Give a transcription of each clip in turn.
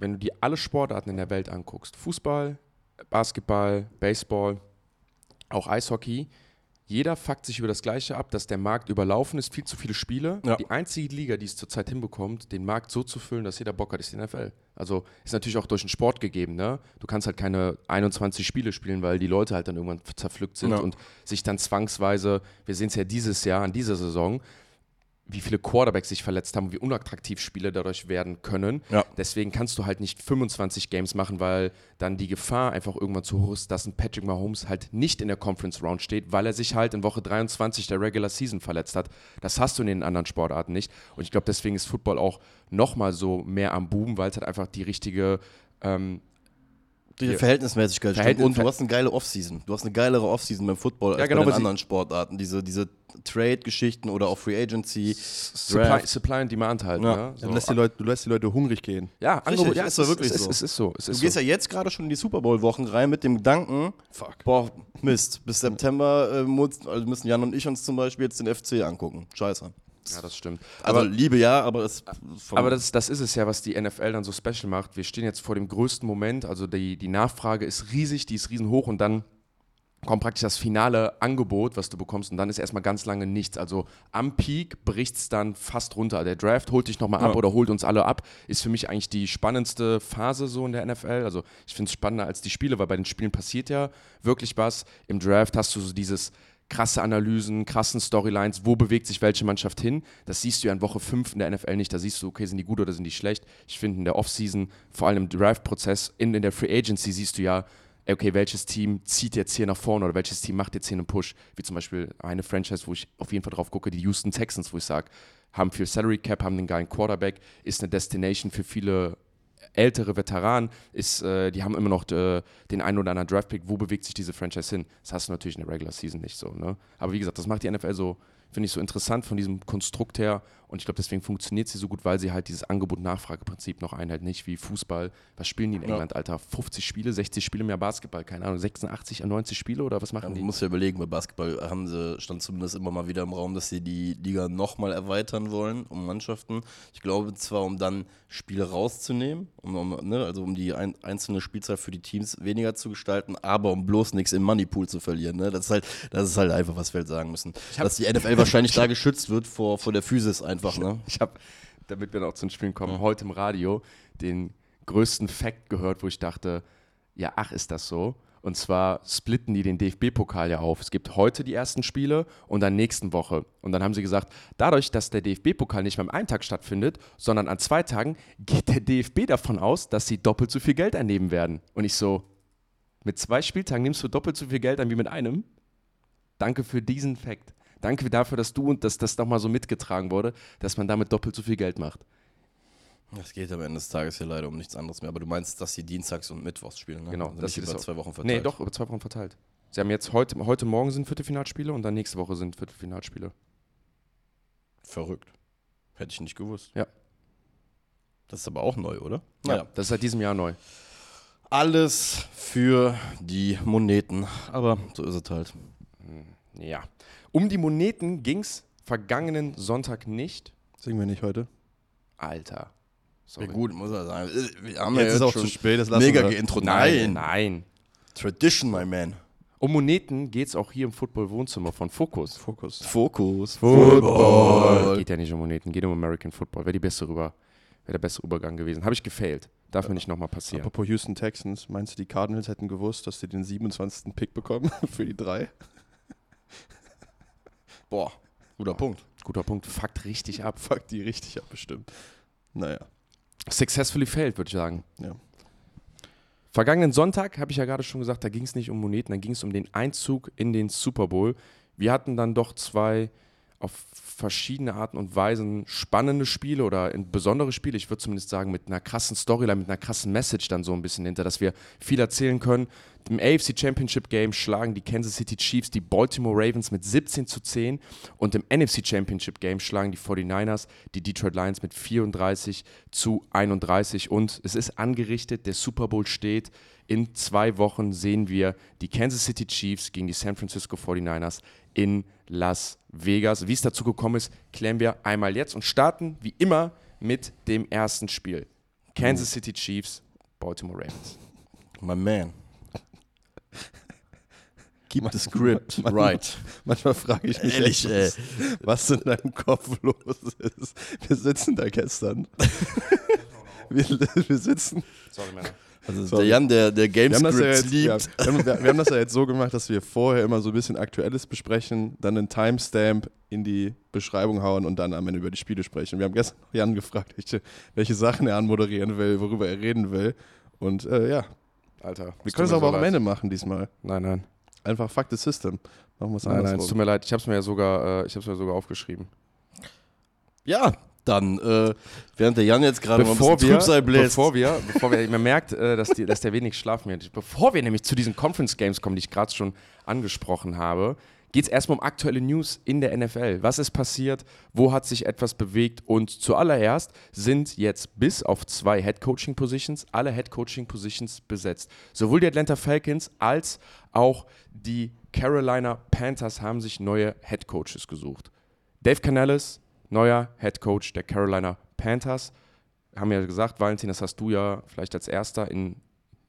wenn du dir alle Sportarten in der Welt anguckst, Fußball, Basketball, Baseball, auch Eishockey, jeder fuckt sich über das Gleiche ab, dass der Markt überlaufen ist, viel zu viele Spiele. Ja. Die einzige Liga, die es zurzeit hinbekommt, den Markt so zu füllen, dass jeder Bock hat, ist die NFL. Also ist natürlich auch durch den Sport gegeben, ne? Du kannst halt keine 21 Spiele spielen, weil die Leute halt dann irgendwann zerpflückt sind Ja. und sich dann zwangsweise, wir sehen es ja dieses Jahr, an dieser Saison, wie viele Quarterbacks sich verletzt haben, wie unattraktiv Spiele dadurch werden können. Ja. Deswegen kannst du halt nicht 25 Games machen, weil dann die Gefahr einfach irgendwann zu hoch ist, dass ein Patrick Mahomes halt nicht in der Conference Round steht, weil er sich halt in Woche 23 der Regular Season verletzt hat. Das hast du in den anderen Sportarten nicht. Und ich glaube, deswegen ist Football auch nochmal so mehr am Boom, weil es halt einfach die richtige ähm, Die. Verhältnismäßigkeit stimmt. Verhältnis- Und du hast eine geile Offseason. Du hast eine geilere Offseason beim Football als genau, bei den anderen Sportarten. Diese, diese Trade-Geschichten oder auch Free Agency. Supply. Supply and Demand halt. Ja. Ne? Du, So. lässt die Leute, du lässt die Leute hungrig gehen. Ja, Angebot, ja, ist doch wirklich es ist, so. Es ist so. Es Du ist gehst so. ja jetzt gerade schon in die Super Bowl-Wochen rein mit dem Gedanken, Fuck. boah, Mist, bis September äh, also müssen Jan und ich uns zum Beispiel jetzt den FC angucken. Scheiße. Ja, das stimmt. Also Aber- Liebe ja, aber es vom- Aber das, das ist es ja, was die NFL dann so special macht. Wir stehen jetzt vor dem größten Moment, also die, die Nachfrage ist riesig, die ist riesenhoch und dann kommt praktisch das finale Angebot, was du bekommst und dann ist erstmal ganz lange nichts. Also am Peak bricht es dann fast runter. Der Draft holt dich nochmal ab Ja. oder holt uns alle ab. Ist für mich eigentlich die spannendste Phase so in der NFL. Also ich finde es spannender als die Spiele, weil bei den Spielen passiert ja wirklich was. Im Draft hast du so dieses krasse Analysen, krassen Storylines, wo bewegt sich welche Mannschaft hin. Das siehst du ja in Woche 5 in der NFL nicht. Da siehst du, okay, sind die gut oder sind die schlecht. Ich finde in der Offseason, vor allem im Draft-Prozess, in, in der Free Agency siehst du ja, okay, welches Team zieht jetzt hier nach vorne oder welches Team macht jetzt hier einen Push. Wie zum Beispiel eine Franchise, wo ich auf jeden Fall drauf gucke, die Houston Texans, wo ich sage, haben viel Salary Cap, haben den geilen Quarterback, ist eine Destination für viele ältere Veteranen, ist, äh, die haben immer noch äh, den einen oder anderen Draftpick. Wo bewegt sich diese Franchise hin? Das hast du natürlich in der Regular Season nicht so. Ne? Aber wie gesagt, das macht die NFL so, finde ich, so interessant von diesem Konstrukt her. Und ich glaube, deswegen funktioniert sie so gut, weil sie halt dieses Angebot-Nachfrage-Prinzip noch einhält. Nicht wie Fußball. Was spielen die in Ja. England, Alter? 50 Spiele, 60 Spiele mehr Basketball, keine Ahnung, 86, 90 Spiele oder was machen Man die? muss ja überlegen, bei Basketball haben sie, stand zumindest immer mal wieder im Raum, dass sie die Liga nochmal erweitern wollen, um Mannschaften. Ich glaube zwar, um dann Spiele rauszunehmen, um, um, ne, also um die ein, einzelne Spielzeit für die Teams weniger zu gestalten, aber um bloß nichts im Moneypool zu verlieren. Ne? Das, ist halt, das ist halt einfach, was wir halt sagen müssen. Dass die NFL wahrscheinlich da geschützt wird vor, vor der Physis einfach. Ne? Ich habe, damit wir noch zu den Spielen kommen, heute im Radio den größten Fact gehört, wo ich dachte, ja, ach, ist das so? Und zwar splitten die den DFB-Pokal ja auf. Es gibt heute die ersten Spiele und dann nächsten Woche. Und dann haben sie gesagt, dadurch, dass der DFB-Pokal nicht mehr am einen Tag stattfindet, sondern an zwei Tagen, geht der DFB davon aus, dass sie doppelt so viel Geld einnehmen werden. Und ich so, mit zwei Spieltagen nimmst du doppelt so viel Geld an wie mit einem? Danke für diesen Fact. Danke dafür, dass du und dass das nochmal so mitgetragen wurde, dass man damit doppelt so viel Geld macht. Es geht am Ende des Tages hier leider um nichts anderes mehr. Aber du meinst, dass sie dienstags und mittwochs spielen, ne? Genau, Also dass sie das über auch- zwei Wochen verteilt. Nee, doch, über zwei Wochen verteilt. Sie haben jetzt heute, heute Morgen sind Viertelfinalspiele und dann nächste Woche sind Viertelfinalspiele. Verrückt. Hätte ich nicht gewusst. Ja. Das ist aber auch neu, oder? Ja, das ist seit diesem Jahr neu. Alles für die Moneten. Aber so ist es halt. Ja. Um die Moneten ging es vergangenen Sonntag nicht. Singen wir nicht heute. Alter. Sorry. Ja, gut, muss er sagen. Wir haben Jetzt ja ist auch schon zu spät, das lassen mega wir. geintro. Nein, Nein. nein. Tradition, my man. Um Moneten geht es auch hier im Football-Wohnzimmer von Fokus. Fokus. Fokus. Geht ja nicht um Moneten, geht um American Football. Wäre die beste Rüber, wäre der beste Übergang gewesen. Habe ich gefailt. Darf mir nicht nochmal passieren. Apropos Houston Texans, meinst du, die Cardinals hätten gewusst, dass sie den 27. Pick bekommen für die drei? Boah, guter Punkt. Guter Punkt. Fuckt richtig ab. Fuck die richtig ab, bestimmt. Naja, Successfully failed, würde ich sagen. ja. Vergangenen Sonntag habe ich ja gerade schon gesagt, da ging es nicht um Moneten, da ging es um den Einzug in den Super Bowl. Wir hatten dann doch zwei auf verschiedene Arten und Weisen spannende Spiele oder besondere Spiele. Ich würde zumindest sagen, mit einer krassen Storyline, mit einer krassen Message dann so ein bisschen hinter, dass wir viel erzählen können. Im AFC Championship Game schlagen die Kansas City Chiefs die Baltimore Ravens mit 17 zu 10 und im NFC Championship Game schlagen die 49ers die Detroit Lions mit 34 zu 31 und es ist angerichtet, der Super Bowl steht. In zwei Wochen sehen wir die Kansas City Chiefs gegen die San Francisco 49ers in Las Vegas. Wie es dazu gekommen ist, klären wir einmal jetzt und starten wie immer mit dem ersten Spiel. Kansas City Chiefs, Baltimore Ravens. My man. Keep the script right. Manchmal frage ich mich, Ehrlich, echt, was, was in deinem Kopf los ist. Wir sitzen da gestern. wir, wir sitzen. Sorry, Männer. Also Sorry. der Jan, der, der Game Wir haben, das ja Scripts jetzt, wir, liebt. haben, wir, wir haben das ja jetzt so gemacht, dass wir vorher immer so ein bisschen Aktuelles besprechen, dann einen Timestamp in die Beschreibung hauen und dann am Ende über die Spiele sprechen. Wir haben gestern Jan gefragt, welche, welche Sachen er anmoderieren will, worüber er reden will. Und äh, ja, Alter. wir können es aber so auch am. Ende machen diesmal. Nein, nein. Einfach Fuck the System. Machen wir es Nein, nein, es tut mir leid. Ich habe es mir ja sogar, äh, ich habe mir sogar aufgeschrieben. Ja, dann, äh, während der Jan jetzt gerade mal ein Bevor bisschen wir, Trübsal bläst. bevor wir, bevor wir, man merkt, äh, dass, die, dass der wenig Schlaf mehr hat. Bevor wir nämlich zu diesen Conference Games kommen, die ich gerade schon angesprochen habe, geht es erstmal um aktuelle News in der NFL. Was ist passiert? Wo hat sich etwas bewegt? Und zuallererst sind jetzt bis auf zwei Head Coaching Positions alle Head Coaching Positions besetzt. Sowohl die Atlanta Falcons als auch die Carolina Panthers haben sich neue Head Coaches gesucht. Dave Canales, neuer Head Coach der Carolina Panthers. Haben ja gesagt, Valentin, das hast du ja vielleicht als erster in,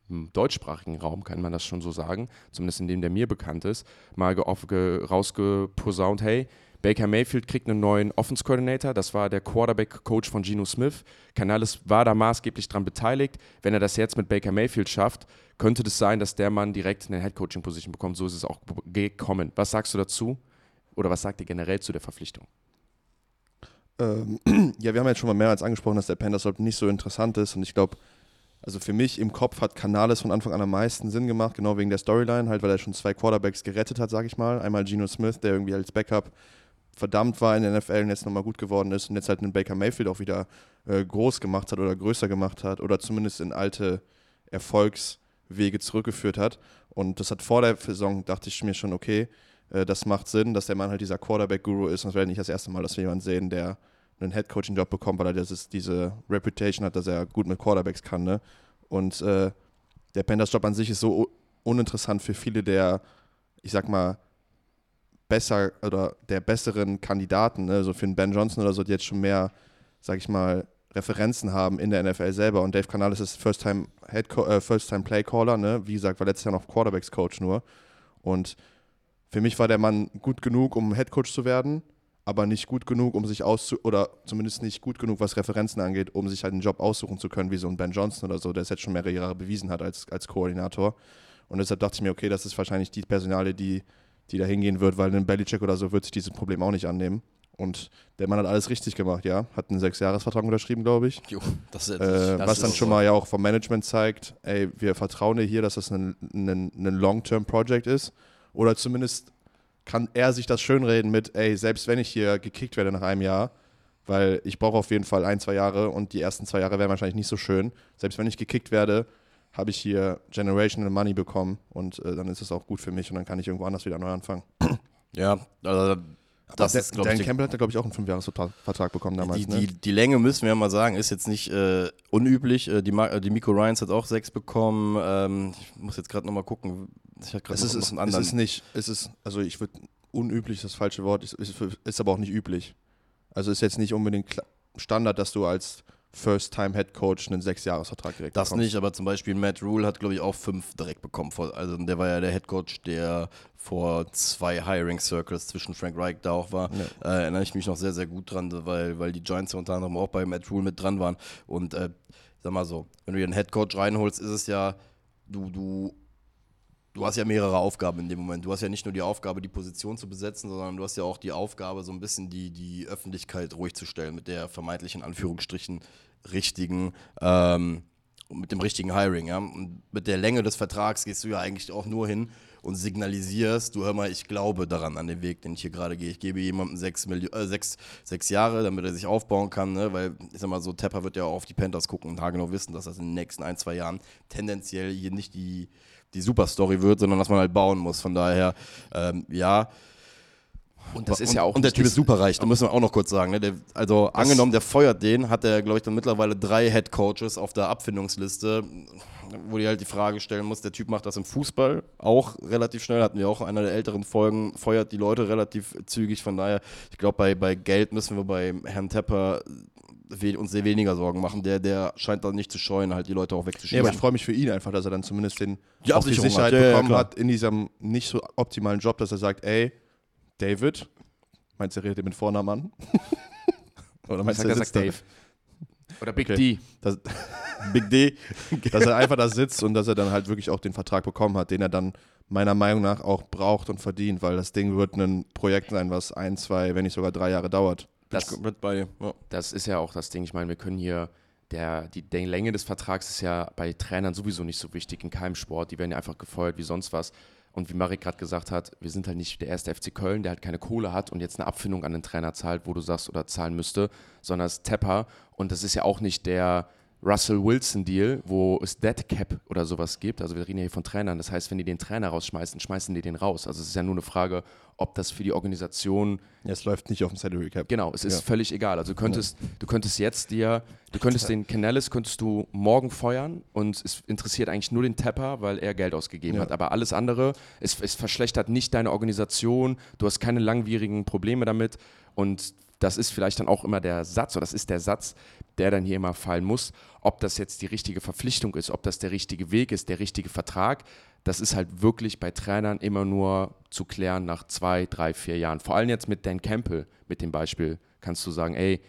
im deutschsprachigen Raum, kann man das schon so sagen, zumindest in dem, der mir bekannt ist, mal ge ge rausgeposaunt, hey, Baker Mayfield kriegt einen neuen Offense Coordinator, das war der Quarterback-Coach von Geno Smith. Canales war da maßgeblich dran beteiligt. Wenn er das jetzt mit Baker Mayfield schafft, könnte das sein, dass der Mann direkt eine Head-Coaching-Position bekommt. So ist es auch gekommen. Was sagst du dazu? Oder was sagt ihr generell zu der Verpflichtung? Ähm, ja, wir haben jetzt schon mal mehrmals angesprochen, dass der Panthers Job nicht so interessant ist und ich glaube, also für mich im Kopf hat Canales von Anfang an am meisten Sinn gemacht, genau wegen der Storyline, halt weil er schon zwei Quarterbacks gerettet hat, sage ich mal. Einmal Geno Smith, der irgendwie als Backup verdammt war in der NFL und jetzt nochmal gut geworden ist und jetzt halt einen Baker Mayfield auch wieder äh, groß gemacht hat oder größer gemacht hat oder zumindest in alte Erfolgswege zurückgeführt hat. Und das hat vor der Saison, dachte ich mir schon, okay, äh, das macht Sinn, dass der Mann halt dieser Quarterback-Guru ist und es wäre nicht das erste Mal, dass wir jemanden sehen, der einen Head-Coaching-Job bekommt, weil er dieses, diese Reputation hat, dass er gut mit Quarterbacks kann. Ne? Und äh, der Panthers-Job an sich ist so uninteressant für viele der, ich sag mal, besser oder der besseren Kandidaten, ne? so für einen Ben Johnson oder so, die jetzt schon mehr, sag ich mal, Referenzen haben in der NFL selber. Und Dave Canales ist First-Time äh, First-Time Play-Caller, ne? wie gesagt, war letztes Jahr noch Quarterbacks-Coach nur. Und für mich war der Mann gut genug, um Head Coach zu werden, aber nicht gut genug, um sich auszu oder zumindest nicht gut genug, was Referenzen angeht, um sich halt einen Job aussuchen zu können, wie so ein Ben Johnson oder so, der es jetzt schon mehrere Jahre bewiesen hat als, als Koordinator. Und deshalb dachte ich mir, okay, das ist wahrscheinlich die Personale, die, die da hingehen wird, weil ein Belichick oder so wird sich dieses Problem auch nicht annehmen. Und der Mann hat alles richtig gemacht, ja. Hat einen Sechsjahresvertrag unterschrieben, glaube ich. Jo, das ist Äh, das was ist dann so. schon mal ja auch vom Management zeigt, ey, wir vertrauen dir hier, dass das ein, ein, ein Long-Term-Project ist. Oder zumindest kann er sich das schönreden mit, ey, selbst wenn ich hier gekickt werde nach einem Jahr, weil ich brauche auf jeden Fall ein, zwei Jahre und die ersten zwei Jahre wären wahrscheinlich nicht so schön. Selbst wenn ich gekickt werde, habe ich hier Generational Money bekommen und äh, dann ist es auch gut für mich und dann kann ich irgendwo anders wieder neu anfangen. Ja, also das Der- ist, Dan ich, Campbell hat, glaube ich, auch einen Fünfjahresvertrag bekommen damals. die, ne? die, die Länge müssen wir mal sagen, ist jetzt nicht äh, unüblich. Äh, die, Ma äh, die Miko Ryans hat auch sechs bekommen. Ähm, ich muss jetzt gerade nochmal gucken. Ich hatte gerade Es noch, ist, noch es, einen es anderen. ist nicht, es ist, also ich würde, unüblich ist das falsche Wort, ist, ist, ist aber auch nicht üblich. Also ist jetzt nicht unbedingt Standard, dass du als First-Time-Head-Coach einen Sechsjahresvertrag direkt Das bekommst. nicht, aber zum Beispiel Matt Rule hat, glaube ich, auch fünf direkt bekommen. Also der war ja der Head Coach, der vor zwei Hiring Circles zwischen Frank Reich da auch war. Ja. Äh, erinnere ich mich noch sehr, sehr gut dran, weil, weil die Giants ja unter anderem auch bei Matt Rule mit dran waren. Und äh, sag mal so, wenn du dir einen Head Coach reinholst, ist es ja, du, du, du hast ja mehrere Aufgaben in dem Moment. Du hast ja nicht nur die Aufgabe, die Position zu besetzen, sondern du hast ja auch die Aufgabe, so ein bisschen die, die Öffentlichkeit ruhig zu stellen mit der vermeintlich in Anführungsstrichen richtigen, ähm, mit dem richtigen Hiring. Ja? Und mit der Länge des Vertrags gehst du ja eigentlich auch nur hin und signalisierst, du hör mal, ich glaube daran, an den Weg, den ich hier gerade gehe. Ich gebe jemandem sechs, Milli- äh, sechs, sechs Jahre, damit er sich aufbauen kann, ne? weil ich sag mal so, Tepper wird ja auch auf die Panthers gucken und haargenau wissen, dass das in den nächsten ein, zwei Jahren tendenziell hier nicht die, die Superstory wird, sondern dass man halt bauen muss. Von daher, ähm, ja, Und das ist ja auch Und der Typ das- ist super reich, da müssen wir auch noch kurz sagen. Ne? Der, also angenommen, der feuert den, hat er, glaube ich, dann mittlerweile drei Head Coaches auf der Abfindungsliste, wo die halt die Frage stellen muss, der Typ macht das im Fußball auch relativ schnell, hatten wir auch in einer der älteren Folgen, feuert die Leute relativ zügig. Von daher, ich glaube, bei, bei Geld müssen wir bei Herrn Tepper uns sehr weniger Sorgen machen. Der, der scheint da nicht zu scheuen, halt die Leute auch Ja, wegzuschieben. aber ich freue mich für ihn einfach, dass er dann zumindest den, Die auch die Sicherheit hat. Ja, ja, bekommen klar. hat in diesem nicht so optimalen Job, dass er sagt, ey, David, meinst du, er redet ihn mit Vornamen an? Oder meinst du, er sagt da? Dave. Oder Big Okay. D. Dass, Big D. dass er einfach da sitzt und dass er dann halt wirklich auch den Vertrag bekommen hat, den er dann meiner Meinung nach auch braucht und verdient, weil das Ding wird ein Projekt sein, was ein, zwei, wenn nicht sogar drei Jahre dauert. Das, mit bei dir. Ja. das ist ja auch das Ding. Ich meine, wir können hier, der, die, die Länge des Vertrags ist ja bei Trainern sowieso nicht so wichtig in keinem Sport. Die werden ja einfach gefeuert wie sonst was. Und wie Marek gerade gesagt hat, wir sind halt nicht der erste FC Köln, der halt keine Kohle hat und jetzt eine Abfindung an den Trainer zahlt, wo du sagst oder zahlen müsste, sondern es ist Tepper. Und das ist ja auch nicht der Russell Wilson Deal, wo es Dead Cap oder sowas gibt. Also wir reden ja hier von Trainern. Das heißt, wenn die den Trainer rausschmeißen, schmeißen die den raus. Also es ist ja nur eine Frage, ob das für die Organisation Ja, es läuft nicht auf dem Salary Cap. Genau, es ist Ja. völlig egal. Also du könntest, du könntest jetzt dir, du könntest den Canales könntest du morgen feuern und es interessiert eigentlich nur den Tapper, weil er Geld ausgegeben Ja. hat. Aber alles andere, es, es verschlechtert nicht deine Organisation, du hast keine langwierigen Probleme damit und das ist vielleicht dann auch immer der Satz, oder das ist der Satz, der dann hier immer fallen muss, ob das jetzt die richtige Verpflichtung ist, ob das der richtige Weg ist, der richtige Vertrag. Das ist halt wirklich bei Trainern immer nur zu klären nach zwei, drei, vier Jahren. Vor allem jetzt mit Dan Campbell, mit dem Beispiel, kannst du sagen, ey,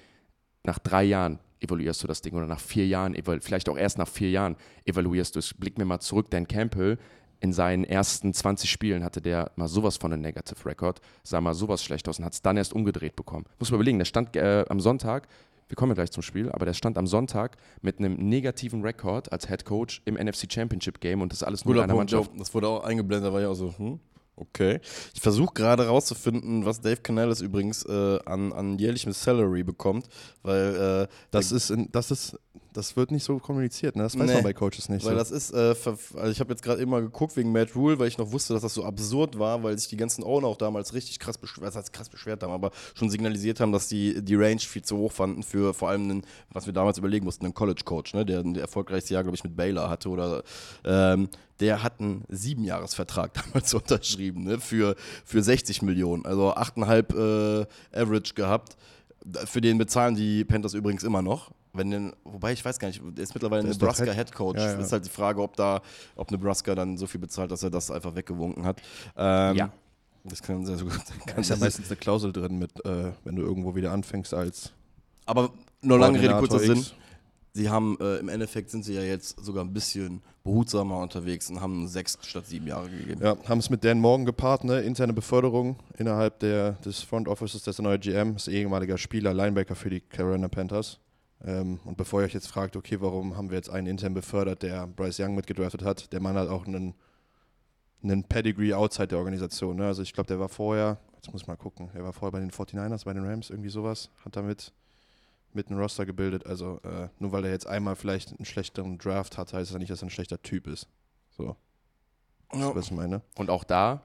nach drei Jahren evaluierst du das Ding oder nach vier Jahren, vielleicht auch erst nach vier Jahren evaluierst du es. Blick mir mal zurück, Dan Campbell, in seinen ersten 20 Spielen hatte der mal sowas von einem Negative Record, sah mal sowas schlecht aus und hat es dann erst umgedreht bekommen. Muss man überlegen, der stand äh, am Sonntag, wir kommen ja gleich zum Spiel, aber der stand am Sonntag mit einem negativen Rekord als Head Coach im NFC Championship Game und das alles nur in einer Punkt, Mannschaft. das wurde auch eingeblendet, da war ich auch so, hm, okay. Ich versuche gerade rauszufinden, was Dave Canales übrigens äh, an, an jährlichem Salary bekommt, weil, äh, Das ist, in, das ist, das wird nicht so kommuniziert, ne? Das weiß Nee. man bei Coaches nicht. weil so. das ist, äh, also ich habe jetzt gerade immer geguckt wegen Matt Rule, weil ich noch wusste, dass das so absurd war, weil sich die ganzen Owner auch damals richtig krass beschwert, das heißt krass beschwert haben, aber schon signalisiert haben, dass die die Range viel zu hoch fanden für vor allem einen, was wir damals überlegen mussten, einen College Coach, ne, der ein erfolgreiches Jahr, glaube ich, mit Baylor hatte oder ähm, der hat einen Siebenjahresvertrag damals unterschrieben, ne, für, für 60 Millionen, also 8,5 äh, Average gehabt. Für den bezahlen die Panthers übrigens immer noch. Wenn den, wobei ich weiß gar nicht, der ist mittlerweile Der ein ist Nebraska Head- Head Coach. Ja, ja. Das ist halt die Frage, ob da, ob Nebraska dann so viel bezahlt, dass er das einfach weggewunken hat. Ähm, Ja. Das kann sehr, sehr gut sein. Da ist ja meistens eine Klausel drin mit, äh, wenn du irgendwo wieder anfängst als Aber nur lange Rede, kurzer Koordinator Sinn. X. Sie haben, äh, im Endeffekt sind sie ja jetzt sogar ein bisschen behutsamer unterwegs und haben sechs statt sieben Jahre gegeben. Ja, haben es mit Dan Morgan gepaart, ne? interne Beförderung innerhalb der, des Front Offices, das ist der neue GM, ist ehemaliger Spieler, Linebacker für die Carolina Panthers. Ähm, und bevor ihr euch jetzt fragt, okay, warum haben wir jetzt einen intern befördert, der Bryce Young mitgedraftet hat, der Mann hat auch einen, einen Pedigree outside der Organisation. Ne? Also ich glaube, der war vorher, jetzt muss ich mal gucken, er war vorher bei den 49ers, bei den Rams, irgendwie sowas, hat damit mit einem Roster gebildet. Also äh, nur weil er jetzt einmal vielleicht einen schlechteren Draft hat, heißt das nicht, dass er ein schlechter Typ ist. So, Ja. was ich meine. Und auch da,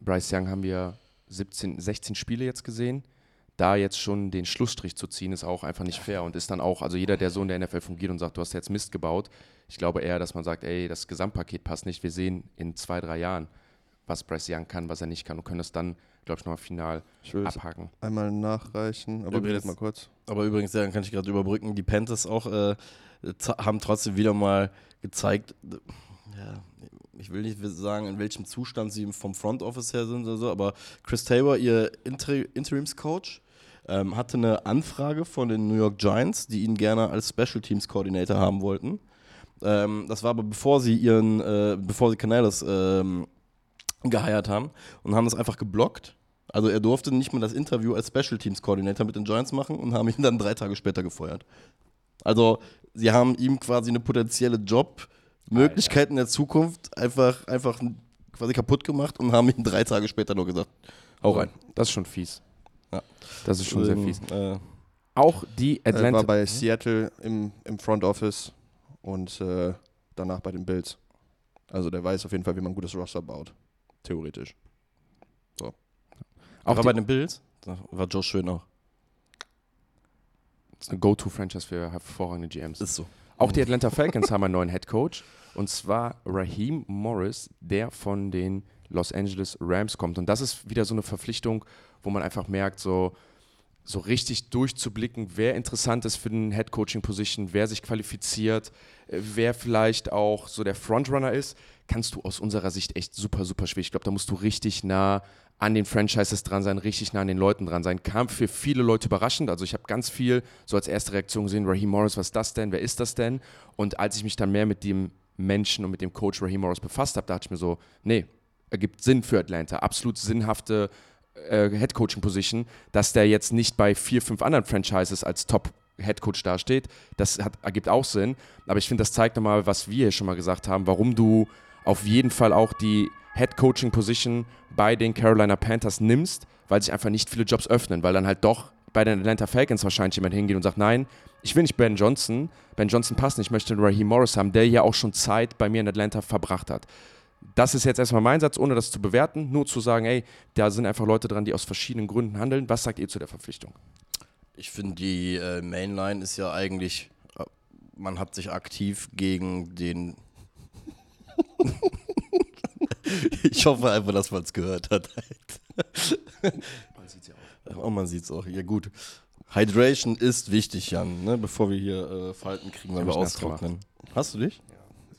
Bryce Young haben wir 17, 16 Spiele jetzt gesehen. Da jetzt schon den Schlussstrich zu ziehen, ist auch einfach nicht fair und ist dann auch, also jeder, der so in der NFL fungiert und sagt, du hast jetzt Mist gebaut, ich glaube eher, dass man sagt, ey, das Gesamtpaket passt nicht. Wir sehen in zwei, drei Jahren, was Bryce Young kann, was er nicht kann und können das dann, glaube ich, nochmal final Ich will es abhaken. einmal nachreichen, aber Übrigens- mal kurz. Aber übrigens, ja, dann kann ich gerade überbrücken, die Panthers auch äh, haben trotzdem wieder mal gezeigt, ja, ich will nicht sagen, in welchem Zustand sie vom Front Office her sind oder so, aber Chris Taylor, ihr Inter Interimscoach, ähm, hatte eine Anfrage von den New York Giants, die ihn gerne als Special Teams Coordinator haben wollten. Ähm, das war aber bevor sie ihren, äh, bevor sie Canales ähm, geheiert haben und haben das einfach geblockt. Also er durfte nicht mal das Interview als Special Teams Coordinator mit den Giants machen und haben ihn dann drei Tage später gefeuert. Also sie haben ihm quasi eine potenzielle Jobmöglichkeit in der Zukunft einfach, einfach quasi kaputt gemacht und haben ihm drei Tage später nur gesagt, hau rein. Das ist schon fies. Ja. Das ist schon sehr Ähm, fies. Äh, Auch die Er war Atlanta. bei Seattle im, im Front Office und äh, danach bei den Bills. Also der weiß auf jeden Fall, wie man ein gutes Roster baut. Theoretisch. Auch die- bei den Bills war Joe schön auch. Das ist eine Go-To-Franchise für hervorragende GMs. Ist so. Auch die Atlanta Falcons haben einen neuen Head Coach und zwar Raheem Morris, der von den Los Angeles Rams kommt. Und das ist wieder so eine Verpflichtung, wo man einfach merkt, so, so richtig durchzublicken, wer interessant ist für den Head Coaching Position, wer sich qualifiziert, äh, wer vielleicht auch so der Frontrunner ist, kannst du aus unserer Sicht echt super, super schwierig. Ich glaube, da musst du richtig nah an den Franchises dran sein, richtig nah an den Leuten dran sein. Kam für viele Leute überraschend. Also ich habe ganz viel so als erste Reaktion gesehen, Raheem Morris, was ist das denn? Wer ist das denn? Und als ich mich dann mehr mit dem Menschen und mit dem Coach Raheem Morris befasst habe, dachte ich mir so, nee, ergibt Sinn für Atlanta. Absolut sinnhafte äh, Head-Coaching-Position, dass der jetzt nicht bei vier, fünf anderen Franchises als Top-Head-Coach dasteht. Das hat, ergibt auch Sinn. Aber ich finde, das zeigt nochmal, was wir hier schon mal gesagt haben, warum du auf jeden Fall auch die Head-Coaching-Position bei den Carolina Panthers nimmst, weil sich einfach nicht viele Jobs öffnen, weil dann halt doch bei den Atlanta Falcons wahrscheinlich jemand hingeht und sagt, nein, ich will nicht Ben Johnson, Ben Johnson passt nicht, ich möchte Raheem Morris haben, der ja auch schon Zeit bei mir in Atlanta verbracht hat. Das ist jetzt erstmal mein Satz, ohne das zu bewerten, nur zu sagen, ey, da sind einfach Leute dran, die aus verschiedenen Gründen handeln. Was sagt ihr zu der Verpflichtung? Ich finde, die äh, Mainline ist ja eigentlich, äh, man hat sich aktiv gegen den. ich hoffe einfach, dass man es gehört hat. Man sieht ja auch. Oh, man sieht es auch. Ja, gut. Hydration ist wichtig, Jan, ne? bevor wir hier äh, Falten kriegen, wenn Ich wir austrocknen. Hast du dich?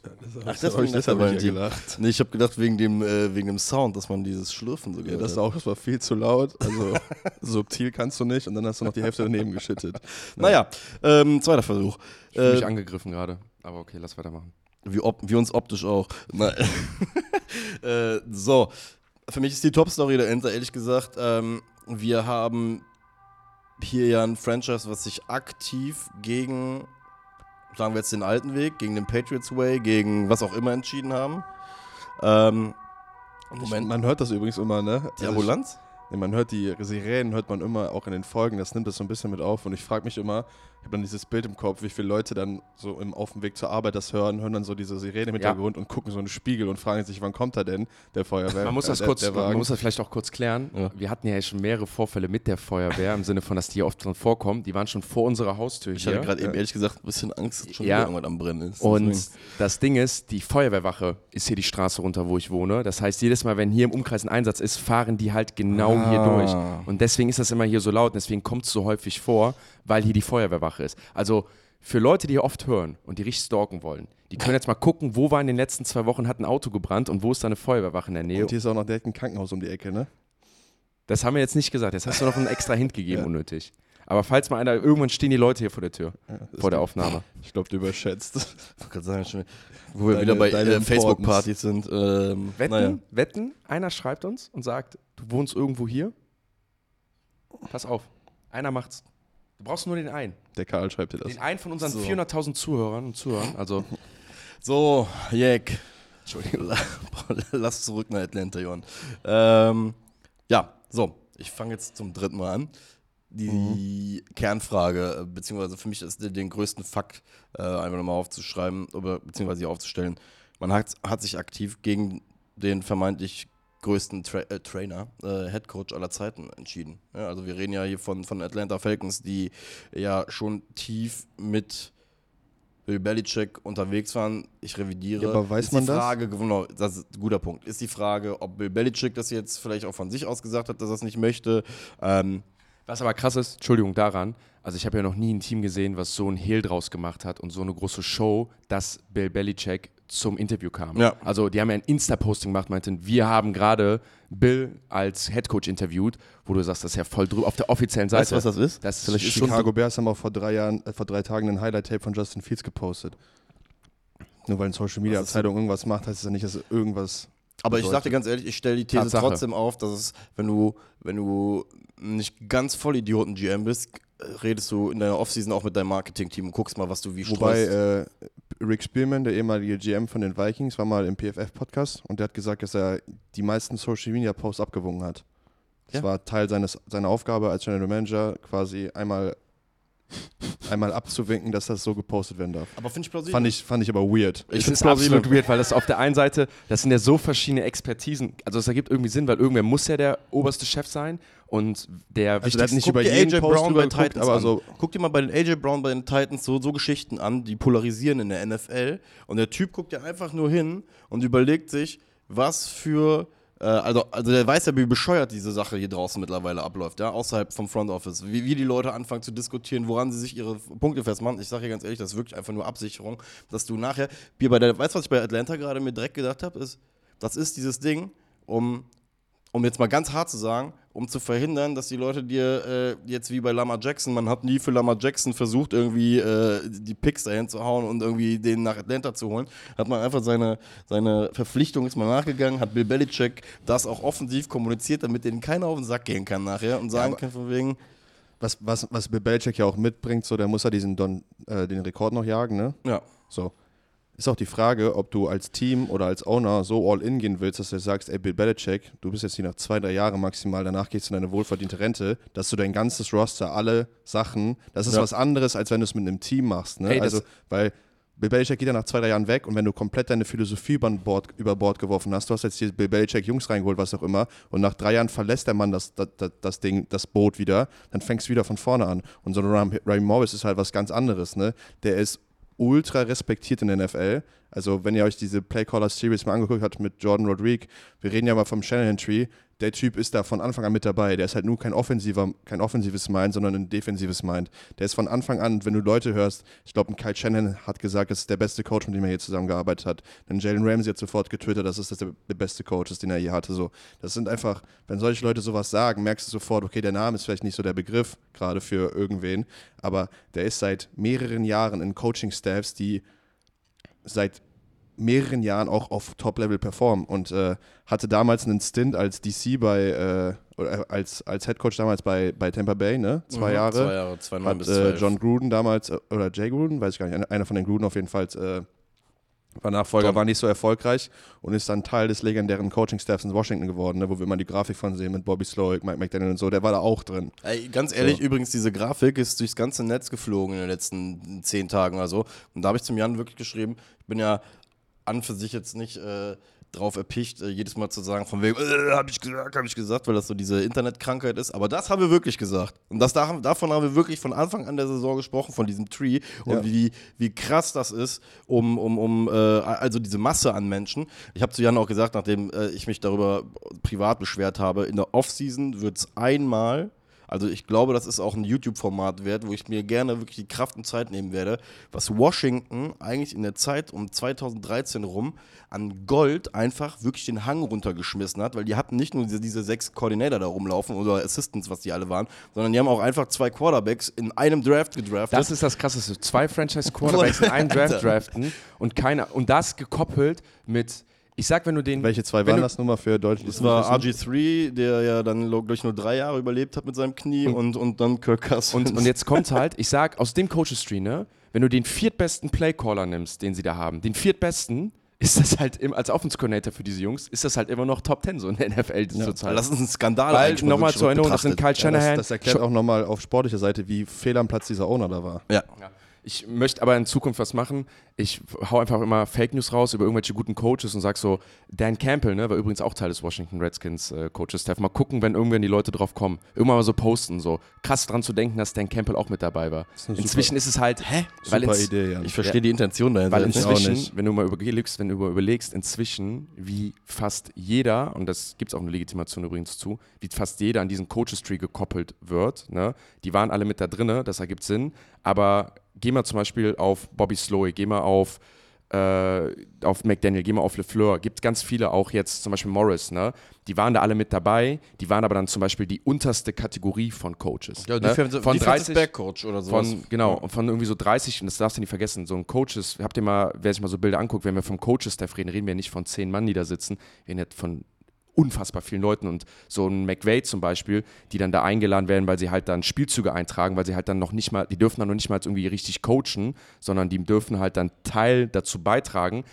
Ach, das deshalb habe ich ja gelacht. Nee, ich habe gedacht, wegen dem, äh, wegen dem Sound, dass man dieses Schlürfen so Ja, gehört das, hat. auch, das war viel zu laut. Also subtil kannst du nicht und dann hast du noch die Hälfte daneben geschüttet. Naja, ähm, zweiter Versuch. Ich fühle Äh, mich angegriffen gerade, aber okay, lass weitermachen. Wie, op wie uns optisch auch. Äh, so, für mich ist die Top-Story dahinter, ehrlich gesagt. Ähm, wir haben hier ja ein Franchise, was sich aktiv gegen, sagen wir jetzt den alten Weg, gegen den Patriots Way, gegen was auch immer entschieden haben. Ähm, Moment, Man hört das übrigens immer, ne? die Also Ambulanz? Ich, nee, man hört die Sirenen, hört man immer auch in den Folgen, das nimmt das so ein bisschen mit auf und ich frage mich immer, ich habe dann dieses Bild im Kopf, wie viele Leute dann so im, auf dem Weg zur Arbeit das hören, hören dann so diese Sirene im Ja. Hintergrund und gucken so in den Spiegel und fragen sich, wann kommt er denn, der Feuerwehr? Man muss äh, das der, kurz, man muss das vielleicht auch kurz klären. Ja. Wir hatten ja schon mehrere Vorfälle mit der Feuerwehr, im Sinne von, dass die hier oft drin vorkommen. Die waren schon vor unserer Haustür Ich hier. hatte gerade eben ehrlich gesagt ein bisschen Angst, dass schon Ja. irgendwas am Brennen ist. Und Deswegen- das Ding ist, die Feuerwehrwache ist hier die Straße runter, wo ich wohne. Das heißt, jedes Mal, wenn hier im Umkreis ein Einsatz ist, fahren die halt genau hier Ah. durch. Und deswegen ist das immer hier so laut und deswegen kommt es so häufig vor, weil hier die Feuerwehrwache ist. Also für Leute, die hier oft hören und die richtig stalken wollen, die können jetzt mal gucken, wo war in den letzten zwei Wochen hat ein Auto gebrannt und wo ist da eine Feuerwehrwache in der Nähe. Und hier ist auch noch direkt ein Krankenhaus um die Ecke, ne? Das haben wir jetzt nicht gesagt. Jetzt hast du noch einen extra Hint gegeben, unnötig. Aber falls mal einer, irgendwann stehen die Leute hier vor der Tür, Ja, vor der Aufnahme. Ich glaube, du überschätzt. Ich wollte gerade sagen, schon- wo wir Deine- wieder bei äh, Facebook-Partys sind. Ähm, Wetten, naja. wetten, einer schreibt uns und sagt, du wohnst irgendwo hier. Pass auf, einer macht's. Du brauchst nur den einen. Der Karl schreibt dir das. Den einen von unseren So. 400.000 Zuhörern und Zuhörern. Also, So, Jack. Entschuldigung. Lass zurück nach Atlanta, Jon. Ähm, ja, so. Ich fange jetzt zum dritten Mal an. Die Kernfrage, äh, beziehungsweise für mich ist der, den größten Fakt äh, einfach nochmal aufzuschreiben, oder beziehungsweise hier aufzustellen. Man hat, hat sich aktiv gegen den vermeintlich größten Tra äh, Trainer, äh, Head Coach aller Zeiten entschieden. Ja, also wir reden ja hier von, von Atlanta Falcons, die ja schon tief mit Bill Belichick unterwegs waren. Ich revidiere. Ja, aber weiß ist man die das? Frage, Genau, das ist ein guter Punkt. Ist die Frage, ob Bill Belichick das jetzt vielleicht auch von sich aus gesagt hat, dass er es nicht möchte. Ähm, was aber krass ist, Entschuldigung daran, also ich habe ja noch nie ein Team gesehen, was so ein Hehl draus gemacht hat und so eine große Show, dass Bill Belichick zum Interview kam. Ja. Also die haben ja ein Insta-Posting gemacht, meinten, wir haben gerade Bill als Headcoach interviewt, wo du sagst, das ist ja voll drüber auf der offiziellen Seite. weißt du, was das ist? Das Vielleicht ist die schon Chicago Bears haben auch vor drei Jahren, äh, vor drei Tagen ein Highlight-Tape von Justin Fields gepostet. Nur weil eine Social Media Abteilung irgendwas macht, heißt es ja nicht, dass irgendwas. Aber ich sag dir ganz ehrlich, ich stelle die These Tatsache. trotzdem auf, dass es, wenn du, wenn du nicht ganz voll Idioten-GM bist, äh, redest du in deiner Offseason auch mit deinem Marketing-Team und guckst mal, was du wie Wobei streust. äh, Rick Spielman, der ehemalige GM von den Vikings, war mal im PFF-Podcast und der hat gesagt, dass er die meisten Social Media Posts abgewogen hat. Das Ja. war Teil seines, seiner Aufgabe als General Manager, quasi einmal einmal abzuwinken, dass das so gepostet werden darf. Aber finde ich plausibel. Fand ich, fand ich aber weird. Ich finde es absolut weird, weil das auf der einen Seite, das sind ja so verschiedene Expertisen. Also es ergibt irgendwie Sinn, weil irgendwer muss ja der oberste Chef sein und der Also wichtigste- nicht Guck über jeden AJ Post Brown bei Titans aber an. so Guck dir mal bei den AJ Brown bei den Titans so, so Geschichten an, die polarisieren in der NFL. Und der Typ guckt ja einfach nur hin und überlegt sich, was für. Äh, Also, also der weiß ja, wie bescheuert diese Sache hier draußen mittlerweile abläuft, ja, außerhalb vom Front Office. Wie, wie die Leute anfangen zu diskutieren, woran sie sich ihre Punkte festmachen. Ich sage hier ganz ehrlich, das ist wirklich einfach nur Absicherung, dass du nachher. Wie bei der, weißt du, was ich bei Atlanta gerade mir direkt gedacht habe? Ist, das ist dieses Ding, um um jetzt mal ganz hart zu sagen, um zu verhindern, dass die Leute dir äh, jetzt wie bei Lama Jackson, man hat nie für Lama Jackson versucht, irgendwie äh, die Picks dahin zu hauen und irgendwie den nach Atlanta zu holen, hat man einfach seine, seine Verpflichtung ist mal nachgegangen, hat Bill Belichick das auch offensiv kommuniziert, damit denen keiner auf den Sack gehen kann nachher und sagen aber- kann von wegen, was, was, was Bill Belichick ja auch mitbringt, so der muss ja diesen Don, äh, den Rekord noch jagen, ne? ja, So. Ist auch die Frage, ob du als Team oder als Owner so all in gehen willst, dass du sagst, ey Bill Belichick, du bist jetzt hier nach zwei, drei Jahren maximal, danach gehst du in deine wohlverdiente Rente, dass du dein ganzes Roster, alle Sachen, das ist Ja. was anderes, als wenn du es mit einem Team machst, ne? Ey, also, weil Bill Belichick geht ja nach zwei, drei Jahren weg und wenn du komplett deine Philosophie über Bord, über Bord geworfen hast, du hast jetzt hier Bill Belichick Jungs reingeholt, was auch immer, und nach drei Jahren verlässt der Mann das, das, das, Ding, das Boot wieder, dann fängst du wieder von vorne an. Und so ein Ray Morris ist halt was ganz anderes, ne? Der ist ultra respektiert in der NFL. Also, wenn ihr euch diese Playcaller Series mal angeguckt habt mit Jordan Rodriguez, wir reden ja mal vom Shanahan Tree, der Typ ist da von Anfang an mit dabei. Der ist halt nur kein offensiver, kein offensives Mind, sondern ein defensives Mind. Der ist von Anfang an, wenn du Leute hörst, ich glaube, ein Kyle Shanahan hat gesagt, es ist der beste Coach, mit dem er hier zusammengearbeitet hat. Dann Jalen Ramsey hat sofort getwittert, dass es das der, der beste Coach ist, den er je hatte. So, das sind einfach, wenn solche Leute sowas sagen, merkst du sofort, okay, der Name ist vielleicht nicht so der Begriff gerade für irgendwen, aber der ist seit mehreren Jahren in Coaching-Staffs, die seit mehreren Jahren auch auf Top-Level performen und äh, hatte damals einen Stint als DC bei, äh, oder als, als Headcoach damals bei, bei Tampa Bay, ne? Zwei Mhm, Jahre. Zwei Jahre, zwei, Hat bis äh. John Gruden damals, äh, oder Jay Gruden, weiß ich gar nicht, einer- von den Gruden auf jeden Fall, äh, war Nachfolger, John. war nicht so erfolgreich und ist dann Teil des legendären Coaching-Staffs in Washington geworden, ne, wo wir immer die Grafik von sehen mit Bobby Slowick, Mike McDaniel und so, der war da auch drin. Ey, ganz ehrlich, So. übrigens, diese Grafik ist durchs ganze Netz geflogen in den letzten zehn Tagen oder so. Und da habe ich zum Jan wirklich geschrieben, bin ja an für sich jetzt nicht äh, drauf erpicht, äh, jedes Mal zu sagen, von wegen, äh, habe ich gesagt, habe ich gesagt, weil das so diese Internetkrankheit ist. Aber das haben wir wirklich gesagt. Und das, da- davon haben wir wirklich von Anfang an der Saison gesprochen, von diesem Tree und Ja. wie, wie krass das ist, um, um, um äh, also diese Masse an Menschen. Ich habe zu Jan auch gesagt, nachdem äh, ich mich darüber privat beschwert habe, in der Offseason wird es einmal also ich glaube, das ist auch ein YouTube-Format wert, wo ich mir gerne wirklich die Kraft und Zeit nehmen werde, was Washington eigentlich in der Zeit um 2013 rum an Gold einfach wirklich den Hang runtergeschmissen hat, weil die hatten nicht nur diese, diese sechs Coordinator da rumlaufen oder Assistants, was die alle waren, sondern die haben auch einfach zwei Quarterbacks in einem Draft gedraftet. Das ist das Krasseste. Zwei Franchise-Quarterbacks in einem Draft draften und keiner und das gekoppelt mit, ich sag, wenn du den. Welche zwei waren du, das Nummer für es das war nicht wissen? RG3, der ja dann durch nur drei Jahre überlebt hat mit seinem Knie und, und dann Kirk Cousins. Und, und jetzt kommt's halt, ich sag, aus dem Coaches-Tree, ne, wenn du den viertbesten Playcaller nimmst, den sie da haben, den viertbesten, ist das halt im, als Offense-Coordinator für diese Jungs, ist das halt immer noch Top 10 so in der NFL Ja. zurzeit. das ist ein Skandal. Weil, nochmal zur Erinnerung, das sind. Kyle Ja, Shanahan. das, das erklärt auch nochmal auf sportlicher Seite, wie fehl am Platz dieser Owner da war. Ja. Ja. Ich möchte aber in Zukunft was machen. Ich hau einfach immer Fake News raus über irgendwelche guten Coaches und sag so, Dan Campbell, ne, war übrigens auch Teil des Washington Redskins äh, Coaches-Staff. Mal gucken, wenn irgendwann die Leute drauf kommen. Irgendwann mal so posten, so krass dran zu denken, dass Dan Campbell auch mit dabei war. ist Inzwischen ist es halt, hä? Weil Super ins, Idee, ja. Ich verstehe die Intention dahinter. Weil inzwischen, nicht. wenn du mal überlegst, wenn du mal überlegst, inzwischen, wie fast jeder, und das gibt es auch eine Legitimation übrigens zu, wie fast jeder an diesen Coaches-Tree gekoppelt wird, ne? die waren alle mit da drinne, das ergibt Sinn, aber geh mal zum Beispiel auf Bobby Sloy, geh mal auf äh, auf McDaniel, geh mal auf LeFleur, gibt ganz viele auch jetzt, zum Beispiel Morris, ne? Die waren da alle mit dabei, die waren aber dann zum Beispiel die unterste Kategorie von Coaches. Ja, ne? Defensive, von Defensive 30, Backcoach oder sowas. von, genau, und von irgendwie so 30, und das darfst du nicht vergessen, so ein Coaches, habt ihr mal, wer sich mal so Bilder anguckt, wenn wir vom Coaches-Staff reden, reden wir nicht von zehn Mann, die da sitzen, wir reden jetzt von unfassbar vielen Leuten. Und so ein McVay zum Beispiel, die dann da eingeladen werden, weil sie halt dann Spielzüge eintragen, weil sie halt dann noch nicht mal, die dürfen dann noch nicht mal irgendwie richtig coachen, sondern die dürfen halt dann Teil dazu beitragen,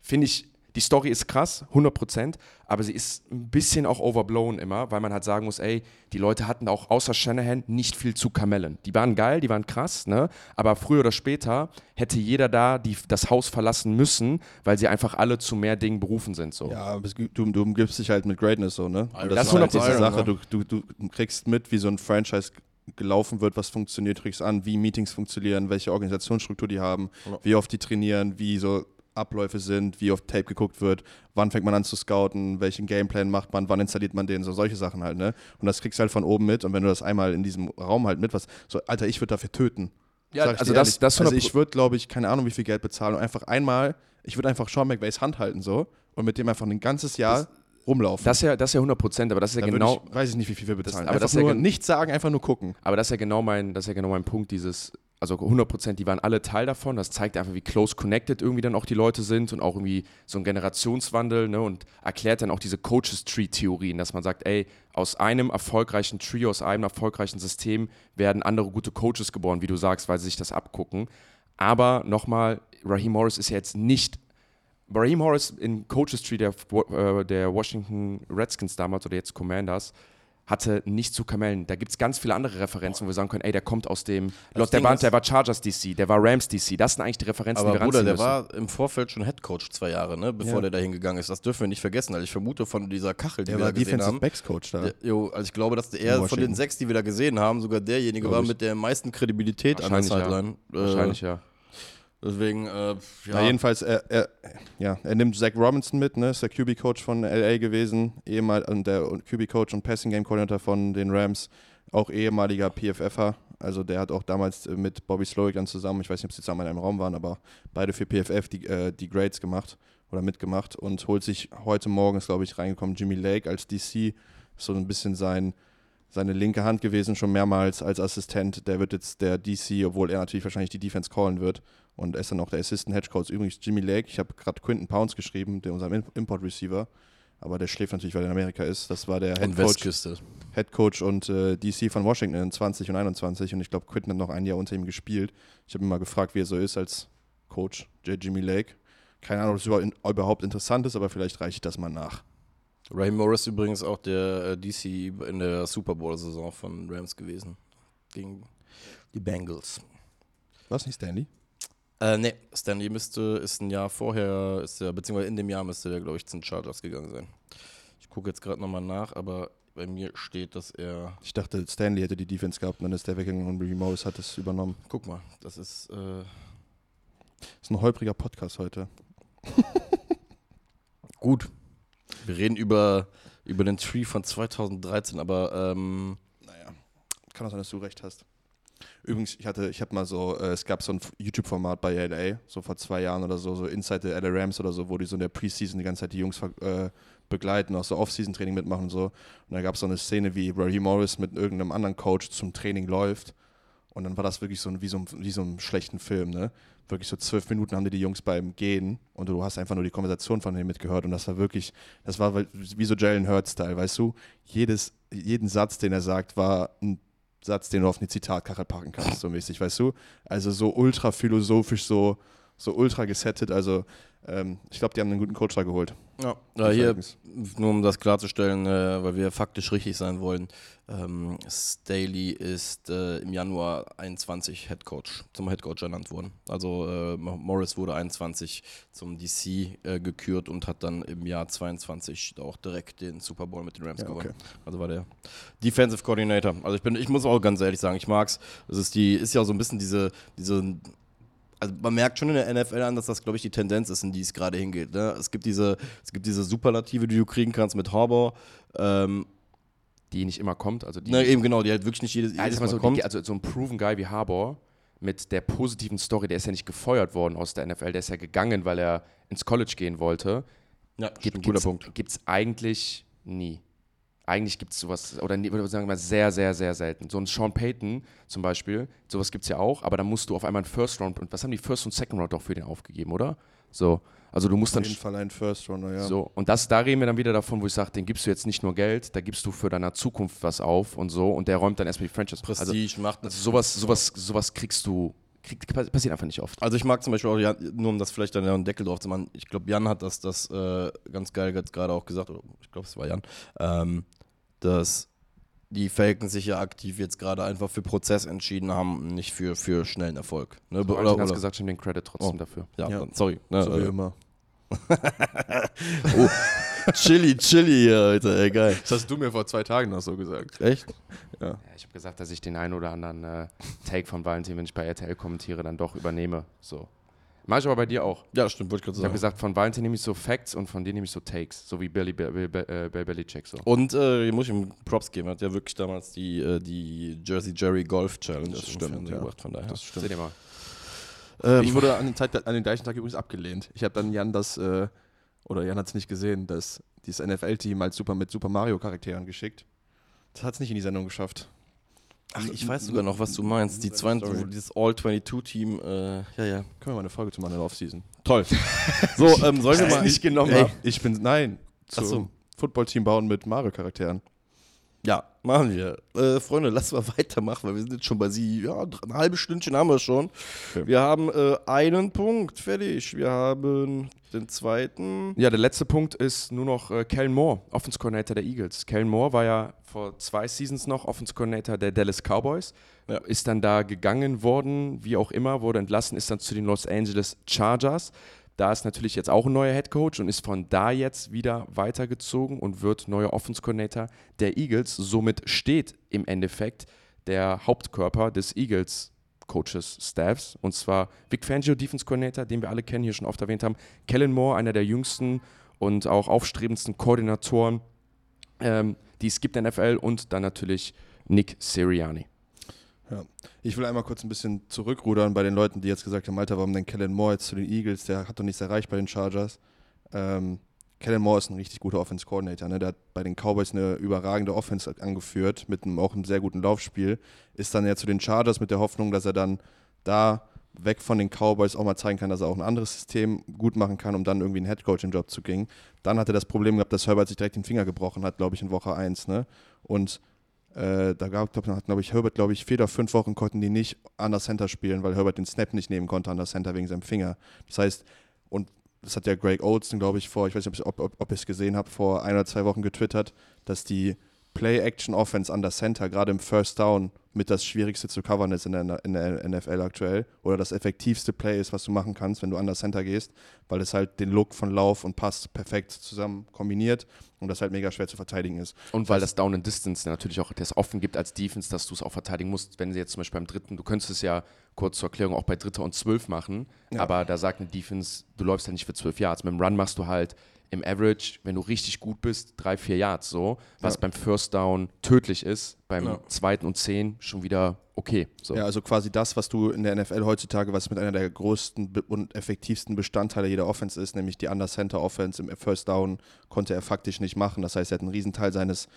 finde ich, die Story ist krass, 100%, aber sie ist ein bisschen auch overblown immer, weil man halt sagen muss, ey, die Leute hatten auch außer Shanahan nicht viel zu Kamellen. Die waren geil, die waren krass, ne? aber früher oder später hätte jeder da die, das Haus verlassen müssen, weil sie einfach alle zu mehr Dingen berufen sind. So. Ja, du, du umgibst dich halt mit Greatness so, ne? Und Das ist halt 100%, diese Sache, ne? du, du, du kriegst mit, wie so ein Franchise gelaufen wird, was funktioniert, du kriegst an, wie Meetings funktionieren, welche Organisationsstruktur die haben, Ja. wie oft die trainieren, wie so Abläufe sind, wie oft Tape geguckt wird, wann fängt man an zu scouten, welchen Gameplan macht man, wann installiert man den, so solche Sachen halt, ne? Und das kriegst du halt von oben mit und wenn du das einmal in diesem Raum halt mit, was, so, Alter, ich würde dafür töten. Ja, also das- das also 100% ich würde, glaube ich, keine Ahnung, wie viel Geld bezahlen und einfach einmal, ich würde einfach Sean McVays Hand halten so und mit dem einfach ein ganzes Jahr rumlaufen. Das ist ja, das ist ja 100%, aber das ist ja Dann genau, ich, weiß ich nicht, wie viel wir bezahlen. aber einfach das ist ja nur nichts sagen, einfach nur gucken. Aber das ist ja genau mein, das ist ja genau mein Punkt, dieses, also 100% die waren alle Teil davon. Das zeigt einfach, wie close connected irgendwie dann auch die Leute sind und auch irgendwie so ein Generationswandel, ne, und erklärt dann auch diese Coaches Tree Theorien, dass man sagt, ey, aus einem erfolgreichen Tree, aus einem erfolgreichen System werden andere gute Coaches geboren, wie du sagst, weil sie sich das abgucken. Aber nochmal, Raheem Morris ist ja jetzt nicht Raheem Morris in Coaches Tree der, äh, der Washington Redskins damals oder jetzt Commanders hatte nicht zu Kamellen. Da gibt es ganz viele andere Referenzen, wo wir sagen können, ey, der kommt aus dem, Das der war, ist- der war Chargers DC, der war Rams DC. Das sind eigentlich die Referenzen, Aber die wir Bruder, der müssen. war im Vorfeld schon Headcoach zwei Jahre, ne, bevor Ja. der da hingegangen ist. Das dürfen wir nicht vergessen. Also ich vermute von dieser Kachel, die wir da gesehen haben. Backs Coach da. Der, jo, also ich glaube, dass der eher von den sechs, die wir da gesehen haben, sogar derjenige war mit der meisten Kredibilität an der Wahrscheinlich, ja. Sideline. Wahrscheinlich, Äh, ja. Deswegen, äh, ja. Na, jedenfalls, er, er, ja, er nimmt Zach Robinson mit, ne, ist der QB-Coach von LA gewesen, ehemal, und der QB-Coach und Passing-Game-Coordinator von den Rams, auch ehemaliger PFFer. Also der hat auch damals äh, mit Bobby Slowick dann zusammen, ich weiß nicht, ob sie zusammen in einem Raum waren, aber beide für PFF die, äh, die Grades gemacht oder mitgemacht und holt sich heute Morgen, glaube ich reingekommen, Jimmy Lake als DC, so ein bisschen sein, seine linke Hand gewesen, schon mehrmals als Assistent. Der wird jetzt der DC, obwohl er natürlich wahrscheinlich die Defense callen wird. Und er ist dann auch der Assistant Hedge Coach. Übrigens Jimmy Lake, ich habe gerade Quinton Pounds geschrieben, der unserem Import Receiver. Aber der schläft natürlich, weil er in Amerika ist. Das war der Head Coach. Head Coach und äh, DC von Washington in 20 und 21. Und ich glaube, Quinton hat noch ein Jahr unter ihm gespielt. Ich habe ihn mal gefragt, wie er so ist als Coach, J. Jimmy Lake. Keine Ahnung, ob es über- überhaupt interessant ist, aber vielleicht reiche ich das mal nach. Raheem Morris übrigens auch der äh, DC in der Super Bowl-Saison von Rams gewesen. Gegen die Bengals. Was nicht, Stanley? Äh, nee, Stanley müsste, ist ein Jahr vorher, ist der, beziehungsweise in dem Jahr müsste der, glaube ich, zu den Chargers gegangen sein. Ich gucke jetzt gerade nochmal nach, aber bei mir steht, dass er. Ich dachte, Stanley hätte die Defense gehabt und dann ist der weggegangen und Ricky Morris hat es übernommen. Guck mal, das ist. Äh, ist ein holpriger Podcast heute. gut. Wir reden über, über den Tree von 2013, aber ähm, Naja, kann auch sein, dass du recht hast. Übrigens, ich hatte, ich habe mal so, äh, es gab so ein YouTube-Format bei LA, so vor zwei Jahren oder so, so Inside the LA Rams oder so, wo die so in der Preseason die ganze Zeit die Jungs äh, begleiten, auch so Off-Season-Training mitmachen und so. Und da gab es so eine Szene, wie Raheem Morris mit irgendeinem anderen Coach zum Training läuft. Und dann war das wirklich so ein, wie so ein, wie so ein schlechten Film, ne? Wirklich so zwölf Minuten haben die die Jungs beim Gehen und du hast einfach nur die Konversation von denen mitgehört und das war wirklich, das war wie so Jalen Hurts-Style, weißt du? Jedes, jeden Satz, den er sagt, war ein Satz, den du auf eine Zitatkachel packen kannst, so mäßig, weißt du? Also so ultra philosophisch, so, so ultra gesettet. Also ähm, ich glaube, die haben einen guten Coach da geholt. ja, ja, hier, nur um das klarzustellen, äh, weil wir faktisch richtig sein wollen, ähm, Staley ist äh, im Januar 21 Head Coach, zum Head Coach ernannt worden. Also äh, Morris wurde 21 zum DC äh, gekürt und hat dann im Jahr 22 auch direkt den Super Bowl mit den Rams Ja, gewonnen. okay. Also war der Defensive Coordinator. Also ich bin, ich muss auch ganz ehrlich sagen, ich mag's. Es ist die, ist ja so ein bisschen diese, diese also man merkt schon in der NFL an, dass das, glaube ich, die Tendenz ist, in die es gerade hingeht. Ne? Es, gibt diese, es gibt diese Superlative, die du kriegen kannst mit Harbour. Ähm, Die nicht immer kommt, also die, na, eben genau, die halt wirklich nicht jedes, jedes mal so, kommt. die, also so ein proven Guy wie Harbour mit der positiven Story, der ist ja nicht gefeuert worden aus der NFL, der ist ja gegangen, weil er ins College gehen wollte. ja, Gibt, stimmt, guter Punkt. Gibt es eigentlich nie. Eigentlich gibt es sowas, oder oder sagen mal sehr, sehr, sehr selten. So ein Sean Payton zum Beispiel, sowas gibt es ja auch, aber dann musst du auf einmal einen First Round, und was haben die First und Second Round doch für den aufgegeben, oder? So, also du musst Auf dann jeden Fall ein First Runner, ja. so, und das, da reden wir dann wieder davon, wo ich sage, den gibst du jetzt nicht nur Geld, da gibst du für deine Zukunft was auf und so und der räumt dann erstmal die Franchise. Prestige, Also, macht also sowas, sowas, sowas kriegst du kriegt, passiert einfach nicht oft. Also ich mag zum Beispiel auch, Jan, nur um das vielleicht dann einen Deckel drauf zu machen, ich glaube, Jan hat das, das äh, ganz geil jetzt gerade auch gesagt, oder ich glaube, es war Jan, ähm, dass die Falcons sich ja aktiv jetzt gerade einfach für Prozess entschieden haben, nicht für, für schnellen Erfolg. Ne? So, oder, hast gesagt, ich nehme den Credit trotzdem Oh. dafür. ja, Ja. Dann, sorry. Ne, So wie äh, immer. oh, chili, chili hier heute, ey, geil. Das hast du mir vor zwei Tagen noch so gesagt. Echt? Ja, ich habe gesagt, dass ich den einen oder anderen äh, Take von Valentin, wenn ich bei RTL kommentiere, dann doch übernehme. So. Mach ich aber bei dir auch. Ja, stimmt, wollte ich gerade Ich habe sagen. gesagt, von Valentin nehme ich so Facts und von dir nehme ich so Takes. So wie Billy, Billy, Billy, äh, Bill Belichick so. Und äh, hier muss ich ihm Props geben, er hat ja wirklich damals die, äh, die Jersey Jerry Golf Challenge Das im stimmt, ja. gebracht, von daher. Das Seht ihr mal. Ähm, Ich wurde an dem, Zeit, an dem gleichen Tag übrigens abgelehnt. Ich habe dann Jan das, äh, oder Jan hat es nicht gesehen, dass dieses NFL-Team als Super mit Super Mario-Charakteren geschickt. Das hat es nicht in die Sendung geschafft. Ach, ich weiß sogar noch, was du meinst. Die zwei, Sorry. dieses All-22-Team, äh, ja, ja. Können wir mal eine Folge zu machen in der Offseason? Toll. so, ähm, sollen wir mal. nicht genommen. Ey, ich bin, nein, Ach so. zum Footballteam bauen mit Mario-Charakteren. Ja, machen wir. Äh, Freunde, lass mal weitermachen, weil wir sind jetzt schon bei sie. Ja, ein halbes Stündchen haben wir schon. Okay. Wir haben äh, einen Punkt, fertig. Wir haben den zweiten. Ja, der letzte Punkt ist nur noch äh, Kellen Moore, Offense Coordinator der Eagles. Kellen Moore war ja vor zwei Seasons noch Offense Coordinator der Dallas Cowboys. Ja. Ist dann da gegangen worden, wie auch immer, wurde entlassen, ist dann zu den Los Angeles Chargers. Da ist natürlich jetzt auch ein neuer Head Coach und ist von da jetzt wieder weitergezogen und wird neuer Offense Coordinator der Eagles. Somit steht im Endeffekt der Hauptkörper des Eagles Coaches Staffs und zwar Vic Fangio, Defense Coordinator, den wir alle kennen, hier schon oft erwähnt haben. Kellen Moore, einer der jüngsten und auch aufstrebendsten Koordinatoren, ähm, die es gibt in der NFL und dann natürlich Nick Sirianni. Ja. Ich will einmal kurz ein bisschen zurückrudern bei den Leuten, die jetzt gesagt haben, Alter, warum denn Kellen Moore jetzt zu den Eagles? Der hat doch nichts erreicht bei den Chargers. Ähm, Kellen Moore ist ein richtig guter Offense Coordinator. Ne? Der hat bei den Cowboys eine überragende Offense angeführt, mit einem, auch einem sehr guten Laufspiel. Ist dann ja zu den Chargers mit der Hoffnung, dass er dann da weg von den Cowboys auch mal zeigen kann, dass er auch ein anderes System gut machen kann, um dann irgendwie einen Headcoaching-Job zu kriegen. Dann hat er das Problem gehabt, dass Herbert sich direkt den Finger gebrochen hat, glaube ich, in Woche 1. Ne? Und äh, da gab, hat, glaube ich, Herbert, glaube ich, vier oder fünf Wochen konnten die nicht an der Center spielen, weil Herbert den Snap nicht nehmen konnte an der Center wegen seinem Finger. Das heißt, und das hat ja Greg Olson, glaube ich, vor, ich weiß nicht, ob, ob, ob ihr es gesehen habt, vor ein oder zwei Wochen getwittert, dass die Play-Action-Offense an der Center gerade im First Down mit das Schwierigste zu covern ist in der, in der NFL aktuell oder das effektivste Play ist, was du machen kannst, wenn du an der Center gehst, weil es halt den Look von Lauf und Pass perfekt zusammen kombiniert und das halt mega schwer zu verteidigen ist. Und weil das Down and Distance natürlich auch das offen gibt als Defense, dass du es auch verteidigen musst, wenn sie jetzt zum Beispiel beim dritten, du könntest es ja kurz zur Erklärung auch bei dritter und zwölf machen, Ja. aber da sagt eine Defense, du läufst halt nicht für zwölf Yards. Mit dem Run machst du halt im Average, wenn du richtig gut bist, drei, vier Yards so, was Ja. beim First Down tödlich ist, beim Ja. zweiten und zehn schon wieder okay. So. Ja, also quasi das, was du in der NFL heutzutage, was mit einer der größten und effektivsten Bestandteile jeder Offense ist, nämlich die Under-Center-Offense im First Down, konnte er faktisch nicht machen. Das heißt, er hat einen Riesenteil seines,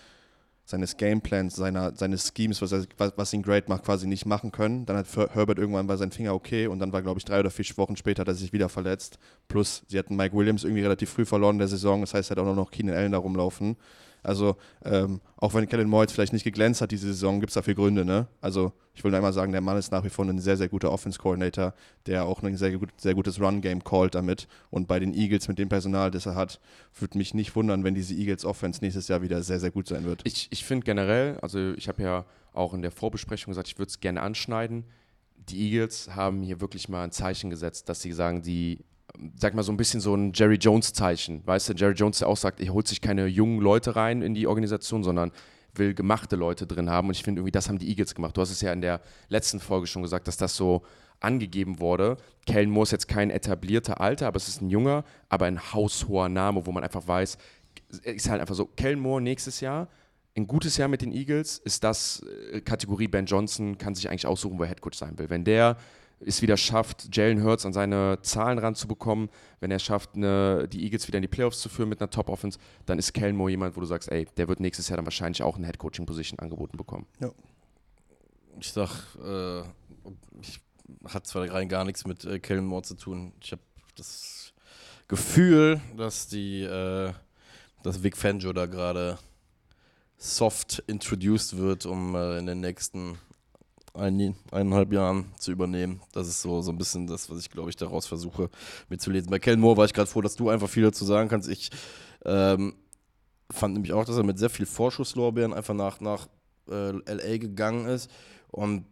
seines Gameplans, seiner, seines Schemes, was, er, was, was ihn great macht, quasi nicht machen können. Dann hat Herbert irgendwann war sein Finger okay und dann war, glaube ich, drei oder vier Wochen später hat er sich wieder verletzt. Plus, sie hatten Mike Williams irgendwie relativ früh verloren in der Saison. Das heißt, er hat auch noch Keenan Allen da rumlaufen. Also, ähm, auch wenn Kellen Moore jetzt vielleicht nicht geglänzt hat diese Saison, gibt es dafür Gründe, ne? Also, ich will nur einmal sagen, der Mann ist nach wie vor ein sehr, sehr guter Offense-Coordinator, der auch ein sehr, sehr gutes Run-Game callt damit. Und bei den Eagles mit dem Personal, das er hat, würde mich nicht wundern, wenn diese Eagles-Offense nächstes Jahr wieder sehr, sehr gut sein wird. Ich, ich finde generell, also ich habe ja auch in der Vorbesprechung gesagt, ich würde es gerne anschneiden. Die Eagles haben hier wirklich mal ein Zeichen gesetzt, dass sie sagen, die, sag mal so ein bisschen so ein Jerry Jones-Zeichen. Weißt du, Jerry Jones, der auch sagt, er holt sich keine jungen Leute rein in die Organisation, sondern will gemachte Leute drin haben. Und ich finde irgendwie, das haben die Eagles gemacht. Du hast es ja in der letzten Folge schon gesagt, dass das so angegeben wurde. Kellen Moore ist jetzt kein etablierter Alter, aber es ist ein junger, aber ein haushoher Name, wo man einfach weiß, ist halt einfach so, Kellen Moore nächstes Jahr, ein gutes Jahr mit den Eagles, ist das äh, Kategorie Ben Johnson, kann sich eigentlich aussuchen, wo er Headcoach sein will. Wenn der es wieder schafft, Jalen Hurts an seine Zahlen ranzubekommen, wenn er schafft, eine, die Eagles wieder in die Playoffs zu führen mit einer Top-Offense, dann ist Kellen Moore jemand, wo du sagst, ey, der wird nächstes Jahr dann wahrscheinlich auch eine Headcoaching-Position angeboten bekommen. Ich sag, äh, ich hat zwar rein gar nichts mit äh, Kellen Moore zu tun. Ich habe das Gefühl, dass die, äh, dass Vic Fangio da gerade soft introduced wird, um äh, in den nächsten ein, eineinhalb Jahren zu übernehmen. Das ist so, so ein bisschen das, was ich, glaube ich, daraus versuche mitzulesen. Bei Kellen Moore war ich gerade froh, dass du einfach viel dazu sagen kannst. Ich ähm, fand nämlich auch, dass er mit sehr viel Vorschusslorbeeren einfach nach, nach äh, LA gegangen ist. Und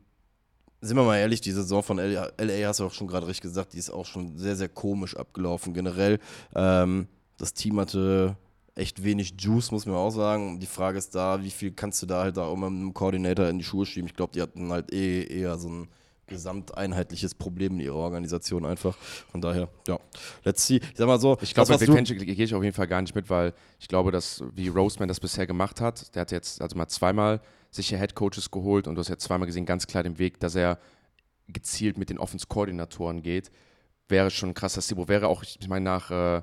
sind wir mal ehrlich, die Saison von LA, LA hast du auch schon gerade richtig gesagt, die ist auch schon sehr, sehr komisch abgelaufen. Generell, ähm, das Team hatte echt wenig Juice, muss man auch sagen. Die Frage ist da, wie viel kannst du da halt da auch mit einem Koordinator in die Schuhe schieben? Ich glaube, die hatten halt eh eher so ein gesamteinheitliches Problem in ihrer Organisation einfach. Von daher, ja, let's see. Ich sag mal so, ich glaube, bei Big Fangio gehe ich auf jeden Fall gar nicht mit, weil ich glaube, dass wie Roseman das bisher gemacht hat, der hat jetzt also mal zweimal sich hier Head Coaches geholt und du hast ja zweimal gesehen, ganz klar den Weg, dass er gezielt mit den Offense-Koordinatoren geht, wäre schon ein krasser Stil. Wäre auch, ich meine, nach, äh,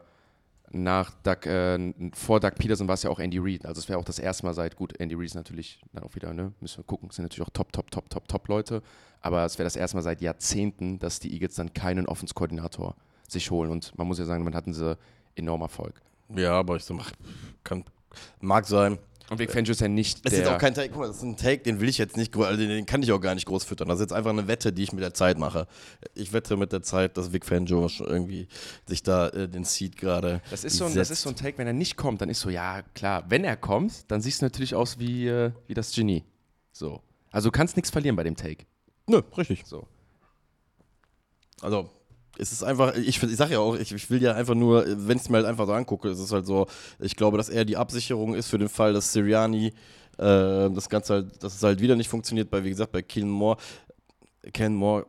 nach Doug, äh, vor Doug Peterson war es ja auch Andy Reid. Also es wäre auch das erste Mal seit, gut, Andy Reid ist natürlich dann auch wieder, ne, müssen wir gucken, sind natürlich auch top, top, top, top, top Leute, aber es wäre das erste Mal seit Jahrzehnten, dass die Eagles dann keinen Offense-Koordinator sich holen und man muss ja sagen, man hatten sie enorm Erfolg. Ja, aber ich so, kann, mag sein. Und Vic Fangio ist ja nicht Es ist auch kein Take, guck mal, das ist ein Take, den will ich jetzt nicht, also den kann ich auch gar nicht groß füttern. Das ist jetzt einfach eine Wette, die ich mit der Zeit mache. Ich wette mit der Zeit, dass Vic Fangio schon irgendwie sich da äh, den Seed gerade das ist so ein, Das ist so ein Take, wenn er nicht kommt, dann ist so, ja klar, wenn er kommt, dann siehst du natürlich aus wie, äh, wie das Genie. So. Also du kannst nichts verlieren bei dem Take. Nö, richtig. So. Also, es ist einfach, ich, ich sage ja auch, ich, ich, will ja einfach nur, wenn ich es mir halt einfach so angucke, es ist halt so, ich glaube, dass er die Absicherung ist für den Fall, dass Siriani äh, das Ganze halt, dass es halt wieder nicht funktioniert, bei, wie gesagt, bei Kellen Moore, Ken Moore,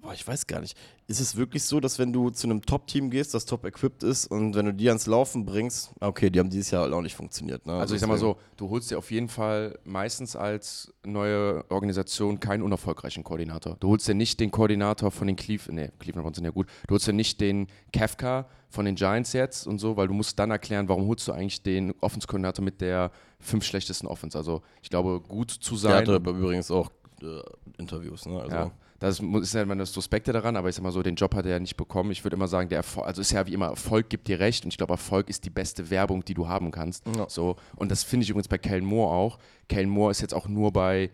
boah, ich weiß gar nicht. Ist es wirklich so, dass wenn du zu einem Top-Team gehst, das top-equipped ist und wenn du die ans Laufen bringst, okay, die haben dieses Jahr halt auch nicht funktioniert. Ne? Also ich sag mal so, du holst dir auf jeden Fall meistens als neue Organisation keinen unerfolgreichen Koordinator. Du holst dir nicht den Koordinator von den Cleveland, nee, Cleveland sind ja gut, du holst dir nicht den Kafka von den Giants jetzt und so, weil du musst dann erklären, warum holst du eigentlich den Offense-Koordinator mit der fünf schlechtesten Offense. Also ich glaube, gut zu sein. Der hatte übrigens auch äh, Interviews, ne? Also ja. Das ist ja immer das Suspekte daran, aber ich sag mal so, den Job hat er ja nicht bekommen. Ich würde immer sagen, der Erfolg, also ist ja wie immer, Erfolg gibt dir recht und ich glaube, Erfolg ist die beste Werbung, die du haben kannst. Ja. So, und das finde ich übrigens bei Kellen Moore auch. Kellen Moore ist jetzt auch nur bei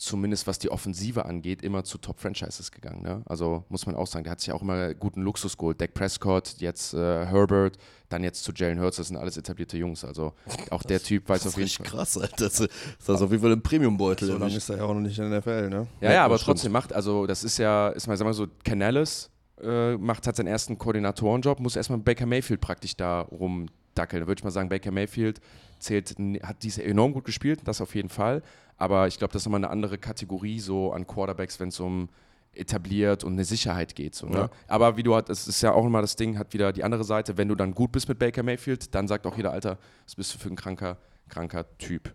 zumindest was die Offensive angeht, immer zu Top-Franchises gegangen. Ne? Also muss man auch sagen, der hat sich ja auch immer guten Luxus geholt. Dak Prescott, jetzt äh, Herbert, dann jetzt zu Jalen Hurts, das sind alles etablierte Jungs. Also auch der Typ weiß auf jeden Fall. krass, Alter. Das ist, das auf jeden Fall ein Premium-Beutel. So lange ist er ja auch noch nicht in der NFL, ne? Ja, ja, aber trotzdem macht, also das ist ja, ist mal, sag mal so, Canales äh, macht, hat seinen ersten Koordinatorenjob, muss erstmal Baker Mayfield praktisch da rumdackeln. Da würde ich mal sagen, Baker Mayfield zählt, hat diese enorm gut gespielt, das auf jeden Fall. Aber ich glaube, das ist nochmal eine andere Kategorie so an Quarterbacks, wenn es um etabliert und eine Sicherheit geht. So, ne? ja. Aber wie du hast, es ist ja auch immer das Ding, hat wieder die andere Seite, wenn du dann gut bist mit Baker Mayfield, dann sagt auch jeder, Alter, was bist du für ein kranker, kranker Typ.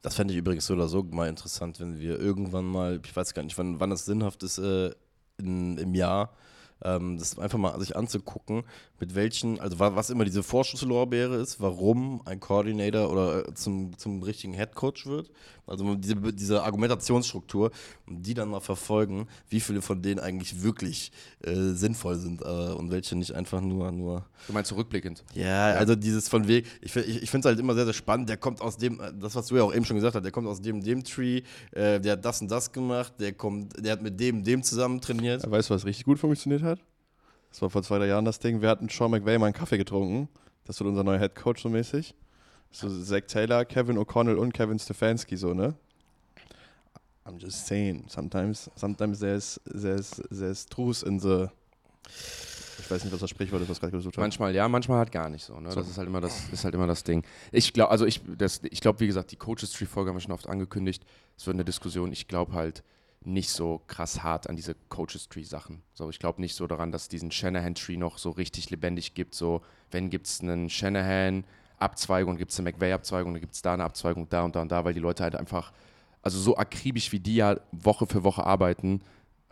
Das fände ich übrigens so oder so mal interessant, wenn wir irgendwann mal, ich weiß gar nicht, wann, wann das sinnhaft ist, äh, in, im Jahr, ähm, das einfach mal sich anzugucken, mit welchen, also was immer diese Vorschusslorbeere ist, warum ein Coordinator oder äh, zum, zum richtigen Headcoach wird. Also diese, diese Argumentationsstruktur und die dann mal verfolgen, wie viele von denen eigentlich wirklich äh, sinnvoll sind äh, und welche nicht einfach nur, nur. Du meinst zurückblickend? Ja, ja. also dieses von Weg, ich, ich, ich finde es halt immer sehr, sehr spannend. Der kommt aus dem, äh, das, was du ja auch eben schon gesagt hast, der kommt aus dem, dem Tree, äh, der hat das und das gemacht, der kommt, der hat mit dem, dem zusammen trainiert. Ja, weißt du, was richtig gut funktioniert hat? Das war vor zwei, drei Jahren das Ding. Wir hatten Sean McVay mal einen Kaffee getrunken. Das wird unser neuer Head Coach so mäßig. So Zach Taylor, Kevin O'Connell und Kevin Stefanski so, ne? I'm just saying, sometimes, sometimes there's, there's, there's truth in the. Ich weiß nicht, was das Sprichwort ist, was gerade gesucht habe. Manchmal ja, manchmal halt gar nicht so. Ne? Das ist halt immer das, ist halt immer das Ding. Ich glaube, also ich, ich glaube, wie gesagt, die Coaches Tree Folge haben wir schon oft angekündigt. Es wird eine Diskussion. Ich glaube halt, nicht so krass hart an diese Coaches Tree Sachen. So, ich glaube nicht so daran, dass es diesen Shanahan Tree noch so richtig lebendig gibt. So, wenn gibt es einen Shanahan Abzweigung, gibt es eine McVay Abzweigung, dann gibt es da eine Abzweigung, da und da und da, weil die Leute halt einfach, also so akribisch wie die ja Woche für Woche arbeiten,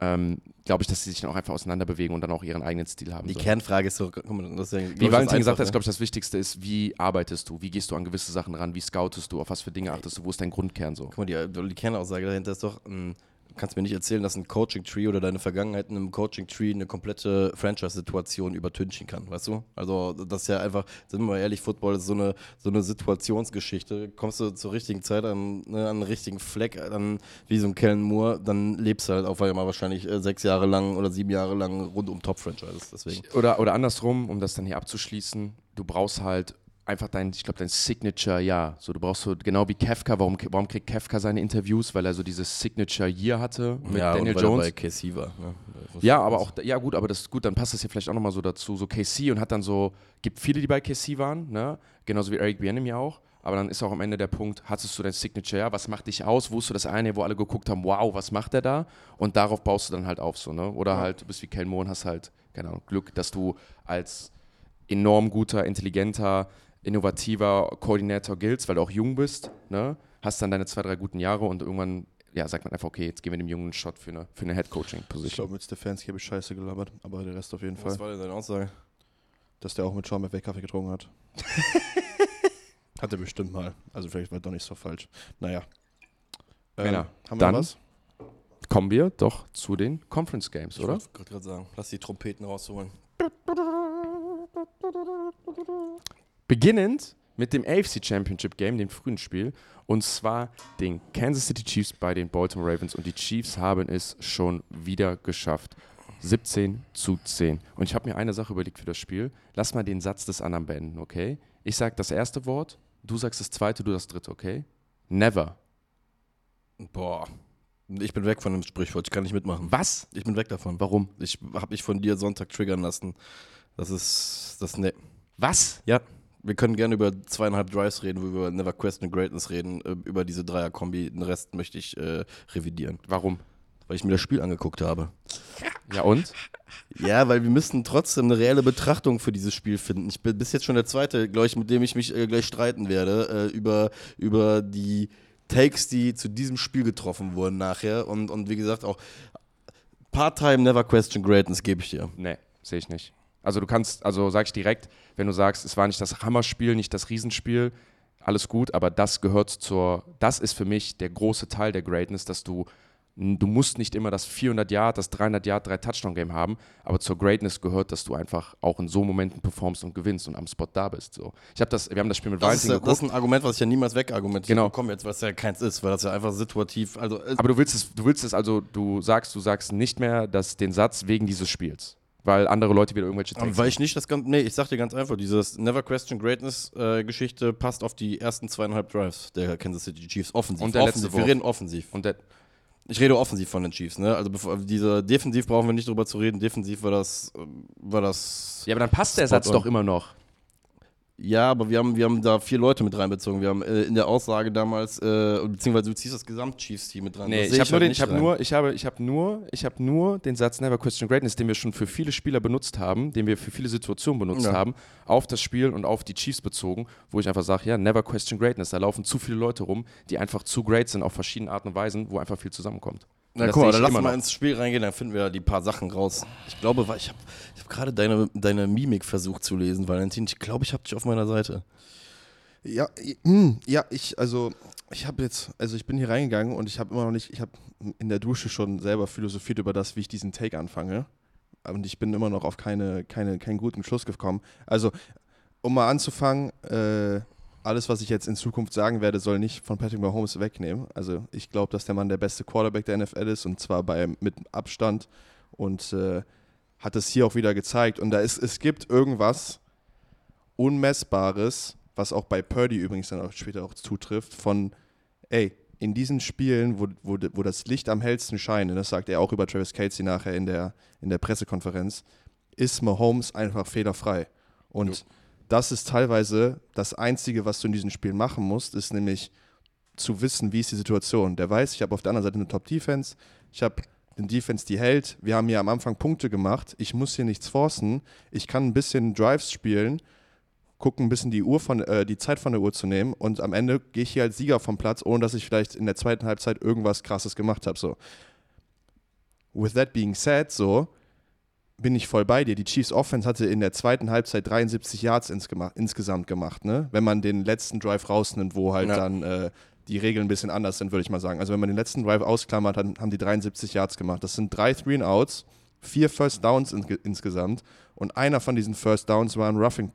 ähm, glaube ich, dass sie sich dann auch einfach auseinander bewegen und dann auch ihren eigenen Stil haben. Die so. Kernfrage ist so, ja, wie Valentin gesagt hat, ist, glaube ich, das Wichtigste ist, wie arbeitest du, wie gehst du an gewisse Sachen ran, wie scoutest du, auf was für Dinge achtest du, wo ist dein Grundkern so? Guck mal, die, die Kernaussage dahinter ist doch, ein kannst mir nicht erzählen, dass ein Coaching-Tree oder deine Vergangenheit in einem Coaching-Tree eine komplette Franchise-Situation übertünchen kann, weißt du? Also das ist ja einfach, sind wir mal ehrlich, Football ist so eine, so eine Situationsgeschichte. Kommst du zur richtigen Zeit an, ne, an einen richtigen Fleck, an, wie so ein Kellen Moore, dann lebst du halt auf einmal wahrscheinlich äh, sechs Jahre lang oder sieben Jahre lang rund um Top-Franchises. Oder, oder andersrum, um das dann hier abzuschließen, du brauchst halt einfach dein, ich glaube, dein Signature ja. So, du brauchst so, genau wie Kefka, warum, warum kriegt Kefka seine Interviews? Weil er so dieses Signature Year hatte mit ja, Daniel und weil Jones. Er bei KC war. Ne? Ja, aber auch, ja gut, aber das gut, dann passt das hier vielleicht auch nochmal so dazu. So KC und hat dann so, gibt viele, die bei KC waren, ne? Genauso wie Eric Bienem ja auch. Aber dann ist auch am Ende der Punkt, hattest du dein Signature, ja, was macht dich aus? Wo ist du das eine, wo alle geguckt haben, wow, was macht der da? Und darauf baust du dann halt auf, so, ne? Oder ja. halt, du bist wie Ken Moore und hast halt, keine Ahnung, Glück, dass du als enorm guter, intelligenter, innovativer Koordinator giltst, weil du auch jung bist, ne? hast dann deine zwei, drei guten Jahre und irgendwann ja, sagt man einfach, okay, jetzt geben wir dem Jungen einen Shot für eine, für eine Head-Coaching-Position. Ich glaube, mit Stefanski habe ich scheiße gelabert, aber der Rest auf jeden Fall. Was war denn deine Aussage? Dass der auch mit Sean McVay Kaffee getrunken hat. hat er bestimmt mal. Also vielleicht war doch nicht so falsch. Naja. Ähm, Männer, haben wir dann was? Kommen wir doch zu den Conference Games, ich oder? Ich wollte gerade sagen, lass die Trompeten rausholen. Beginnend mit dem AFC Championship Game, dem frühen Spiel, und zwar den Kansas City Chiefs bei den Baltimore Ravens. Und die Chiefs haben es schon wieder geschafft. 17 zu 10. Und ich habe mir eine Sache überlegt für das Spiel. Lass mal den Satz des anderen beenden, okay? Ich sage das erste Wort, du sagst das zweite, du das dritte, okay? Never. Boah. Ich bin weg von dem Sprichwort, ich kann nicht mitmachen. Was? Ich bin weg davon. Warum? Ich habe mich von dir Sonntag triggern lassen. Das ist das ne. Was? Ja. Wir können gerne über zweieinhalb Drives reden, wo wir über Never Question Greatness reden, äh, über diese Dreier-Kombi. Den Rest möchte ich äh, revidieren. Warum? Weil ich mir das Spiel angeguckt habe. Ja und? Ja, weil wir müssen trotzdem eine reelle Betrachtung für dieses Spiel finden. Ich bin bis jetzt schon der zweite, glaube ich, mit dem ich mich äh, gleich streiten werde, äh, über, über die Takes, die zu diesem Spiel getroffen wurden nachher. Und, und wie gesagt, auch Part-Time Never Question Greatness gebe ich dir. Nee, sehe ich nicht. Also du kannst, also sag ich direkt, wenn du sagst, es war nicht das Hammerspiel, nicht das Riesenspiel, alles gut, aber das gehört zur, das ist für mich der große Teil der Greatness, dass du, du musst nicht immer das 400 Yard, das 300 Yard, drei Touchdown Game haben, aber zur Greatness gehört, dass du einfach auch in so Momenten performst und gewinnst und am Spot da bist. So. Ich habe das, wir haben das Spiel mit das Valentin ist, geguckt. Das ist ein Argument, was ich ja niemals wegargumentiert genau. bekomme jetzt, was ja keins ist, weil das ja einfach situativ, also äh aber du willst es, du willst es also, du sagst, du sagst nicht mehr, dass den Satz wegen dieses Spiels weil andere Leute wieder irgendwelche Takes Weil ich nicht das ganze, nee, ich sag dir ganz einfach, diese Never Question Greatness äh, Geschichte passt auf die ersten zweieinhalb Drives der Kansas City Chiefs offensiv. Und der offensiv. letzte wir Wurf. reden offensiv. Und der, ich rede offensiv von den Chiefs, ne? Also bevor, diese defensiv brauchen wir nicht drüber zu reden. Defensiv war das, war das. Ja, aber dann passt der Satz doch immer noch. Ja, aber wir haben, wir haben da vier Leute mit reinbezogen. Wir haben äh, in der Aussage damals, äh, beziehungsweise du ziehst das Gesamt-Chiefs-Team mit rein. Nee, ich habe nur, halt den, ich hab nur, ich habe, ich habe nur, ich habe nur den Satz Never Question Greatness, den wir schon für viele Spieler benutzt haben, den wir für viele Situationen benutzt Ja. haben, auf das Spiel und auf die Chiefs bezogen, wo ich einfach sage, ja, Never Question Greatness. Da laufen zu viele Leute rum, die einfach zu great sind auf verschiedene Arten und Weisen, wo einfach viel zusammenkommt. Na das guck mal, dann lass mal noch. ins Spiel reingehen, dann finden wir die paar Sachen raus. Ich glaube, weil ich habe ich hab gerade deine, deine Mimik versucht zu lesen, Valentin. Ich glaube, ich habe dich auf meiner Seite. Ja, hm, ja, ich, also, ich habe jetzt, also ich bin hier reingegangen und ich habe immer noch nicht, ich habe in der Dusche schon selber philosophiert über das, wie ich diesen Take anfange. Und ich bin immer noch auf keine, keine, keinen guten Schluss gekommen. Also, um mal anzufangen, äh, alles, was ich jetzt in Zukunft sagen werde, soll nicht von Patrick Mahomes wegnehmen. Also, ich glaube, dass der Mann der beste Quarterback der NFL ist und zwar bei, mit Abstand und äh, hat es hier auch wieder gezeigt. Und da ist, es gibt irgendwas Unmessbares, was auch bei Purdy übrigens dann auch später auch zutrifft, von, ey, in diesen Spielen, wo, wo, wo das Licht am hellsten scheint, und das sagt er auch über Travis Casey nachher in der, in der Pressekonferenz, ist Mahomes einfach fehlerfrei. Und das ist teilweise das Einzige, was du in diesen Spielen machen musst, ist nämlich zu wissen, wie ist die Situation. Der weiß, ich habe auf der anderen Seite eine Top-Defense, ich habe eine Defense, die hält. Wir haben hier am Anfang Punkte gemacht. Ich muss hier nichts forcen. Ich kann ein bisschen Drives spielen, gucken, ein bisschen die Uhr von, äh, die Zeit von der Uhr zu nehmen und am Ende gehe ich hier als Sieger vom Platz, ohne dass ich vielleicht in der zweiten Halbzeit irgendwas krasses gemacht habe. So. With that being said, so bin ich voll bei dir. Die Chiefs Offense hatte in der zweiten Halbzeit 73 Yards insgema insgesamt gemacht, ne? Wenn man den letzten Drive rausnimmt, wo halt Ja. dann äh, die Regeln ein bisschen anders sind, würde ich mal sagen. Also wenn man den letzten Drive ausklammert, dann haben die 73 Yards gemacht. Das sind drei Three and Outs, vier First Downs in, insgesamt und einer von diesen First Downs war ein Roughing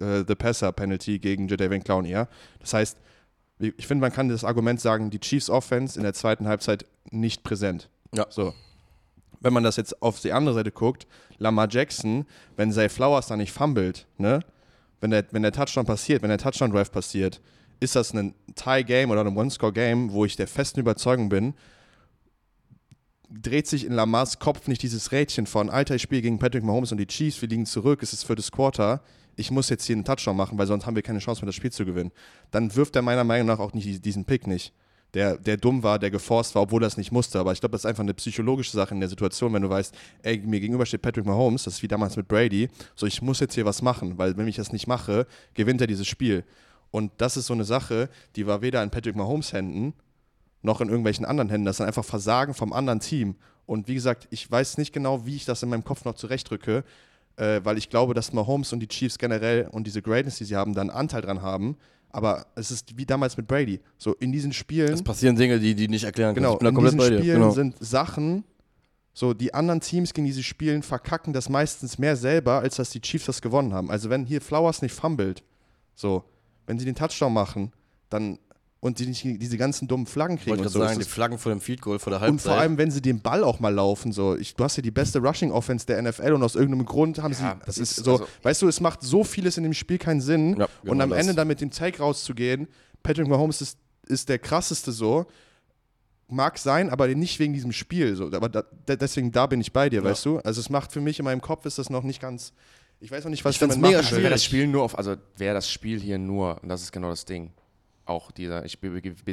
äh, the Passer Penalty gegen Jadavion Clowney. Das heißt, ich finde, man kann das Argument sagen, die Chiefs Offense in der zweiten Halbzeit nicht präsent. Ja. So. Wenn man das jetzt auf die andere Seite guckt, Lamar Jackson, wenn Zay Flowers da nicht fummelt, ne? Wenn der, wenn der Touchdown passiert, wenn der Touchdown-Drive passiert, ist das ein Tie-Game oder ein One-Score-Game, wo ich der festen Überzeugung bin, dreht sich in Lamars Kopf nicht dieses Rädchen von, Alter, ich spiele gegen Patrick Mahomes und die Chiefs, wir liegen zurück, es ist das Quarter, ich muss jetzt hier einen Touchdown machen, weil sonst haben wir keine Chance mehr, das Spiel zu gewinnen. Dann wirft er meiner Meinung nach auch nicht diesen Pick nicht. Der, der dumm war, der geforst war, obwohl er es nicht musste. Aber ich glaube, das ist einfach eine psychologische Sache in der Situation, wenn du weißt, ey, mir gegenüber steht Patrick Mahomes, das ist wie damals mit Brady, so ich muss jetzt hier was machen, weil wenn ich das nicht mache, gewinnt er dieses Spiel. Und das ist so eine Sache, die war weder in Patrick Mahomes Händen noch in irgendwelchen anderen Händen. Das ist einfach Versagen vom anderen Team. Und wie gesagt, ich weiß nicht genau, wie ich das in meinem Kopf noch zurechtrücke, äh, weil ich glaube, dass Mahomes und die Chiefs generell und diese Greatness, die sie haben, da einen Anteil dran haben. Aber es ist wie damals mit Brady. So in diesen Spielen. Es passieren Dinge, die die nicht erklären Genau, kannst. in diesen Spielen genau. sind Sachen, so die anderen Teams gegen diese Spielen verkacken das meistens mehr selber, als dass die Chiefs das gewonnen haben. Also wenn hier Flowers nicht fummelt, so, wenn sie den Touchdown machen, dann und die nicht diese ganzen dummen Flaggen kriegen. Ich wollte so. sagen, die Flaggen vor dem Field Goal, vor der Halbzeit. Und vor allem, wenn sie den Ball auch mal laufen, so. Ich, du hast ja die beste Rushing Offense der NFL und aus irgendeinem Grund haben ja, sie. Das ist so. Also, weißt du, es macht so vieles in dem Spiel keinen Sinn. Ja, genau und am das. Ende dann mit dem Take rauszugehen, Patrick Mahomes ist, ist der krasseste so. Mag sein, aber nicht wegen diesem Spiel. So. Aber da, deswegen, da bin ich bei dir, ja. weißt du? Also es macht für mich in meinem Kopf ist das noch nicht ganz. Ich weiß noch nicht, was ich, damit mega schwierig. Wäre das Spiel nur auf, also wäre das Spiel hier nur, und das ist genau das Ding auch dieser, ich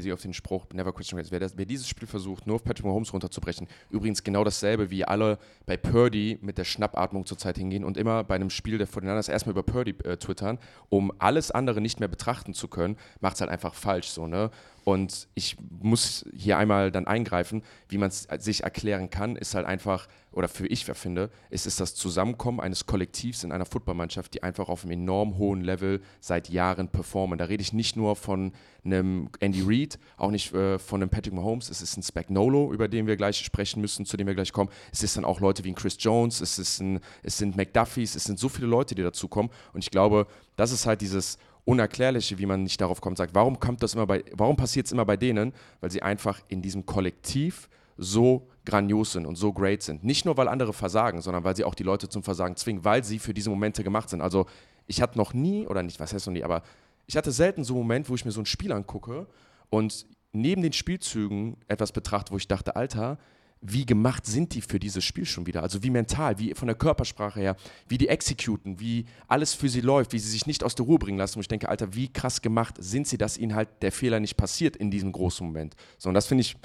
sie auf den Spruch, never question race. Wer, wer, dieses Spiel versucht, nur auf Patrick Mahomes runterzubrechen, übrigens genau dasselbe, wie alle bei Purdy mit der Schnappatmung zurzeit hingehen und immer bei einem Spiel der 49ers erstmal über Purdy äh, twittern, um alles andere nicht mehr betrachten zu können, macht es halt einfach falsch so, ne? Und ich muss hier einmal dann eingreifen, wie man es sich erklären kann, ist halt einfach, oder für ich finde, ist es das Zusammenkommen eines Kollektivs in einer Footballmannschaft, die einfach auf einem enorm hohen Level seit Jahren performen. Da rede ich nicht nur von einem Andy Reid, auch nicht äh, von einem Patrick Mahomes, es ist ein Spagnolo, über den wir gleich sprechen müssen, zu dem wir gleich kommen. Es ist dann auch Leute wie ein Chris Jones, es, ist ein, es sind McDuffies, es sind so viele Leute, die dazukommen. Und ich glaube, das ist halt dieses Unerklärliche, wie man nicht darauf kommt, sagt, warum kommt das immer bei, warum passiert es immer bei denen? Weil sie einfach in diesem Kollektiv so grandios sind und so great sind. Nicht nur, weil andere versagen, sondern weil sie auch die Leute zum Versagen zwingen, weil sie für diese Momente gemacht sind. Also ich hatte noch nie, oder nicht, was heißt noch nie, aber ich hatte selten so einen Moment, wo ich mir so ein Spiel angucke und neben den Spielzügen etwas betrachte, wo ich dachte, Alter, wie gemacht sind die für dieses Spiel schon wieder? Also wie mental, wie von der Körpersprache her, wie die exekuten, wie alles für sie läuft, wie sie sich nicht aus der Ruhe bringen lassen. Und ich denke, Alter, wie krass gemacht sind sie, dass ihnen halt der Fehler nicht passiert in diesem großen Moment. So, und das finde ich,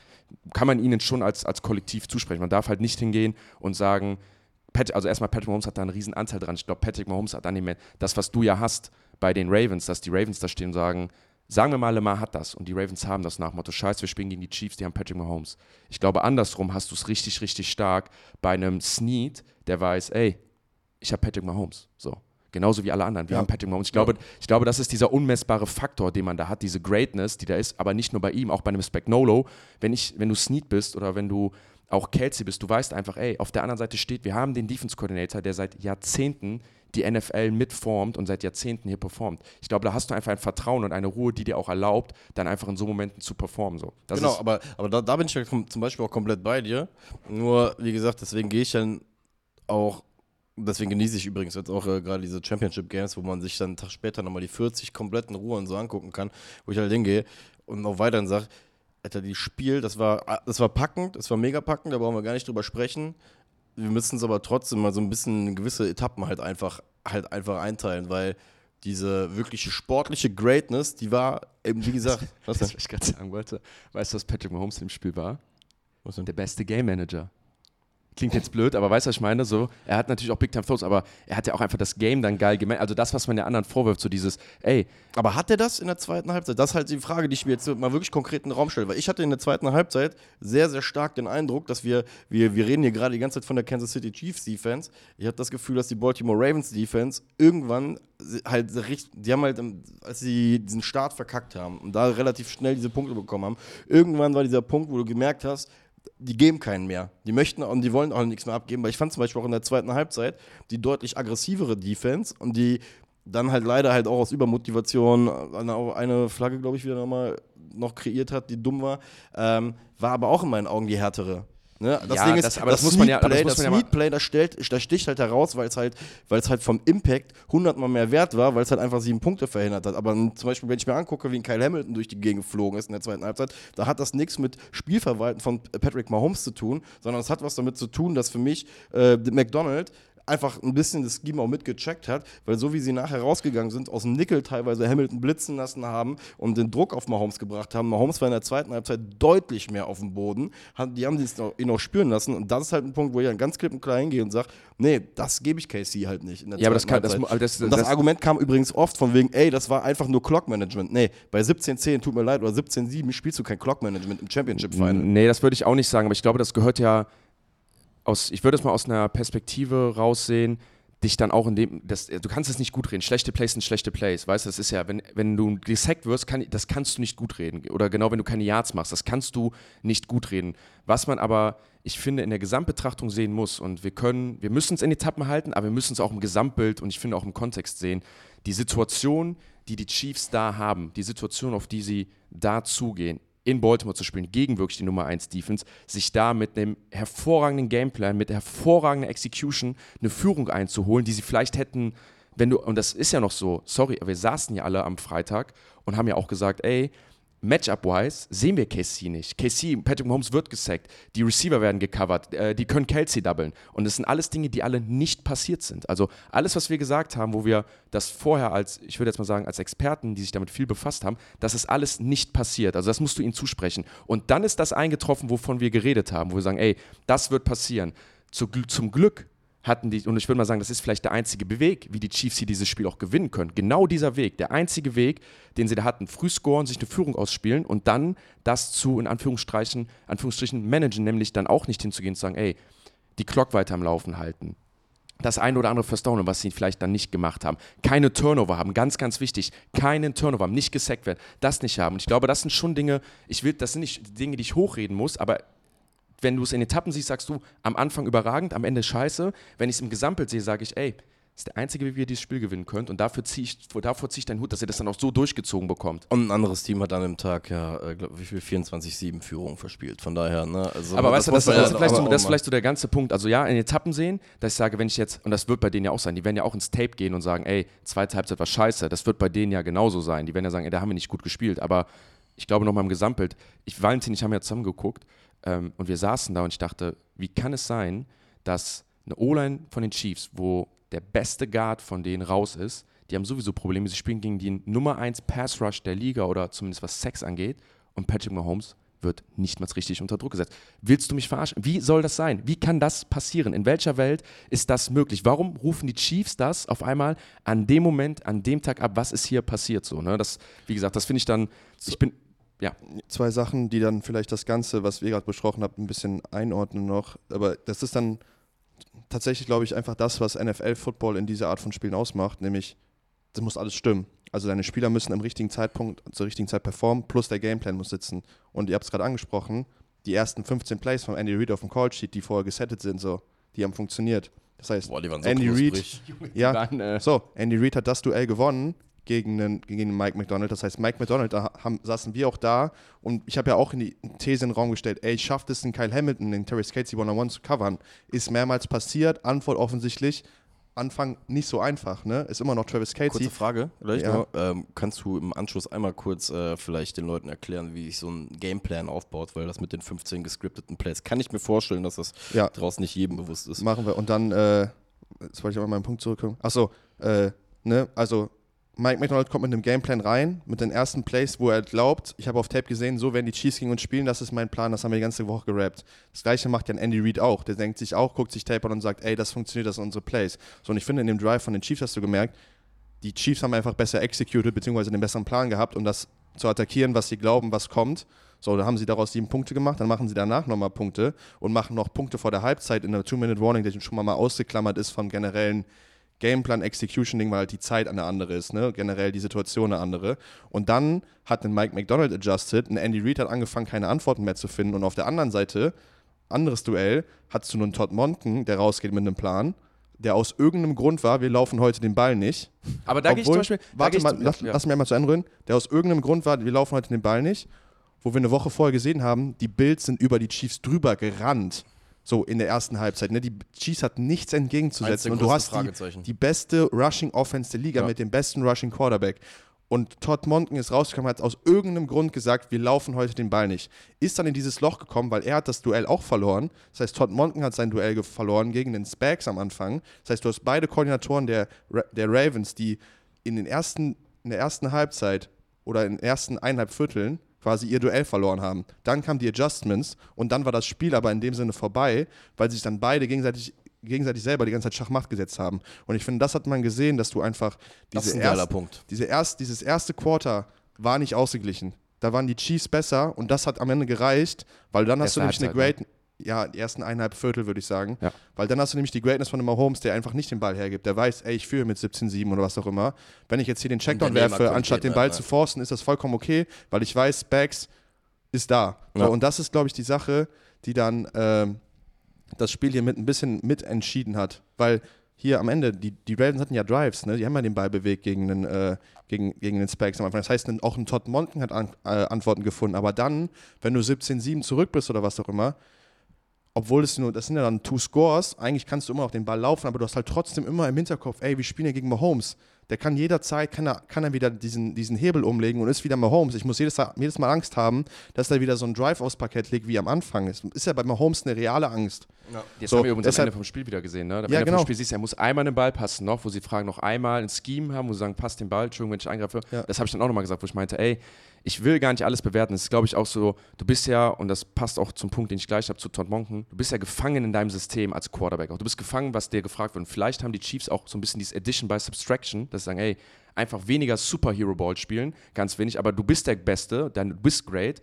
kann man ihnen schon als, als Kollektiv zusprechen. Man darf halt nicht hingehen und sagen, Pat, also erstmal Patrick Mahomes hat da einen riesen Anteil dran. Ich glaube, Patrick Mahomes hat an dem das, was du ja hast bei den Ravens, dass die Ravens da stehen und sagen, Sagen wir mal, Lamar hat das und die Ravens haben das nach Motto, scheiße, wir spielen gegen die Chiefs, die haben Patrick Mahomes. Ich glaube, andersrum hast du es richtig, richtig stark bei einem Snead, der weiß, ey, ich habe Patrick Mahomes. So. Genauso wie alle anderen. Wir ja. haben Patrick Mahomes. Ich glaube, ja. ich glaube, das ist dieser unmessbare Faktor, den man da hat, diese Greatness, die da ist, aber nicht nur bei ihm, auch bei einem Spagnolo. Wenn, ich, wenn du Snead bist oder wenn du auch Kelsey bist, du weißt einfach, ey, auf der anderen Seite steht, wir haben den Defense Coordinator, der seit Jahrzehnten die NFL mitformt und seit Jahrzehnten hier performt. Ich glaube, da hast du einfach ein Vertrauen und eine Ruhe, die dir auch erlaubt, dann einfach in so Momenten zu performen. So. Das genau, aber, aber da, da bin ich ja zum Beispiel auch komplett bei dir. Nur, wie gesagt, deswegen gehe ich dann auch Deswegen genieße ich übrigens jetzt auch äh, gerade diese Championship Games, wo man sich dann einen Tag später nochmal die 40 kompletten Ruhe und so angucken kann, wo ich halt hingehe und noch weiterhin sage, Alter, die Spiel, das war, das war packend, das war mega packend, da brauchen wir gar nicht drüber sprechen wir müssen es aber trotzdem mal so ein bisschen gewisse Etappen halt einfach, halt einfach einteilen, weil diese wirkliche sportliche Greatness, die war eben, wie gesagt, was, was ich gerade sagen wollte, weißt du, was Patrick Mahomes im Spiel war? Der beste Game Manager. Klingt jetzt blöd, aber weißt du, was ich meine? So, er hat natürlich auch Big Time Throws, aber er hat ja auch einfach das Game dann geil gemerkt. Also das, was man der anderen vorwirft, so dieses, ey. Aber hat er das in der zweiten Halbzeit? Das ist halt die Frage, die ich mir jetzt mal wirklich konkret in den Raum stelle. Weil ich hatte in der zweiten Halbzeit sehr, sehr stark den Eindruck, dass wir, wir, wir reden hier gerade die ganze Zeit von der Kansas City Chiefs Defense. Ich habe das Gefühl, dass die Baltimore Ravens Defense irgendwann halt richtig, die haben halt, als sie diesen Start verkackt haben und da relativ schnell diese Punkte bekommen haben, irgendwann war dieser Punkt, wo du gemerkt hast, die geben keinen mehr. Die möchten und die wollen auch nichts mehr abgeben, weil ich fand zum Beispiel auch in der zweiten Halbzeit die deutlich aggressivere Defense und die dann halt leider halt auch aus Übermotivation eine, eine Flagge, glaube ich, wieder nochmal noch kreiert hat, die dumm war, ähm, war aber auch in meinen Augen die härtere. Ne? Das Ja, Ding ist, das- aber das, das muss man ja- das muss das man ja mal- Sneak Play, das, stellt, das sticht halt heraus, weil es halt, halt vom Impact hundertmal mehr wert war, weil es halt einfach sieben Punkte verhindert hat. Aber zum Beispiel, wenn ich mir angucke, wie ein Kyle Hamilton durch die Gegend geflogen ist in der zweiten Halbzeit, da hat das nichts mit Spielverwalten von Patrick Mahomes zu tun, sondern es hat was damit zu tun, dass für mich äh, McDonald einfach ein bisschen das Scheme auch mitgecheckt hat, weil so wie sie nachher rausgegangen sind, aus dem Nickel teilweise Hamilton blitzen lassen haben und den Druck auf Mahomes gebracht haben. Mahomes war in der zweiten Halbzeit deutlich mehr auf dem Boden. Die haben ihn auch spüren lassen und das ist halt ein Punkt, wo ich dann ganz klipp und klar hingehe und sage, nee, das gebe ich Casey halt nicht. In der Ja, aber das kann- das das- das, das- Argument kam übrigens oft von wegen, ey, das war einfach nur Clock-Management. Nee, bei 17-10, tut mir leid, oder 17-7 spielst du kein Clock-Management im Championship-Final. Nee, das würde ich auch nicht sagen, aber ich glaube, das gehört ja aus, ich würde es mal aus einer Perspektive raussehen, dich dann auch in dem, das, du kannst es nicht gut reden. Schlechte Plays sind schlechte Plays, weißt du, das ist ja, wenn, wenn du gesackt wirst, kann, das kannst du nicht gut reden. Oder genau, wenn du keine Yards machst, das kannst du nicht gut reden. Was man aber, ich finde, in der Gesamtbetrachtung sehen muss und wir können, wir müssen es in Etappen halten, aber wir müssen es auch im Gesamtbild und ich finde auch im Kontext sehen. Die Situation, die die Chiefs da haben, die Situation, auf die sie da zugehen, in Baltimore zu spielen, gegen wirklich die Nummer 1 Defense, sich da mit einem hervorragenden Gameplan, mit hervorragender Execution eine Führung einzuholen, die sie vielleicht hätten, wenn du, und das ist ja noch so, sorry, wir saßen ja alle am Freitag und haben ja auch gesagt, ey, Matchup-wise sehen wir KC nicht. KC, Patrick Mahomes wird gesackt, die Receiver werden gecovert, äh, die können Kelsey doublen. Und das sind alles Dinge, die alle nicht passiert sind. Also alles, was wir gesagt haben, wo wir das vorher als, ich würde jetzt mal sagen, als Experten, die sich damit viel befasst haben, das ist alles nicht passiert. Also das musst du ihnen zusprechen. Und dann ist das eingetroffen, wovon wir geredet haben, wo wir sagen, ey, das wird passieren. Zu, zum Glück hatten die, und ich würde mal sagen, das ist vielleicht der einzige Weg, wie die Chiefs hier dieses Spiel auch gewinnen können. Genau dieser Weg, der einzige Weg, den sie da hatten, früh scoren, sich eine Führung ausspielen und dann das zu, in Anführungsstrichen, Anführungsstrichen managen, nämlich dann auch nicht hinzugehen und zu sagen, ey, die Clock weiter am Laufen halten. Das eine oder andere First Down, was sie vielleicht dann nicht gemacht haben. Keine Turnover haben, ganz, ganz wichtig. Keinen Turnover haben, nicht gesackt werden, das nicht haben. Und ich glaube, das sind schon Dinge, ich will, das sind nicht Dinge, die ich hochreden muss, aber wenn du es in Etappen siehst, sagst du, am Anfang überragend, am Ende scheiße. Wenn ich es im Gesamtbild sehe, sage ich, ey, das ist der einzige, wie ihr dieses Spiel gewinnen könnt. Und dafür ziehe ich, davor ziehe ich deinen Hut, dass ihr das dann auch so durchgezogen bekommt. Und ein anderes Team hat an dem Tag ja, äh, glaub, wie viel 24-7 Führung verspielt. Von daher, ne? Also, Aber weißt du, das, das, ist ja vielleicht so, das ist vielleicht so der ganze Punkt. Also ja, in Etappen sehen, dass ich sage, wenn ich jetzt, und das wird bei denen ja auch sein, die werden ja auch ins Tape gehen und sagen, ey, zweite Halbzeit war scheiße. Das wird bei denen ja genauso sein. Die werden ja sagen, ey, da haben wir nicht gut gespielt. Aber ich glaube nochmal im Gesamtbild, ich, Valentin, ich haben ja zusammen geguckt ähm, und wir saßen da und ich dachte, wie kann es sein, dass eine O-Line von den Chiefs, wo der beste Guard von denen raus ist, die haben sowieso Probleme. Sie spielen gegen den Nummer 1 Pass Rush der Liga oder zumindest was Sex angeht. Und Patrick Mahomes wird nicht mal richtig unter Druck gesetzt. Willst du mich verarschen? Wie soll das sein? Wie kann das passieren? In welcher Welt ist das möglich? Warum rufen die Chiefs das auf einmal an dem Moment, an dem Tag ab? Was ist hier passiert? So, ne? Das, wie gesagt, das finde ich dann. Ich bin. Ja, zwei Sachen, die dann vielleicht das Ganze, was wir gerade besprochen haben, ein bisschen einordnen noch. Aber das ist dann tatsächlich, glaube ich, einfach das, was NFL-Football in dieser Art von Spielen ausmacht, nämlich, das muss alles stimmen. Also deine Spieler müssen am richtigen Zeitpunkt, zur richtigen Zeit performen, plus der Gameplan muss sitzen. Und ihr habt es gerade angesprochen, die ersten 15 Plays von Andy Reid auf dem Callsheet, die vorher gesettet sind, so, die haben funktioniert. Das heißt, Boah, die waren so Andy Reid, ja, äh, so, Andy Reid hat das Duell gewonnen gegen den, gegen Mike McDonald. Das heißt, Mike McDonald, da haben, saßen wir auch da und ich habe ja auch in die These in den Raum gestellt, ey, schafft es den Kyle Hamilton, den Terry Casey One-on-One zu covern? Ist mehrmals passiert, Antwort offensichtlich, Anfang nicht so einfach, ne? Ist immer noch Travis Casey. Kurze Frage, vielleicht Ja. noch. Ähm, kannst du im Anschluss einmal kurz äh, vielleicht den Leuten erklären, wie sich so ein Gameplan aufbaut, weil das mit den 15 gescripteten Plays kann ich mir vorstellen, dass das Ja. draußen nicht jedem bewusst ist. Machen wir. Und dann, äh, jetzt wollte ich aber meinen Punkt zurückkommen. Achso, äh, ne, also Mike McDonald kommt mit einem Gameplan rein, mit den ersten Plays, wo er glaubt, ich habe auf Tape gesehen, so werden die Chiefs gegen uns spielen, das ist mein Plan, das haben wir die ganze Woche gerappt. Das gleiche macht ja Andy Reid auch. Der denkt sich auch, guckt sich Tape an und sagt, ey, das funktioniert, das sind unsere Plays. So, und ich finde, in dem Drive von den Chiefs hast du gemerkt, die Chiefs haben einfach besser executed, beziehungsweise den besseren Plan gehabt, um das zu attackieren, was sie glauben, was kommt. So, da haben sie daraus sieben Punkte gemacht, dann machen sie danach nochmal Punkte und machen noch Punkte vor der Halbzeit in der Two-Minute-Warning, der schon mal ausgeklammert ist vom generellen Gameplan-Execution-Ding, weil halt die Zeit eine andere ist, ne? generell die Situation eine andere. Und dann hat ein Mike McDonald adjusted, ein Andy Reid hat angefangen, keine Antworten mehr zu finden und auf der anderen Seite, anderes Duell, hattest du nun Todd Monken, der rausgeht mit einem Plan, der aus irgendeinem Grund war, wir laufen heute den Ball nicht. Aber da gehe ich zum Beispiel. Warte mal, lass, ja. lass mir einmal zu Ende reden. Der aus irgendeinem Grund war, wir laufen heute den Ball nicht. Wo wir eine Woche vorher gesehen haben, die Bills sind über die Chiefs drüber gerannt. So in der ersten Halbzeit. Ne? Die Chiefs hat nichts entgegenzusetzen. Und du hast die, die beste Rushing Offense der Liga Ja. mit dem besten Rushing Quarterback. Und Todd Monken ist rausgekommen, hat aus irgendeinem Grund gesagt, wir laufen heute den Ball nicht. Ist dann in dieses Loch gekommen, weil er hat das Duell auch verloren. Das heißt, Todd Monken hat sein Duell verloren gegen den Spags am Anfang. Das heißt, du hast beide Koordinatoren der, der Ravens, die in, den ersten, in der ersten Halbzeit oder in den ersten eineinhalb Vierteln quasi ihr Duell verloren haben. Dann kamen die Adjustments und dann war das Spiel aber in dem Sinne vorbei, weil sich dann beide gegenseitig, gegenseitig selber die ganze Zeit Schachmacht gesetzt haben. Und ich finde, das hat man gesehen, dass du einfach Das diese ist ein erst- Punkt. diese erst, dieses erste Quarter war nicht ausgeglichen. Da waren die Chiefs besser und das hat am Ende gereicht, weil dann hast du Erste nämlich eine Halbzeit, great, ja, die ersten eineinhalb Viertel würde ich sagen, Ja. weil dann hast du nämlich die Greatness von dem Mahomes, der einfach nicht den Ball hergibt. Der weiß, ey, ich führe mit 17-7 oder was auch immer. Wenn ich jetzt hier den Checkdown werfe, anstatt den Ball ne? zu forcen, ist das vollkommen okay, weil ich weiß, Bags ist da. So, Ja. und das ist, glaube ich, die Sache, die dann ähm, das Spiel hier mit ein bisschen mitentschieden hat. Weil hier am Ende, die, die Ravens hatten ja Drives, ne? die haben ja den Ball bewegt gegen den, äh, gegen, gegen den Spags am Anfang. Das heißt, auch ein Todd Monken hat an, äh, Antworten gefunden. Aber dann, wenn du 17-7 zurück bist oder was auch immer, obwohl es nur, das sind ja dann Two Scores, eigentlich kannst du immer noch den Ball laufen, aber du hast halt trotzdem immer im Hinterkopf, ey, wir spielen ja gegen Mahomes. Der kann jederzeit, kann er, kann er wieder diesen, diesen Hebel umlegen und ist wieder Mahomes. Ich muss jedes, jedes Mal Angst haben, dass da wieder so ein Drive aufs Parkett liegt wie am Anfang. Es ist ja bei Mahomes eine reale Angst. Jetzt So, haben wir übrigens deshalb- am Ende vom Spiel wieder gesehen, ne? Am Ja, Ende genau. vom Spiel siehst du, er muss einmal den Ball passen noch, wo sie fragen, noch einmal ein Scheme haben, wo sie sagen, passt den Ball, Entschuldigung, wenn ich eingreife. Ja. Das habe ich dann auch nochmal gesagt, wo ich meinte, ey, ich will gar nicht alles bewerten. Es ist, glaube ich, auch so, du bist ja, und das passt auch zum Punkt, den ich gleich habe, zu Todd Monken, du bist ja gefangen in deinem System als Quarterback. Auch du bist gefangen, was dir gefragt wird. Und vielleicht haben die Chiefs auch so ein bisschen dieses Addition by Subtraction, dass sie sagen, ey, einfach weniger Superhero-Ball spielen, ganz wenig, aber du bist der Beste, dann du bist great.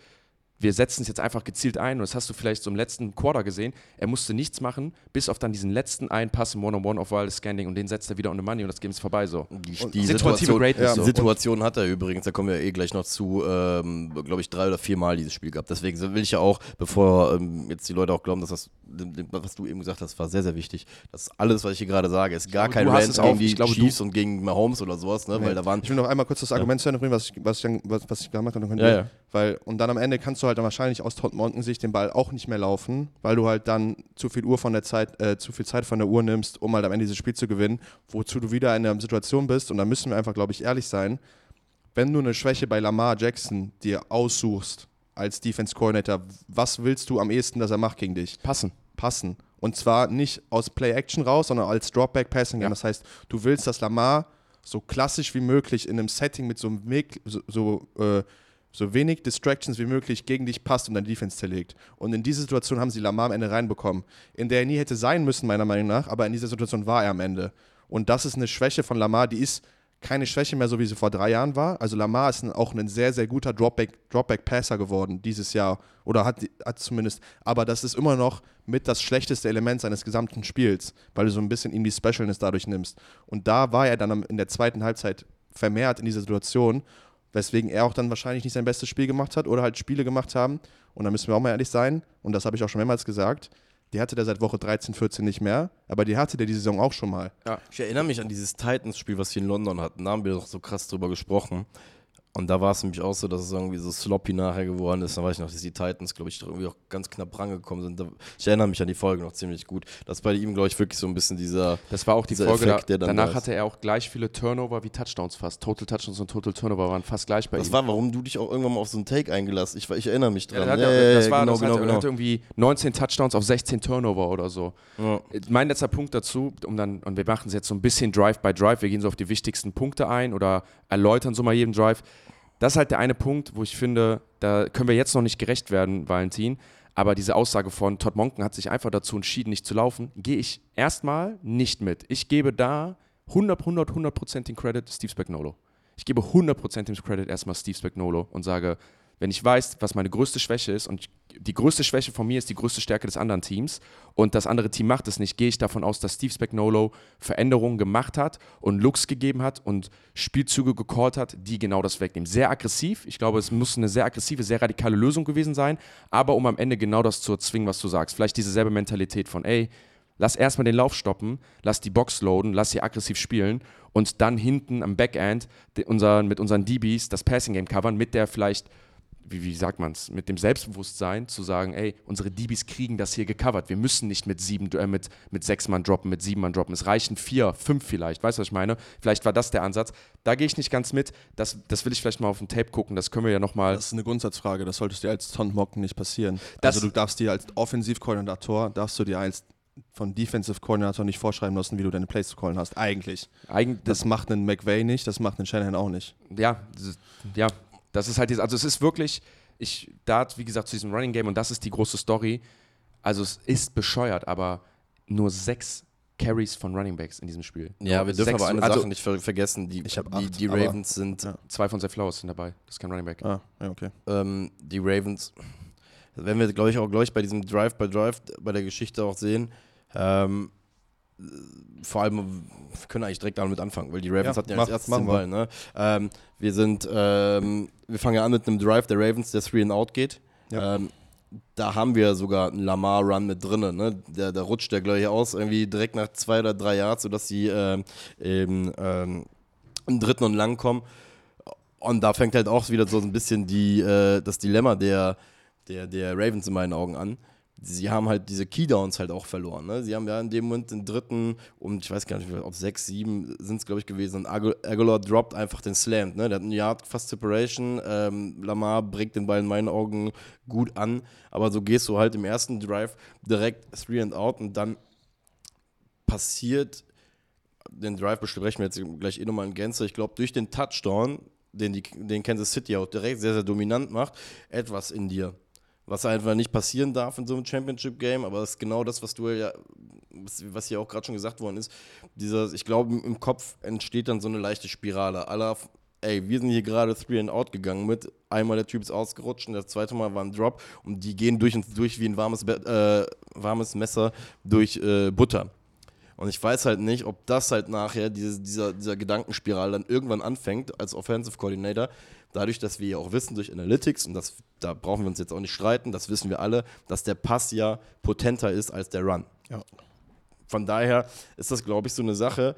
Wir setzen es jetzt einfach gezielt ein und das hast du vielleicht so im letzten Quarter gesehen. Er musste nichts machen, bis auf dann diesen letzten einen Pass im One-on-One auf Wild Standing und den setzt er wieder on the money und das Game ist vorbei so. Die, die Situation, Greatness die so. Situation hat er übrigens, da kommen wir eh gleich noch zu, ähm, glaube ich, drei oder vier Mal dieses Spiel gehabt. Deswegen will ich ja auch, bevor ähm, jetzt die Leute auch glauben, dass das, was du eben gesagt hast, war sehr, sehr wichtig. Das alles, was ich hier gerade sage, ist gar glaube, kein du hast Rant es auch. gegen die Ich glaube, du- Chiefs und gegen Mahomes oder sowas, ne? weil da waren Ich will noch einmal kurz das Argument zu Ende bringen, was ich, was ich, was, was ich gemacht habe. Ja, ja. Weil, und dann am Ende kannst du halt dann wahrscheinlich aus Todd Monken Sicht den Ball auch nicht mehr laufen, weil du halt dann zu viel Uhr von der Zeit, äh, zu viel Zeit von der Uhr nimmst, um halt am Ende dieses Spiel zu gewinnen, wozu du wieder in einer Situation bist. Und da müssen wir einfach, glaube ich, ehrlich sein, wenn du eine Schwäche bei Lamar Jackson dir aussuchst als Defense Coordinator, was willst du am ehesten, dass er macht gegen dich? Passen. passen. Und zwar nicht aus Play-Action raus, sondern als Dropback-Passing. Ja. Das heißt, du willst, dass Lamar so klassisch wie möglich in einem Setting mit so, meg- so, so, äh, so wenig Distractions wie möglich gegen dich passt und deine Defense zerlegt. Und in diese Situation haben sie Lamar am Ende reinbekommen, in der er nie hätte sein müssen, meiner Meinung nach, aber in dieser Situation war er am Ende. Und das ist eine Schwäche von Lamar, die ist keine Schwäche mehr, so wie sie vor drei Jahren war. Also Lamar ist auch ein sehr, sehr guter Dropback- Dropback-Passer geworden dieses Jahr. Oder hat, hat zumindest. Aber das ist immer noch mit das schlechteste Element seines gesamten Spiels, weil du so ein bisschen ihm die Specialness dadurch nimmst. Und da war er dann in der zweiten Halbzeit vermehrt in dieser Situation, weswegen er auch dann wahrscheinlich nicht sein bestes Spiel gemacht hat oder halt Spiele gemacht haben. Und da müssen wir auch mal ehrlich sein, und das habe ich auch schon mehrmals gesagt, die hatte der seit Woche 13, 14 nicht mehr, aber die hatte der die Saison auch schon mal. Ich erinnere mich an dieses Titans-Spiel, was wir in London hatten. Da haben wir doch so krass drüber gesprochen. Und da war es nämlich auch so, dass es irgendwie so sloppy nachher geworden ist. Da weiß ich noch, dass die Titans, glaube ich, irgendwie auch ganz knapp rangekommen sind. Ich erinnere mich an die Folge noch ziemlich gut. Das ist bei ihm, glaube ich, wirklich so ein bisschen dieser. Das war auch die Folge, Effekt, da, danach da hatte er auch gleich viele Turnover wie Touchdowns fast. Total Touchdowns und Total Turnover waren fast gleich bei Das ihm. war, warum du dich auch irgendwann mal auf so einen Take eingelassen Ich, ich erinnere mich dran. Ja, ja, ja, das war, genau, das genau, hatte, genau. hatte irgendwie 19 Touchdowns auf 16 Turnover oder so. Ja. Mein letzter Punkt dazu, um dann, und wir machen es jetzt so ein bisschen Drive by Drive, wir gehen so auf die wichtigsten Punkte ein oder erläutern so mal jeden Drive. Das ist halt der eine Punkt, wo ich finde, da können wir jetzt noch nicht gerecht werden, Valentin. Aber diese Aussage von Todd Monken hat sich einfach dazu entschieden, nicht zu laufen, gehe ich erstmal nicht mit. Ich gebe da 100, 100, 100% den Credit Steve Spagnolo. Ich gebe 100% den Credit erstmal Steve Spagnolo und sage, wenn ich weiß, was meine größte Schwäche ist und die größte Schwäche von mir ist die größte Stärke des anderen Teams und das andere Team macht es nicht, gehe ich davon aus, dass Steve Spagnolo Veränderungen gemacht hat und Looks gegeben hat und Spielzüge gecallt hat, die genau das wegnehmen. Sehr aggressiv, ich glaube, es muss eine sehr aggressive, sehr radikale Lösung gewesen sein, aber um am Ende genau das zu erzwingen, was du sagst. Vielleicht diese selbe Mentalität von, ey, lass erstmal den Lauf stoppen, lass die Box loaden, lass sie aggressiv spielen und dann hinten am Backend unser, mit unseren DBs das Passing Game covern, mit der vielleicht, wie, wie sagt man es, mit dem Selbstbewusstsein zu sagen, ey, unsere DBs kriegen das hier gecovert. Wir müssen nicht mit sieben, äh, mit, mit sechs Mann droppen, mit sieben Mann droppen. Es reichen vier, fünf vielleicht. Weißt du, was ich meine? Vielleicht war das der Ansatz. Da gehe ich nicht ganz mit. Das, das will ich vielleicht mal auf dem Tape gucken. Das können wir ja nochmal. Das ist eine Grundsatzfrage, das solltest dir als Ton Mocken nicht passieren. Das- also du darfst dir als Offensivkoordinator, darfst du dir als von Defensive Koordinator nicht vorschreiben lassen, wie du deine Plays zu callen hast. Eigentlich. Eigentlich, Das macht einen McVay nicht, das macht einen Shanahan auch nicht. ja, ja, das ist halt jetzt, also es ist wirklich, ich, da, wie gesagt, zu diesem Running Game und das ist die große Story. Also es ist bescheuert, aber nur sechs Carries von Running Backs in diesem Spiel. Ja, wir dürfen Sechs- aber eine also Sache nicht ver vergessen. Die, Ich die, acht, die aber- Ravens sind Ja. Zwei von Zay Flowers sind dabei. Das ist kein Running Back. Ah, ja, okay. ähm, die Ravens, wenn wir, glaube ich, auch gleich bei diesem Drive by Drive bei der Geschichte auch sehen, ähm, äh, vor allem, wir können eigentlich direkt damit anfangen, weil die Ravens Ja, hatten ja mach- als erstes den Ball. Ne? Ähm, wir sind, ähm, wir fangen ja an mit einem Drive der Ravens, der Three and Out geht. Ja. Ähm, da haben wir sogar einen Lamar-Run mit drin. Ne? Der, der rutscht der gleich aus, irgendwie direkt nach zwei oder drei Yards, sodass sie ähm, eben ähm, im dritten und lang kommen. Und da fängt halt auch wieder so ein bisschen die, äh, das Dilemma der, der, der Ravens in meinen Augen an. Sie haben halt diese Keydowns halt auch verloren. Ne? Sie haben ja in dem Moment den dritten und ich weiß gar nicht, ob sechs, sieben sind es, glaube ich, gewesen. Und Agu- Aguilar droppt einfach den Slam. Ne? Der hat einen Yard fast Separation. Ähm, Lamar bringt den Ball in meinen Augen gut an. Aber so gehst du halt im ersten Drive direkt three and out und dann passiert den Drive besprechen wir jetzt gleich eh nochmal in Gänze. Ich glaube, durch den Touchdown, den, die, den Kansas City auch direkt sehr, sehr dominant macht, etwas in dir. Was einfach nicht passieren darf in so einem Championship-Game, aber das ist genau das, was du ja, was, hier auch gerade schon gesagt worden ist. Dieser, ich glaube, im Kopf entsteht dann so eine leichte Spirale. Aller, ey, wir sind hier gerade three and out gegangen mit, einmal der Typ ist ausgerutscht und das zweite Mal war ein Drop und die gehen durch und durch wie ein warmes, äh, warmes Messer durch äh, Butter. Und ich weiß halt nicht, ob das halt nachher, diese, dieser, dieser Gedankenspiral dann irgendwann anfängt als Offensive Coordinator, dadurch, dass wir ja auch wissen durch Analytics, und das, da brauchen wir uns jetzt auch nicht streiten, das wissen wir alle, dass der Pass ja potenter ist als der Run. Ja. Von daher ist das, glaube ich, so eine Sache,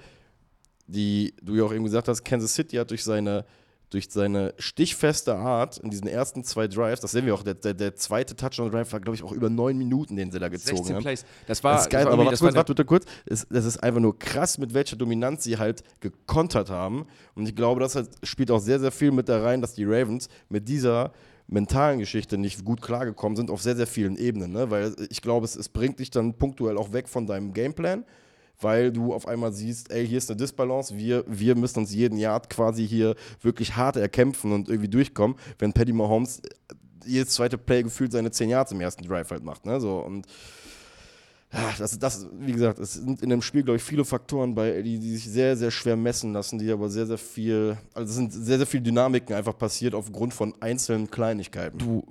die du ja auch eben gesagt hast, Kansas City hat durch seine, durch seine stichfeste Art in diesen ersten zwei Drives, das sehen wir auch, der, der, der zweite Touchdown-Drive war, glaube ich, auch über neun Minuten, den sie da gezogen 16 haben. Plays. Das war, Das ist geil, das aber warte warte bitte kurz. Es, das ist einfach nur krass, mit welcher Dominanz sie halt gekontert haben. Und ich glaube, das halt, spielt auch sehr, sehr viel mit da rein, dass die Ravens mit dieser mentalen Geschichte nicht gut klargekommen sind auf sehr, sehr vielen Ebenen. Ne? Weil ich glaube, es, es bringt dich dann punktuell auch weg von deinem Gameplan, weil du auf einmal siehst, ey, hier ist eine Disbalance, wir, wir müssen uns jeden Yard quasi hier wirklich hart erkämpfen und irgendwie durchkommen, wenn Paddy Mahomes jedes zweite Play gefühlt seine 10 Yards im ersten Drive halt macht. Ne? So, und das, das, wie gesagt, es sind in dem Spiel, glaube ich, viele Faktoren bei, die, die sich sehr, sehr schwer messen lassen, die aber sehr, sehr viel, also es sind sehr, sehr viele Dynamiken einfach passiert aufgrund von einzelnen Kleinigkeiten. du,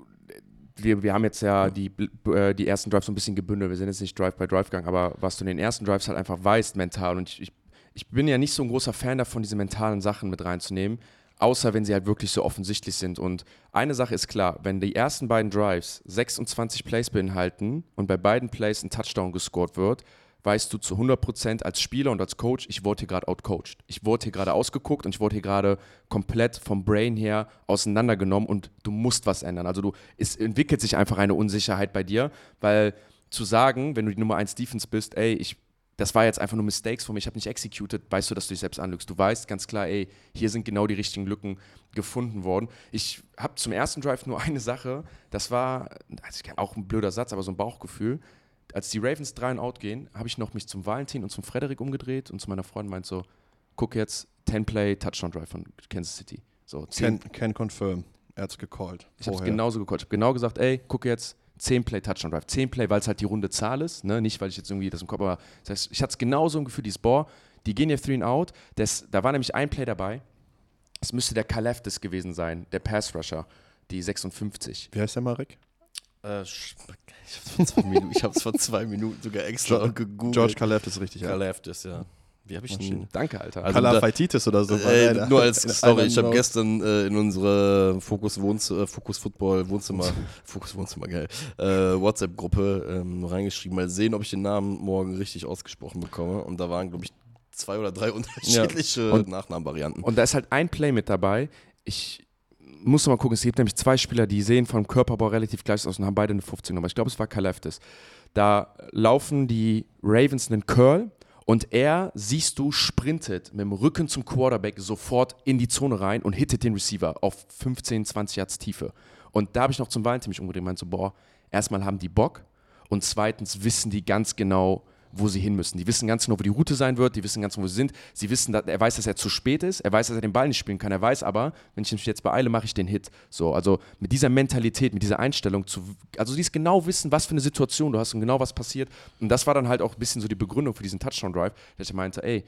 wir, wir haben jetzt ja die, äh, die ersten Drives so ein bisschen gebündelt. Wir sind jetzt nicht Drive by Drive gegangen, aber was du in den ersten Drives halt einfach weißt, mental. Und ich, ich, ich bin ja nicht so ein großer Fan davon, diese mentalen Sachen mit reinzunehmen, außer wenn sie halt wirklich so offensichtlich sind. Und eine Sache ist klar, wenn die ersten beiden Drives 26 Plays beinhalten und bei beiden Plays ein Touchdown gescored wird, weißt du zu 100% als Spieler und als Coach, ich wurde hier gerade outcoached. Ich wurde hier gerade ausgeguckt und ich wurde hier gerade komplett vom Brain her auseinandergenommen und du musst was ändern. Also du, es entwickelt sich einfach eine Unsicherheit bei dir, weil zu sagen, wenn du die Nummer 1 Defense bist, ey, ich das war jetzt einfach nur Mistakes von mir, ich habe nicht executed, weißt du, dass du dich selbst anlügst. Du weißt ganz klar, ey, hier sind genau die richtigen Lücken gefunden worden. Ich habe zum ersten Drive nur eine Sache, das war also auch ein blöder Satz, aber so ein Bauchgefühl. Als die Ravens 3 und out gehen, habe ich noch mich zum Valentin und zum Frederik umgedreht und zu meiner Freundin meint so, guck jetzt, 10-Play Touchdown Drive von Kansas City. So, can, can confirm. Er hat es gecallt. Ich habe es genauso gecallt. Ich habe genau gesagt, ey, guck jetzt, 10 Play Touchdown Drive. 10 Play, weil es halt die runde Zahl ist, ne? nicht weil ich jetzt irgendwie das im Kopf habe. Das heißt, ich hatte es genauso im Gefühl, dieses Boah, die gehen ja 3 and out. Das, da war nämlich ein Play dabei. Es müsste der Kaleftis gewesen sein, der Pass Rusher, die 56. Wie heißt der Marek? Äh, ich habe es vor, zwei Minuten sogar extra gegoogelt. George Kaleftis, richtig. Kaleftis, ja. Wie habe ich ihn? Danke, Alter. Also Kalafaitis oder so. Äh, nur als Story. Ich habe gestern äh, in unsere Fokus, Wohnz äh, Fokus Football Wohnzimmer, Fokus Wohnzimmer, geil, äh, WhatsApp-Gruppe ähm, reingeschrieben. Mal sehen, ob ich den Namen morgen richtig ausgesprochen bekomme. Und da waren, glaube ich, zwei oder drei unterschiedliche ja. Nachnamenvarianten. Und da ist halt ein Play mit dabei. Ich muss mal gucken, es gibt nämlich zwei Spieler, die sehen vom Körperbau relativ gleich aus und haben beide eine 15 Nummer. Ich glaube, es war Kaleftis. Da laufen die Ravens einen Curl und er, siehst du, sprintet mit dem Rücken zum Quarterback sofort in die Zone rein und hittet den Receiver auf 15, 20 Yards Tiefe. Und da habe ich noch zum Valentin mich umgedreht und meinte so, boah, erstmal haben die Bock und zweitens wissen die ganz genau, wo sie hin müssen. Die wissen ganz genau, wo die Route sein wird, die wissen ganz genau, wo sie sind. Sie wissen, dass, er weiß, dass er zu spät ist, er weiß, dass er den Ball nicht spielen kann, er weiß aber, wenn ich mich jetzt beeile, mache ich den Hit. So, also mit dieser Mentalität, mit dieser Einstellung, zu, also die genau wissen, was für eine Situation du hast und genau was passiert. Und das war dann halt auch ein bisschen so die Begründung für diesen Touchdown-Drive, dass ich meinte, ey,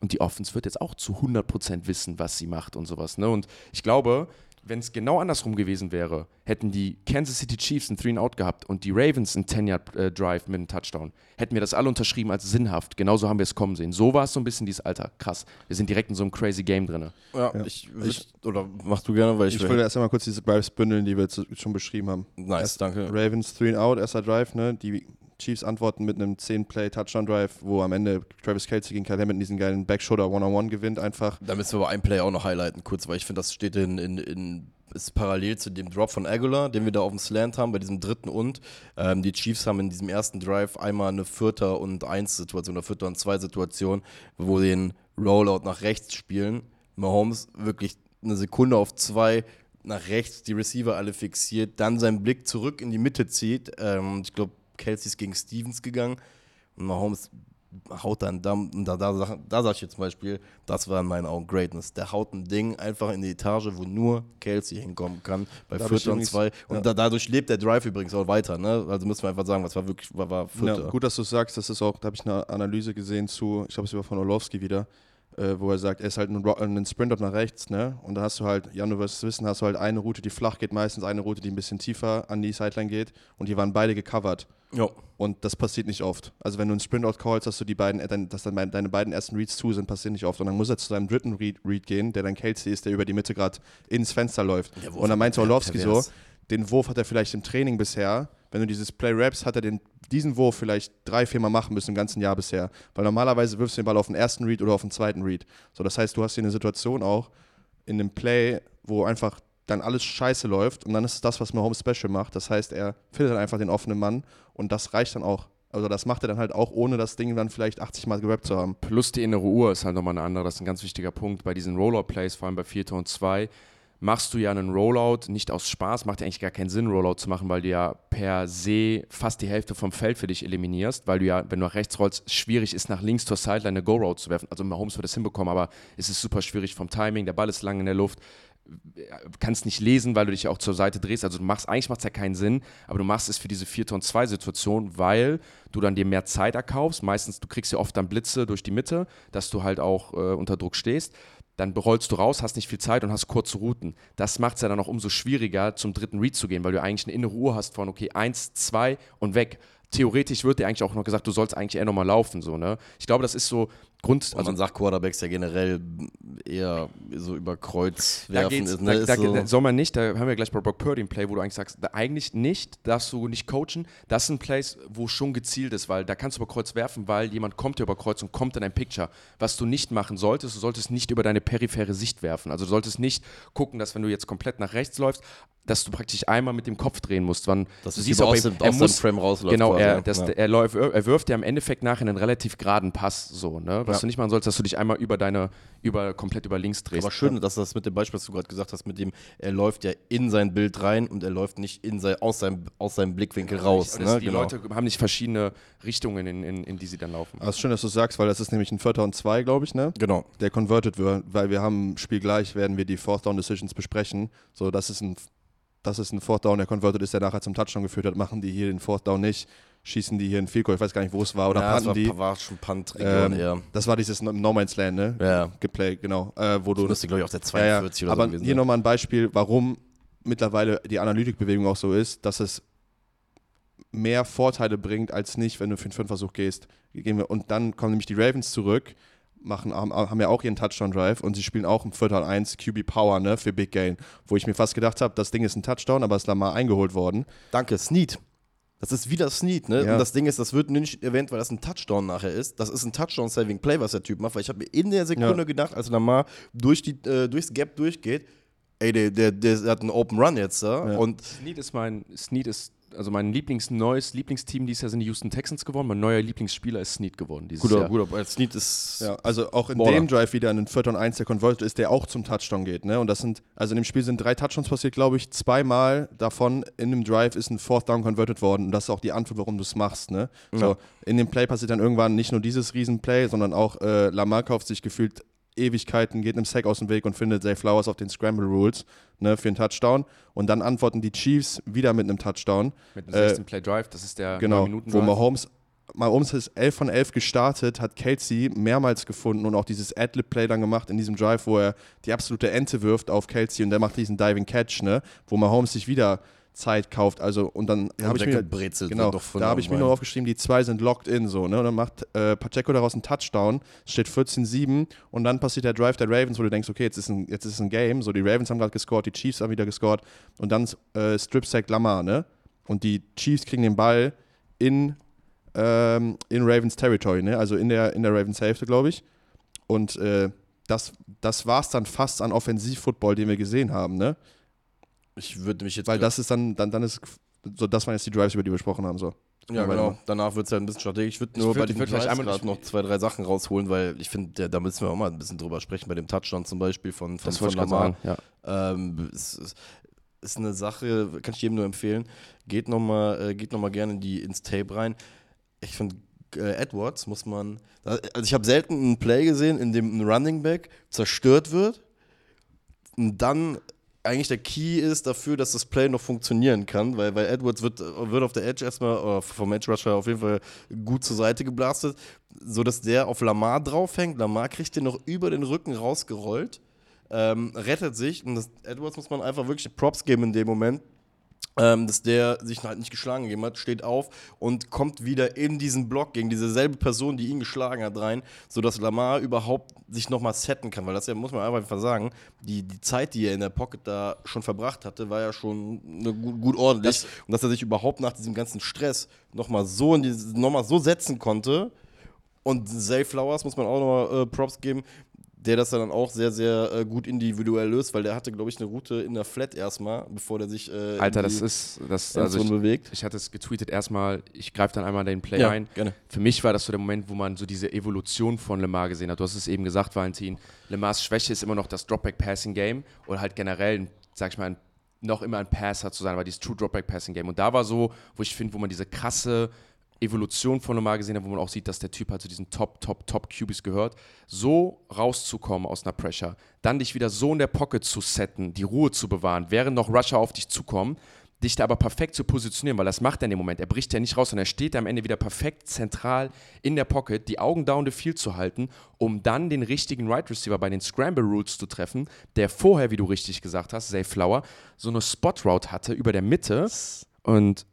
und die Offense wird jetzt auch zu 100% wissen, was sie macht und sowas. Ne? Und ich glaube, wenn es genau andersrum gewesen wäre, hätten die Kansas City Chiefs einen Three and Out gehabt und die Ravens einen 10-Yard-Drive äh, mit einem Touchdown, hätten wir das alle unterschrieben als sinnhaft. Genauso haben wir es kommen sehen. So war es so ein bisschen dieses Alter. Krass. Wir sind direkt in so einem crazy Game drin. Ja, ja. Ich, ich, oder machst du gerne, weil ich. Ich will erst einmal kurz diese Drives bündeln, die wir jetzt schon beschrieben haben. Nice, erst danke. Ravens Three and Out, erster Drive, ne? Die Chiefs antworten mit einem 10-Play-Touchdown-Drive, wo am Ende Travis Kelsey gegen Kyle Hamilton diesen geilen Backshoulder One-on-One gewinnt einfach. Da müssen wir aber ein Play auch noch highlighten, kurz, weil ich finde, das steht in, in, in ist parallel zu dem Drop von Aguilar, den wir da auf dem Slant haben, bei diesem dritten und. Ähm, die Chiefs haben in diesem ersten Drive einmal eine Vierter- und Eins-Situation oder Vierter- und Zwei-Situation, wo den Rollout nach rechts spielen. Mahomes wirklich eine Sekunde auf zwei nach rechts, die Receiver alle fixiert, dann seinen Blick zurück in die Mitte zieht. Ähm, ich glaube, Kelsey ist gegen Stevens gegangen. Und Mahomes haut dann, da, da, da, da sag ich jetzt zum Beispiel, das war in meinen Augen Greatness. Der haut ein Ding einfach in die Etage, wo nur Kelsey hinkommen kann, bei Vierter und zwei. Und ja. da, dadurch lebt der Drive übrigens auch weiter. Ne? Also müssen wir einfach sagen, was war wirklich, war, war Vierter. Ja, gut, dass du sagst, das ist auch, da habe ich eine Analyse gesehen zu, ich glaube, es war von Orlowski wieder, äh, wo er sagt, er ist halt ein, ein Sprinter nach rechts, ne? Und da hast du halt, Jan, du wirst es wissen, hast du halt eine Route, die flach geht, meistens eine Route, die ein bisschen tiefer an die Sideline geht und die waren beide gecovert. Ja. Und das passiert nicht oft. Also wenn du einen Sprint-Out callst, dass du die beiden, äh, dass dann deine beiden ersten Reads zu sind, passiert nicht oft. Und dann muss er zu seinem dritten Read, Read gehen, der dann Kelsey ist, der über die Mitte gerade ins Fenster läuft. und dann meinte Orlowski so, den Wurf hat er vielleicht im Training bisher. Wenn du dieses Play raps, hat er den, diesen Wurf vielleicht drei, vier Mal machen müssen im ganzen Jahr bisher. Weil normalerweise wirfst du den Ball auf den ersten Read oder auf den zweiten Read. So, das heißt, du hast hier eine Situation auch in dem Play, wo einfach dann alles scheiße läuft und dann ist es das, was Mahomes Special macht. Das heißt, er findet dann einfach den offenen Mann und das reicht dann auch. Also das macht er dann halt auch, ohne das Ding dann vielleicht 80 Mal gerappt zu haben. Plus die innere Uhr ist halt nochmal eine andere. Das ist ein ganz wichtiger Punkt bei diesen Rollout-Plays, vor allem bei 4 und 2 machst du ja einen Rollout nicht aus Spaß, macht ja eigentlich gar keinen Sinn, Rollout zu machen, weil du ja per se fast die Hälfte vom Feld für dich eliminierst, weil du ja, wenn du nach rechts rollst, schwierig ist, nach links zur Sideline eine Go-Road zu werfen. Also Mahomes wird das hinbekommen, aber es ist super schwierig vom Timing, der Ball ist lang in der Luft, kannst nicht lesen, weil du dich auch zur Seite drehst. Also du machst, eigentlich macht es ja keinen Sinn, aber du machst es für diese 4 und 2 Situation, weil du dann dir mehr Zeit erkaufst. Meistens, du kriegst ja oft dann Blitze durch die Mitte, dass du halt auch äh, unter Druck stehst dann rollst du raus, hast nicht viel Zeit und hast kurze Routen. Das macht es ja dann auch umso schwieriger, zum dritten Read zu gehen, weil du eigentlich eine innere Uhr hast von, okay, eins, zwei und weg. Theoretisch wird dir eigentlich auch noch gesagt, du sollst eigentlich eher nochmal laufen. So, ne? Ich glaube, das ist so Grund, Also also man sagt Quarterbacks ja generell eher so über Kreuz da werfen. geht's, ist, ne, da, ist da, so, da soll man nicht, da haben wir gleich bei Brock Purdy ein Play, wo du eigentlich sagst, da eigentlich nicht, darfst du nicht coachen. Das sind Plays, wo schon gezielt ist, weil da kannst du über Kreuz werfen, weil jemand kommt dir über Kreuz und kommt in ein Picture. Was du nicht machen solltest, du solltest nicht über deine periphere Sicht werfen. Also du solltest nicht gucken, dass wenn du jetzt komplett nach rechts läufst, dass du praktisch einmal mit dem Kopf drehen musst. Wann, dass du es siehst, ob aus, er, dem, er aus muss, Frame rausläuft. Genau, quasi, er, das, ja. er, läuft, er wirft ja im Endeffekt nachher einen relativ geraden Pass, so, ne? Was Ja. du nicht machen sollst, dass du dich einmal über deine, über, komplett über links drehst. Aber schön, dass das mit dem Beispiel, was du gerade gesagt hast, mit dem, er läuft ja in sein Bild rein und er läuft nicht in sein, aus, seinem, aus seinem Blickwinkel raus. Und das, Ne? die Genau. Leute haben nicht verschiedene Richtungen, in, in, in die sie dann laufen. Es ist schön, dass du sagst, weil das ist nämlich ein Vierter und Zwei, glaube ich, ne? genau. Der converted wird, weil wir haben Spiel gleich, werden wir die Fourth Down Decisions besprechen. So, das ist ein, das ist ein Fourth Down, der converted ist, der nachher zum Touchdown geführt hat. Machen die hier den Fourth Down nicht, schießen die hier Field Goal, ich weiß gar nicht, wo es war, oder ja, das panten war, die. war schon Punt-Region Ähm, eher. Das war dieses No No Man's Land, ne? Ja. Geplayt, genau. Äh, wo du Das müsste, glaube ich, auch der Ja, ja. 42 oder Aber so gewesen hier nochmal ein Beispiel, warum mittlerweile die Analytikbewegung auch so ist, dass es mehr Vorteile bringt als nicht, wenn du für einen Fünfversuch gehst. Und dann kommen nämlich die Ravens zurück, machen, haben, ja auch ihren Touchdown-Drive und sie spielen auch im Viertel 1 QB Power ne, für Big Gain, wo ich mir fast gedacht habe, das Ding ist ein Touchdown, aber ist Lamar eingeholt worden. Danke, Snead. Das ist wieder Snead, ne? Ja. Und das Ding ist, das wird nur nicht erwähnt, weil das ein Touchdown nachher ist. Das ist ein Touchdown-Saving-Play, was der Typ macht, weil ich habe mir in der Sekunde Ja. gedacht, als Lamar durch die, äh, durchs Gap durchgeht, ey, der, der, der hat einen Open Run jetzt da. Ja. Und Snead ist mein, Snead ist, also mein Lieblings, neues Lieblingsteam dieses Jahr sind die Houston Texans geworden. Mein neuer Lieblingsspieler ist Snead geworden dieses guter, Jahr. guter, Snead ist. Ja, also auch in Baller. dem Drive wieder in den Viertel und 1, der converted ist, der auch zum Touchdown geht. Ne? Und das sind, also in dem Spiel sind drei Touchdowns passiert, glaube ich. Zweimal davon in dem Drive ist ein Fourth Down converted worden. Und das ist auch die Antwort, warum du es machst. Ne? So, in dem Play passiert dann irgendwann nicht nur dieses Riesenplay, sondern auch äh, Lamar kauft sich gefühlt Ewigkeiten, geht einem Sack aus dem Weg und findet Zay Flowers auf den Scramble Rules ne, für einen Touchdown. Und dann antworten die Chiefs wieder mit einem Touchdown. Mit einem Äh, 16 Play Drive, das ist der Genau, 9 Minuten wo Drive. Mahomes, Mahomes ist 11 von 11 gestartet, hat Kelsey mehrmals gefunden und auch dieses Adlib-Play dann gemacht in diesem Drive, wo er die absolute Ente wirft auf Kelsey und der macht diesen Diving Catch, ne, wo Mahomes sich wieder Zeit kauft. Also und dann habe ich mir Genau, da habe ich mir nur aufgeschrieben, die zwei sind locked in so, ne? Und dann macht äh, Pacheco daraus einen Touchdown, es steht 14-7 und dann passiert der Drive der Ravens, wo du denkst, okay, jetzt ist ein, jetzt ist ein Game, so die Ravens haben gerade gescored, die Chiefs haben wieder gescored und dann äh, Strip Sack Lamar, ne? Und die Chiefs kriegen den Ball in, ähm, in Ravens Territory, ne? Also in der, in der Ravens Hälfte, glaube ich. Und äh, das, das war es dann fast an Offensivfootball, den wir gesehen haben, ne? Ich würde mich jetzt. Weil das ist dann, dann, dann ist, so, das waren jetzt die Drives, über die wir gesprochen haben, so. Ja, genau. Danach wird es ja ein bisschen strategisch. Ich würde Ich nur würd- bei ich den vielleicht Drives einmal- gerade noch zwei, drei Sachen rausholen, weil ich finde, da müssen wir auch mal ein bisschen drüber sprechen, bei dem Touchdown zum Beispiel von, von, das von ich Lamar. sagen. Ja. Ähm, ist, ist eine Sache, kann ich jedem nur empfehlen. Geht nochmal äh, geht noch mal gerne in die, ins Tape rein. Ich finde, äh, Edwards muss man. Also, ich habe selten einen Play gesehen, in dem ein Running Back zerstört wird und dann eigentlich der Key ist dafür, dass das Play noch funktionieren kann, weil, weil Edwards wird, wird auf der Edge erstmal, oder vom Edge Rusher auf jeden Fall gut zur Seite geblastet, sodass der auf Lamar draufhängt. Lamar kriegt den noch über den Rücken rausgerollt, ähm, rettet sich und das, Edwards muss man einfach wirklich Props geben in dem Moment. Ähm, dass der sich halt nicht geschlagen gegeben hat, steht auf und kommt wieder in diesen Block gegen diese selbe Person, die ihn geschlagen hat, rein, sodass Lamar überhaupt sich nochmal setten kann. Weil das ja, muss man einfach sagen, die, die Zeit, die er in der Pocket da schon verbracht hatte, war ja schon eine gut, gut ordentlich. und dass er sich überhaupt nach diesem ganzen Stress nochmal so, in noch mal so setzen konnte. Und Zay Flowers muss man auch nochmal äh, Props geben, der das dann auch sehr, sehr äh, gut individuell löst, weil der hatte, glaube ich, eine Route in der Flat erstmal, bevor der sich äh, Alter, das ist, das, also ich, bewegt. ich hatte es getweetet erstmal, ich greife dann einmal den Play Ja, ein. gerne. Für mich war das so der Moment, wo man so diese Evolution von Lemar gesehen hat. Du hast es eben gesagt, Valentin. Lemars Schwäche ist immer noch das Dropback-Passing-Game oder halt generell, sag ich mal, ein, noch immer ein Passer zu sein, aber dieses True Dropback-Passing-Game. Und da war so, wo ich finde, wo man diese krasse Evolution von Lemar gesehen hat, wo man auch sieht, dass der Typ halt zu diesen Top, Top, Top QBs gehört, so rauszukommen aus einer Pressure, dann dich wieder so in der Pocket zu setten, die Ruhe zu bewahren, während noch Rusher auf dich zukommen, dich da aber perfekt zu positionieren, weil das macht er in dem Moment. Er bricht ja nicht raus, sondern er steht da am Ende wieder perfekt zentral in der Pocket, die Augen down the field zu halten, um dann den richtigen Right Receiver bei den Scramble Rules zu treffen, der vorher, wie du richtig gesagt hast, Zay Flower, so eine Spot Route hatte über der Mitte und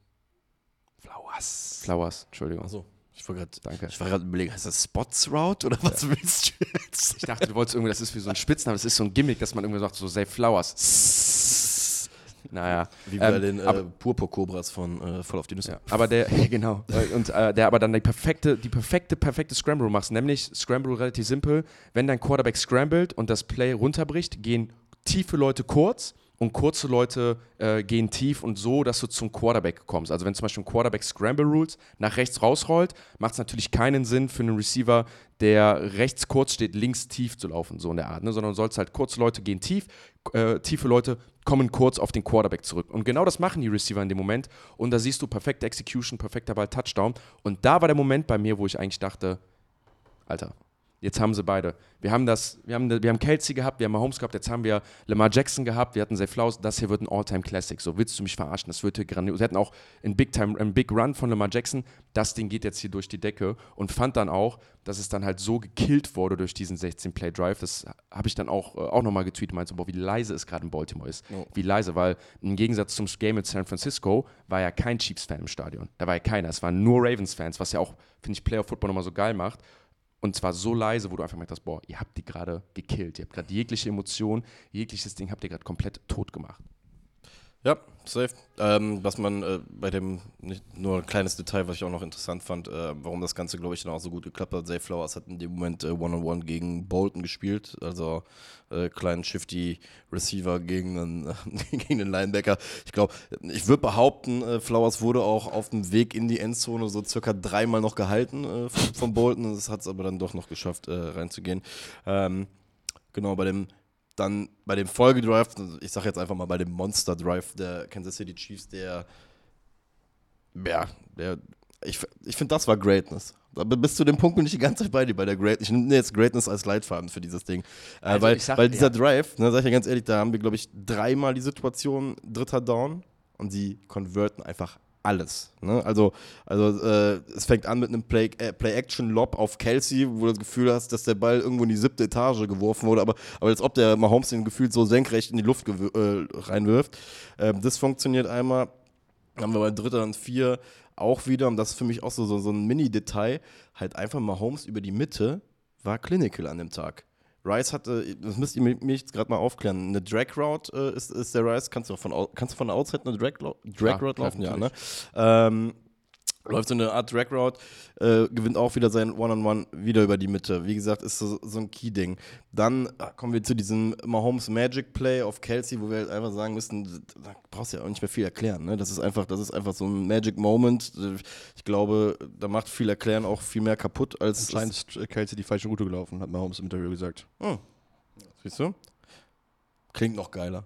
Flowers. Flowers, Entschuldigung. Achso. Ich war gerade Danke. ich war gerade überlegen, heißt das Spots Route oder was willst du jetzt? Ich dachte, du wolltest irgendwie, das ist wie so ein Spitzname, das ist so ein Gimmick, dass man irgendwie sagt, so Save Flowers. Naja. Wie bei Ähm, den äh, Purpur-Cobras von äh, Voll auf die Nüsse. Ja, aber der, genau, und äh, der aber dann die perfekte, die perfekte, perfekte Scramble machst, nämlich Scramble relativ simpel, wenn dein Quarterback scrambled und das Play runterbricht, gehen tiefe Leute kurz und kurze Leute äh, gehen tief und so, dass du zum Quarterback kommst. Also wenn zum Beispiel ein Quarterback Scramble Rules nach rechts rausrollt, macht es natürlich keinen Sinn für einen Receiver, der rechts kurz steht, links tief zu laufen, so in der Art, ne? sondern du sollst halt kurze Leute gehen tief, äh, tiefe Leute kommen kurz auf den Quarterback zurück. Und genau das machen die Receiver in dem Moment. Und da siehst du perfekte Execution, perfekter Ball, Touchdown. Und da war der Moment bei mir, wo ich eigentlich dachte, Alter, jetzt haben sie beide. Wir haben das, wir haben, wir haben Kelsey gehabt, wir haben Mahomes gehabt, jetzt haben wir Lamar Jackson gehabt, wir hatten Zay Flowers, das hier wird ein All-Time-Classic. So willst du mich verarschen, das wird hier grandios. Wir hatten auch einen Big, Time, einen Big Run von Lamar Jackson, das Ding geht jetzt hier durch die Decke und fand dann auch, dass es dann halt so gekillt wurde durch diesen 16-Play-Drive. Das habe ich dann auch, äh, auch nochmal getweetet, meinte so, boah, wie leise es gerade in Baltimore ist. Oh. Wie leise, weil im Gegensatz zum Game mit San Francisco war ja kein Chiefs-Fan im Stadion. Da war ja keiner, es waren nur Ravens-Fans, was ja auch, finde ich, Playoff-Football nochmal so geil macht. Und zwar so leise, wo du einfach merkst, boah, ihr habt die gerade gekillt. Ihr habt gerade jegliche Emotion, jegliches Ding habt ihr gerade komplett tot gemacht. Ja, safe. Ähm, was man äh, bei dem, nicht, nur ein kleines Detail, was ich auch noch interessant fand, äh, warum das Ganze, glaube ich, dann auch so gut geklappt hat. Zay Flowers hat in dem Moment äh, One-on-One gegen Bolton gespielt, also äh, kleinen shifty Receiver gegen einen, gegen einen Linebacker. Ich glaube, ich würde behaupten, äh, Flowers wurde auch auf dem Weg in die Endzone so circa dreimal noch gehalten äh, von, von Bolton. Das hat es aber dann doch noch geschafft, reinzugehen. Ähm, genau, bei dem dann bei dem Folgedrive, ich sage jetzt einfach mal bei dem Monster Drive der Kansas City Chiefs, der, ja, der, ich, ich finde, das war Greatness. Aber bis zu dem Punkt bin ich die ganze Zeit bei dir, bei der Greatness. Ich nehme jetzt Greatness als Leitfaden für dieses Ding. Äh, Also weil, sag- weil dieser ja. Drive, ne, sag ich ja ganz ehrlich, da haben wir, glaube ich, dreimal die Situation, dritter Down und sie konverten einfach alles. Ne? Also, also äh, es fängt an mit einem Play- äh, Play-Action-Lob auf Kelsey, wo du das Gefühl hast, dass der Ball irgendwo in die siebte Etage geworfen wurde, aber, aber als ob der Mahomes den gefühlt so senkrecht in die Luft äh, reinwirft. Ähm, das funktioniert einmal. Dann haben wir bei Dritter und Vier auch wieder, und das ist für mich auch so, so, so ein Mini-Detail, halt einfach Mahomes über die Mitte war clinical an dem Tag. Rice hatte, das müsst ihr mi- mich jetzt gerade mal aufklären, eine Drag Route äh, ist, ist der Rice, kannst du, auch von, kannst du von der Outside eine Drag, Drag Ja, Route klar, laufen? Ja, ne? Ähm, läuft so eine Art Drag Route, äh, gewinnt auch wieder sein One-on-One wieder über die Mitte. Wie gesagt, ist so, so ein Key-Ding. Dann ah, kommen wir zu diesem Mahomes Magic Play auf Kelsey, wo wir halt einfach sagen müssen, da brauchst du ja auch nicht mehr viel erklären. Ne? Das ist einfach, das ist einfach so ein Magic Moment. Ich glaube, da macht viel erklären auch viel mehr kaputt als Anscheinend ist Kelsey die falsche Route gelaufen, hat Mahomes im Interview gesagt. Hm. Siehst du? Klingt noch geiler.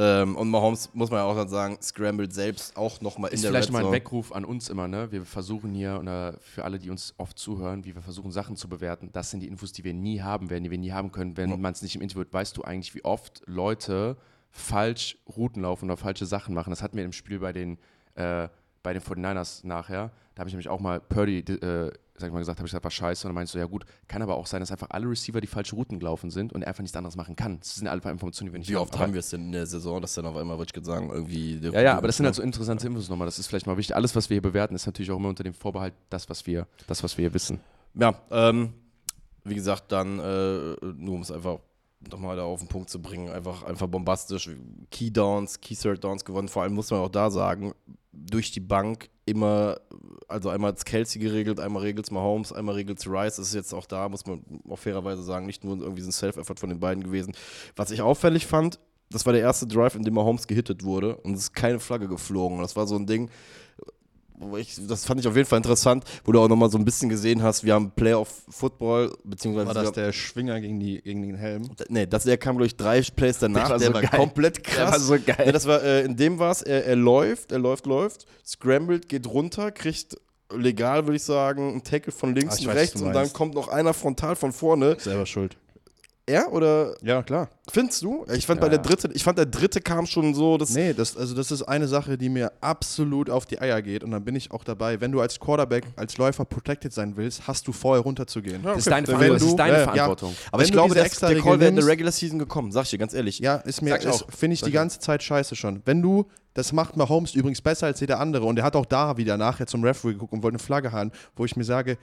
Ähm, und Mahomes, muss man ja auch dann sagen, scrambled selbst auch nochmal in Ist der vielleicht mal ein. Weckruf an uns immer, ne? Wir versuchen hier, oder für alle, die uns oft zuhören, wie wir versuchen, Sachen zu bewerten. Das sind die Infos, die wir nie haben werden, die wir nie haben können, wenn Ja. man es nicht im Interview hat. Weißt du eigentlich, wie oft Leute falsch Routen laufen oder falsche Sachen machen? Das hatten wir im Spiel bei den, äh, bei den 49ers nachher. Da habe ich nämlich auch mal Purdy, äh, sag ich mal gesagt, habe ich gesagt, war scheiße. Und dann meinst du, ja gut, kann aber auch sein, dass einfach alle Receiver die falsche Routen gelaufen sind und er einfach nichts anderes machen kann. Das sind einfach Informationen, die wir nicht Wie oft haben wir es denn in der Saison, dass dann auf einmal, würde ich sagen, irgendwie. der- ja, ja, aber das sind halt so interessante Infos nochmal. Das ist vielleicht mal wichtig. Alles, was wir hier bewerten, ist natürlich auch immer unter dem Vorbehalt, das, was wir, das, was wir hier wissen. Ja, ähm, wie gesagt, dann, äh, nur um es einfach nochmal da auf den Punkt zu bringen, einfach, einfach bombastisch. Key Downs, Key Third Downs gewonnen. Vor allem muss man auch da sagen, durch die Bank immer, also einmal hat Kelsey geregelt, einmal regelt es Mahomes, einmal regelt es Rice. Das ist jetzt auch da, muss man auch fairerweise sagen, nicht nur irgendwie so ein Self-Effort von den beiden gewesen. Was ich auffällig fand, das war der erste Drive, in dem Mahomes gehittet wurde und es ist keine Flagge geflogen. Das war so ein Ding, ich, das fand ich auf jeden Fall interessant, wo du auch nochmal so ein bisschen gesehen hast, wir haben Playoff-Football, beziehungsweise War das der Schwinger gegen, die, gegen den Helm? Nee, das der kam durch drei Plays danach, Der war der so war geil. komplett krass. so geil. Ja, das war, äh, in dem war es, er, er läuft, er läuft, läuft, scrambled, geht runter, kriegt legal, würde ich sagen, einen Tackle von links Ah, und weiß, rechts und dann kommt noch einer frontal von vorne. Selber schuld. Er oder Ja, klar. findest du? Ich fand Ja, bei der ja. dritte, ich fand der dritte kam schon so, das Nee, das, also das ist eine Sache, die mir absolut auf die Eier geht. Und dann bin ich auch dabei. Wenn du als Quarterback, als Läufer protected sein willst, hast du vorher runterzugehen. Das ist deine, Verantwortung. das du- ist deine ja, ja. Verantwortung. Aber ich glaube, der, extra der Call wäre in der Regular Season gekommen, sag ich dir ganz ehrlich. Ja, ist mir, finde ich Sag die ganze Zeit scheiße schon. Wenn du, das macht Mahomes übrigens besser als jeder andere und er hat auch da wieder nachher zum Referee geguckt und wollte eine Flagge haben, wo ich mir sage,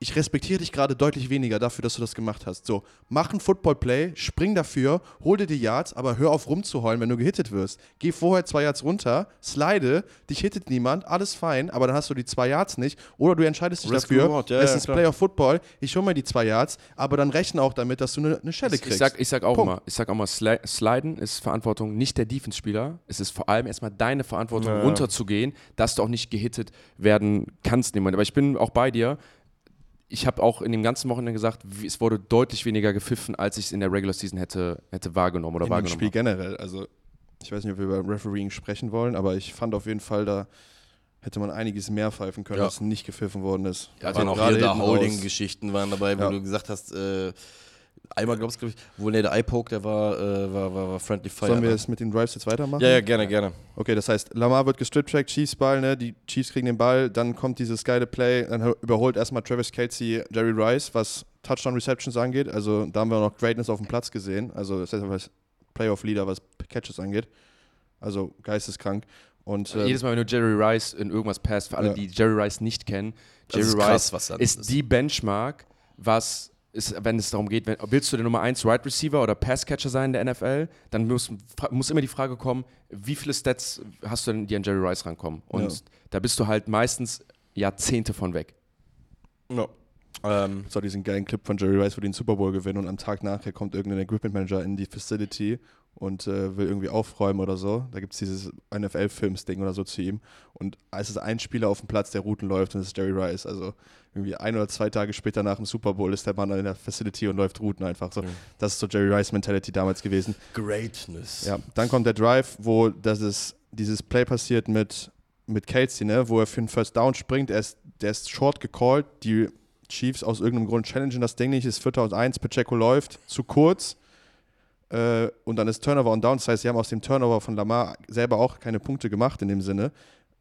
ich respektiere dich gerade deutlich weniger dafür, dass du das gemacht hast. So, mach ein Football-Play, spring dafür, hol dir die Yards, aber hör auf rumzuheulen, wenn du gehittet wirst. Geh vorher zwei Yards runter, slide, dich hittet niemand, alles fein, aber dann hast du die zwei Yards nicht. Oder du entscheidest dich Risk dafür, reward, ja, es ja, ist klar. Playoff Football, ich hol mir die zwei Yards, aber dann rechne auch damit, dass du eine, eine Schelle Ich, kriegst. ich, sag, ich sag auch Punkt. mal, ich sag auch mal, Sli Sliden ist Verantwortung nicht der Defense-Spieler. Es ist vor allem erstmal deine Verantwortung, Ja, runterzugehen, dass du auch nicht gehittet werden kannst. Moment. Aber ich bin auch bei dir. Ich habe auch in dem ganzen Wochenende gesagt, es wurde deutlich weniger gepfiffen, als ich es in der Regular Season hätte, hätte wahrgenommen oder in dem wahrgenommen Spiel habe. generell. Also ich weiß nicht, ob wir über Refereeing sprechen wollen, aber ich fand auf jeden Fall, da hätte man einiges mehr pfeifen können, Ja. was nicht gepfiffen worden ist. Ja, waren auch hier da. Holding-Geschichten waren dabei, wo Ja. du gesagt hast, äh, einmal glaubst du, glaub ich, wohl nee, der Eye-Poke, der war, äh, war, war, war Friendly Fire. Sollen wir ne? es mit den Drives jetzt weitermachen? ja, ja, gerne, gerne. Okay, das heißt, Lamar wird gestrip-trackt, Chiefs Ball, ne? die Chiefs kriegen den Ball, dann kommt dieses geile Play, dann überholt erstmal Travis Kelsey Jerry Rice, was Touchdown-Receptions angeht. Also da haben wir auch noch Greatness auf dem Platz gesehen. Also das heißt, was Playoff-Leader, was Catches angeht. Also geisteskrank. Und ähm, Jedes Mal, wenn du Jerry Rice in irgendwas passt, für alle, Ja. die Jerry Rice nicht kennen, Jerry ist Rice krass, was das ist ist. die Benchmark, was ist, wenn es darum geht, wenn, willst du der Nummer 1 Right Receiver oder Passcatcher sein in der NFL, dann muss, muss immer die Frage kommen, wie viele Stats hast du denn, die an Jerry Rice rankommen? Und Ja. da bist du halt meistens Jahrzehnte von weg. Ja. Ähm, war diesen geilen Clip von Jerry Rice, wo die den Super Bowl gewinnen und am Tag nachher kommt irgendein Equipment Manager in die Facility und äh, will irgendwie aufräumen oder so. Da gibt es dieses NFL-Films-Ding oder so zu ihm. Und es ist ein Spieler auf dem Platz, der Routen läuft und das ist Jerry Rice. Also irgendwie ein oder zwei Tage später nach dem Super Bowl ist der Mann in der Facility und läuft Routen einfach so. Mhm. Das ist so Jerry Rice-Mentality damals gewesen. Greatness. Ja, dann kommt der Drive, wo das ist, dieses Play passiert mit, mit Kelsey, ne, wo er für einen First Down springt. Er ist, der ist short gecallt. Die Chiefs aus irgendeinem Grund challengen das Ding nicht. Ist 4 1, Pacheco läuft zu kurz. Äh, und dann ist Turnover und Down. Das heißt, sie haben aus dem Turnover von Lamar selber auch keine Punkte gemacht in dem Sinne.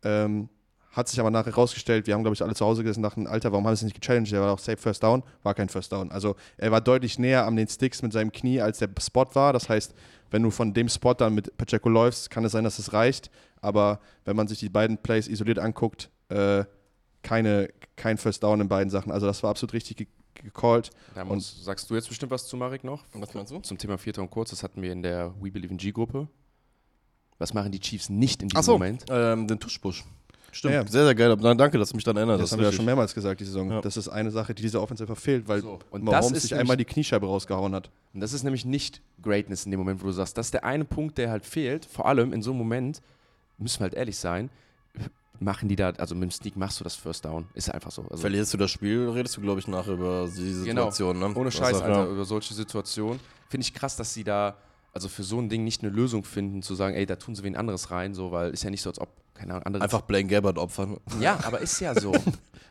Ähm, hat sich aber nachher rausgestellt, wir haben, glaube ich, alle zu Hause gesessen und dachten, Alter, warum haben sie es nicht gechallenged? Der war auch safe First Down, war kein First Down. Also er war deutlich näher an den Sticks mit seinem Knie, als der Spot war. Das heißt, wenn du von dem Spot dann mit Pacheco läufst, kann es sein, dass es reicht. Aber wenn man sich die beiden Plays isoliert anguckt, äh, keine, kein First Down in beiden Sachen. Also das war absolut richtig ge gecallt. Muss, sagst du jetzt bestimmt was zu Marek noch? Was meinst du? Zum Thema Vierter und Kurz, das hatten wir in der We Believe in G-Gruppe. Was machen die Chiefs nicht in diesem Achso, Moment? ähm, den Tuschbusch. Stimmt, Ja, ja. sehr, sehr geil. Danke, dass du mich daran erinnerst. Das, ist haben wir ja schon mehrmals gesagt, die Saison. Ja. Das ist eine Sache, die dieser Offense einfach fehlt, weil So, und Mahomes das sich einmal die Kniescheibe rausgehauen hat. Und das ist nämlich nicht Greatness in dem Moment, wo du sagst, das ist der eine Punkt, der halt fehlt. Vor allem in so einem Moment, müssen wir halt ehrlich sein, machen die da, also mit dem Sneak machst du das First Down. Ist einfach so. Also, Verlierst du das Spiel, redest du, glaube ich, nachher über die Genau. Situation. Ne? ohne Scheiß, Alter, über solche Situationen. Finde ich krass, dass sie da, also für so ein Ding nicht eine Lösung finden, zu sagen, ey, da tun sie wen anderes rein, so, weil ist ja nicht so, als ob, keine Ahnung, andere. Einfach Blaine Gabbard opfern. Ja, aber ist ja so.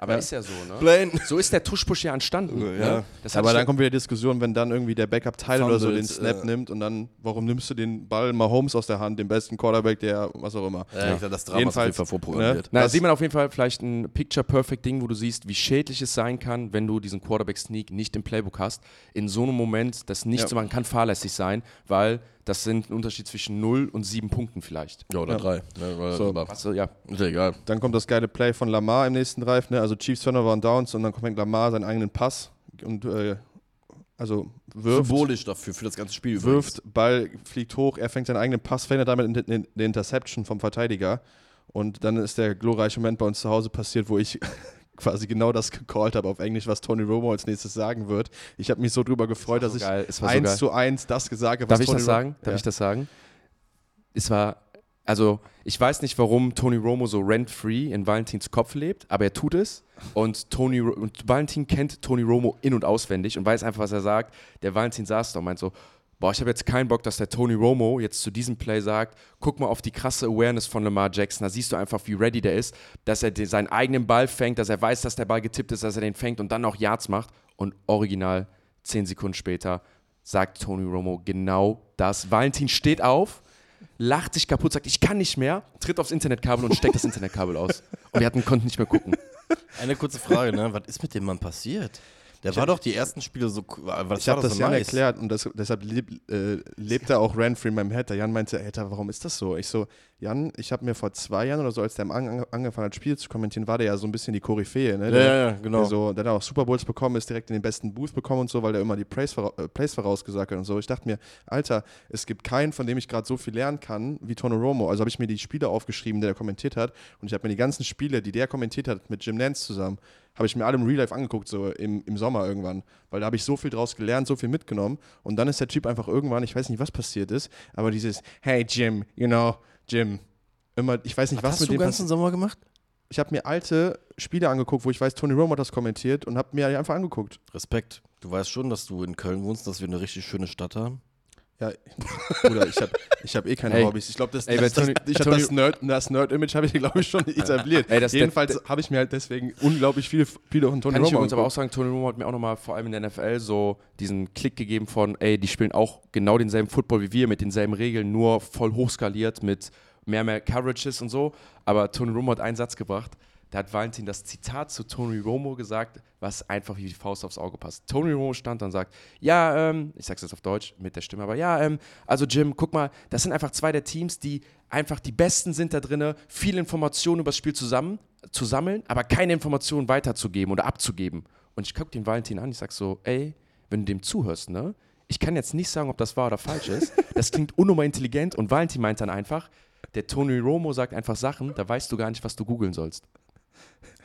Aber ist ja so, ne? Blaine! So ist der Tuschpush ja entstanden. Ja. Ne? Das Aber dann kommt wieder die Diskussion, wenn dann irgendwie der Backup Teil oder so den Snap äh. nimmt und dann, warum nimmst du den Ball Mahomes aus der Hand, den besten Quarterback, der, was auch immer. Ja, ich glaub, das Drama ist auf jeden Jedenfalls, Fall vorprogrammiert. Na, Das- sieht man auf jeden Fall vielleicht ein Picture-Perfect-Ding, wo du siehst, wie schädlich es sein kann, wenn du diesen Quarterback-Sneak nicht im Playbook hast. In so einem Moment, das nicht Ja. zu machen, kann fahrlässig sein, weil das sind ein Unterschied zwischen 0 und 7 Punkten vielleicht. Ja, oder Ja. drei. Ne, So. Also, ja, ist ja egal. Dann kommt das geile Play von Lamar im nächsten Drive, ne? also Chiefs Turnover und Downs und dann kommt Lamar seinen eigenen Pass und äh, also wirft, Symbolisch dafür, für das ganze Spiel wirft, Ball fliegt hoch, er fängt seinen eigenen Pass, verhindert damit in- in- eine Interception vom Verteidiger und dann ist der glorreiche Moment bei uns zu Hause passiert, wo ich quasi genau das gecallt habe auf Englisch, was Tony Romo als nächstes sagen wird. Ich habe mich so drüber gefreut, dass so ich so eins geil. zu eins das gesagt habe, was Darf ich Tony das Ro- sagen? Darf Ja. ich das sagen? Es war, also ich weiß nicht, warum Tony Romo so rent-free in Valentins Kopf lebt, aber er tut es. Und, Tony, und Valentin kennt Tony Romo in- und auswendig und weiß einfach, was er sagt. Der Valentin saß da und meint so, boah, ich habe jetzt keinen Bock, dass der Tony Romo jetzt zu diesem Play sagt, guck mal auf die krasse Awareness von Lamar Jackson. Da siehst du einfach, wie ready der ist, dass er den, seinen eigenen Ball fängt, dass er weiß, dass der Ball getippt ist, dass er den fängt und dann auch Yards macht. Und original, Zehn Sekunden später sagt Tony Romo genau das. Valentin steht auf, lacht sich kaputt, sagt, ich kann nicht mehr, tritt aufs Internetkabel und steckt das Internetkabel aus. Und wir hatten, konnten nicht mehr gucken. Eine kurze Frage, ne? Was ist mit dem Mann passiert? Der war doch die ersten Spiele so. Was Ich habe das so Jan nice? erklärt und das, deshalb lebt, äh, lebt er auch rent-free in meinem Head. Der Jan meinte, Alter, warum ist das so? Ich so, Jan, ich habe mir vor zwei Jahren oder so, als der an, an, angefangen hat, Spiele zu kommentieren, war der ja so ein bisschen die Koryphäe. Ne? Ja, Der, ja, ja, genau. der, so, der hat auch Super Bowls bekommen, ist direkt in den besten Booth bekommen und so, weil der immer die Praise, vora äh, Plays vorausgesagt hat und so. Ich dachte mir, Alter, es gibt keinen, von dem ich gerade so viel lernen kann wie Tony Romo. Also habe ich mir die Spiele aufgeschrieben, die er kommentiert hat und ich habe mir die ganzen Spiele, die der kommentiert hat mit Jim Nance zusammen, habe ich mir alle im Real Life angeguckt, so im, im Sommer irgendwann. Weil da habe ich so viel draus gelernt, so viel mitgenommen. Und dann ist der Typ einfach irgendwann, ich weiß nicht, was passiert ist, aber dieses, hey Jim, you know, Jim. Immer, ich weiß nicht, was, Was hast mit du dem den passiert. ganzen Sommer gemacht? Ich habe mir alte Spiele angeguckt, wo ich weiß, Tony Romo hat das kommentiert und habe mir die einfach angeguckt. Respekt. Du weißt schon, dass du in Köln wohnst, dass wir eine richtig schöne Stadt haben. Ja, Bruder, ich habe ich hab eh keine Ey. Hobbys. Ich glaube, das, Ey, das, das, Tony- ich hab Tony- das Nerd- das Nerd-Image habe ich, glaube ich, schon etabliert. Ey, das- Jedenfalls habe ich mir halt deswegen unglaublich viele Spiele von Tony Kann ich Romo übrigens aber auch sagen, Tony Romo hat mir auch nochmal vor allem in der NFL so diesen Klick gegeben von, ey, die spielen auch genau denselben Football wie wir, mit denselben Regeln, nur voll hochskaliert, mit mehr, mehr Coverages und so. Aber Tony Romo hat einen Satz gebracht, da hat Valentin das Zitat zu Tony Romo gesagt, was einfach wie die Faust aufs Auge passt. Tony Romo stand und sagt, ja, ähm, ich sag's jetzt auf Deutsch mit der Stimme, aber ja, ähm, also Jim, guck mal, das sind einfach zwei der Teams, die einfach die Besten sind da drinne, viele Informationen über das Spiel zusammen zu sammeln, aber keine Informationen weiterzugeben oder abzugeben. Und ich gucke den Valentin an, ich sag so, ey, wenn du dem zuhörst, ne? Ich kann jetzt nicht sagen, ob das wahr oder falsch ist. Das klingt unnummer intelligent und Valentin meint dann einfach, der Tony Romo sagt einfach Sachen, da weißt du gar nicht, was du googeln sollst.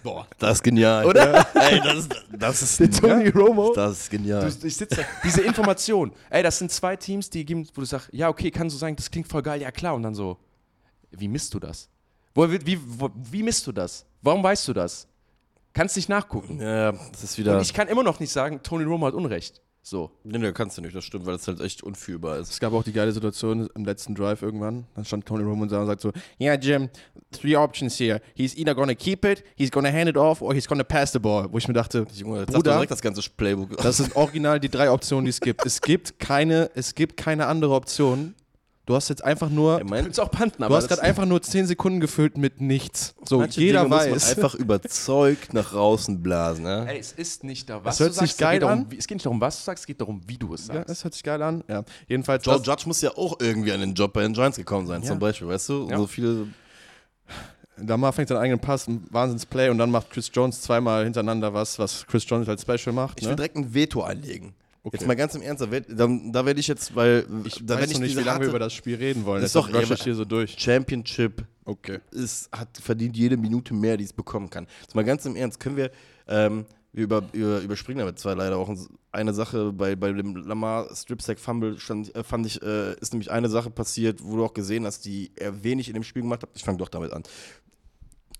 Boah, das ist genial. Oder? Ey, das ist, das ist, Der Tony Romo. das ist genial. Du, ich sitze da, diese Information, ey, das sind zwei Teams, die geben, wo du sagst, ja, okay, kann so sein, das klingt voll geil, ja klar, und dann so, wie misst du das? Wo, wie, wo, wie misst du das? Warum weißt du das? Kannst nicht nachgucken. ja, das ist wieder. Und ich kann immer noch nicht sagen, Tony Romo hat Unrecht. So. nee, nee, kannst du nicht, das stimmt, weil das halt echt unfühlbar ist. Es gab auch die geile Situation im letzten Drive irgendwann. Dann stand Tony Romo und sagt so: Yeah, Jim, three options here. He's either gonna keep it, he's gonna hand it off, or he's gonna pass the ball. Wo ich mir dachte, Junge, jetzt Bruder, direkt das ganze Playbook. Das sind original die drei Optionen, die es gibt. Es gibt keine, es gibt keine andere Option. Du hast jetzt einfach nur, Du mein, kannst auch panten, du aber hast das- gerade einfach nur 10 Sekunden gefüllt mit nichts. So, manche jeder Dinge muss weiß. man einfach überzeugt nach außen blasen, ne? Ey, es ist nicht da, was Das hört du sagst. sich geil es, geht darum, an. wie, es geht nicht darum, was du sagst, es geht darum, wie du es ja, sagst. das hört sich geil an. Ja. Jedenfalls, Joe Judge muss ja auch irgendwie an den Job bei den Giants gekommen sein, Ja. zum Beispiel, weißt du? Ja. So viele. Lamar fängt seinen eigenen Pass, ein Wahnsinnsplay und dann macht Chris Jones zweimal hintereinander was, was Chris Jones als Special macht. Ich will Ne? direkt ein Veto einlegen. Okay. Jetzt mal ganz im Ernst, da werde da werd ich jetzt, weil Ich da weiß werd noch nicht, wie lange wir über das Spiel reden wollen. Ist Deshalb doch- rush ich hier so durch. Championship Okay. ist, hat verdient jede Minute mehr, die es bekommen kann. Jetzt mal ganz im Ernst, können wir, ähm, wir über, über, überspringen damit zwar leider auch eine Sache bei, bei dem Lamar Strip Sack Fumble stand, äh, fand ich, äh, ist nämlich eine Sache passiert, wo du auch gesehen hast, die er wenig in dem Spiel gemacht hat. Ich fange doch damit an.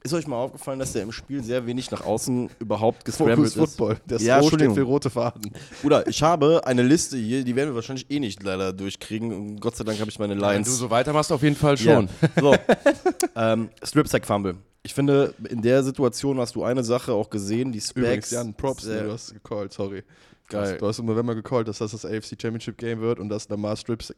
Ist euch mal aufgefallen, dass er im Spiel sehr wenig nach außen überhaupt gescrambled Focus ist? Football. Der Ja, ja, steht für rote Faden. Bruder, ich habe eine Liste hier, die werden wir wahrscheinlich eh nicht leider durchkriegen. Und Gott sei Dank habe ich meine Wenn Lines. du so weitermachst, auf jeden Fall schon. Ja. So. ähm, Strip Sack Fumble. Ich finde, in der Situation hast du eine Sache auch gesehen, die Specs. Übrigens, Jan, Props, du hast gecallt, sorry. Geil. Du hast im November gecallt, dass das das AFC Championship Game wird und dass Lamar Strips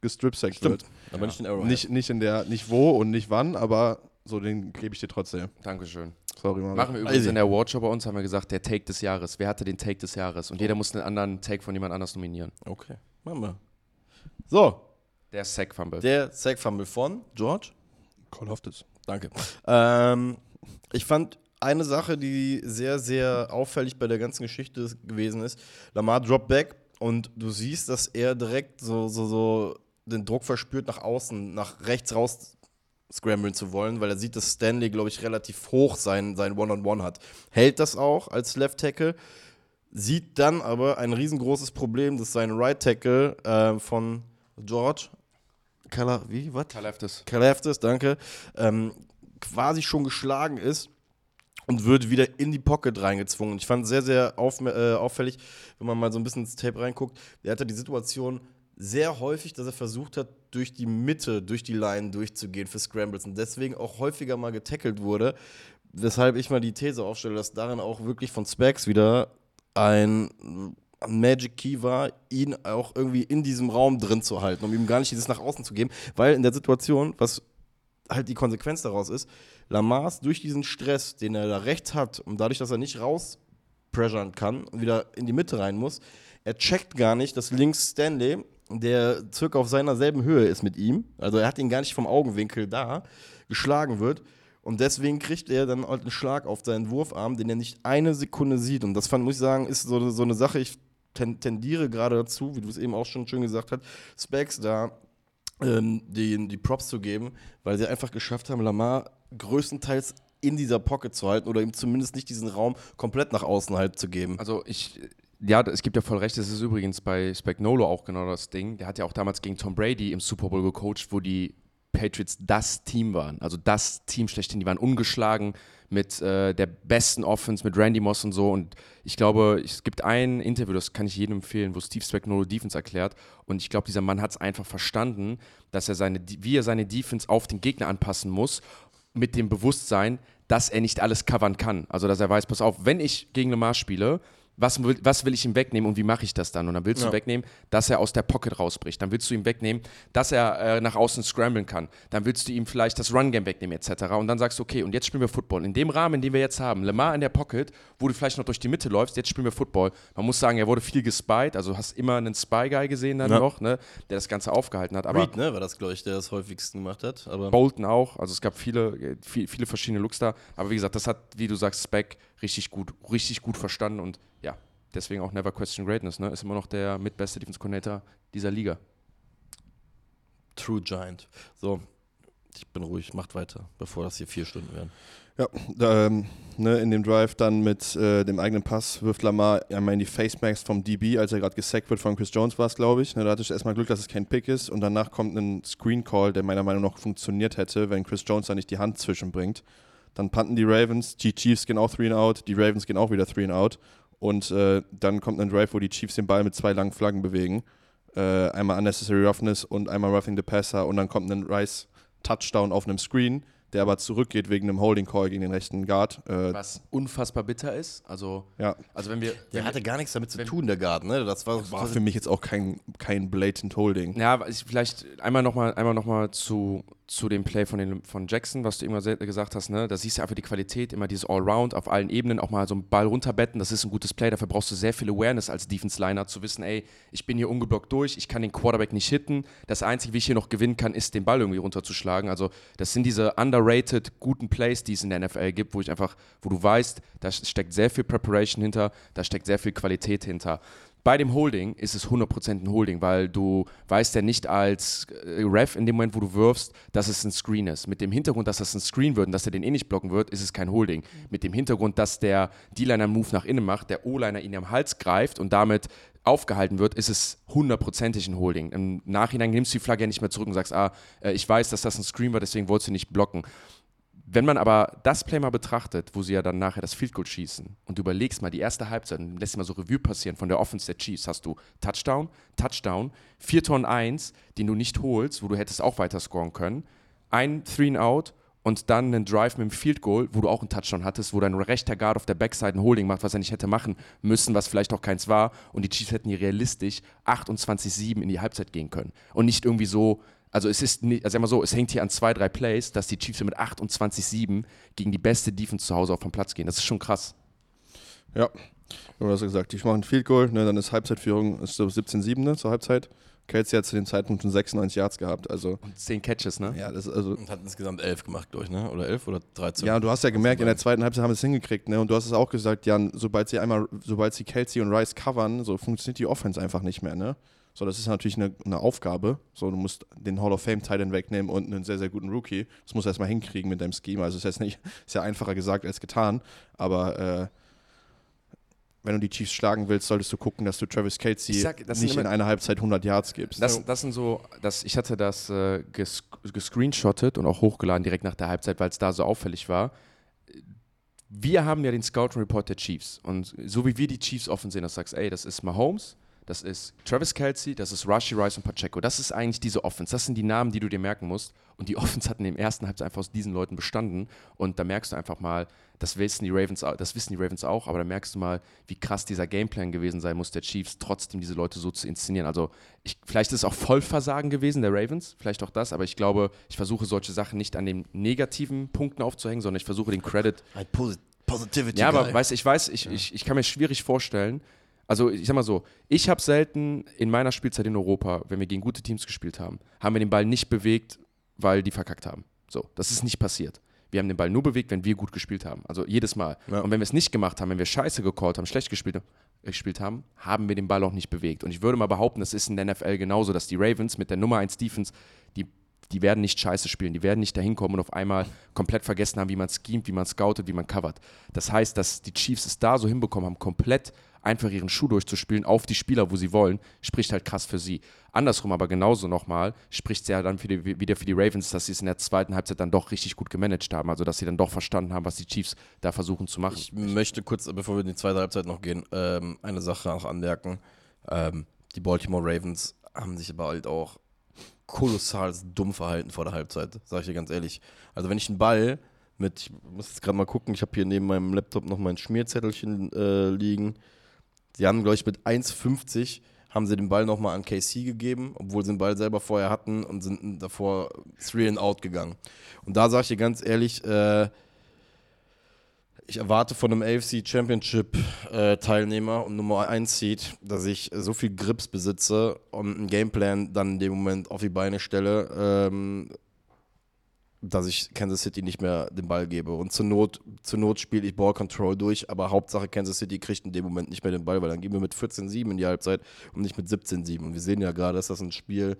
gestripsackt wird. Stimmt. Aber nicht in Arrowhead. Nicht, nicht in der, nicht wo und nicht wann, aber so den gebe ich dir trotzdem. Dankeschön. Sorry, Mann. Machen wir übrigens Easy. in der Awardshow bei uns, haben wir gesagt, der Take des Jahres. Wer hatte den Take des Jahres? Und jeder muss einen anderen Take von jemand anders nominieren. Okay, machen wir. So, Der Sack Fumble. der Sack Fumble von George. Call of this. Danke. Ähm, ich fand eine Sache, die sehr, sehr auffällig bei der ganzen Geschichte gewesen ist. Lamar droppt back und du siehst, dass er direkt so, so, so den Druck verspürt, nach außen, nach rechts raus scramblen zu wollen, weil er sieht, dass Stanley, glaube ich, relativ hoch sein, sein One-on-One hat. Hält das auch als Left Tackle, sieht dann aber ein riesengroßes Problem, dass sein Right Tackle äh, von George, Kala, wie, was? Kaleftis. Kalafdis, danke, ähm, quasi schon geschlagen ist und wird wieder in die Pocket reingezwungen. Ich fand sehr, sehr auf, äh, auffällig, wenn man mal so ein bisschen ins Tape reinguckt. Er hatte die Situation sehr häufig, dass er versucht hat, durch die Mitte, durch die Line durchzugehen für Scrambles und deswegen auch häufiger mal getackelt wurde. Weshalb ich mal die These aufstelle, dass darin auch wirklich von Specs wieder ein Magic Key war, ihn auch irgendwie in diesem Raum drin zu halten, um ihm gar nicht dieses nach außen zu geben, weil in der Situation, was halt die Konsequenz daraus ist, Lamars durch diesen Stress, den er da rechts hat und dadurch, dass er nicht rauspressern kann und wieder in die Mitte rein muss, er checkt gar nicht, dass links Stanley, der circa auf seiner selben Höhe ist mit ihm, also er hat ihn gar nicht vom Augenwinkel da, geschlagen wird. Und deswegen kriegt er dann halt einen Schlag auf seinen Wurfarm, den er nicht eine Sekunde sieht. Und das fand, muss ich sagen, ist so, so eine Sache, ich tendiere gerade dazu, wie du es eben auch schon schön gesagt hast, Specs da ähm, die, die Props zu geben, weil sie einfach geschafft haben, Lamar größtenteils in dieser Pocket zu halten oder ihm zumindest nicht diesen Raum komplett nach außen halt zu geben. Also ich, ja, es gibt ja voll recht, das ist übrigens bei Spagnolo auch genau das Ding. Der hat ja auch damals gegen Tom Brady im Super Bowl gecoacht, wo die Patriots das Team waren. Also das Team schlechthin, die waren ungeschlagen mit äh, der besten Offense, mit Randy Moss und so. Und ich glaube, es gibt ein Interview, das kann ich jedem empfehlen, wo Steve Spagnolo Defense erklärt. Und ich glaube, dieser Mann hat es einfach verstanden, dass er seine, wie er seine Defense auf den Gegner anpassen muss, mit dem Bewusstsein, dass er nicht alles covern kann. Also, dass er weiß, pass auf, wenn ich gegen Lamar spiele, was will, was will ich ihm wegnehmen und wie mache ich das dann? Und dann willst ja. du wegnehmen, dass er aus der Pocket rausbricht. Dann willst du ihm wegnehmen, dass er äh, nach außen scramblen kann. Dann willst du ihm vielleicht das Run-Game wegnehmen etc. Und dann sagst du, okay, und jetzt spielen wir Football. In dem Rahmen, den wir jetzt haben, Lemar in der Pocket, wo du vielleicht noch durch die Mitte läufst, jetzt spielen wir Football. Man muss sagen, er wurde viel gespied, also hast immer einen Spy-Guy gesehen dann ja. noch, ne, der das Ganze aufgehalten hat. Aber Reed, ne, war das, glaube ich, der das häufigsten gemacht hat. Aber Bolton auch, also es gab viele, äh, viele, viele verschiedene Looks da. Aber wie gesagt, das hat, wie du sagst, Spec richtig gut, richtig gut verstanden und deswegen auch Never Question Greatness, ne? Ist immer noch der mitbeste Defense Coordinator dieser Liga. True Giant. So, ich bin ruhig, macht weiter, bevor das hier vier Stunden werden. Ja, ähm, ne, in dem Drive dann mit äh, dem eigenen Pass wirft Lamar einmal in die Facemax vom DB, als er gerade gesackt wird von Chris Jones war es, glaube ich. Ne, da hatte ich erstmal Glück, dass es kein Pick ist und danach kommt ein Screen Call, der meiner Meinung nach funktioniert hätte, wenn Chris Jones da nicht die Hand zwischenbringt. Dann panten die Ravens, die Chiefs gehen auch 3 and out, die Ravens gehen auch wieder 3 and out und äh, dann kommt ein Drive, wo die Chiefs den Ball mit zwei langen Flaggen bewegen. Äh, einmal Unnecessary Roughness und einmal Roughing the Passer. Und dann kommt ein Rice Touchdown auf einem Screen, der aber zurückgeht wegen einem Holding Call gegen den rechten Guard. Äh, Was unfassbar bitter ist. Also, ja. also wenn wir. Der hatte gar nichts damit zu tun, der Guard, ne? Das war, war für mich jetzt auch kein, kein blatant Holding. Ja, vielleicht einmal nochmal noch zu, zu dem Play von, den, von Jackson, was du immer gesagt hast, ne? da siehst du einfach die Qualität, immer dieses Allround auf allen Ebenen, auch mal so einen Ball runterbetten, das ist ein gutes Play, dafür brauchst du sehr viel Awareness als Defense-Liner, zu wissen, ey, ich bin hier ungeblockt durch, ich kann den Quarterback nicht hitten, das Einzige, wie ich hier noch gewinnen kann, ist den Ball irgendwie runterzuschlagen, also das sind diese underrated guten Plays, die es in der NFL gibt, wo ich einfach, wo du weißt, da steckt sehr viel Preparation hinter, da steckt sehr viel Qualität hinter. Bei dem Holding ist es 100% ein Holding, weil du weißt ja nicht als äh, Ref in dem Moment, wo du wirfst, dass es ein Screen ist. Mit dem Hintergrund, dass das ein Screen wird und dass er den eh nicht blocken wird, ist es kein Holding. Mit dem Hintergrund, dass der D-Liner einen Move nach innen macht, der O-Liner ihn am Hals greift und damit aufgehalten wird, ist es hundertprozentig ein Holding. Im Nachhinein nimmst du die Flagge ja nicht mehr zurück und sagst, ah, äh, ich weiß, dass das ein Screen war, deswegen wolltest du nicht blocken. Wenn man aber das Play mal betrachtet, wo sie ja dann nachher das Field Goal schießen und du überlegst mal die erste Halbzeit und lässt mal so Revue passieren von der Offense der Chiefs, hast du Touchdown, Touchdown, 4 Ton 1, den du nicht holst, wo du hättest auch weiter scoren können, ein Three and Out und dann einen Drive mit dem Field Goal, wo du auch einen Touchdown hattest, wo dein rechter Guard auf der Backside ein Holding macht, was er nicht hätte machen müssen, was vielleicht auch keins war und die Chiefs hätten hier realistisch 28-7 in die Halbzeit gehen können und nicht irgendwie so also es ist nicht, also immer so, es hängt hier an zwei, drei Plays, dass die Chiefs mit 28-7 gegen die beste Defense zu Hause auf den Platz gehen. Das ist schon krass. Ja, du hast gesagt, ich mache ein Field Goal, ne, dann ist Halbzeitführung ist so 17-7 ne, zur Halbzeit. Kelsey hat zu dem Zeitpunkt schon 96 Yards gehabt. Also und 10 Catches, ne? Ja, das ist also. Und hat insgesamt 11 gemacht, glaube ich, ne? Oder 11 oder 13? Ja, du hast ja gemerkt, in der zweiten Halbzeit haben sie es hingekriegt, ne? Und du hast es auch gesagt, Jan, sobald sie einmal, sobald sie Kelsey und Rice covern, so funktioniert die Offense einfach nicht mehr, ne? So, das ist natürlich eine, eine Aufgabe. So, du musst den Hall of Fame Titan wegnehmen und einen sehr, sehr guten Rookie. Das musst du erstmal hinkriegen mit deinem Scheme. Also, ist jetzt nicht, ist ja einfacher gesagt als getan. Aber äh, wenn du die Chiefs schlagen willst, solltest du gucken, dass du Travis Kelsey sag, nicht in einer Halbzeit 100 Yards gibst. Das, das sind so, das, ich hatte das äh, ges gescreenshottet und auch hochgeladen direkt nach der Halbzeit, weil es da so auffällig war. Wir haben ja den Scouting Report der Chiefs und so wie wir die Chiefs offen sehen, dass du sagst, ey, das ist Mahomes, das ist Travis Kelsey, das ist Rashi Rice und Pacheco. Das ist eigentlich diese Offense. Das sind die Namen, die du dir merken musst. Und die Offense hat in dem ersten Halbzeit einfach aus diesen Leuten bestanden. Und da merkst du einfach mal, das wissen die Ravens, das wissen die Ravens auch, aber da merkst du mal, wie krass dieser Gameplan gewesen sein muss, der Chiefs, trotzdem diese Leute so zu inszenieren. Also ich, vielleicht ist es auch Vollversagen gewesen der Ravens, vielleicht auch das, aber ich glaube, ich versuche solche Sachen nicht an den negativen Punkten aufzuhängen, sondern ich versuche den Credit. Ein Posit Positivity. Ja, aber weißt, ich weiß, ich, ich, ich kann mir schwierig vorstellen, also ich sag mal so, ich habe selten in meiner Spielzeit in Europa, wenn wir gegen gute Teams gespielt haben, haben wir den Ball nicht bewegt, weil die verkackt haben. So, das ist nicht passiert. Wir haben den Ball nur bewegt, wenn wir gut gespielt haben. Also jedes Mal. Ja. Und wenn wir es nicht gemacht haben, wenn wir scheiße gecallt haben, schlecht gespielt, äh, gespielt haben, haben wir den Ball auch nicht bewegt. Und ich würde mal behaupten, das ist in der NFL genauso, dass die Ravens mit der Nummer 1 Defense, die, die werden nicht scheiße spielen. Die werden nicht dahin kommen und auf einmal komplett vergessen haben, wie man schemt, wie man scoutet, wie man covert. Das heißt, dass die Chiefs es da so hinbekommen haben, komplett einfach ihren Schuh durchzuspielen auf die Spieler, wo sie wollen, spricht halt krass für sie. Andersrum aber genauso nochmal, spricht es ja dann für die, wieder für die Ravens, dass sie es in der zweiten Halbzeit dann doch richtig gut gemanagt haben. Also, dass sie dann doch verstanden haben, was die Chiefs da versuchen zu machen. Ich möchte kurz, bevor wir in die zweite Halbzeit noch gehen, ähm, eine Sache auch anmerken. Ähm, die Baltimore Ravens haben sich aber halt auch kolossal dumm verhalten vor der Halbzeit, sage ich dir ganz ehrlich. Also, wenn ich einen Ball mit, ich muss jetzt gerade mal gucken, ich habe hier neben meinem Laptop noch mein Schmierzettelchen äh, liegen Sie haben, glaube ich, mit 1,50 haben sie den Ball nochmal an KC gegeben, obwohl sie den Ball selber vorher hatten und sind davor three and out gegangen. Und da sage ich dir ganz ehrlich, äh, ich erwarte von einem AFC Championship äh, Teilnehmer und Nummer 1 Seed, dass ich so viel Grips besitze und einen Gameplan dann in dem Moment auf die Beine stelle, ähm, dass ich Kansas City nicht mehr den Ball gebe. Und zur Not, zur Not spiele ich Ball Control durch, aber Hauptsache Kansas City kriegt in dem Moment nicht mehr den Ball, weil dann gehen wir mit 14-7 in die Halbzeit und nicht mit 17-7. Und wir sehen ja gerade, dass das ein Spiel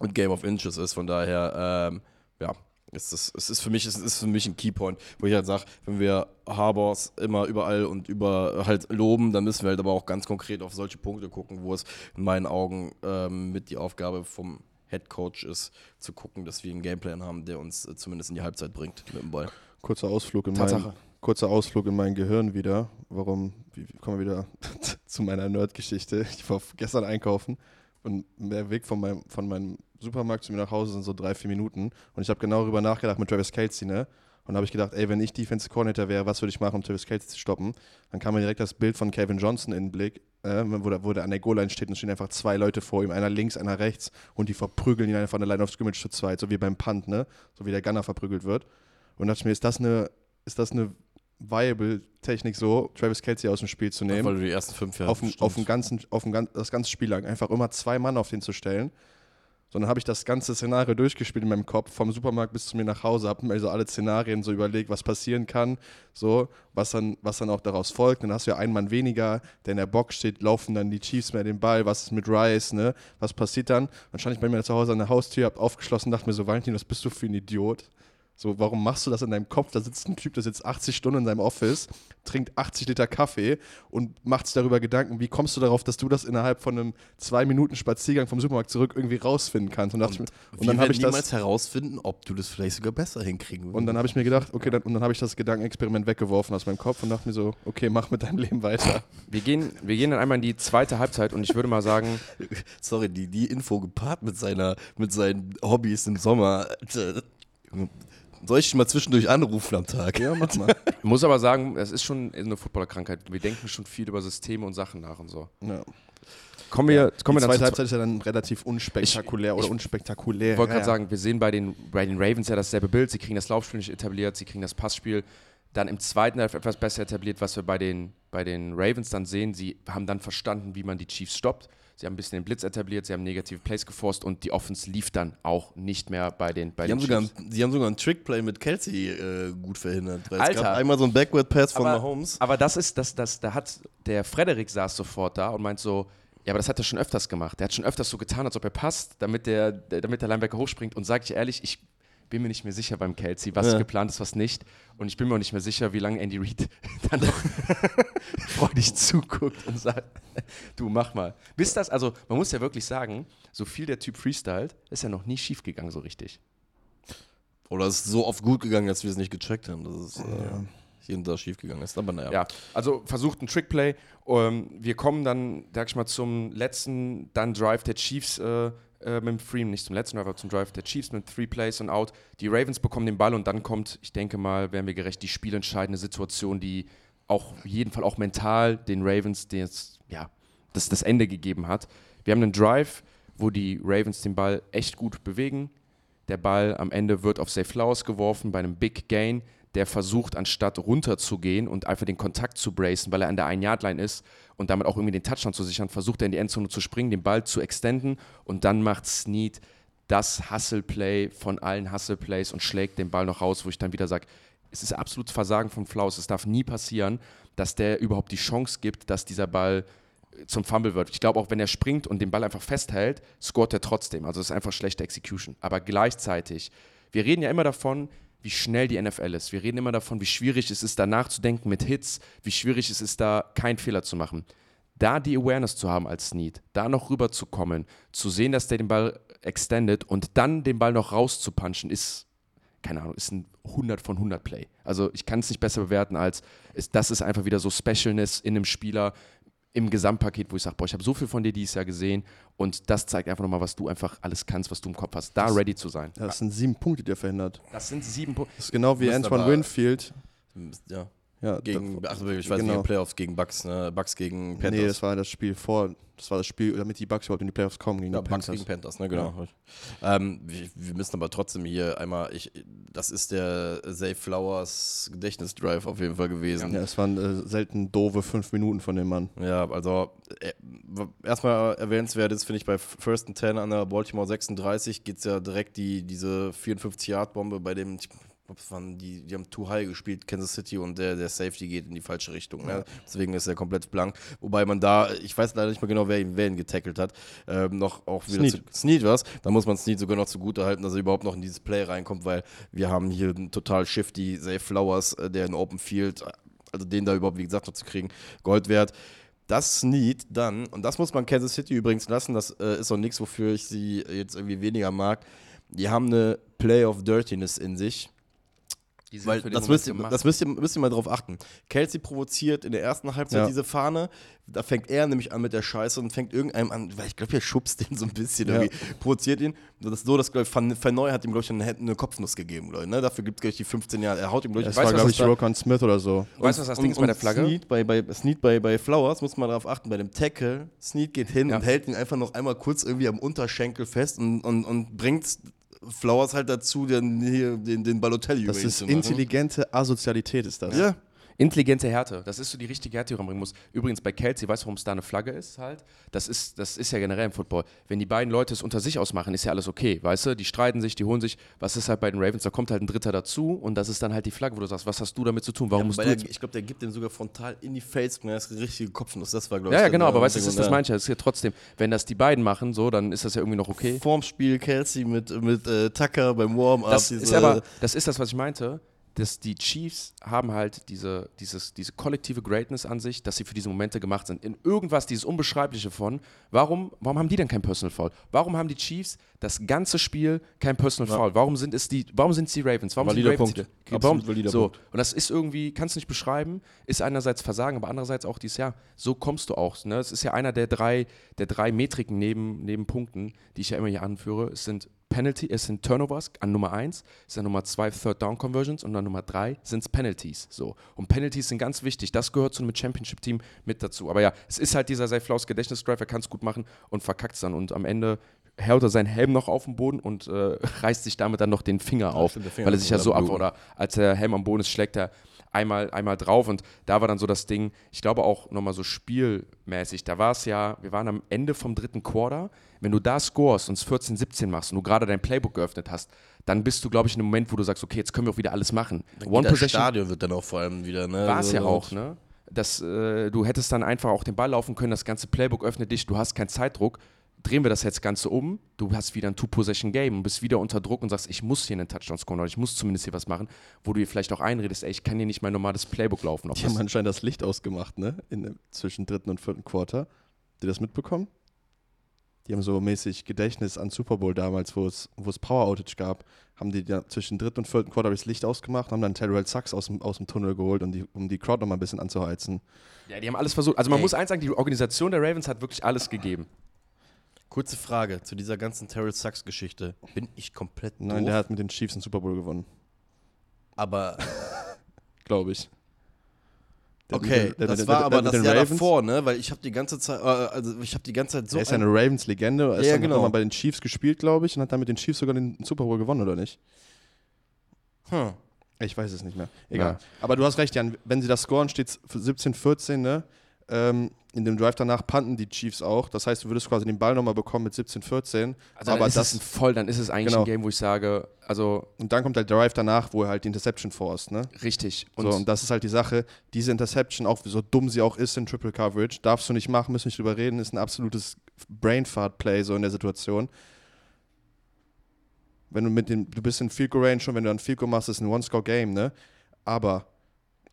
mit Game of Inches ist. Von daher, ähm, ja, es ist, es ist für mich, es ist für mich ein Keypoint, wo ich halt sage, wenn wir Harbors immer überall und über halt loben, dann müssen wir halt aber auch ganz konkret auf solche Punkte gucken, wo es in meinen Augen ähm, mit die Aufgabe vom Head Coach ist, zu gucken, dass wir einen Gameplan haben, der uns äh, zumindest in die Halbzeit bringt mit dem Ball. Kurzer Ausflug in mein, kurzer Ausflug in mein Gehirn wieder. Warum? Wie, kommen wir wieder zu meiner Nerd-Geschichte? Ich war gestern einkaufen und der Weg von meinem, von meinem Supermarkt zu mir nach Hause sind so drei, vier Minuten. Und ich habe genau darüber nachgedacht mit Travis Kelsey, ne? Und da habe ich gedacht, ey, wenn ich Defensive Coordinator wäre, was würde ich machen, um Travis Kelsey zu stoppen? Dann kam mir direkt das Bild von Kevin Johnson in den Blick, äh, wo, der, wo der an der Goal-Line steht und stehen einfach zwei Leute vor ihm, einer links, einer rechts und die verprügeln ihn einfach an der Line of Scrimmage zu zweit, so wie beim Punt, ne? So wie der Gunner verprügelt wird. Und dachte ich mir, ist das eine, ist das eine viable Technik so, Travis Kelsey aus dem Spiel zu nehmen? Weil du die ersten fünf Jahre auf, auf, dem ganzen, auf dem, das ganze Spiel lang einfach immer zwei Mann auf den zu stellen sondern habe ich das ganze Szenario durchgespielt in meinem Kopf, vom Supermarkt bis zu mir nach Hause, habe mir so alle Szenarien so überlegt, was passieren kann, so, was dann, was dann auch daraus folgt. Dann hast du ja einen Mann weniger, der in der Box steht, laufen dann die Chiefs mehr den Ball, was ist mit Rice, ne? Was passiert dann? Dann stand ich bei mir zu Hause an der Haustür, hab aufgeschlossen, dachte mir so, Valentin, was bist du für ein Idiot? So, warum machst du das in deinem Kopf? Da sitzt ein Typ, der sitzt 80 Stunden in seinem Office, trinkt 80 Liter Kaffee und macht sich darüber Gedanken, wie kommst du darauf, dass du das innerhalb von einem zwei Minuten Spaziergang vom Supermarkt zurück irgendwie rausfinden kannst? Und, und, und dann habe ich niemals das, herausfinden, ob du das vielleicht sogar besser hinkriegen würdest. Und dann habe ich mir gedacht, okay, dann, und dann habe ich das Gedankenexperiment weggeworfen aus meinem Kopf und dachte mir so, okay, mach mit deinem Leben weiter. Wir gehen, wir gehen dann einmal in die zweite Halbzeit und ich würde mal sagen, sorry, die, die Info gepaart mit seiner, mit seinen Hobbys im Sommer. Soll ich mal zwischendurch anrufen am Tag? Ja, mach mal. ich muss aber sagen, es ist schon eine Footballerkrankheit. Wir denken schon viel über Systeme und Sachen nach und so. Ja. Kommen wir, ja, kommen die wir zweite Halbzeit ist ja dann relativ unspektakulär ich, oder ich unspektakulär. Ich wollte gerade ja. sagen, wir sehen bei den, bei den Ravens ja dasselbe Bild. Sie kriegen das Laufspiel nicht etabliert, sie kriegen das Passspiel dann im zweiten etwas besser etabliert, was wir bei den, bei den Ravens dann sehen. Sie haben dann verstanden, wie man die Chiefs stoppt. Sie haben ein bisschen den Blitz etabliert, sie haben negative Plays geforst und die Offense lief dann auch nicht mehr bei den, bei die den haben Chiefs. Sogar, sie haben sogar einen Trickplay mit Kelsey äh, gut verhindert. Alter. Es gab einmal so ein Backward Pass von aber, Mahomes. Aber das ist, das, das, da hat der Frederik saß sofort da und meint so, ja, aber das hat er schon öfters gemacht. Der hat schon öfters so getan, als ob er passt, damit der, damit der Linebacker hochspringt. Und sage ich ehrlich, ich bin mir nicht mehr sicher beim Kelsey, was ja. geplant ist, was nicht. Und ich bin mir auch nicht mehr sicher, wie lange Andy Reid dann noch freudig zuguckt und sagt, du mach mal. Bis das, also man muss ja wirklich sagen, so viel der Typ freestylt, ist ja noch nie schief gegangen so richtig. Oder es ist so oft gut gegangen, dass wir es nicht gecheckt haben. Das ist, äh, hier und da schiefgegangen ist. Aber naja. Ja, also versucht ein Trickplay. Ähm, wir kommen dann, sag ich mal, zum letzten dann Drive der Chiefs äh, äh, mit dem Freeman, nicht zum letzten Drive, aber zum Drive der Chiefs mit Three Plays und Out. Die Ravens bekommen den Ball und dann kommt, ich denke mal, wären wir gerecht, die spielentscheidende Situation, die auch jeden Fall auch mental den Ravens das, ja, das, das Ende gegeben hat. Wir haben einen Drive, wo die Ravens den Ball echt gut bewegen. Der Ball am Ende wird auf Safe Flowers geworfen bei einem Big Gain. Der versucht, anstatt runterzugehen und einfach den Kontakt zu bracen, weil er an der 1-Yard-Line ist und damit auch irgendwie den Touchdown zu sichern, versucht er in die Endzone zu springen, den Ball zu extenden und dann macht Snead das Hustle-Play von allen Hustle-Plays und schlägt den Ball noch raus, wo ich dann wieder sage, es ist absolutes Versagen von Flaus. Es darf nie passieren, dass der überhaupt die Chance gibt, dass dieser Ball zum Fumble wird. Ich glaube auch, wenn er springt und den Ball einfach festhält, scoret er trotzdem. Also es ist einfach schlechte Execution. Aber gleichzeitig, wir reden ja immer davon, wie schnell die NFL ist. Wir reden immer davon, wie schwierig es ist, da nachzudenken mit Hits, wie schwierig es ist, da keinen Fehler zu machen. Da die Awareness zu haben als Need, da noch rüberzukommen, zu sehen, dass der den Ball extendet und dann den Ball noch rauszupunchen, ist, keine Ahnung, ist ein 100 von 100 Play. Also ich kann es nicht besser bewerten als, das ist einfach wieder so Specialness in einem Spieler, im Gesamtpaket, wo ich sage, boah, ich habe so viel von dir dieses Jahr gesehen und das zeigt einfach nochmal, was du einfach alles kannst, was du im Kopf hast, da ready zu sein. Das sind sieben Punkte, die er verhindert. Das sind sieben Punkte. Das ist genau wie Antoine Winfield. Ja. Ja, Gegen, da- ach, ich weiß genau. nicht, Playoffs gegen Bucks, ne? Bucks gegen Panthers. Nee, das war das Spiel vor, das war das Spiel, damit die Bucks überhaupt in die Playoffs kommen gegen Ja, die Bucks Panthers. gegen Panthers, ne, genau. Ähm, wir, wir müssen aber trotzdem hier einmal, ich, das ist der Zay Flowers Gedächtnisdrive auf jeden Fall gewesen. Ja, es waren äh, selten doofe fünf Minuten von dem Mann. Ja, also äh, erstmal erwähnenswert ist, finde ich, bei First and Ten an der Baltimore 36 geht es ja direkt die, diese 54-Yard-Bombe bei dem, waren die, die haben Too High gespielt, Kansas City, und der, der Safety geht in die falsche Richtung. Ne? Deswegen ist er komplett blank. Wobei man da, ich weiß leider nicht mehr genau, wer ihn, wer ihn getackelt hat, ähm, noch auch wieder Snead. zu Snead was. Da muss man Snead sogar noch zugute halten, dass er überhaupt noch in dieses Play reinkommt, weil wir haben hier einen total shifty Zay Flowers, äh, der in Open Field, also den da überhaupt, wie gesagt, noch zu kriegen, Gold wert. Das Snead dann, und das muss man Kansas City übrigens lassen, das äh, ist auch nichts, wofür ich sie jetzt irgendwie weniger mag. Die haben eine Play of Dirtiness in sich. Die sind Weil für den das müsst, ihr, das müsst, ihr, müsst ihr mal drauf achten. Kelsey provoziert in der ersten Halbzeit Ja. diese Fahne. Da fängt er nämlich an mit der Scheiße und fängt irgendeinem an, weil ich glaube, er schubst den so ein bisschen, Ja. irgendwie, provoziert ihn. Das ist so, dass, glaube ich, Van, Van Neu hat ihm, glaube ich, eine, eine Kopfnuss gegeben, glaube ich. Ne? Dafür gibt es, glaube ich, die 15 Jahre. Er haut ihm, glaube ich, Es weißt war, glaube ich, Rokon Smith oder so. Weißt du, was das Ding ist bei der Flagge? Snead bei, bei, Snead bei, bei Flowers, muss man darauf achten, bei dem Tackle, Snead geht hin Ja. und hält ihn einfach noch einmal kurz irgendwie am Unterschenkel fest und, und, und bringt Flowers halt dazu, den, hier, den, den Balotelli Das ist machen. intelligente Asozialität, ist das. Ja, Intelligente Härte, das ist so die richtige Härte, die man bringen muss. Übrigens bei Kelsey, weißt du, warum es da eine Flagge ist halt? Das ist, das ist ja generell im Football. Wenn die beiden Leute es unter sich ausmachen, ist ja alles okay, weißt du? Die streiten sich, die holen sich. Was ist halt bei den Ravens? Da kommt halt ein Dritter dazu und das ist dann halt die Flagge, wo du sagst, was hast du damit zu tun? Warum musst Weil du der, ich glaube, der gibt dem sogar frontal in die Face, ne, das ist richtige Kopfnuss. Das war, glaube Ja, ich, ja, genau, aber weißt du, das, ist- das meine ich ja. Das ist ja trotzdem, wenn das die beiden machen, so, dann ist das ja irgendwie noch okay. Vorm Spiel Kelsey mit, mit äh, Tucker beim Warm-Up. Das diese- ist aber, das ist das, was ich meinte. Dass die Chiefs haben halt diese, dieses, diese kollektive Greatness an sich, dass sie für diese Momente gemacht sind. In irgendwas, dieses Unbeschreibliche von, warum, warum haben die denn kein Personal Foul? Warum haben die Chiefs das ganze Spiel kein Personal Foul? Warum sind es die, warum sind es die Ravens? Warum sind die Valider Ravens Punkt. die, Absolut warum, valider so, Punkt. und das ist irgendwie, kannst du nicht beschreiben, ist einerseits Versagen, aber andererseits auch dieses Jahr, so kommst du auch. Ne? Es ist ja einer der drei, der drei Metriken neben, neben Punkten, die ich ja immer hier anführe. Es sind Penalty, es sind Turnovers an Nummer 1, es sind Nummer 2 Third Down Conversions und an Nummer 3 sind es Penalties. So. Und Penalties sind ganz wichtig. Das gehört zu einem Championship-Team mit dazu. Aber ja, es ist halt dieser Seiflaus Gedächtnisdrive, er kann es gut machen und verkackt es dann. Und am Ende hält er seinen Helm noch auf den Boden und äh, reißt sich damit dann noch den Finger auf, stimmt, Finger weil er ist sich ja so ab oder als der Helm am Boden ist, schlägt er einmal, einmal drauf und da war dann so das Ding, ich glaube auch nochmal so spielmäßig, da war es ja, wir waren am Ende vom dritten Quarter, wenn du da scorest und es 14, 17 machst und du gerade dein Playbook geöffnet hast, dann bist du, glaube ich, in einem Moment, wo du sagst, okay, jetzt können wir auch wieder alles machen. One das Stadion wird dann auch vor allem wieder, ne? war es ja auch, ne? Dass, äh, du hättest dann einfach auch den Ball laufen können, das ganze Playbook öffnet dich, du hast keinen Zeitdruck. Drehen wir das jetzt Ganze um, du hast wieder ein Two-Possession-Game und bist wieder unter Druck und sagst, ich muss hier einen Touchdown scoren oder ich muss zumindest hier was machen, wo du dir vielleicht auch einredest, ey, ich kann hier nicht mein normales Playbook laufen. Die haben anscheinend das Licht ausgemacht, ne? In, zwischen dritten und vierten Quarter. Habt ihr das mitbekommen? die haben so mäßig Gedächtnis an Super Bowl damals, wo es, wo es Power Outage gab, haben die ja zwischen dritten und vierten Quarter das Licht ausgemacht, haben dann Terrell Sachs aus dem, aus dem Tunnel geholt, um die, um die Crowd nochmal ein bisschen anzuheizen. Ja, die haben alles versucht. Also man Ey. muss eins sagen, die Organisation der Ravens hat wirklich alles gegeben. Kurze Frage zu dieser ganzen Terrell Sachs Geschichte. Bin ich komplett Nein, doof? der hat mit den Chiefs einen Super Bowl gewonnen, aber glaube ich. Der- okay, der- der- das war aber das Jahr Ravens? davor, ne? Weil ich habe die ganze Zeit, äh, also ich habe die ganze Zeit so er ist ja ein- eine Ravens-Legende. Er ist Ja, genau. nochmal bei den Chiefs gespielt, glaube ich, und hat dann mit den Chiefs sogar den Super Bowl gewonnen, oder nicht? Hm. Ich weiß es nicht mehr. Egal. Ja. Aber du hast recht, Jan. Wenn sie das scoren, steht es 17-14, ne? Ähm, in dem Drive danach panten die Chiefs auch. Das heißt, du würdest quasi den Ball nochmal bekommen mit 17-14. Also aber dann ist das, es ein voll, dann ist es eigentlich Genau. ein Game, wo ich sage, also und dann kommt der Drive danach, wo er halt die Interception forst, ne? richtig. Und, so, und das ist halt die Sache. Diese Interception, auch so dumm sie auch ist in Triple Coverage, darfst du nicht machen, müssen nicht drüber reden, ist ein absolutes Brainfart-Play so in der Situation. Wenn du mit dem, du bist in Field Goal Range schon, wenn du ein Field Goal machst, ist ein One-Score-Game, ne? Aber,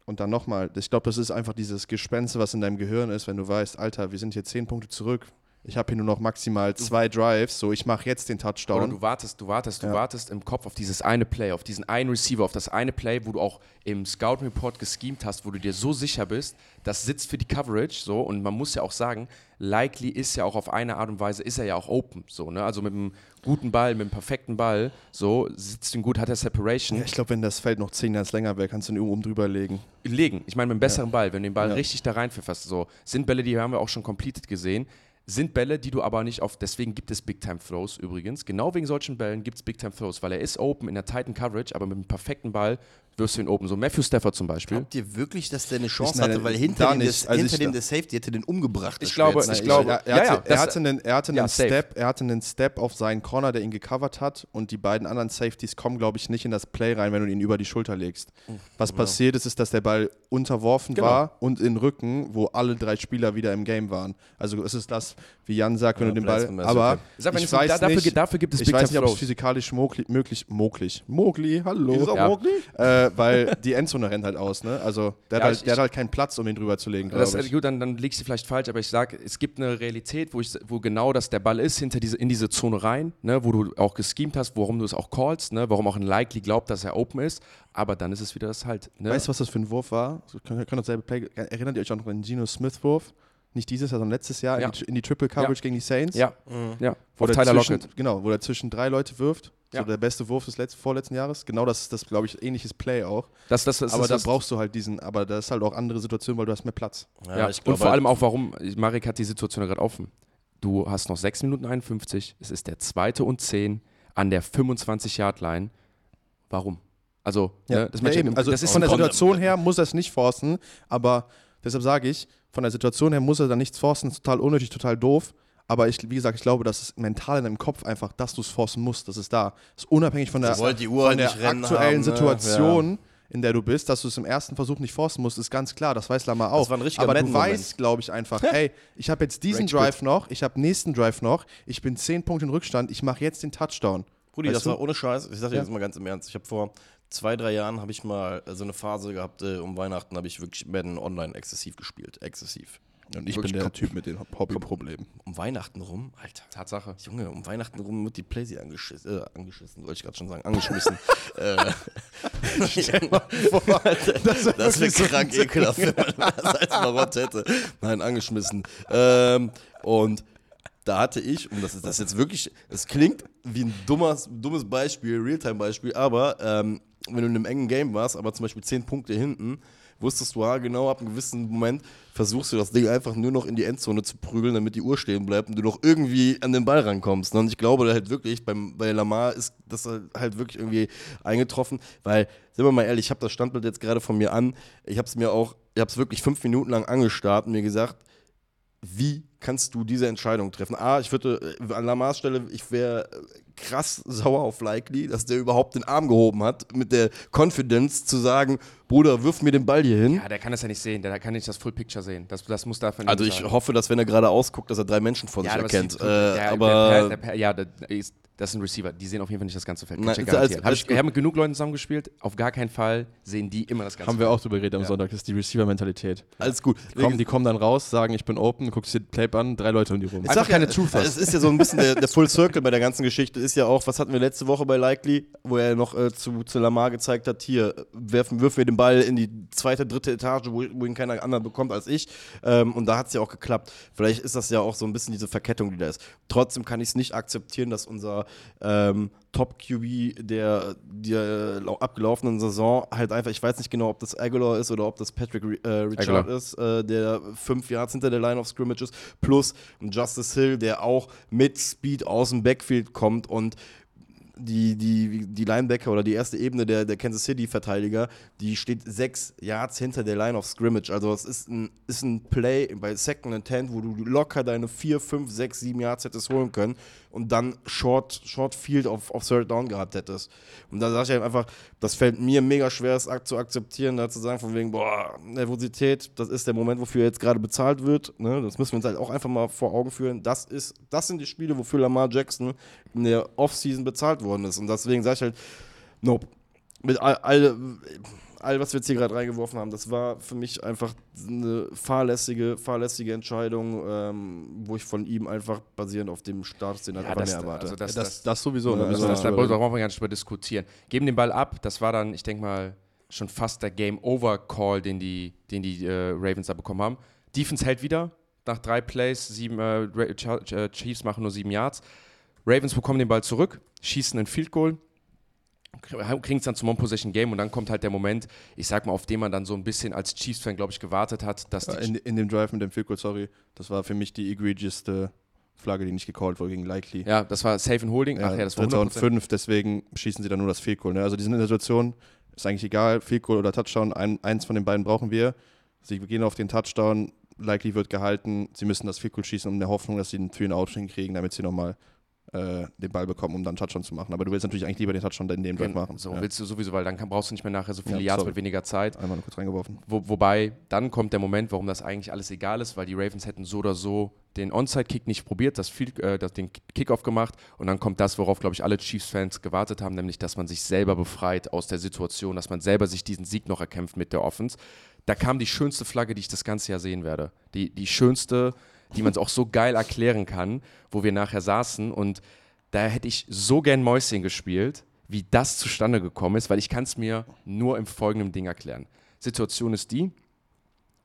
und dann nochmal, ich glaube, das ist einfach dieses Gespenst, was in deinem Gehirn ist, wenn du weißt, Alter, wir sind hier zehn Punkte zurück. Ich habe hier nur noch maximal zwei Drives, so ich mache jetzt den Oder Touchdown. du wartest, du wartest, du Ja. wartest im Kopf auf dieses eine Play, auf diesen einen Receiver, auf das eine Play, wo du auch im Scout Report geschemt hast, wo du dir so sicher bist, das sitzt für die Coverage, so und man muss ja auch sagen, likely ist ja auch auf eine Art und Weise ist er ja auch open, so ne, also mit einem guten Ball, mit einem perfekten Ball, so sitzt ihn gut, hat er Separation, ja, ich glaube, wenn das Feld noch zehn Yards länger wäre, kannst du ihn oben drüber legen. legen. Ich meine, mit einem besseren Ball, wenn du den Ball Ja. richtig da reinpfefferst, so sind Bälle, die haben wir auch schon completed gesehen. Sind Bälle, die du aber nicht auf, deswegen gibt es Big Time Throws übrigens. Genau wegen solchen Bällen gibt es Big Time Throws, weil er ist open in der tighten Coverage, aber mit einem perfekten Ball wirst du ihn open. So Matthew Stafford zum Beispiel. Glaubt ihr wirklich, dass der eine Chance nein, hatte? Weil hinter, dem, Also hinter dem der Safety hätte den umgebracht. Ich glaube- Schwert. ich glaube- er, er, ja, hatte, ja, er, das- hatte einen, er, hatte ja, einen safe. Step, er hatte einen Step auf seinen Corner, der ihn gecovert hat und die beiden anderen Safeties kommen, glaube ich, nicht in das Play rein, wenn du ihn über die Schulter legst. Was passiert ist, ist, dass der Ball unterworfen Genau. war und in Rücken, wo alle drei Spieler wieder im Game waren. Also es ist das, wie Jan sagt, wenn Ja, du den Ball, aber. Sag, ich um- weiß da, dafür, nicht, gibt- dafür gibt es ich Big weiß nicht, ob es physikalisch mogli möglich, möglich, Mogli, hallo, Wieso Ja. Mogli? äh, weil die Endzone rennt halt aus, ne? Also der, Ja, hat, halt, ich- der hat halt keinen Platz, um ihn drüber zu legen, Das, ich. gut, dann, dann liegst du vielleicht falsch, aber ich sage, es gibt eine Realität, wo, ich, wo genau das der Ball ist, hinter diese, in diese Zone rein, ne, wo du auch geschemt hast, warum du es auch callst, ne, warum auch ein Likely glaubt, dass er open ist, aber dann ist es wieder das halt. Ne? Weißt du, was das für ein Wurf war? Können, können dasselbe Play, erinnert ihr euch auch noch an den Geno Smith-Wurf? Nicht dieses Jahr, sondern letztes Jahr Ja. in, die, in die Triple Coverage gegen die Saints? ja, Mhm. ja. Wo Auf der Tyler zwischen, Lockett. Genau, wo er zwischen drei Leute wirft. Ja. So der beste Wurf des letzten, vorletzten Jahres. Genau das ist das, glaube ich, ähnliches Play auch. Das, das, das, aber das, da brauchst du halt diesen, aber das ist halt auch andere Situation, weil du hast mehr Platz. Ja, ich und glaube vor halt- allem auch, warum, Marek hat die Situation ja gerade offen. Du hast noch 6 Minuten 51, es ist der zweite und 10 an der 25-Yard-Line. Warum? Also, ne, das, ja, eben. Also das ist von der Situation her muss er es nicht forcen, aber deshalb sage ich, von der Situation her muss er da nichts forcen, ist total unnötig, total doof. Aber ich, wie gesagt, ich glaube, dass es mental in deinem Kopf einfach, dass du es forcen musst, das ist da. Das ist unabhängig von der, von der aktuellen haben, ne? Situation, in der du bist, dass du es im ersten Versuch nicht forcen musst, ist ganz klar. Das weiß Lamar auch. Aber du weißt, glaube ich, einfach, ey, ich habe jetzt diesen Rage Drive noch, ich habe nächsten Drive noch, ich bin zehn Punkte in Rückstand, ich mache jetzt den Touchdown. Rudi, Weißt das du? war ohne Scheiß. Ich sag dir Ja. jetzt mal ganz im Ernst. Ich habe vor zwei, drei Jahren habe ich mal so eine Phase gehabt, äh, um Weihnachten habe ich wirklich Madden online exzessiv gespielt. Exzessiv. Und ich Wirklich bin der Typ mit den Hobbyproblemen. Um Weihnachten rum, Alter. Tatsache. Junge, um Weihnachten rum wird die Playsee angeschissen, äh, angeschissen, wollte ich gerade schon sagen, angeschmissen. äh, das das wäre krank ekelhaft, wenn man das als Marotte hätte. Nein, angeschmissen. Ähm, und da hatte ich, und das ist das jetzt wirklich, es klingt wie ein dummes, dummes Beispiel, Realtime-Beispiel, aber ähm, wenn du in einem engen Game warst, aber zum Beispiel 10 Punkte hinten, wusstest du, ah, genau ab einem gewissen Moment versuchst du das Ding einfach nur noch in die Endzone zu prügeln, damit die Uhr stehen bleibt und du noch irgendwie an den Ball rankommst. ne? Und ich glaube halt wirklich, beim, bei Lamar ist das halt wirklich irgendwie eingetroffen, weil, sind wir mal ehrlich, ich habe das Standbild jetzt gerade von mir an, ich habe es mir auch, ich habe es wirklich fünf Minuten lang angestarrt und mir gesagt, wie kannst du diese Entscheidung treffen? A, ich würde äh, an Lamars Stelle, ich wäre äh, krass sauer auf Likely, dass der überhaupt den Arm gehoben hat, mit der Confidence zu sagen, Bruder, wirf mir den Ball hier hin. Ja, der kann das ja nicht sehen, der kann nicht das Full Picture sehen. Das, das muss davon Also ich hoffe, dass wenn er gerade ausguckt, dass er drei Menschen vor sich ja, aber das erkennt. Äh, der, aber der, der, der, ja, ist, das sind Receiver, die sehen auf jeden Fall nicht das ganze Feld. Nein, garantieren. Hab ich, gut. ich habe mit genug Leuten zusammengespielt, auf gar keinen Fall sehen die immer das ganze Haben wir Feld. auch drüber geredet am Ja. Sonntag, das ist die Receiver-Mentalität. alles gut. Die kommen, die kommen dann raus, sagen, ich bin open, guckst dir Play, Cap an, drei Leute um die rum. Ich sag keine ja, Truthers. Es ist ja so ein bisschen der, der Full Circle bei der ganzen Geschichte. Ist ja auch, was hatten wir letzte Woche bei Likely, wo er noch äh, zu, zu Lamar gezeigt hat: hier, werfen, wirfen wir den Ball in die zweite, dritte Etage, wo, wo ihn keiner anderer bekommt als ich. Ähm, und da hat es ja auch geklappt. Vielleicht ist das ja auch so ein bisschen diese Verkettung, die da ist. Trotzdem kann ich es nicht akzeptieren, dass unser ähm, Top-QB der, der lau- abgelaufenen Saison halt einfach, ich weiß nicht genau, ob das Aguilar ist oder ob das Patrick äh, Richard Aguilar. ist, äh, der fünf Yards hinter der Line of Scrimmage ist, plus Justice Hill, der auch mit Speed aus dem Backfield kommt und die, die, die Linebacker oder die erste Ebene der, der Kansas City-Verteidiger, die steht sechs Yards hinter der Line of Scrimmage. Also es ist ein, ist ein Play bei Second and Ten, wo du locker deine vier, fünf, sechs, sieben Yards hättest holen können und dann Short, Short Field auf, auf Third Down gehabt hättest. Und da sage ich halt einfach, das fällt mir mega schwer, es zu akzeptieren, da zu sagen, von wegen, boah, Nervosität, das ist der Moment, wofür jetzt gerade bezahlt wird. Ne? Das müssen wir uns halt auch einfach mal vor Augen führen. Das, ist, das sind die Spiele, wofür Lamar Jackson in der Offseason bezahlt worden ist. Und deswegen sage ich halt, nope. Mit all, all, all was wir jetzt hier gerade reingeworfen haben, das war für mich einfach eine fahrlässige, fahrlässige Entscheidung, ähm, wo ich von ihm einfach basierend auf dem Start, den Ja, einfach das, mehr erwarte. also das, das, das, das sowieso. Ja, ne? also das, da brauchen wir gar nicht drüber diskutieren. Geben den Ball ab, das war dann, ich denke mal, schon fast der Game-Over-Call, den die, den die äh, Ravens da bekommen haben. Defense hält wieder, nach drei Plays, sieben, äh, äh, Chiefs machen nur sieben Yards. Ravens bekommen den Ball zurück, schießen ein Field Goal, kriegen es dann zum One-Possession-Game und dann kommt halt der Moment, ich sag mal, auf den man dann so ein bisschen als Chiefs-Fan, glaube ich, gewartet hat, dass die Ja, in, in dem Drive mit dem Field Goal, sorry, das war für mich die egregiousste Flagge, die nicht gecallt wurde gegen Likely. Ja, das war Safe and Holding. Ach ja, das war Dritter und 100%. fünf, deswegen schießen sie dann nur das Field Goal. Ne? Also die sind in der Situation, ist eigentlich egal, Field Goal oder Touchdown, ein, eins von den beiden brauchen wir. Sie gehen auf den Touchdown, Likely wird gehalten, sie müssen das Field Goal schießen, um in der Hoffnung, dass sie einen Three and Out hinkriegen, damit sie nochmal äh, den Ball bekommen, um dann Touchdown zu machen. Aber du willst natürlich eigentlich lieber den Touchdown in dem Drive machen. So ja. willst du sowieso, weil dann kann, brauchst du nicht mehr nachher so viele Ja, Yards sorry. mit weniger Zeit. Einmal nur kurz reingeworfen. Wo, wobei, dann kommt der Moment, warum das eigentlich alles egal ist, weil die Ravens hätten so oder so den Onside-Kick nicht probiert, das, Field, äh, das den Kickoff gemacht und dann kommt das, worauf, glaube ich, alle Chiefs-Fans gewartet haben, nämlich, dass man sich selber befreit aus der Situation, dass man selber sich diesen Sieg noch erkämpft mit der Offense. Da kam die schönste Flagge, die ich das ganze Jahr sehen werde. Die, die schönste, die man auch so geil erklären kann, wo wir nachher saßen und da hätte ich so gern Mäuschen gespielt, wie das zustande gekommen ist, weil ich kann es mir nur im folgenden Ding erklären. Situation ist die,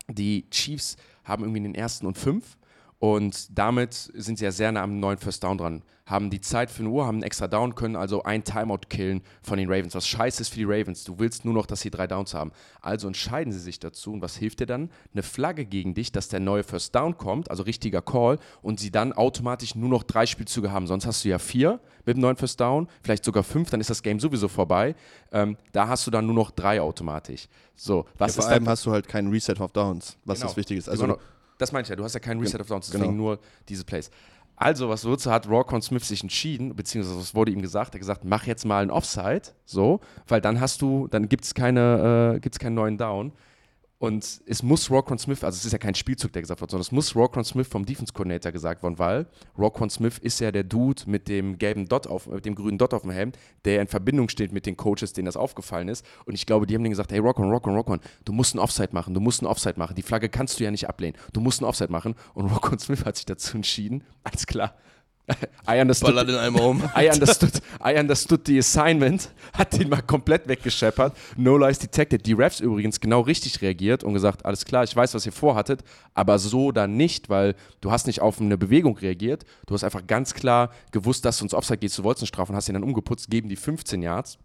die Chiefs haben irgendwie den ersten und fünf und damit sind sie ja sehr nah am neuen First Down dran. Haben die Zeit für eine Uhr, haben einen extra Down, können also ein Timeout killen von den Ravens. Was scheiße ist für die Ravens. Du willst nur noch, dass sie drei Downs haben. Also entscheiden sie sich dazu. Und was hilft dir dann? Eine Flagge gegen dich, dass der neue First Down kommt, also richtiger Call, und sie dann automatisch nur noch drei Spielzüge haben. Sonst hast du ja vier mit dem neuen First Down, vielleicht sogar fünf, dann ist das Game sowieso vorbei. Ähm, da hast du dann nur noch drei automatisch. So, was ja, vor allem hast du halt keinen Reset auf Downs, was Genau. das Wichtige ist. Also, Also das meine ich ja, du hast ja keinen Reset of Downs, deswegen genau. nur diese Plays. Also, was wozu hat Rawcon Smith sich entschieden, beziehungsweise was wurde ihm gesagt? Er hat gesagt, mach jetzt mal ein Offside, so, weil dann hast du, dann gibt es keine, äh, gibt's keinen neuen Down. Und es muss Roquan Smith, also es ist ja kein Spielzug, der gesagt wird, sondern es muss Roquan Smith vom Defense Coordinator gesagt worden, weil Roquan Smith ist ja der Dude mit dem gelben Dot auf, mit dem grünen Dot auf dem Helm, der in Verbindung steht mit den Coaches, denen das aufgefallen ist. Und ich glaube, die haben denen gesagt, hey Roquan, Roquan, Roquan, du musst ein Offside machen, du musst ein Offside machen. Die Flagge kannst du ja nicht ablehnen. Du musst ein Offside machen. Und Roquan Smith hat sich dazu entschieden, alles klar. I understood, Baller den einmal um. I understood, I understood the assignment, hat den mal komplett weggescheppert. No Lies Detected. Die Refs übrigens genau richtig reagiert und gesagt, alles klar, ich weiß, was ihr vorhattet, aber so dann nicht, weil du hast nicht auf eine Bewegung reagiert. Du hast einfach ganz klar gewusst, dass du uns Offside gehst, du wolltest eine Strafe und hast ihn dann umgeputzt, geben die 15 Yards.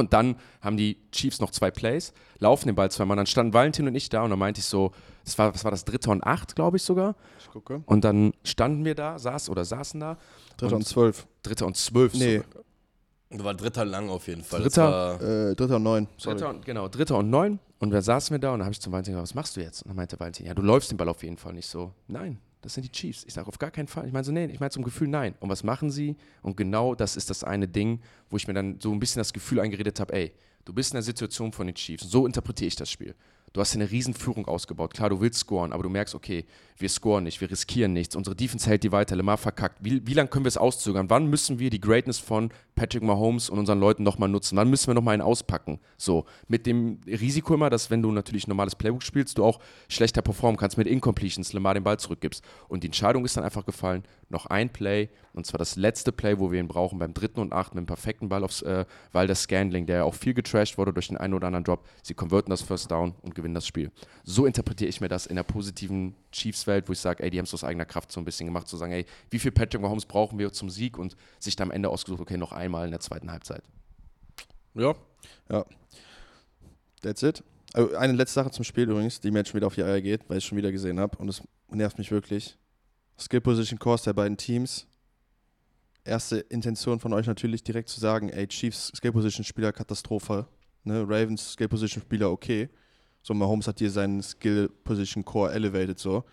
Und dann haben die Chiefs noch zwei Plays, laufen den Ball zweimal. Dann standen Valentin und ich da und dann meinte ich so, das war, was war das, dritte und acht, glaube ich sogar. ich gucke. Und dann standen wir da, saß oder saßen da. Dritter und zwölf. Dritter und zwölf. Nee, sogar. War dritter lang auf jeden Fall. Dritter? Das war, äh, Dritter und neun. Sorry. Dritter und, genau, Dritter und neun. Und wir saßen wir da und dann habe ich zum Valentin gesagt, was machst du jetzt? Und dann meinte Valentin, ja, du läufst den Ball auf jeden Fall nicht so. Nein, das sind die Chiefs. Ich sage, auf gar keinen Fall. Ich meine so, nee, ich meine zum Gefühl, nein. Und was machen sie? Und genau das ist das eine Ding, wo ich mir dann so ein bisschen das Gefühl eingeredet habe, ey, du bist in der Situation von den Chiefs. So interpretiere ich das Spiel. Du hast eine Riesenführung ausgebaut. Klar, du willst scoren, aber du merkst, okay, wir scoren nicht, wir riskieren nichts. Unsere Defense hält die weiter, Lemar verkackt. Wie, wie lange können wir es auszögern? Wann müssen wir die Greatness von Patrick Mahomes und unseren Leuten nochmal nutzen? Wann müssen wir nochmal einen auspacken? So, mit dem Risiko immer, dass wenn du natürlich normales Playbook spielst, du auch schlechter performen kannst mit Incompletions, Lamar den Ball zurückgibst. Und die Entscheidung ist dann einfach gefallen, noch ein Play, und zwar das letzte Play, wo wir ihn brauchen, beim dritten und achten, mit dem perfekten Ball aufs, äh, weil der Scandling, der ja auch viel getrashed wurde durch den einen oder anderen Drop, sie konverten das First Down und gewinnen das Spiel. So interpretiere ich mir das in der positiven Chiefs-Welt, wo ich sage, ey, die haben es aus eigener Kraft so ein bisschen gemacht, zu sagen, ey, wie viel Patrick Mahomes brauchen wir zum Sieg und sich dann am Ende ausgesucht, okay, noch einmal in der zweiten Halbzeit. Ja. Ja. That's it. Also eine letzte Sache zum Spiel übrigens, die mir jetzt schon wieder auf die Eier geht, weil ich es schon wieder gesehen habe und es nervt mich wirklich. Skill Position Course der beiden Teams. Erste Intention von euch natürlich direkt zu sagen, ey, Chiefs Skill Position Spieler Katastrophe, ne? Ravens Skill Position Spieler okay. So Mahomes hat hier seinen Skill Position Core elevated so,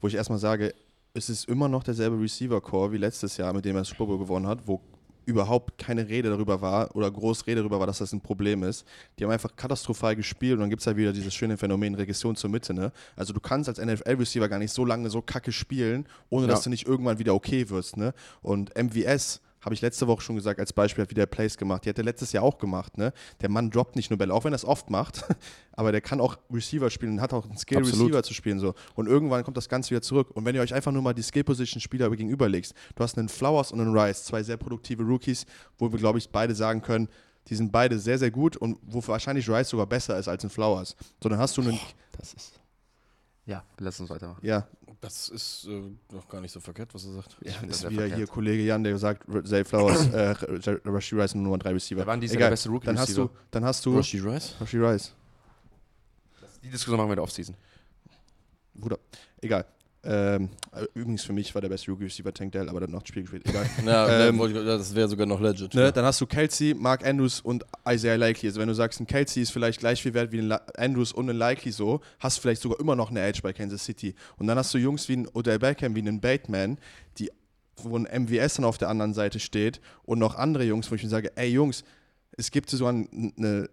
wo ich erstmal sage, es ist immer noch derselbe Receiver Core wie letztes Jahr, mit dem er das Super gewonnen hat, wo überhaupt keine Rede darüber war oder groß Rede darüber war, dass das ein Problem ist. Die haben einfach katastrophal gespielt und dann gibt es halt wieder dieses schöne Phänomen Regression zur Mitte. Ne? Also du kannst als NFL-Receiver gar nicht so lange so kacke spielen, ohne Ja. dass du nicht irgendwann wieder okay wirst. Ne? Und MVS habe ich letzte Woche schon gesagt, als Beispiel hat wieder Plays gemacht. Die hat er letztes Jahr auch gemacht. Ne? Der Mann droppt nicht nur Bälle, auch wenn er es oft macht, aber der kann auch Receiver spielen und hat auch einen Skill, Absolut. Receiver zu spielen. So. Und irgendwann kommt das Ganze wieder zurück. Und wenn ihr euch einfach nur mal die Skill-Position-Spieler gegenüberlegt, du hast einen Flowers und einen Rice, zwei sehr produktive Rookies, wo wir, glaube ich, beide sagen können, die sind beide sehr, sehr gut und wo wahrscheinlich Rice sogar besser ist als ein Flowers. So, dann hast du einen, Das ist. Ja, lass uns weitermachen. ja, Das ist äh, noch gar nicht so verkehrt, was er sagt. ja das ist wieder verkehrt. hier Kollege Jan, der sagt, Zay Flowers, äh, Rashi Rice und Nummer 3 Receiver. Wer war denn dieses Jahr Egal. der beste Rookie dann hast du, Receiver? dann hast du Rashi Rice? Rashi Rice. Die Diskussion machen wir in der Offseason. Bruder, egal. Ähm, übrigens für mich war der beste Rookie Receiver Tank Dell, aber dann noch das Spiel gespielt. Egal. Ja, Ähm, das wäre sogar noch legit. Ne, dann hast du Kelsey, Mark Andrews und Isaiah Likely. Also wenn du sagst, ein Kelsey ist vielleicht gleich viel wert wie ein Andrews und ein Likely so, hast du vielleicht sogar immer noch eine Edge bei Kansas City. Und dann hast du Jungs wie ein Odell Beckham, wie einen Bateman, die, wo ein MVS dann auf der anderen Seite steht und noch andere Jungs, wo ich mir sage, ey Jungs, es gibt so eine,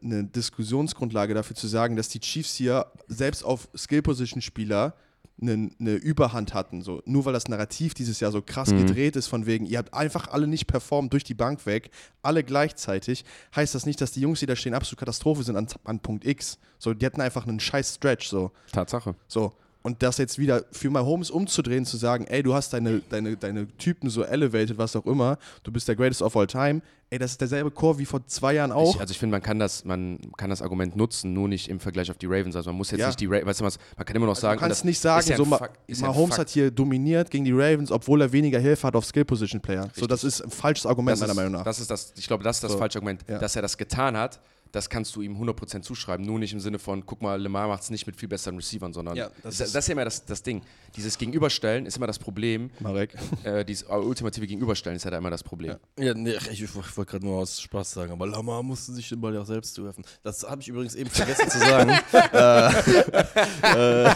eine Diskussionsgrundlage dafür zu sagen, dass die Chiefs hier selbst auf Skill-Position-Spieler eine, eine Überhand hatten. So. Nur weil das Narrativ dieses Jahr so krass Mhm. gedreht ist, von wegen, ihr habt einfach alle nicht performt durch die Bank weg, alle gleichzeitig, heißt das nicht, dass die Jungs, die da stehen, absolut Katastrophe sind an, an Punkt X. So, die hatten einfach einen scheiß Stretch. So. Tatsache. So. Und das jetzt wieder für Mahomes umzudrehen, zu sagen, ey, du hast deine, deine, deine Typen so elevated, was auch immer, du bist der greatest of all time, ey, das ist derselbe Core wie vor zwei Jahren auch. Ich, also ich finde, man kann das, man kann das Argument nutzen, nur nicht im Vergleich auf die Ravens. Also man muss jetzt Ja. nicht die Ravens, weißt du was, man kann immer noch sagen. du kannst nicht sagen, ja so Ma Mahomes hat hier dominiert gegen die Ravens, obwohl er weniger Hilfe hat auf Skill-Position-Player. So, das ist ein falsches Argument, das meiner ist, Meinung nach. Das ist das, ich glaube, das ist das So, falsche Argument. ja. Dass er das getan hat, das kannst du ihm 100% zuschreiben. Nur nicht im Sinne von, guck mal, Lemar macht es nicht mit viel besseren Receivern, sondern Ja, das, das das, ist- ist ja immer das, das Ding. Dieses Gegenüberstellen ist immer das Problem. Marek. Äh, dieses ultimative Gegenüberstellen ist ja da immer das Problem. Ja, nee, ach, ich, ich wollte gerade nur aus Spaß sagen, aber Lamar musste sich den Ball ja auch selbst zuwerfen. Das habe ich übrigens eben vergessen zu sagen. äh, äh,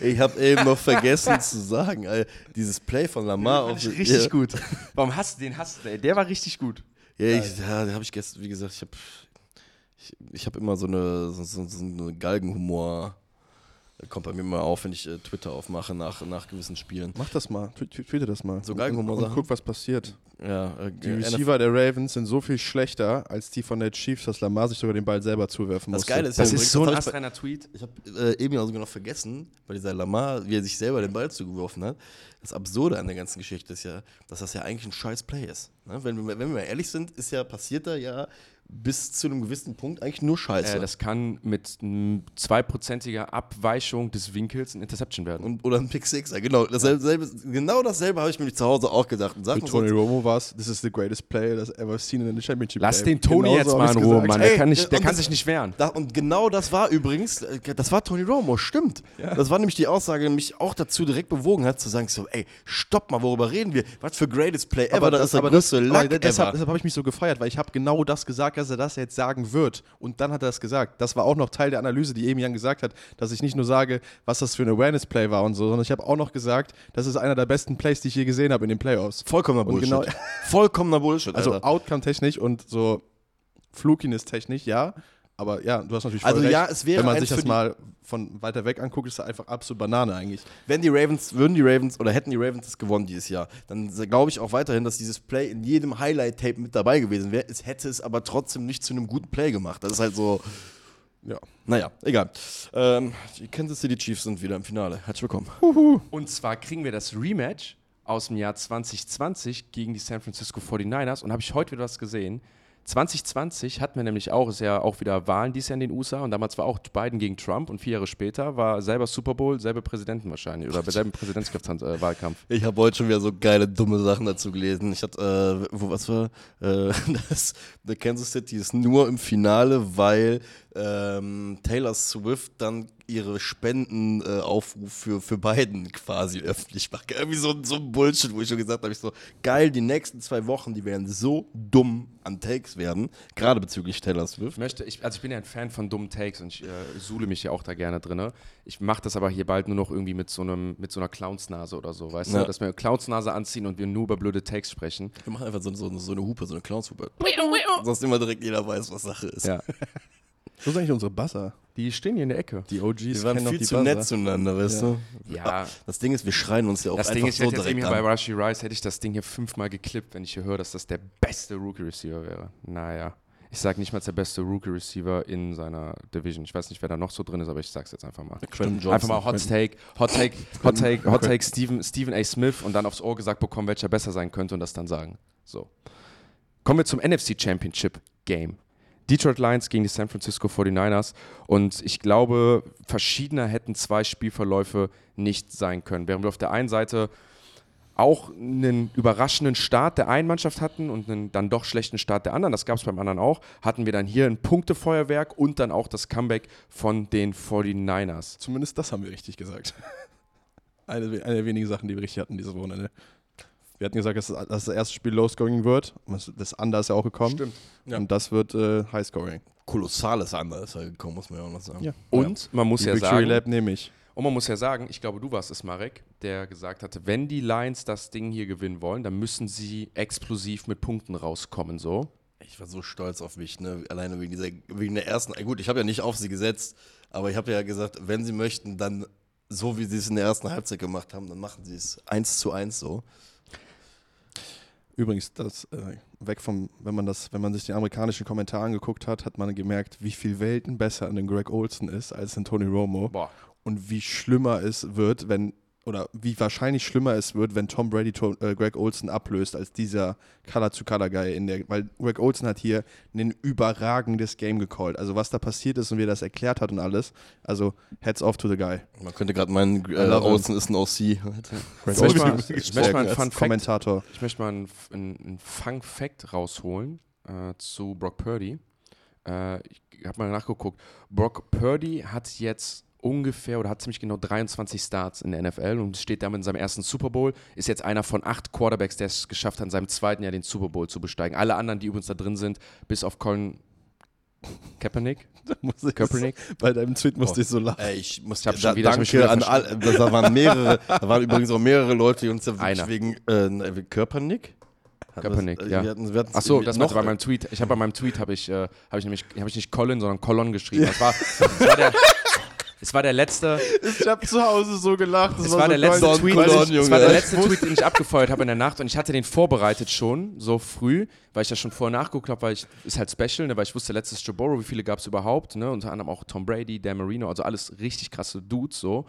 ich habe eben noch vergessen zu sagen, äh, dieses Play von Lamar auf richtig ja, gut. Warum hast du den hast du, ey? Der war richtig gut. Ja, ich, ja habe ich gestern, wie gesagt, ich habe ich, ich hab immer so eine, so, so, so eine Galgenhumor. Kommt bei mir immer auf, wenn ich äh, Twitter aufmache nach, nach gewissen Spielen. Mach das mal, tw- tw- tweete das mal. So und, Galgenhumor und Sachen. guck, was passiert. Ja, äh, Die Receiver der Ravens sind so viel schlechter als die von der Chiefs, dass Lamar sich sogar den Ball selber zuwerfen Das musste. Geile ist Das ja ist so ein das astreiner Tweet. Ich habe äh, eben ja sogar noch vergessen, bei dieser Lamar, wie er sich selber den Ball zugeworfen hat. Das Absurde an der ganzen Geschichte ist ja, dass das ja eigentlich ein scheiß Play ist. Ne? Wenn, wir, wenn wir ehrlich sind, ist ja passiert da ja bis zu einem gewissen Punkt eigentlich nur Scheiße. Äh, das kann mit zweiprozentiger Abweichung des Winkels ein Interception werden. und, oder ein Pick Sixer, genau. Dasselbe, selbe, genau dasselbe habe ich mir zu Hause auch gedacht. Und Sachen Mit Tony Romo war es, this is the greatest play that's ever seen in the championship Lass game. den Tony Genauso jetzt mal in Ruhe, gesagt. Mann. Ey, Der kann, nicht, der kann das- sich nicht wehren. Da, und genau das war übrigens, äh, das war Tony Romo, stimmt. Das war nämlich die Aussage, die mich auch dazu direkt bewogen hat, zu sagen, so, ey, stopp mal, worüber reden wir? Was für greatest Play ever, aber das, das, ist der aber das, größte aber Luck deshalb, ever. deshalb habe ich mich so gefeiert, weil ich habe genau das gesagt, dass er das jetzt sagen wird. Und dann hat er es gesagt. Das war auch noch Teil der Analyse, die eben Jan gesagt hat, dass ich nicht nur sage, was das für ein Awareness-Play war und so, sondern ich habe auch noch gesagt, das ist einer der besten Plays, die ich je gesehen habe in den Playoffs. Vollkommener Bullshit. genau- Vollkommener Bullshit. Also. Outcome-technisch und so Flukiness-technisch, ja. Aber ja, du hast natürlich voll Also recht. ja, es wäre Wenn man sich das mal von weiter weg anguckt, ist das einfach absolut Banane eigentlich. Wenn die Ravens, würden die Ravens oder hätten die Ravens es gewonnen dieses Jahr, dann glaube ich auch weiterhin, dass dieses Play in jedem Highlight-Tape mit dabei gewesen wäre. Es hätte es aber trotzdem nicht zu einem guten Play gemacht. Das ist halt so. Ja. Naja, egal. Ähm, die Kansas City Chiefs sind wieder im Finale. Herzlich willkommen. Und zwar kriegen wir das Rematch aus dem Jahr 2020 gegen die San Francisco 49ers und habe ich heute wieder was gesehen. 2020 hatten wir nämlich auch, ist ja auch wieder Wahlen dieses Jahr in den USA und damals war auch Biden gegen Trump und vier Jahre später war selber Super Bowl, selbe Präsidenten wahrscheinlich oder selben Präsidentschaftswahlkampf. Ich habe heute schon wieder so geile, dumme Sachen dazu gelesen. Ich hatte, äh, wo was war? Äh, das, Kansas City ist nur im Finale, weil ähm, Taylor Swift dann ihre Spendenaufruf äh, für, für Biden quasi öffentlich macht. Irgendwie so, so ein Bullshit, wo ich schon gesagt habe, ich so, geil, die nächsten zwei Wochen, die werden so dumm an Takes werden, gerade bezüglich Taylor Ich Swift. möchte, ich, also ich bin ja ein Fan von dummen Takes und ich äh, suhle mich ja auch da gerne drin. Ich mache das aber hier bald nur noch irgendwie mit so einem, mit so einer Clownsnase oder so, weißt Ja. du? Dass wir eine Clownsnase anziehen und wir nur über blöde Takes sprechen. Wir machen einfach so, so, so eine Hupe, so eine Clownshupe. Sonst immer direkt jeder weiß, was Sache ist. Ja. Wo sind eigentlich unsere Buzzer? Die stehen hier in der Ecke. Die OGs Wir waren viel die zu Buzzer. nett zueinander, weißt Ja. du? Ja. Das Ding ist, wir schreien uns ja auch Das einfach Ding ist, so hätte jetzt eben direkt hier bei an. Rushy Rice, hätte ich das Ding hier fünfmal geklippt, wenn ich hier höre, dass das der beste Rookie-Receiver wäre. Naja. Ich sage nicht mal der beste Rookie-Receiver in seiner Division. Ich weiß nicht, wer da noch so drin ist, aber ich sag's jetzt einfach mal. Einfach mal Hot Take, Hot Take, Hot Take, Hot Take Stephen, Stephen A. Smith und dann aufs Ohr gesagt bekommen, welcher besser sein könnte und das dann sagen. So. Kommen wir zum NFC Championship Game. Detroit Lions gegen die San Francisco 49ers. Und ich glaube, verschiedener hätten zwei Spielverläufe nicht sein können. Während wir auf der einen Seite auch einen überraschenden Start der einen Mannschaft hatten und einen dann doch schlechten Start der anderen, das gab es beim anderen auch, hatten wir dann hier ein Punktefeuerwerk und dann auch das Comeback von den 49ers. Zumindest das haben wir richtig gesagt. eine, eine der wenigen Sachen, die wir richtig hatten dieses Wochenende. Wir hatten gesagt, dass das dass das erste Spiel low-scoring wird. Das- Under ist ja auch gekommen. Stimmt. Ja. Und das wird äh, high-scoring. Kolossales Under ist er gekommen, muss man ja auch noch sagen. Und man muss Die ja Victory sagen, Lab nehme ich. Und man muss ja sagen, ich glaube, du warst es, Marek, der gesagt hatte, wenn die Lions das Ding hier gewinnen wollen, dann müssen sie explosiv mit Punkten rauskommen, so. Ich war so stolz auf mich, ne? alleine wegen, dieser, wegen der ersten. Gut, ich habe ja nicht auf sie gesetzt, aber ich habe ja gesagt, wenn sie möchten, dann so wie sie es in der ersten Halbzeit gemacht haben, dann machen sie es eins zu eins so. Übrigens, das äh, weg vom, wenn man das, wenn man sich den amerikanischen Kommentar angeguckt hat, hat man gemerkt, wie viel Welten besser an den Greg Olson ist als in Tony Romo Boah. und wie schlimmer es wird, wenn oder wie wahrscheinlich schlimmer es wird, wenn Tom Brady to, äh, Greg Olson ablöst als dieser Color to Color Guy in der, weil Greg Olson hat hier ein überragendes Game gecallt. Also was da passiert ist und wie er das erklärt hat und alles. Also Heads off to the guy. Man könnte gerade meinen, äh. Olsen ist ein OC. Greg Ich möchte mal, Olson ich möchte mal einen Fun Fact, Kommentator. ich möchte mal einen, einen, einen Fun Fact rausholen äh, zu Brock Purdy. Äh, ich habe mal nachgeguckt. Brock Purdy hat jetzt ungefähr oder hat ziemlich genau 23 Starts in der NFL und steht damit in seinem ersten Super Bowl. Ist jetzt einer von acht Quarterbacks, der es geschafft hat, in seinem zweiten Jahr den Super Bowl zu besteigen. Alle anderen, die übrigens da drin sind, bis auf Colin Kaepernick. Muss ich- Kaepernick. Bei deinem Tweet musste ich so lachen. Ey, ich muss Ich hab da, schon wieder- hab danke wieder an alle. Da waren mehrere, da waren übrigens auch mehrere Leute, die uns Einer. wegen äh, Körpernick. Hat Kaepernick, das- ja. Wir hatten, wir hatten Ach so, das war noch bei meinem Tweet. Ich habe bei meinem Tweet habe ich, äh, habe ich nämlich, habe ich nicht Colin, sondern Colon geschrieben. Das war, das war der, es war der letzte, Ich habe zu Hause so gelacht. Das es war, der letzte Don Tweet, Colon, es Junge. war der Ich letzte Tweet, den ich abgefeuert habe in der Nacht und ich hatte den vorbereitet schon so früh, weil ich das schon vorher nachgeguckt habe, weil ich ist halt Special, ne, weil ich wusste letztes Joe Burrow, wie viele gab es überhaupt, ne, unter anderem auch Tom Brady, Dan Marino, also alles richtig krasse Dudes so.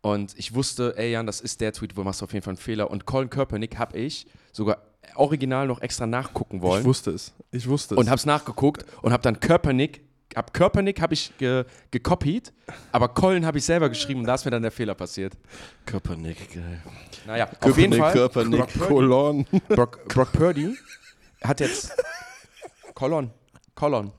Und ich wusste, ey Jan, das ist der Tweet, wo machst du auf jeden Fall einen Fehler. Und Colin Kaepernick habe ich sogar original noch extra nachgucken wollen Ich wusste es. Ich wusste es. und hab's nachgeguckt und hab dann Körpernick, hab Körpernick habe ich ge, gekopiert, aber Colin habe ich selber geschrieben und da ist mir dann der Fehler passiert. Körpernick, geil. Naja, auf jeden Fall. Körpernick. Brock Purdy, Colon. Brock, Brock Purdy hat jetzt Colon, Colon.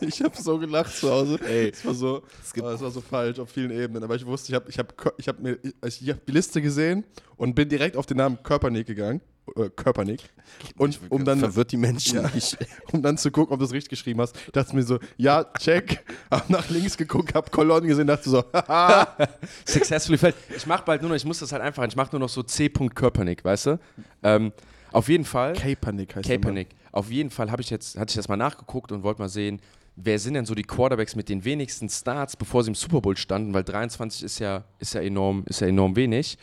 Ich habe so gelacht zu Hause. Ey. Es war so, Es gibt- oh, es war so falsch auf vielen Ebenen. Aber ich wusste, ich habe ich hab, ich hab mir ich, ich hab die Liste gesehen und bin direkt auf den Namen Körpernick gegangen. Äh, Körpernick. Und um dann, Verwirrt die Menschen Ja. um dann zu gucken, ob du es richtig geschrieben hast, dachte ich mir so, ja, check. Hab nach links geguckt, hab Colon gesehen, dachte so, haha. Successfully failed. Ich mach bald nur noch, ich muss das halt einfach, ich mach nur noch so C. Körpernick, weißt du? Ähm, auf jeden Fall. Kaepernick heißt. Kaepernick. Auf jeden Fall habe ich jetzt, hatte ich das mal nachgeguckt und wollte mal sehen, wer sind denn so die Quarterbacks mit den wenigsten Starts, bevor sie im Super Bowl standen, weil 23 ist ja, ist ja, enorm, ist ja enorm wenig.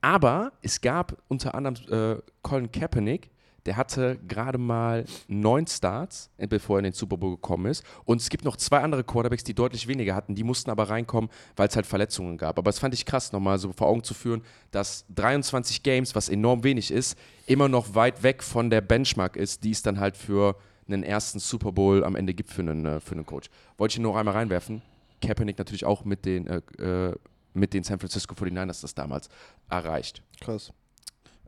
Aber es gab unter anderem äh, Colin Kaepernick, der hatte gerade mal neun Starts, äh, bevor er in den Super Bowl gekommen ist. Und es gibt noch zwei andere Quarterbacks, die deutlich weniger hatten. Die mussten aber reinkommen, weil es halt Verletzungen gab. Aber das fand ich krass, nochmal so vor Augen zu führen, dass 23 Games, was enorm wenig ist, immer noch weit weg von der Benchmark ist, die es dann halt für einen ersten Super Bowl am Ende gibt für einen, äh, für einen Coach. Wollte ich nur noch einmal reinwerfen. Kaepernick natürlich auch mit den, äh, äh mit den San Francisco 49ers das damals erreicht. Krass.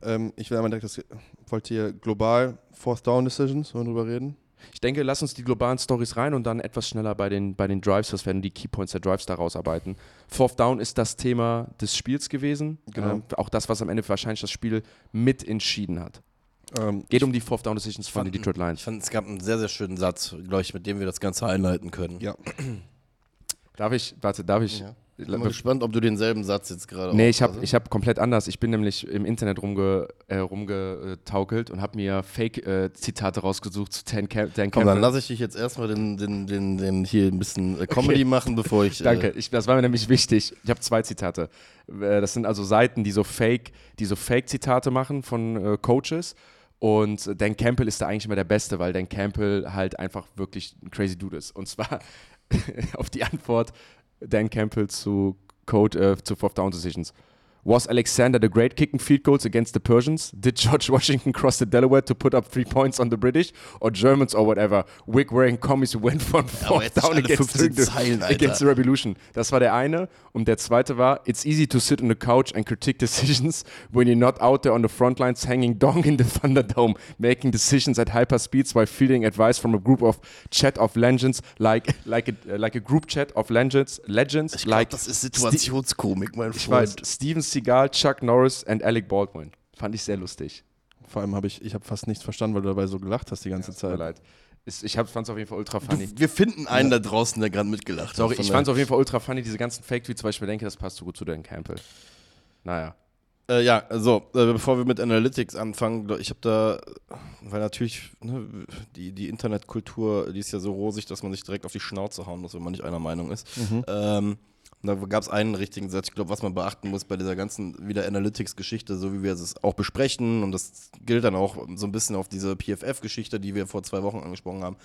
Ähm, ich will einmal direkt, das, wollt ihr global Fourth Down Decisions darüber reden? Ich denke, lass uns die globalen Stories rein und dann etwas schneller bei den, bei den Drives, was werden die Keypoints der Drives daraus arbeiten. Fourth Down ist das Thema des Spiels gewesen. Genau. Ähm, auch das, was am Ende wahrscheinlich das Spiel mit entschieden hat. Ähm, Geht um die Fourth Down Decisions von den Detroit Lions. Ich fand, es gab einen sehr, sehr schönen Satz, glaube ich, mit dem wir das Ganze einleiten können. Ja. darf ich, warte, darf ich, ja. Ich bin gespannt, ob du denselben Satz jetzt gerade Nee, ich habe hab komplett anders. Ich bin nämlich im Internet rumge, äh, rumgetaukelt und habe mir Fake-Zitate äh, rausgesucht zu Dan, Cam Dan Komm, dann lasse ich dich jetzt erstmal den, den, den, den hier ein bisschen äh, Comedy okay. machen, bevor ich. Danke, äh, ich, das war mir nämlich wichtig. Ich habe zwei Zitate. Äh, das sind also Seiten, die so Fake, die so Fake-Zitate machen von Coaches. Und Dan Campbell ist da eigentlich immer der Beste, weil Dan Campbell halt einfach wirklich ein crazy Dude ist. Und zwar auf die Antwort Dan Campbell zu Code äh, zu Fourth Down Decisions. Was Alexander the Great kicking field goals against the Persians? Did George Washington cross the Delaware to put up three points on the British? Or Germans or whatever? Wig wearing commies went from fourth down against the, Zeilen, against the Revolution. Das war der eine. Und der zweite war, it's easy to sit on the couch and critique decisions when you're not out there on the front lines hanging dong in the Thunderdome, making decisions at hyper speeds while fielding advice from a group of chat of legends, like, like, a, like a group chat of legends. legends ich glaub, like das ist Situationskomik, mein Freund. Ich weiß, Steven Seagal, Chuck Norris und Alec Baldwin. Fand ich sehr lustig. Vor allem habe ich, ich habe fast nichts verstanden, weil du dabei so gelacht hast die ganze ja, Zeit. Tut mir leid. Ich fand es auf jeden Fall ultra funny. Du, wir finden einen ja. da draußen, der gerade mitgelacht Sorry, hat. Sorry, ich fand es auf jeden Fall ultra funny, diese ganzen Fake-Tweets, weil ich mir denke, das passt so gut zu Dan Campbell. Naja. Äh, ja, so, äh, bevor wir mit Analytics anfangen, ich habe da, weil natürlich ne, die, die Internetkultur, die ist ja so rosig, dass man sich direkt auf die Schnauze hauen muss, wenn man nicht einer Meinung ist. Mhm. Ähm, und da gab es einen richtigen Satz, ich glaube, was man beachten muss bei dieser ganzen wieder Analytics-Geschichte, so wie wir es auch besprechen, und das gilt dann auch so ein bisschen auf diese PFF-Geschichte, die wir vor zwei Wochen angesprochen haben.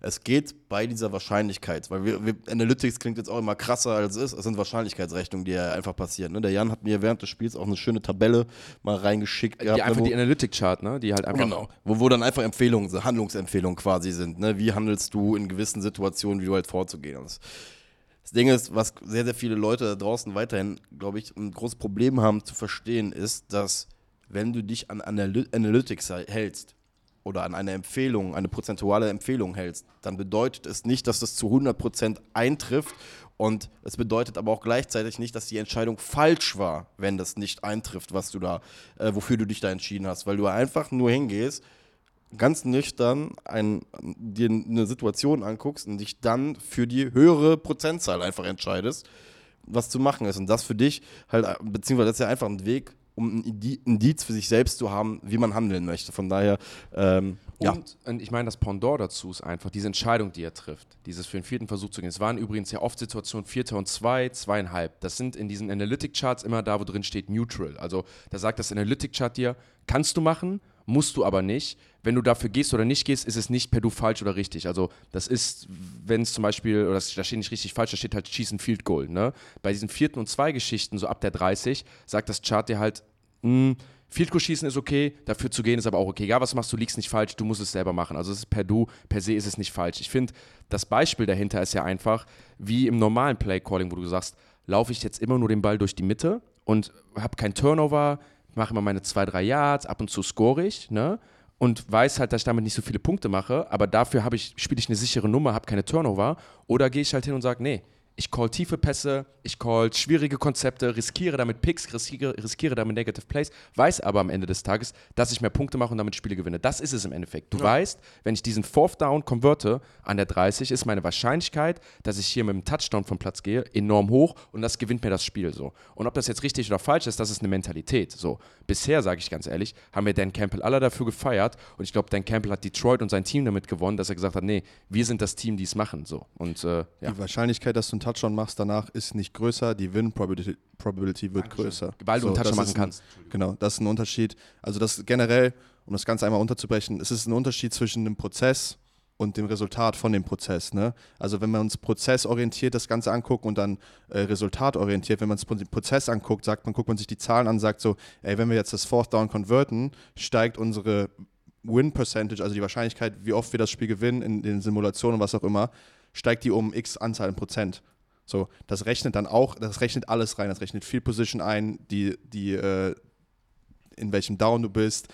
Es geht bei dieser Wahrscheinlichkeit, weil wir, wir, Analytics klingt jetzt auch immer krasser als es ist. Es sind Wahrscheinlichkeitsrechnungen, die ja einfach passieren. Ne? Der Jan hat mir während des Spiels auch eine schöne Tabelle mal reingeschickt. Die gehabt, einfach ne, die Analytic-Chart, ne? Die halt einfach. Genau. Wo, wo dann einfach Empfehlungen, Handlungsempfehlungen quasi sind. Ne? Wie handelst du in gewissen Situationen, wie du halt vorzugehen hast. Das Ding ist, was sehr, sehr viele Leute da draußen weiterhin, glaube ich, ein großes Problem haben zu verstehen, ist, dass wenn du dich an Analy Analytics hältst oder an eine Empfehlung, eine prozentuale Empfehlung hältst, dann bedeutet es nicht, dass das zu 100% eintrifft. Und es bedeutet aber auch gleichzeitig nicht, dass die Entscheidung falsch war, wenn das nicht eintrifft, was du da, äh, wofür du dich da entschieden hast, weil du einfach nur hingehst, ganz nüchtern ein, dir eine Situation anguckst und dich dann für die höhere Prozentzahl einfach entscheidest, was zu machen ist. Und das für dich halt, beziehungsweise das ist ja einfach ein Weg, um ein Indiz für sich selbst zu haben, wie man handeln möchte. Von daher, ähm, und, ja. und ich meine, das Pendant dazu ist einfach diese Entscheidung, die er trifft, dieses für den vierten Versuch zu gehen. Es waren übrigens ja oft Situationen Vierter und zwei, zweieinhalb. Das sind in diesen Analytic-Charts immer da, wo drin steht Neutral. Also da sagt das Analytic-Chart dir, kannst du machen, musst du aber nicht. Wenn du dafür gehst oder nicht gehst, ist es nicht per du falsch oder richtig. Also das ist, wenn es zum Beispiel, oder da steht nicht richtig falsch, da steht halt Schießen Field Goal. Ne? Bei diesen vierten und zwei Geschichten, so ab der 30, sagt das Chart dir halt, mh, hm, Field Goal schießen ist okay, dafür zu gehen ist aber auch okay. Egal was machst, du liegst nicht falsch, du musst es selber machen. Also es ist per du, per se ist es nicht falsch. Ich finde, das Beispiel dahinter ist ja einfach, wie im normalen Play Calling, wo du sagst, laufe ich jetzt immer nur den Ball durch die Mitte und habe kein Turnover, mache immer meine zwei, drei Yards, ab und zu score ich, ne? Und weiß halt, dass ich damit nicht so viele Punkte mache, aber dafür ich, spiele ich eine sichere Nummer, habe keine Turnover. Oder gehe ich halt hin und sage, nee, ich call tiefe Pässe, ich call schwierige Konzepte, riskiere damit Picks, riskiere, riskiere damit Negative Plays, weiß aber am Ende des Tages, dass ich mehr Punkte mache und damit Spiele gewinne. Das ist es im Endeffekt. Du ja. weißt, wenn ich diesen Fourth Down konverte an der 30, ist meine Wahrscheinlichkeit, dass ich hier mit einem Touchdown vom Platz gehe, enorm hoch und das gewinnt mir das Spiel so. Und ob das jetzt richtig oder falsch ist, das ist eine Mentalität. So. Bisher, sage ich ganz ehrlich, haben wir Dan Campbell alle dafür gefeiert und ich glaube, Dan Campbell hat Detroit und sein Team damit gewonnen, dass er gesagt hat, nee, wir sind das Team, die es machen. So. Und, äh, ja. Die Wahrscheinlichkeit, dass du einen Touchdown machst danach, ist nicht größer, die Win-Probability Probability wird Dankeschön. größer. Weil du so, einen Touchdown machen kannst. Ein, genau, das ist ein Unterschied. Also das generell, um das Ganze einmal unterzubrechen, es ist ein Unterschied zwischen dem Prozess und dem Resultat von dem Prozess. Ne? Also wenn wir uns prozessorientiert das Ganze angucken und dann äh, resultatorientiert, wenn man den Prozess anguckt, sagt man, guckt man sich die Zahlen an, sagt so, ey, wenn wir jetzt das Fourth Down konverten, steigt unsere Win Percentage, also die Wahrscheinlichkeit, wie oft wir das Spiel gewinnen in den Simulationen und was auch immer, steigt die um x Anzahl in Prozent. So, das rechnet dann auch, das rechnet alles rein, das rechnet Field Position ein, die, die, äh, in welchem Down du bist,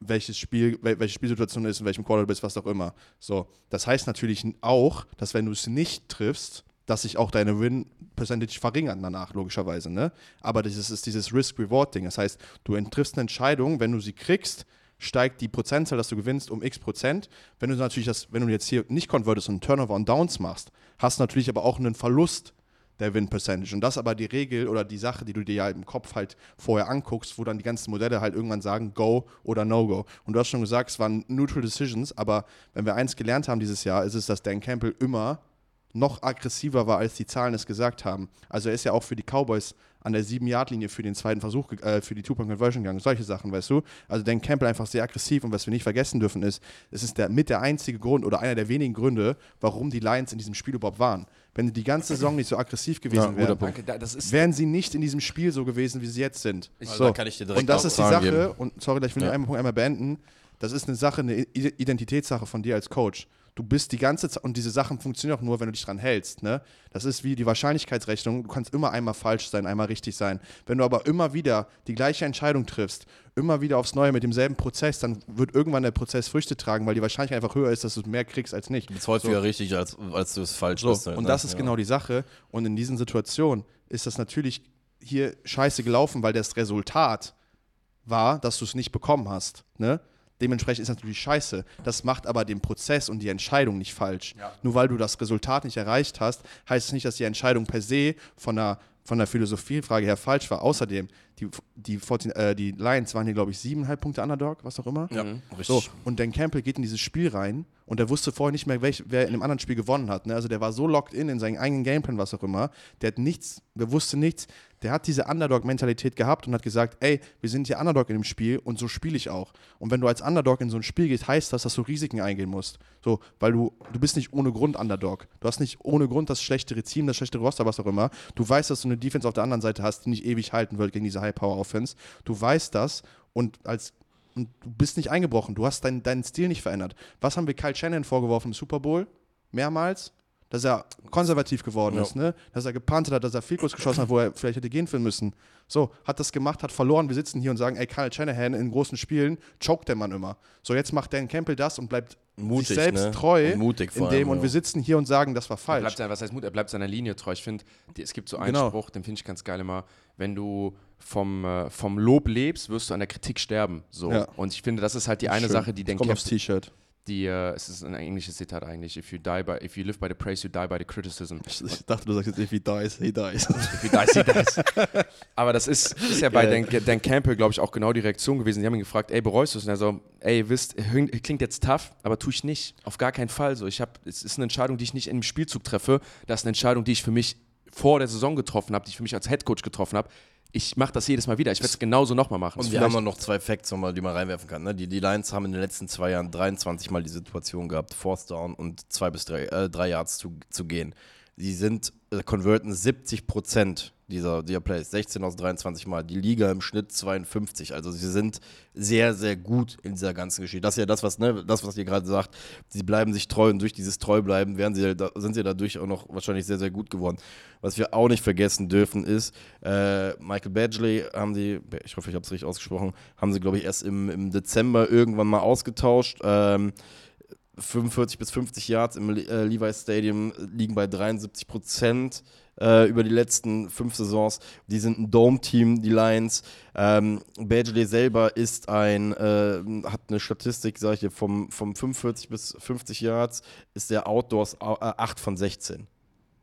welches Spiel, welche Spielsituation ist, in welchem Quarter du bist, was auch immer. So, das heißt natürlich auch, dass wenn du es nicht triffst, dass sich auch deine Win-Percentage verringert danach, logischerweise. Ne? Aber das ist, ist dieses Risk-Reward-Ding. Das heißt, du triffst eine Entscheidung, wenn du sie kriegst, steigt die Prozentzahl, dass du gewinnst, um x Prozent. Wenn du natürlich das, wenn du jetzt hier nicht convertest und Turnover und Downs machst, hast du natürlich aber auch einen Verlust der Win Percentage. Und das ist aber die Regel oder die Sache, die du dir ja im Kopf halt vorher anguckst, wo dann die ganzen Modelle halt irgendwann sagen, Go oder No-Go. Und du hast schon gesagt, es waren Neutral Decisions, aber wenn wir eins gelernt haben dieses Jahr, ist es, dass Dan Campbell immer noch aggressiver war, als die Zahlen es gesagt haben. Also er ist ja auch für die Cowboys an der 7-Yard-Linie für den zweiten Versuch, äh, für die Two-Point-Conversion gegangen. Solche Sachen, weißt du? Also Dan Campbell einfach sehr aggressiv und was wir nicht vergessen dürfen ist, es ist der, mit der einzige Grund oder einer der wenigen Gründe, warum die Lions in diesem Spiel überhaupt waren. Wenn die ganze Saison nicht so aggressiv gewesen ja, wären, wären sie nicht in diesem Spiel so gewesen, wie sie jetzt sind. Also so. Da kann ich dir direkt und das ist die Sache, geben. und sorry, ich will ja. nur einen Punkt einmal beenden, das ist eine Sache, eine Identitätssache von dir als Coach du bist die ganze Zeit, und diese Sachen funktionieren auch nur, wenn du dich dran hältst. Ne? Das ist wie die Wahrscheinlichkeitsrechnung. Du kannst immer einmal falsch sein, einmal richtig sein. Wenn du aber immer wieder die gleiche Entscheidung triffst, immer wieder aufs Neue mit demselben Prozess, dann wird irgendwann der Prozess Früchte tragen, weil die Wahrscheinlichkeit einfach höher ist, dass du mehr kriegst als nicht. Das ist häufiger so. richtig, als, als du es falsch so. bist. Halt, und ne? das ist ja. genau die Sache. Und in diesen Situationen ist das natürlich hier scheiße gelaufen, weil das Resultat war, dass du es nicht bekommen hast. Ne? Dementsprechend ist das natürlich scheiße. Das macht aber den Prozess und die Entscheidung nicht falsch. Ja. Nur weil du das Resultat nicht erreicht hast, heißt es nicht, dass die Entscheidung per se von der, von der Philosophiefrage her falsch war. Außerdem, die, die, 14, äh, die Lions waren hier, glaube ich, siebeneinhalb Punkte Underdog, was auch immer. Ja, mhm. richtig. So, und Dan Campbell geht in dieses Spiel rein und er wusste vorher nicht mehr, welch, wer in dem anderen Spiel gewonnen hat. Ne? Also der war so locked in in seinen eigenen Gameplan, was auch immer. Der hat nichts, der wusste nichts. Der hat diese Underdog-Mentalität gehabt und hat gesagt, ey, wir sind hier Underdog in dem Spiel und so spiele ich auch. Und wenn du als Underdog in so ein Spiel gehst, heißt das, dass du Risiken eingehen musst. So, weil du, du bist nicht ohne Grund Underdog. Du hast nicht ohne Grund das schlechtere Team, das schlechtere Roster, was auch immer. Du weißt, dass du eine Defense auf der anderen Seite hast, die nicht ewig halten wird gegen diese High-Power-Offense. Du weißt das und als und du bist nicht eingebrochen. Du hast dein, deinen Stil nicht verändert. Was haben wir Kyle Shannon vorgeworfen im Super Bowl? Mehrmals? Dass er konservativ geworden ja. ist, ne? Dass er gepantet hat, dass er viel kurz geschossen hat, wo er vielleicht hätte gehen müssen. So, hat das gemacht, hat verloren. Wir sitzen hier und sagen, ey, Kyle Shanahan in großen Spielen choked der Mann immer. So, jetzt macht Dan Campbell das und bleibt mutig, sich selbst ne? treu und mutig in dem. Und wir sitzen hier und sagen, das war falsch. Er bleibt, was heißt Mut? Er bleibt seiner Linie treu. Ich finde, es gibt so einen genau. Spruch, den finde ich ganz geil immer, wenn du vom, äh, vom Lob lebst, wirst du an der Kritik sterben. So. Ja. Und ich finde, das ist halt die eine Schön. Sache, die denke ich. aufs T-Shirt. Die, äh, es ist ein englisches Zitat eigentlich. If you die by, if you live by the praise, you die by the criticism. Ich, ich dachte, du sagst jetzt, if he dies, he dies. if he dies, he dies. Aber das ist, ist ja bei Dan, Dan Campbell, glaube ich, auch genau die Reaktion gewesen. Die haben ihn gefragt, ey, bereust du es? Und er so, ey, wisst, klingt jetzt tough, aber tue ich nicht. Auf gar keinen Fall so. Ich hab, es ist eine Entscheidung, die ich nicht im Spielzug treffe. Das ist eine Entscheidung, die ich für mich vor der Saison getroffen habe, die ich für mich als Headcoach getroffen habe ich mache das jedes Mal wieder. Ich werde es genauso nochmal machen. Und wir haben noch zwei Facts, die man reinwerfen kann. Ne? Die, die Lions haben in den letzten zwei Jahren 23 Mal die Situation gehabt, Fourth Down und zwei bis drei, äh, drei Yards zu, zu gehen. Sie sind, äh, converten 70 Prozent dieser, dieser Plays. 16 aus 23 Mal. Die Liga im Schnitt 52. Also sie sind sehr, sehr gut in dieser ganzen Geschichte. Das ist ja das, was, ne, das, was ihr gerade sagt. Sie bleiben sich treu und durch dieses Treubleiben werden sie, sind sie dadurch auch noch wahrscheinlich sehr, sehr gut geworden. Was wir auch nicht vergessen dürfen ist, äh, Michael Badgley haben sie, ich hoffe, ich habe es richtig ausgesprochen, haben sie, glaube ich, erst im, im Dezember irgendwann mal ausgetauscht. Ähm, 45 bis 50 Yards im äh, Levi's Stadium liegen bei 73 Prozent äh, über die letzten fünf Saisons. Die sind ein Dome-Team, die Lions. Ähm, Badgley selber ist ein, äh, hat eine Statistik, sag ich dir, vom, vom 45 bis 50 Yards ist der Outdoors äh, 8 von 16.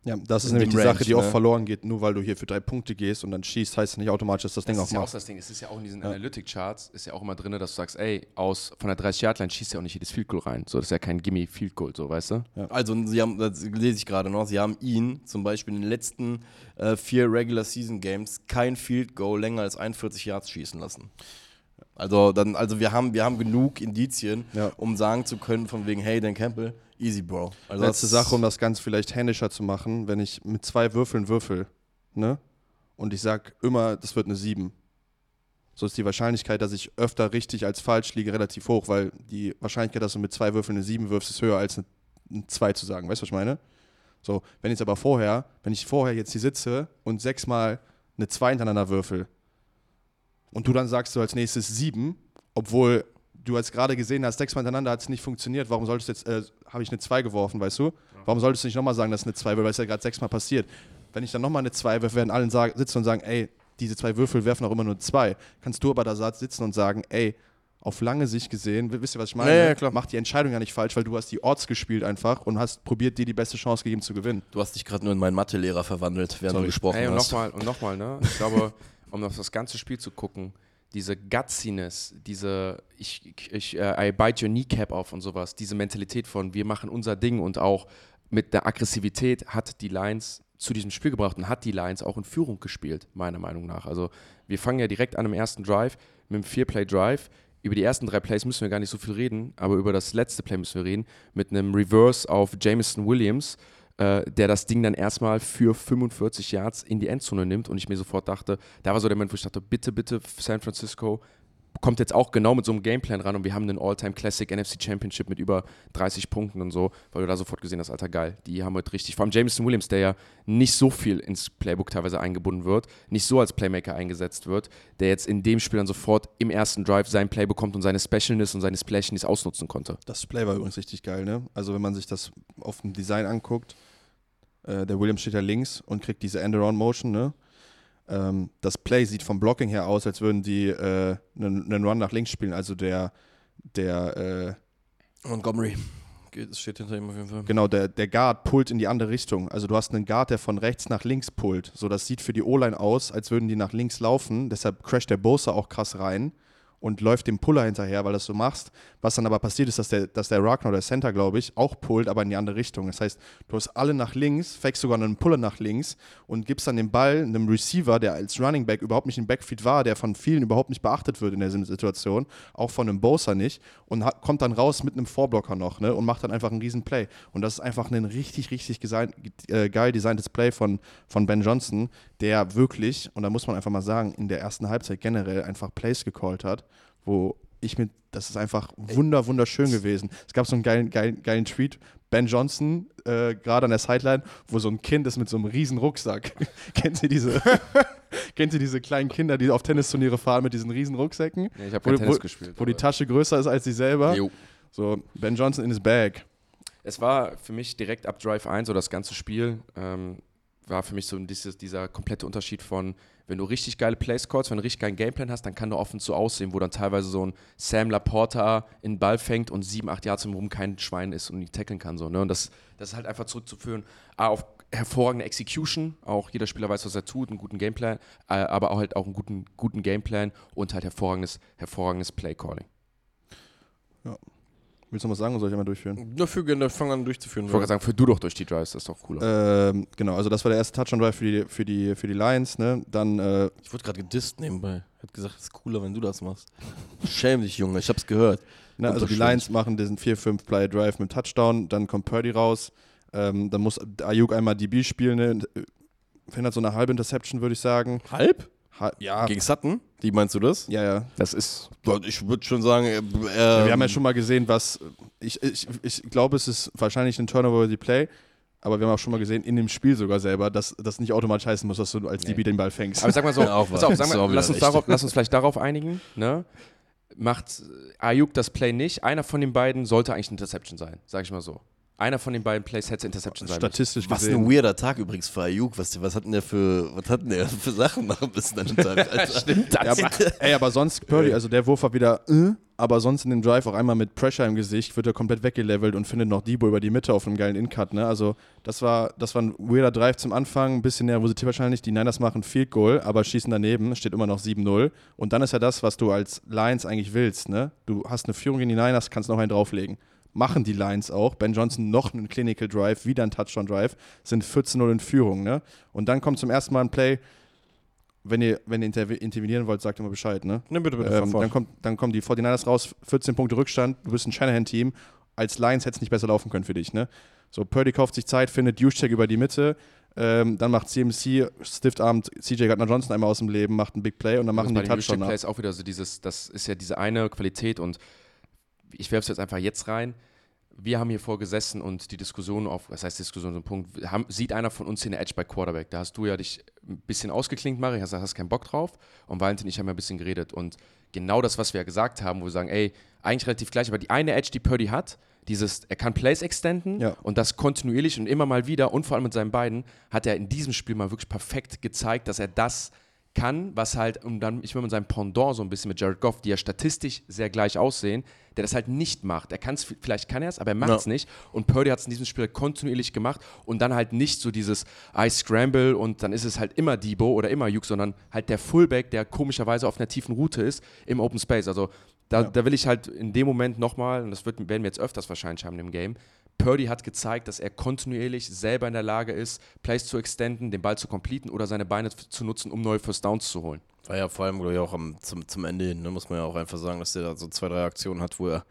Ja, das ist nämlich die Range, Sache, die oft ne? verloren geht, nur weil du hier für drei Punkte gehst und dann schießt, heißt es nicht automatisch, dass das Ding Das auch ist ja auch macht. das Ding. Es ist ja auch in diesen Analytic-Charts, ist ja auch immer drin, dass du sagst, ey, aus von der 30-Yard-Line schießt ja auch nicht jedes Field Goal rein. So, das ist ja kein Gimme-Field Goal, so, weißt du? Also, sie haben, das lese ich gerade noch, sie haben ihn zum Beispiel in den letzten äh, vier Regular Season Games kein Field Goal länger als 41 Yards schießen lassen. Also, dann, also wir, haben, wir haben genug Indizien, Ja. um sagen zu können, von wegen, hey, Dan Campbell, easy, Bro. Also Letzte Sache, um das Ganze vielleicht händischer zu machen, wenn ich mit zwei Würfeln würfel, ne? Und ich sag immer, das wird eine 7. So ist die Wahrscheinlichkeit, dass ich öfter richtig als falsch liege, relativ hoch, weil die Wahrscheinlichkeit, dass du mit zwei Würfeln eine 7 wirfst, ist höher als eine, eine 2 zu sagen. Weißt du, was ich meine? So, wenn jetzt aber vorher, wenn ich vorher jetzt hier sitze und sechsmal eine 2 hintereinander würfel und du dann sagst du als nächstes 7, obwohl du jetzt gerade gesehen hast, sechsmal hintereinander hat es nicht funktioniert, warum solltest du jetzt, äh, habe ich eine 2 geworfen, weißt du? Warum solltest du nicht nochmal sagen, dass es eine 2 wird, weil es ja gerade sechsmal passiert. Wenn ich dann nochmal eine 2 werfe, werden alle sagen, sitzen und sagen, ey, diese zwei Würfel werfen auch immer nur 2. Kannst du aber da sitzen und sagen, ey, auf lange Sicht gesehen, wisst ihr, was ich meine? Ja, ja, klar. Mach die Entscheidung ja nicht falsch, weil du hast die Odds gespielt einfach und hast probiert, dir die beste Chance gegeben zu gewinnen. Du hast dich gerade nur in meinen Mathelehrer verwandelt, während Sorry. du gesprochen Ey, und hast. nochmal, und nochmal, ne? Ich glaube, um auf das ganze Spiel zu gucken, diese Gutsiness, diese ich, ich, äh, I bite your kneecap auf und sowas, diese Mentalität von wir machen unser Ding und auch mit der Aggressivität hat die Lions zu diesem Spiel gebracht und hat die Lions auch in Führung gespielt, meiner Meinung nach. Also wir fangen ja direkt an im ersten Drive mit einem Vier-Play-Drive. Über die ersten drei Plays müssen wir gar nicht so viel reden, aber über das letzte Play müssen wir reden, mit einem Reverse auf Jameson Williams, äh, der das Ding dann erstmal für 45 Yards in die Endzone nimmt und ich mir sofort dachte, da war so der Moment, wo ich dachte, bitte, bitte, San Francisco kommt jetzt auch genau mit so einem Gameplan ran und wir haben einen All-Time Classic NFC Championship mit über 30 Punkten und so, weil du da sofort gesehen hast, Alter, geil. Die haben heute richtig, vor allem Jameson Williams, der ja nicht so viel ins Playbook teilweise eingebunden wird, nicht so als Playmaker eingesetzt wird, der jetzt in dem Spiel dann sofort im ersten Drive sein Play bekommt und seine Specialness und seine Splashiness ausnutzen konnte. Das Play war übrigens richtig geil, ne? Also wenn man sich das auf dem Design anguckt, äh, der Williams steht ja links und kriegt diese End-Around-Motion, ne? Ähm, das Play sieht vom Blocking her aus, als würden die äh, einen einen Run nach links spielen. Also der, der, äh, Montgomery. Geht- steht hinter ihm auf jeden Fall. genau, der, der Guard pullt in die andere Richtung. Also du hast einen Guard, der von rechts nach links pullt. So, das sieht für die O-Line aus, als würden die nach links laufen. Deshalb crasht der Bosa auch krass rein und läuft dem Puller hinterher, weil das so machst. Was dann aber passiert ist, dass der, dass der Ruckner, der Center, glaube ich, auch pullt, aber in die andere Richtung. Das heißt, du hast alle nach links, fakest sogar einen Puller nach links und gibst dann den Ball einem Receiver, der als Running Back überhaupt nicht im Backfeed war, der von vielen überhaupt nicht beachtet wird in der Situation, auch von einem Bosa nicht, und hat, kommt dann raus mit einem Vorblocker noch ne, und macht dann einfach einen riesen Play. Und das ist einfach ein richtig, richtig äh, geil designtes Play von, von Ben Johnson, der wirklich, und da muss man einfach mal sagen, in der ersten Halbzeit generell einfach Plays gecallt hat, wo ich mit, das ist einfach wunder, wunderschön gewesen. Es gab so einen geilen, geilen, geilen Tweet, Ben Johnson, äh, gerade an der Sideline, wo so ein Kind ist mit so einem riesen Rucksack. kennt ihr diese, kennt ihr diese kleinen Kinder, die auf Tennisturniere fahren mit diesen riesen Rucksäcken? Ja, ich habe kein wo, Tennis gespielt. wo die Tasche größer ist als sie selber. Jo. So, Ben Johnson in his bag. Es war für mich direkt ab Drive 1 oder das ganze Spiel ähm, war für mich so dieses, dieser komplette Unterschied von, wenn du richtig geile Plays callst, wenn du richtig geilen Gameplan hast, dann kann du offen so aussehen, wo dann teilweise so ein Sam Laporta in den Ball fängt und sieben, acht Yards rum kein Schwein ist und nicht tackeln kann. So, ne? Und das, das ist halt einfach zurückzuführen A, auf hervorragende Execution, auch jeder Spieler weiß, was er tut, einen guten Gameplan, aber auch halt auch einen guten, guten Gameplan und halt hervorragendes, hervorragendes Play-Calling. Willst du noch was sagen oder soll ich einmal durchführen? Dafür gerne fang an durchzuführen. Ich wollte gerade sagen, für du doch durch die Drives, das ist doch cooler. Ähm, genau, also das war der erste Touchdown-Drive für die, für, die, für die Lions. Ne? Dann äh, Ich wurde gerade gedisst nebenbei. Hat gesagt, es ist cooler, wenn du das machst. Schäm dich, Junge, ich hab's gehört. Ne, also die. Lions machen diesen 4-5-Play-Drive mit Touchdown, dann kommt Purdy raus, ähm, dann muss Ayuk einmal DB spielen, ne, äh, verhindert so eine halbe Interception, würde ich sagen. Halb? Ja, Gegen Sutton? Die meinst du das? ja, ja. Das ist Ich würde schon sagen, äh, ja. Wir haben ja ähm, schon mal gesehen, was, ich, ich, ich glaube, es ist wahrscheinlich ein Turnover-worthy Play, aber wir haben auch schon mal gesehen, in dem Spiel sogar selber, dass das nicht automatisch heißen muss, dass du als Nee. DB den Ball fängst. Aber sag mal so, Ja, auch pass auf, sag mal, lass, uns darauf, lass uns vielleicht darauf einigen. Ne? macht Ayuk das Play nicht. Einer von den beiden sollte eigentlich eine Interception sein, sag ich mal so. Einer von den beiden Plays hätte Interception sein müssen. Statistisch Was gesehen. ein weirder Tag übrigens für Ayuk. Was, was hat denn der für, was hat denn der für Sachen machen müssen an dem Tag? Stimmt, Ja, aber, ey, aber sonst, Purdy, also der Wurf war wieder, äh, aber sonst in dem Drive auch einmal mit Pressure im Gesicht, wird er komplett weggelevelt und findet noch Debo über die Mitte auf einem geilen In-Cut, ne? Also, das war, das war ein weirder Drive zum Anfang, ein bisschen Nervosität wahrscheinlich. Die Niners machen Field Goal, aber schießen daneben, steht immer noch 7-0. Und dann ist ja das, was du als Lions eigentlich willst, ne? Du hast eine Führung in die Niners, kannst noch einen drauflegen. Machen die Lions auch. Ben Johnson noch einen Clinical Drive, wieder ein Touchdown Drive, sind 14-0 in Führung, ne? Und dann kommt zum ersten Mal ein Play, wenn ihr, wenn ihr interve- intervenieren wollt, sagt immer Bescheid, ne? Ne, bitte, bitte, Ähm, dann, kommt, dann kommen die 49ers raus, 14 Punkte Rückstand, du bist ein Shanahan-Team. Als Lions hätte es nicht besser laufen können für dich, ne? So, Purdy kauft sich Zeit, findet Juszczyk über die Mitte, ähm, dann macht CMC, Stiftarmt CJ Gardner Johnson einmal aus dem Leben, macht einen Big Play und dann machen bei die Touchdown nach. Plays auch wieder so dieses, das ist ja diese eine Qualität und ich werfe es jetzt einfach jetzt rein. Wir haben hier vorgesessen und die Diskussion auf, was heißt Diskussion, so ein Punkt, haben, sieht einer von uns hier eine Edge bei Quarterback. Da hast du ja dich ein bisschen ausgeklinkt, Mari, hast gesagt, hast keinen Bock drauf. Und Valentin und ich haben ja ein bisschen geredet. Und genau das, was wir ja gesagt haben, wo wir sagen, ey, eigentlich relativ gleich, aber die eine Edge, die Purdy hat, dieses, er kann Plays extenden Ja. und das kontinuierlich und immer mal wieder und vor allem mit seinen beiden hat er in diesem Spiel mal wirklich perfekt gezeigt, dass er das kann, was halt, und dann, ich will mit seinem Pendant so ein bisschen mit Jared Goff, die ja statistisch sehr gleich aussehen, der das halt nicht macht. Er kann es, vielleicht kann er es, aber er macht es Ja. nicht. Und Purdy hat es in diesem Spiel kontinuierlich gemacht und dann halt nicht so dieses I scramble und dann ist es halt immer Debo oder immer Juk, sondern halt der Fullback, der komischerweise auf einer tiefen Route ist im Open Space. Also da, da will ich halt in dem Moment nochmal, und das wird, werden wir jetzt öfters wahrscheinlich haben im Game, Purdy hat gezeigt, dass er kontinuierlich selber in der Lage ist, Plays zu extenden, den Ball zu completen oder seine Beine zu nutzen, um neue First Downs zu holen. War ja vor allem, glaube ich, auch am, zum, zum Ende hin, ne, muss man ja auch einfach sagen, dass der da so zwei, drei Aktionen hat, wo er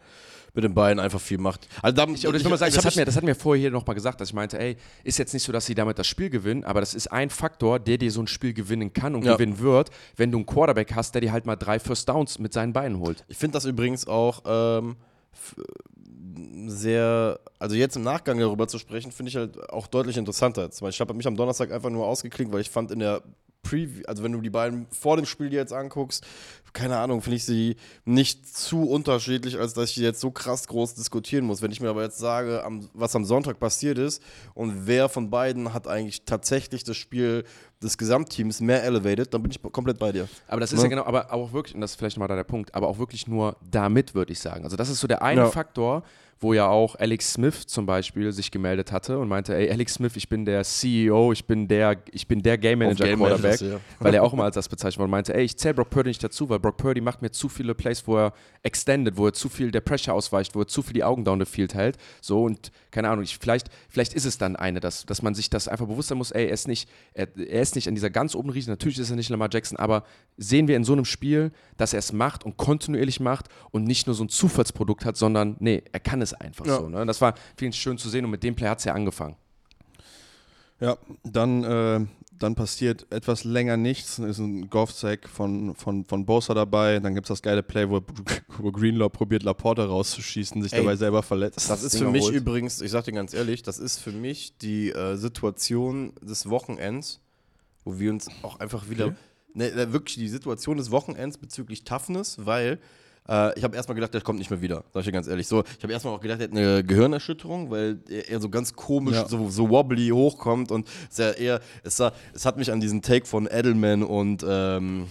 mit den Beinen einfach viel macht. Also da, Ich, ich will mal sagen, ich das, hat mir, das hat mir vorher hier nochmal gesagt, dass ich meinte, ey, ist jetzt nicht so, dass sie damit das Spiel gewinnen, aber das ist ein Faktor, der dir so ein Spiel gewinnen kann und Ja. gewinnen wird, wenn du einen Quarterback hast, der dir halt mal drei First Downs mit seinen Beinen holt. Ich finde das übrigens auch ähm, sehr, also jetzt im Nachgang darüber zu sprechen, finde ich halt auch deutlich interessanter. Zum Beispiel, ich habe mich am Donnerstag einfach nur ausgeklinkt, weil ich fand in der Preview, also wenn du die beiden vor dem Spiel dir jetzt anguckst, keine Ahnung, finde ich sie nicht zu unterschiedlich, als dass ich die jetzt so krass groß diskutieren muss. Wenn ich mir aber jetzt sage, was am Sonntag passiert ist und wer von beiden hat eigentlich tatsächlich das Spiel des Gesamtteams mehr elevated, dann bin ich komplett bei dir. Aber das ist Ne? ja genau, aber auch wirklich, und das ist vielleicht mal da der Punkt, aber auch wirklich nur damit, würde ich sagen. Also das ist so der eine Ja. Faktor, wo ja auch Alex Smith zum Beispiel sich gemeldet hatte und meinte, ey, Alex Smith, ich bin der CEO, ich bin der, ich bin der Game Manager Game Quarterback, Managers, ja. weil er auch immer als das bezeichnet wurde und meinte, ey, ich zähle Brock Purdy nicht dazu, weil Brock Purdy macht mir zu viele Plays, wo er extended, wo er zu viel der Pressure ausweicht, wo er zu viel die Augen down the field hält, so und keine Ahnung, ich, vielleicht, vielleicht ist es dann eine, dass, dass man sich das einfach bewusst sein muss, ey, er ist nicht, er, er ist nicht an dieser ganz oben Riesen, natürlich ist er nicht Lamar Jackson, aber sehen wir in so einem Spiel, dass er es macht und kontinuierlich macht und nicht nur so ein Zufallsprodukt hat, sondern nee, er kann es einfach Ja. so. Ne? Das war vielen schön zu sehen und mit dem Play hat es ja angefangen. Ja, dann, äh, dann passiert etwas länger nichts. Ist ein Golf-Sack von, von, von Bosa dabei. Dann gibt es das geile Play, wo, wo Greenlaw probiert, Laporta rauszuschießen, sich Ey, dabei selber verletzt. Das ist Ding für mich erholt. übrigens, ich sag dir ganz ehrlich, das ist für mich die äh, Situation des Wochenends, wo wir uns auch einfach wieder. Okay. Ne, äh, wirklich die Situation des Wochenends bezüglich Toughness, weil äh, ich habe erstmal gedacht, der kommt nicht mehr wieder. Sag ich dir ganz ehrlich. So, ich habe erstmal auch gedacht, er hat eine Gehirnerschütterung, weil er, so ganz komisch, Ja. so, so wobbly hochkommt und es, ist ja eher, es, sah, es hat mich an diesen Take von Edelman und ähm,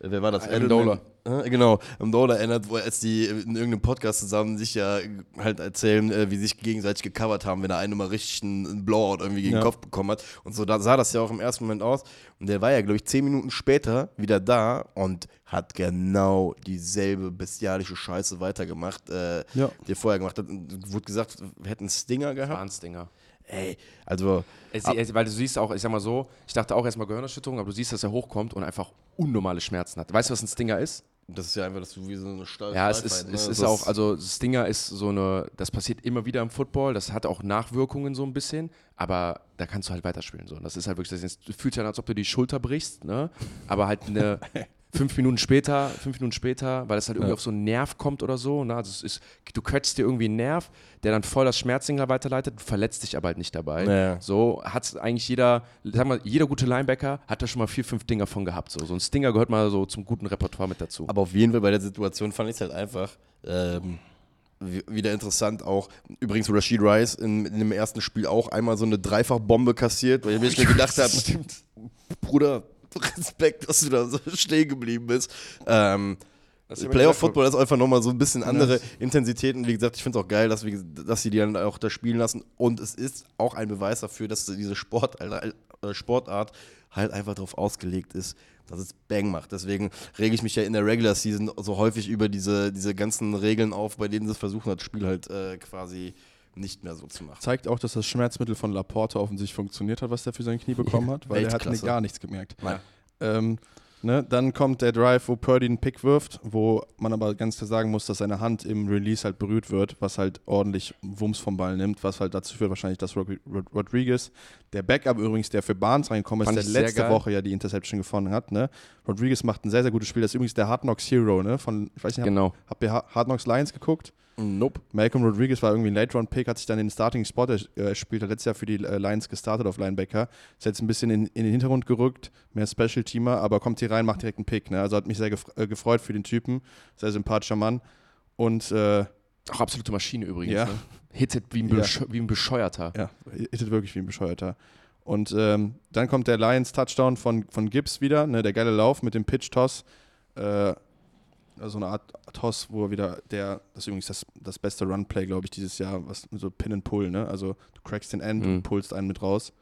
wer war das? Amendola. Genau, Amendola erinnert, wo als die in irgendeinem Podcast zusammen sich ja halt erzählen, äh, wie sie sich gegenseitig gecovert haben, wenn der eine mal richtig einen Blowout irgendwie gegen Ja. den Kopf bekommen hat. Und so da sah das ja auch im ersten Moment aus. Und der war ja, glaube ich, zehn Minuten später wieder da und hat genau dieselbe bestialische Scheiße weitergemacht, äh, Ja. die er vorher gemacht hat. Und wurde gesagt, wir hätten Stinger gehabt. Wahnsinniger. Ey, also Es, es, weil du siehst auch, ich sag mal so, ich dachte auch erstmal Gehirnerschütterung, aber du siehst, dass er hochkommt und einfach unnormale Schmerzen hat. Weißt du, was ein Stinger ist? das ist ja einfach, dass du wie so eine Stahl Ja, es ist, ne? es Das ist auch, also Stinger ist so eine, das passiert immer wieder im Football, das hat auch Nachwirkungen so ein bisschen, aber da kannst du halt weiterspielen. So. Das ist halt wirklich, das fühlst ja an, als ob du die Schulter brichst, ne? aber halt eine, fünf Minuten später, fünf Minuten später, weil es halt irgendwie Ja. auf so einen Nerv kommt oder so. Ne? Also ist, du kötzt dir irgendwie einen Nerv, der dann voll das Schmerzsignal weiterleitet, du verletzt dich aber halt nicht dabei. Ja. So hat eigentlich jeder, sag mal, jeder gute Linebacker hat da schon mal vier, fünf Dinger von gehabt. So, so ein Stinger gehört mal so zum guten Repertoire mit dazu. Aber auf jeden Fall bei der Situation fand ich es halt einfach ähm, wie- wieder interessant auch. Übrigens Rashid Rice in, in dem ersten Spiel auch einmal so eine Dreifachbombe kassiert, weil ich mir schon gedacht habe, Bruder, Respekt, dass du da so stehen geblieben bist. Ähm, Das ist ja Playoff gesagt, Football ist einfach nochmal so ein bisschen andere Anders. Intensitäten. Wie gesagt, ich finde es auch geil, dass, wir, dass sie die dann auch da spielen lassen. Und es ist auch ein Beweis dafür, dass diese Sport, äh, Sportart halt einfach darauf ausgelegt ist, dass es Bang macht. Deswegen rege ich mich ja in der Regular Season so häufig über diese, diese ganzen Regeln auf, bei denen sie es versuchen, das Spiel halt äh, quasi nicht mehr so zu machen. Zeigt auch, dass das Schmerzmittel von Laporte offensichtlich funktioniert hat, was der für sein Knie bekommen hat, weil er hat gar nichts gemerkt. Ähm, ne, dann kommt der Drive, wo Purdy einen Pick wirft, wo man aber ganz klar sagen muss, dass seine Hand im Release halt berührt wird, was halt ordentlich Wumms vom Ball nimmt, was halt dazu führt wahrscheinlich, dass Rod Rod Rodriguez, der Backup übrigens, der für Barnes reingekommen ist, der letzte. Woche ja die Interception gefunden hat, ne? Rodriguez macht ein sehr, sehr gutes Spiel. Das ist übrigens der Hard Knocks Hero, ne? Von, ich weiß nicht, Genau. habt ihr Ha- Hard Knocks Lions geguckt? Nope. Malcolm Rodriguez war irgendwie ein Late-Round-Pick, hat sich dann den Starting-Spot äh, spielt, hat letztes Jahr für die äh, Lions gestartet auf Linebacker. Ist jetzt ein bisschen in, in den Hintergrund gerückt, mehr Special-Teamer, aber kommt hier rein, macht direkt einen Pick. Ne? Also hat mich sehr gef äh, gefreut für den Typen. Sehr sympathischer Mann. Und äh, Auch absolute Maschine übrigens. Ja. Ne? Hittet wie ein, Ja. Wie ein Bescheuerter. ja, hittet wirklich wie ein Bescheuerter. Und ähm, dann kommt der Lions-Touchdown von, von Gibbs wieder, ne? der geile Lauf mit dem Pitch-Toss. Äh, so eine Art Toss, wo er wieder der, das ist übrigens das, das beste Run-Play, glaube ich, dieses Jahr, was so Pin and Pull, ne? Also du crackst den End Mhm. und pullst einen mit raus.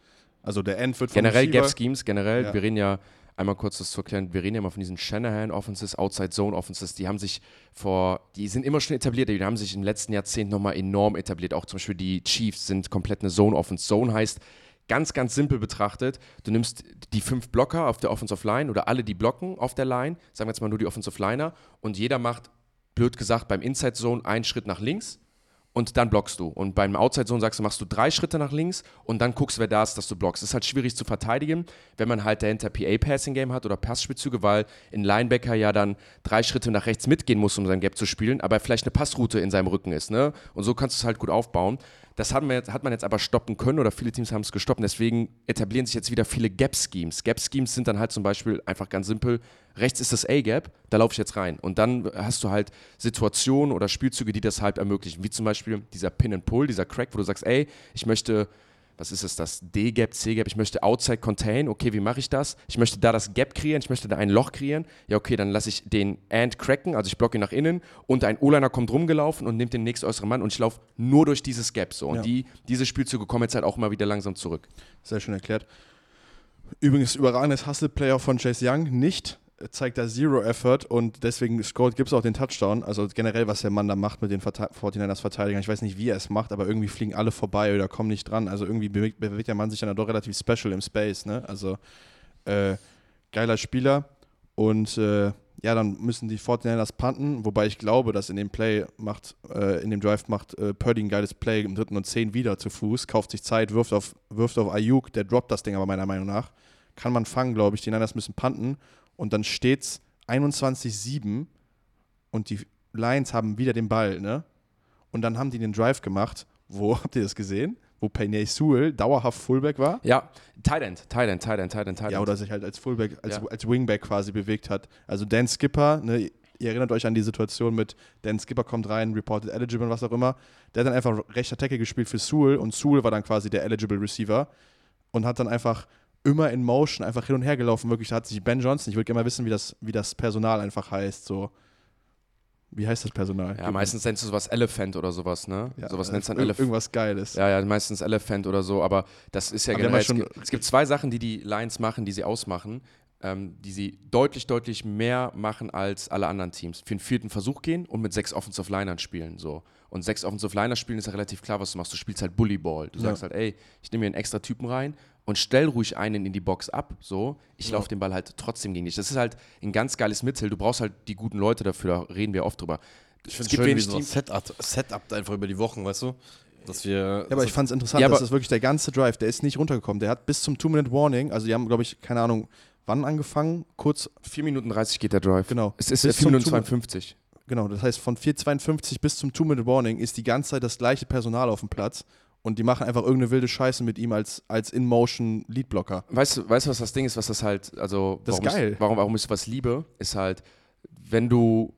Also der End wird vom Generell Receiver- Gap Schemes, generell, Ja. wir reden ja, einmal kurz das zu erklären, wir reden ja mal von diesen Shanahan Offenses, Outside Zone Offenses, die haben sich vor, die sind immer schon etabliert, die haben sich im letzten Jahrzehnt nochmal enorm etabliert. Auch zum Beispiel die Chiefs sind komplett eine Zone Offense. Zone heißt, ganz, ganz simpel betrachtet, du nimmst die fünf Blocker auf der Offensive Line oder alle, die blocken auf der Line, sagen wir jetzt mal nur die Offensive Liner, und jeder macht, blöd gesagt, beim Inside Zone einen Schritt nach links und dann blockst du. Und beim Outside Zone sagst du, machst du drei Schritte nach links und dann guckst, wer da ist, dass du blockst. Das ist halt schwierig zu verteidigen, wenn man halt dahinter PA-Passing-Game hat oder Passspielzüge, weil ein Linebacker ja dann drei Schritte nach rechts mitgehen muss, um sein Gap zu spielen, aber vielleicht eine Passroute in seinem Rücken ist. Ne? Und so kannst du es halt gut aufbauen. Das hat man, jetzt, hat man jetzt aber stoppen können oder viele Teams haben es gestoppt. Deswegen etablieren sich jetzt wieder viele Gap-Schemes. Gap-Schemes sind dann halt zum Beispiel einfach ganz simpel, rechts ist das A-Gap, da laufe ich jetzt rein. Und dann hast du halt Situationen oder Spielzüge, die das halt ermöglichen. Wie zum Beispiel dieser Pin-and-Pull, dieser Crack, wo du sagst, ey, ich möchte, was ist es, das D-Gap, C-Gap, ich möchte Outside Contain, okay, wie mache ich das? Ich möchte da das Gap kreieren, ich möchte da ein Loch kreieren. Ja, okay, dann lasse ich den And cracken, also ich blocke ihn nach innen und ein O-Liner kommt rumgelaufen und nimmt den nächsten äußeren Mann und ich laufe nur durch dieses Gap so. Und Ja. die, diese Spielzüge kommen jetzt halt auch mal wieder langsam zurück. Sehr schön erklärt. Übrigens, überragendes Hustle-Player von Chase Young nicht. Zeigt da Zero Effort und deswegen scored gibt es auch den Touchdown. Also generell, was der Mann da macht mit den Verte 49ers Verteidigern. Ich weiß nicht, wie er es macht, aber irgendwie fliegen alle vorbei oder kommen nicht dran. Also irgendwie bewegt, bewegt der Mann sich dann doch relativ special im Space. Ne? Also äh, geiler Spieler. Und äh, ja, dann müssen die 49ers punten, wobei ich glaube, dass in dem Play macht, äh, in dem Drive macht äh, Purdy ein geiles Play im dritten und zehn wieder zu Fuß, kauft sich Zeit, wirft auf, wirft auf Ayuk, der droppt das Ding aber meiner Meinung nach. Kann man fangen, glaube ich. Die Niners müssen punten und dann steht's 21-7 und die Lions haben wieder den Ball, ne? Und dann haben die den Drive gemacht, wo, habt ihr das gesehen? Wo Penny Sewell dauerhaft Fullback war. Ja, Tight End, Tight End, Tight End, Tight End, Tight End. Ja, oder sich halt als Fullback, als, Ja. als Wingback quasi bewegt hat. Also Dan Skipper, ne, ihr erinnert euch an die Situation mit Dan Skipper kommt rein, reported eligible und was auch immer. Der hat dann einfach rechter Tackle gespielt für Sewell und Sewell war dann quasi der eligible Receiver und hat dann einfach immer in Motion einfach hin und her gelaufen. Wirklich, da hat sich Ben Johnson, ich würde gerne mal wissen, wie das, wie das Personal einfach heißt. So. Wie heißt das Personal? Ja, Gib- meistens nennst du sowas Elephant oder sowas, ne? ja, sowas nennst du dann Elephant. Irgendwas Geiles. Ja, ja, meistens Elephant oder so, aber das ist ja Aber generell. es, gibt, es gibt zwei Sachen, die die Lions machen, die sie ausmachen, ähm, die sie deutlich, deutlich mehr machen als alle anderen Teams. Für den vierten Versuch gehen und mit sechs Offensive Linern spielen. So. Und sechs Offensive Liner spielen ist ja relativ klar, was du machst. Du spielst halt Bullyball. Du Ja. sagst halt, ey, ich nehme mir einen extra Typen rein und stell ruhig einen in die Box ab. So, ich Ja. laufe den Ball halt trotzdem gegen dich. Das ist halt ein ganz geiles Mittel. Du brauchst halt die guten Leute dafür, da reden wir oft drüber. Ich Es finde gibt schön, wie so Teams- Setup, Setup einfach über die Wochen, weißt du? Dass wir. Ja, aber ich fand es interessant, Ja, dass das wirklich der ganze Drive, der ist nicht runtergekommen. Der hat bis zum Two-Minute-Warning, also die haben, glaube ich, keine Ahnung, wann angefangen? Kurz, 4 Minuten 30 geht der Drive. genau. Es ist Bis 4 zum Minuten Two- 52. Genau, das heißt von 4,52 bis zum Two-Minute-Warning ist die ganze Zeit das gleiche Personal auf dem Platz und die machen einfach irgendeine wilde Scheiße mit ihm als, als In-Motion-Leadblocker. Weißt du, weißt was das Ding ist, was das halt, also Das ist warum geil. Ich, warum, warum ich sowas liebe, ist halt, wenn du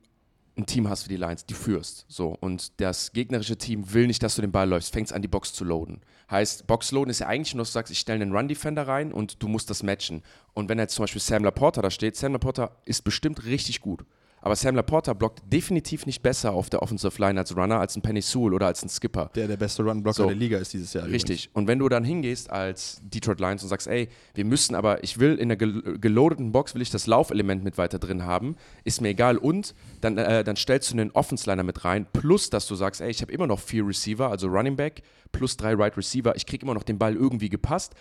ein Team hast wie die Lions, die führst, so, und das gegnerische Team will nicht, dass du den Ball läufst, fängst an, die Box zu loaden. Heißt, Box loaden ist ja eigentlich nur, dass du sagst, ich stelle einen Run-Defender rein und du musst das matchen. Und wenn jetzt zum Beispiel Sam Laporta da steht, Sam Laporta ist bestimmt richtig gut. Aber Sam Laporta blockt definitiv nicht besser auf der Offensive Line als Runner, als ein Penny Sewell oder als ein Skipper. Der der beste Run-Blocker So. der Liga ist dieses Jahr. Richtig. Und wenn du dann hingehst als Detroit Lions und sagst, ey, wir müssen aber, ich will in der gel geloadeten Box, will ich das Laufelement mit weiter drin haben, ist mir egal. Und dann, äh, dann stellst du einen Offense-Liner mit rein, plus dass du sagst, ey, ich habe immer noch vier Receiver, also Running Back, plus drei Right Receiver, ich kriege immer noch den Ball irgendwie gepasst,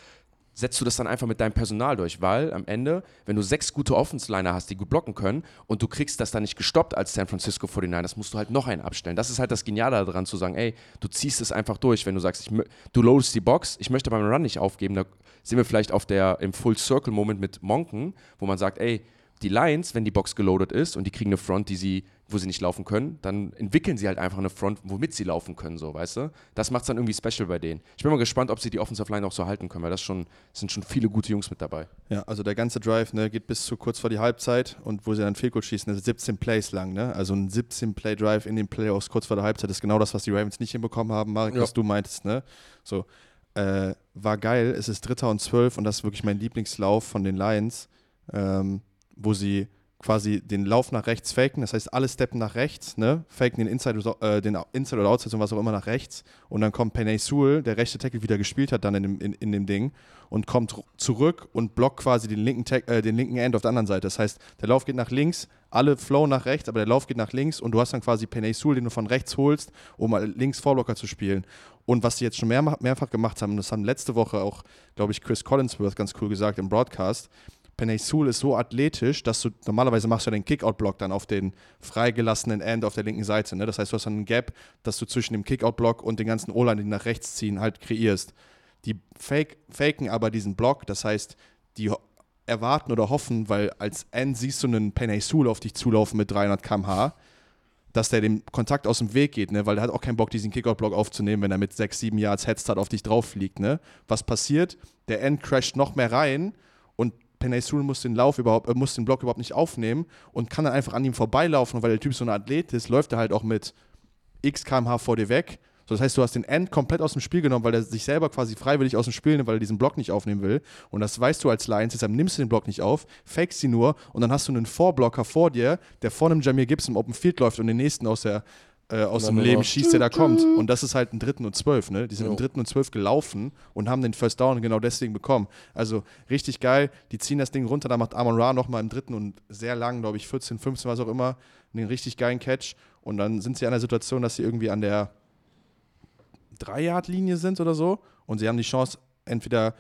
setzt du das dann einfach mit deinem Personal durch, weil am Ende, wenn du sechs gute Offense-Liner hast, die gut blocken können und du kriegst das dann nicht gestoppt als San Francisco 49ers, musst du halt noch einen abstellen. Das ist halt das Geniale daran zu sagen, ey, du ziehst es einfach durch, wenn du sagst, ich, du loadest die Box, ich möchte beim Run nicht aufgeben, da sind wir vielleicht auf der, im Full-Circle-Moment mit Monken, wo man sagt, ey, die Lions, wenn die Box geloadet ist und die kriegen eine Front, die sie, wo sie nicht laufen können, dann entwickeln sie halt einfach eine Front, womit sie laufen können, so, weißt du? Das macht es dann irgendwie special bei denen. Ich bin mal gespannt, ob sie die Offensive Line auch so halten können, weil das schon, es sind schon viele gute Jungs mit dabei. Ja, also der ganze Drive ne, geht bis zu kurz vor die Halbzeit und wo sie dann Goal schießen, das ist 17 Plays lang. Ne? Also ein 17-Play-Drive in den Playoffs kurz vor der Halbzeit ist genau das, was die Ravens nicht hinbekommen haben, Marek, Ja. was du meintest. Ne? So, äh, war geil. Es ist Dritter und Zwölf und das ist wirklich mein Lieblingslauf von den Lions, ähm, wo sie quasi den Lauf nach rechts faken, das heißt alle steppen nach rechts, ne? faken den Inside, äh, den Inside oder Outside und was auch immer nach rechts und dann kommt Penny Sewell, der rechte Tackle wieder gespielt hat dann in dem, in, in dem Ding und kommt zurück und blockt quasi den linken, äh, den linken End auf der anderen Seite. Das heißt, der Lauf geht nach links, alle flow nach rechts, aber der Lauf geht nach links und du hast dann quasi Penny Sewell, den du von rechts holst, um links Vorblocker zu spielen. Und was sie jetzt schon mehr, mehrfach gemacht haben, das haben letzte Woche auch, glaube ich, Chris Collinsworth ganz cool gesagt im Broadcast, Penny Sewell ist so athletisch, dass du normalerweise machst du ja den Kickout-Block dann auf den freigelassenen End auf der linken Seite. Ne? Das heißt, du hast dann einen Gap, dass du zwischen dem Kickout-Block und den ganzen O-Line, die nach rechts ziehen, halt kreierst. Die fake, faken aber diesen Block, das heißt, die erwarten oder hoffen, weil als End siehst du einen Penny Sewell auf dich zulaufen mit 300 km/h, dass der dem Kontakt aus dem Weg geht, ne? weil der hat auch keinen Bock, diesen Kickout-Block aufzunehmen, wenn er mit 6, 7 Yards Headstart auf dich drauf fliegt. Ne? Was passiert? Der End crasht noch mehr rein und Penny Sewell muss den Lauf überhaupt, äh, muss den Block überhaupt nicht aufnehmen und kann dann einfach an ihm vorbeilaufen und weil der Typ so ein Athlet ist, läuft er halt auch mit x kmh vor dir weg. So, das heißt, du hast den End komplett aus dem Spiel genommen, weil er sich selber quasi freiwillig aus dem Spiel nimmt, weil er diesen Block nicht aufnehmen will. Und das weißt du als Lions, deshalb nimmst du den Block nicht auf, fakest ihn nur und dann hast du einen Vorblocker vor dir, der vor einem Jamir Gibbs im Open Field läuft und den nächsten aus der äh, aus dem Leben schießt, der da kommt. Und das ist halt ein dritten und zwölf, ne? Die sind Jo. im dritten und zwölf gelaufen und haben den First Down genau deswegen bekommen. Also richtig geil. Die ziehen das Ding runter, da macht Amon Ra nochmal im dritten und sehr lang, glaube ich, 14, 15, was auch immer, einen richtig geilen Catch. Und dann sind sie an der Situation, dass sie irgendwie an der 3-Yard-Linie sind oder so. Und sie haben die Chance, entweder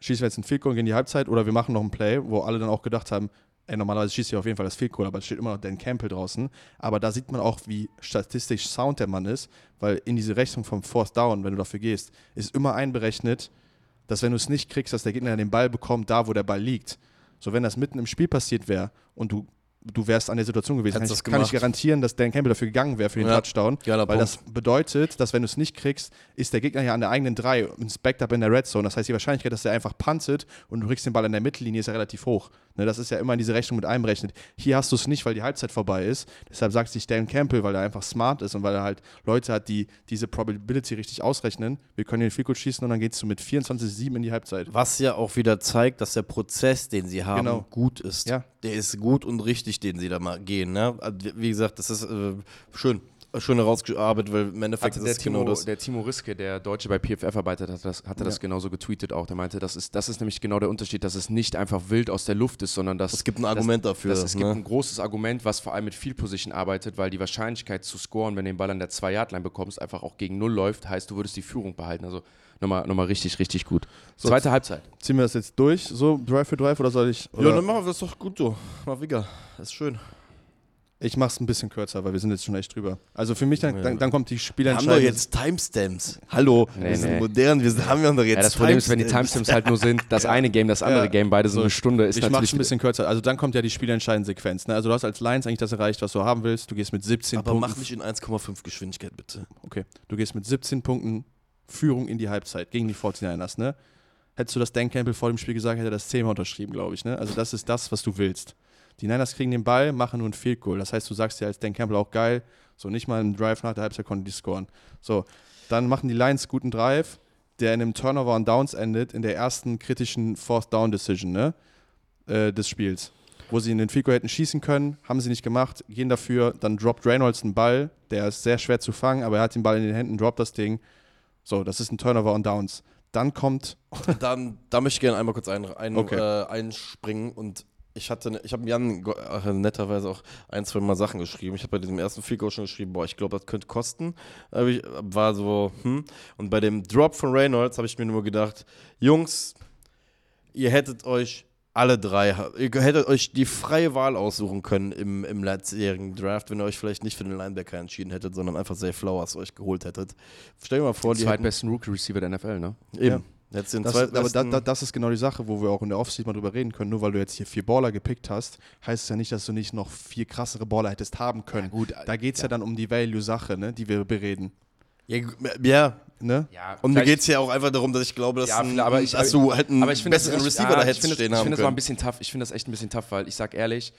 schießen wir jetzt einen Field Goal und gehen in die Halbzeit oder wir machen noch einen Play, wo alle dann auch gedacht haben, ey, normalerweise schießt ihr auf jeden Fall das Field Goal, aber es steht immer noch Dan Campbell draußen. Aber da sieht man auch, wie statistisch sound der Mann ist, weil in diese Rechnung vom Fourth Down, wenn du dafür gehst, ist immer einberechnet, dass wenn du es nicht kriegst, dass der Gegner den Ball bekommt, da wo der Ball liegt. So, wenn das mitten im Spiel passiert wäre und du, du wärst an der Situation gewesen, kann Hättest ich, das kann ich garantieren, dass Dan Campbell dafür gegangen wäre für den Ja, Touchdown. weil Punkt. das bedeutet, dass wenn du es nicht kriegst, ist der Gegner ja an der eigenen 3 ins Backup in der Red Zone. Das heißt, die Wahrscheinlichkeit, dass er einfach puntet und du kriegst den Ball in der Mittellinie, ist ja relativ hoch. Ne, das ist ja immer in diese Rechnung mit einberechnet. Hier hast du es nicht, weil die Halbzeit vorbei ist. Deshalb sagt sich Dan Campbell, weil er einfach smart ist und weil er halt Leute hat, die diese Probability richtig ausrechnen. Wir können den Field schießen und dann gehst du mit 24-7 in die Halbzeit. Was ja auch wieder zeigt, dass der Prozess, den sie haben, Genau. gut ist. Ja. Der ist gut und richtig, den sie da mal gehen. Ne? Also, wie- Wie gesagt, das ist äh, schön. Schön herausgearbeitet, weil im Endeffekt Hatte ist der, es Timo, genau das. der Timo Riske, der Deutsche bei PFF arbeitet, hat das, hatte das Ja. genauso getweetet auch. Der meinte, das ist, das ist nämlich genau der Unterschied, dass es nicht einfach wild aus der Luft ist, sondern dass Es gibt ein Argument dass, dafür, Dass es gibt ne? ein großes Argument, was vor allem mit Field Position arbeitet, weil die Wahrscheinlichkeit zu scoren, wenn du den Ball an der 2-Yard-Line bekommst, einfach auch gegen Null läuft, heißt, du würdest die Führung behalten. Also nochmal, nochmal richtig, richtig gut. So, Zweite Halbzeit. Ziehen wir das jetzt durch, so Drive für Drive, oder soll ich? Ja, Oder? dann machen wir das doch gut, du. Mal wieder. Das ist schön. Ich mach's ein bisschen kürzer, weil wir sind jetzt schon echt drüber. Also für mich, dann, dann, dann kommt die Wir haben Spielentscheidung. doch jetzt Timestamps. Hallo, Nee, wir sind nee. modern, wir sind, haben ja doch jetzt Ja, das Problem ist, wenn die Timestamps halt nur sind, das eine Game, das andere Ja. Game, beide so eine Stunde, ist ich mach's natürlich ein bisschen kürzer. Also dann kommt ja die spielentscheidende Sequenz. Ne? Also du hast als Lions eigentlich das erreicht, was du haben willst. Du gehst mit 17 Aber Punkten. mach nicht in 1,5 Geschwindigkeit, bitte. Okay. Du gehst mit 17 Punkten Führung in die Halbzeit gegen die 49ers, ne? Hättest du das Dan Campbell vor dem Spiel gesagt, hätte er das zehnmal unterschrieben, glaube ich, ne? Also das ist das, was du willst. Die Niners kriegen den Ball, machen nur ein Field Goal. Das heißt, du sagst dir als Dan Campbell auch geil, so nicht mal einen Drive nach der Halbzeit konnten die scoren. So, dann machen die Lions guten Drive, der in einem Turnover on Downs endet, in der ersten kritischen Fourth Down Decision, ne? Äh, des Spiels. Wo sie in den Field Goal hätten schießen können, haben sie nicht gemacht, gehen dafür, dann droppt Reynolds einen Ball, der ist sehr schwer zu fangen, aber er hat den Ball in den Händen, droppt das Ding. So, das ist ein Turnover on Downs. Dann kommt, Dann, da möchte ich gerne einmal kurz ein, ein, Okay. äh, einspringen und ich hatte, ne- ich habe Jan netterweise auch ein, zwei Mal Sachen geschrieben. Ich habe bei diesem ersten Field Goal schon geschrieben, boah, ich glaube, das könnte kosten. Aber ich war so, hm. Und bei dem Drop von Reynolds habe ich mir nur gedacht, Jungs, ihr hättet euch alle drei, ihr hättet euch die freie Wahl aussuchen können im, im letztjährigen Draft, wenn ihr euch vielleicht nicht für den Linebacker entschieden hättet, sondern einfach Zay Flowers euch geholt hättet. Stell dir mal vor, die zweitbesten Rookie-Receiver der NFL, ne? eben, Jetzt Das, aber da, da, das ist genau die Sache, wo wir auch in der Offseason mal drüber reden können. Nur weil du jetzt hier vier Baller gepickt hast, heißt es ja nicht, dass du nicht noch vier krassere Baller hättest haben können. gut, da geht es ja. dann um die Value-Sache, ne, die wir bereden. Ja, ja. Ne? Ja, und mir geht es ja auch einfach darum, dass ich glaube, dass, Ja, ein, aber ich- dass du halt einen aber ich finde das, besseren das, Receiver ja, da ich hättest stehen ich haben finde das mal ein können. bisschen tough. Ich finde das echt ein bisschen tough, weil ich sag ehrlich,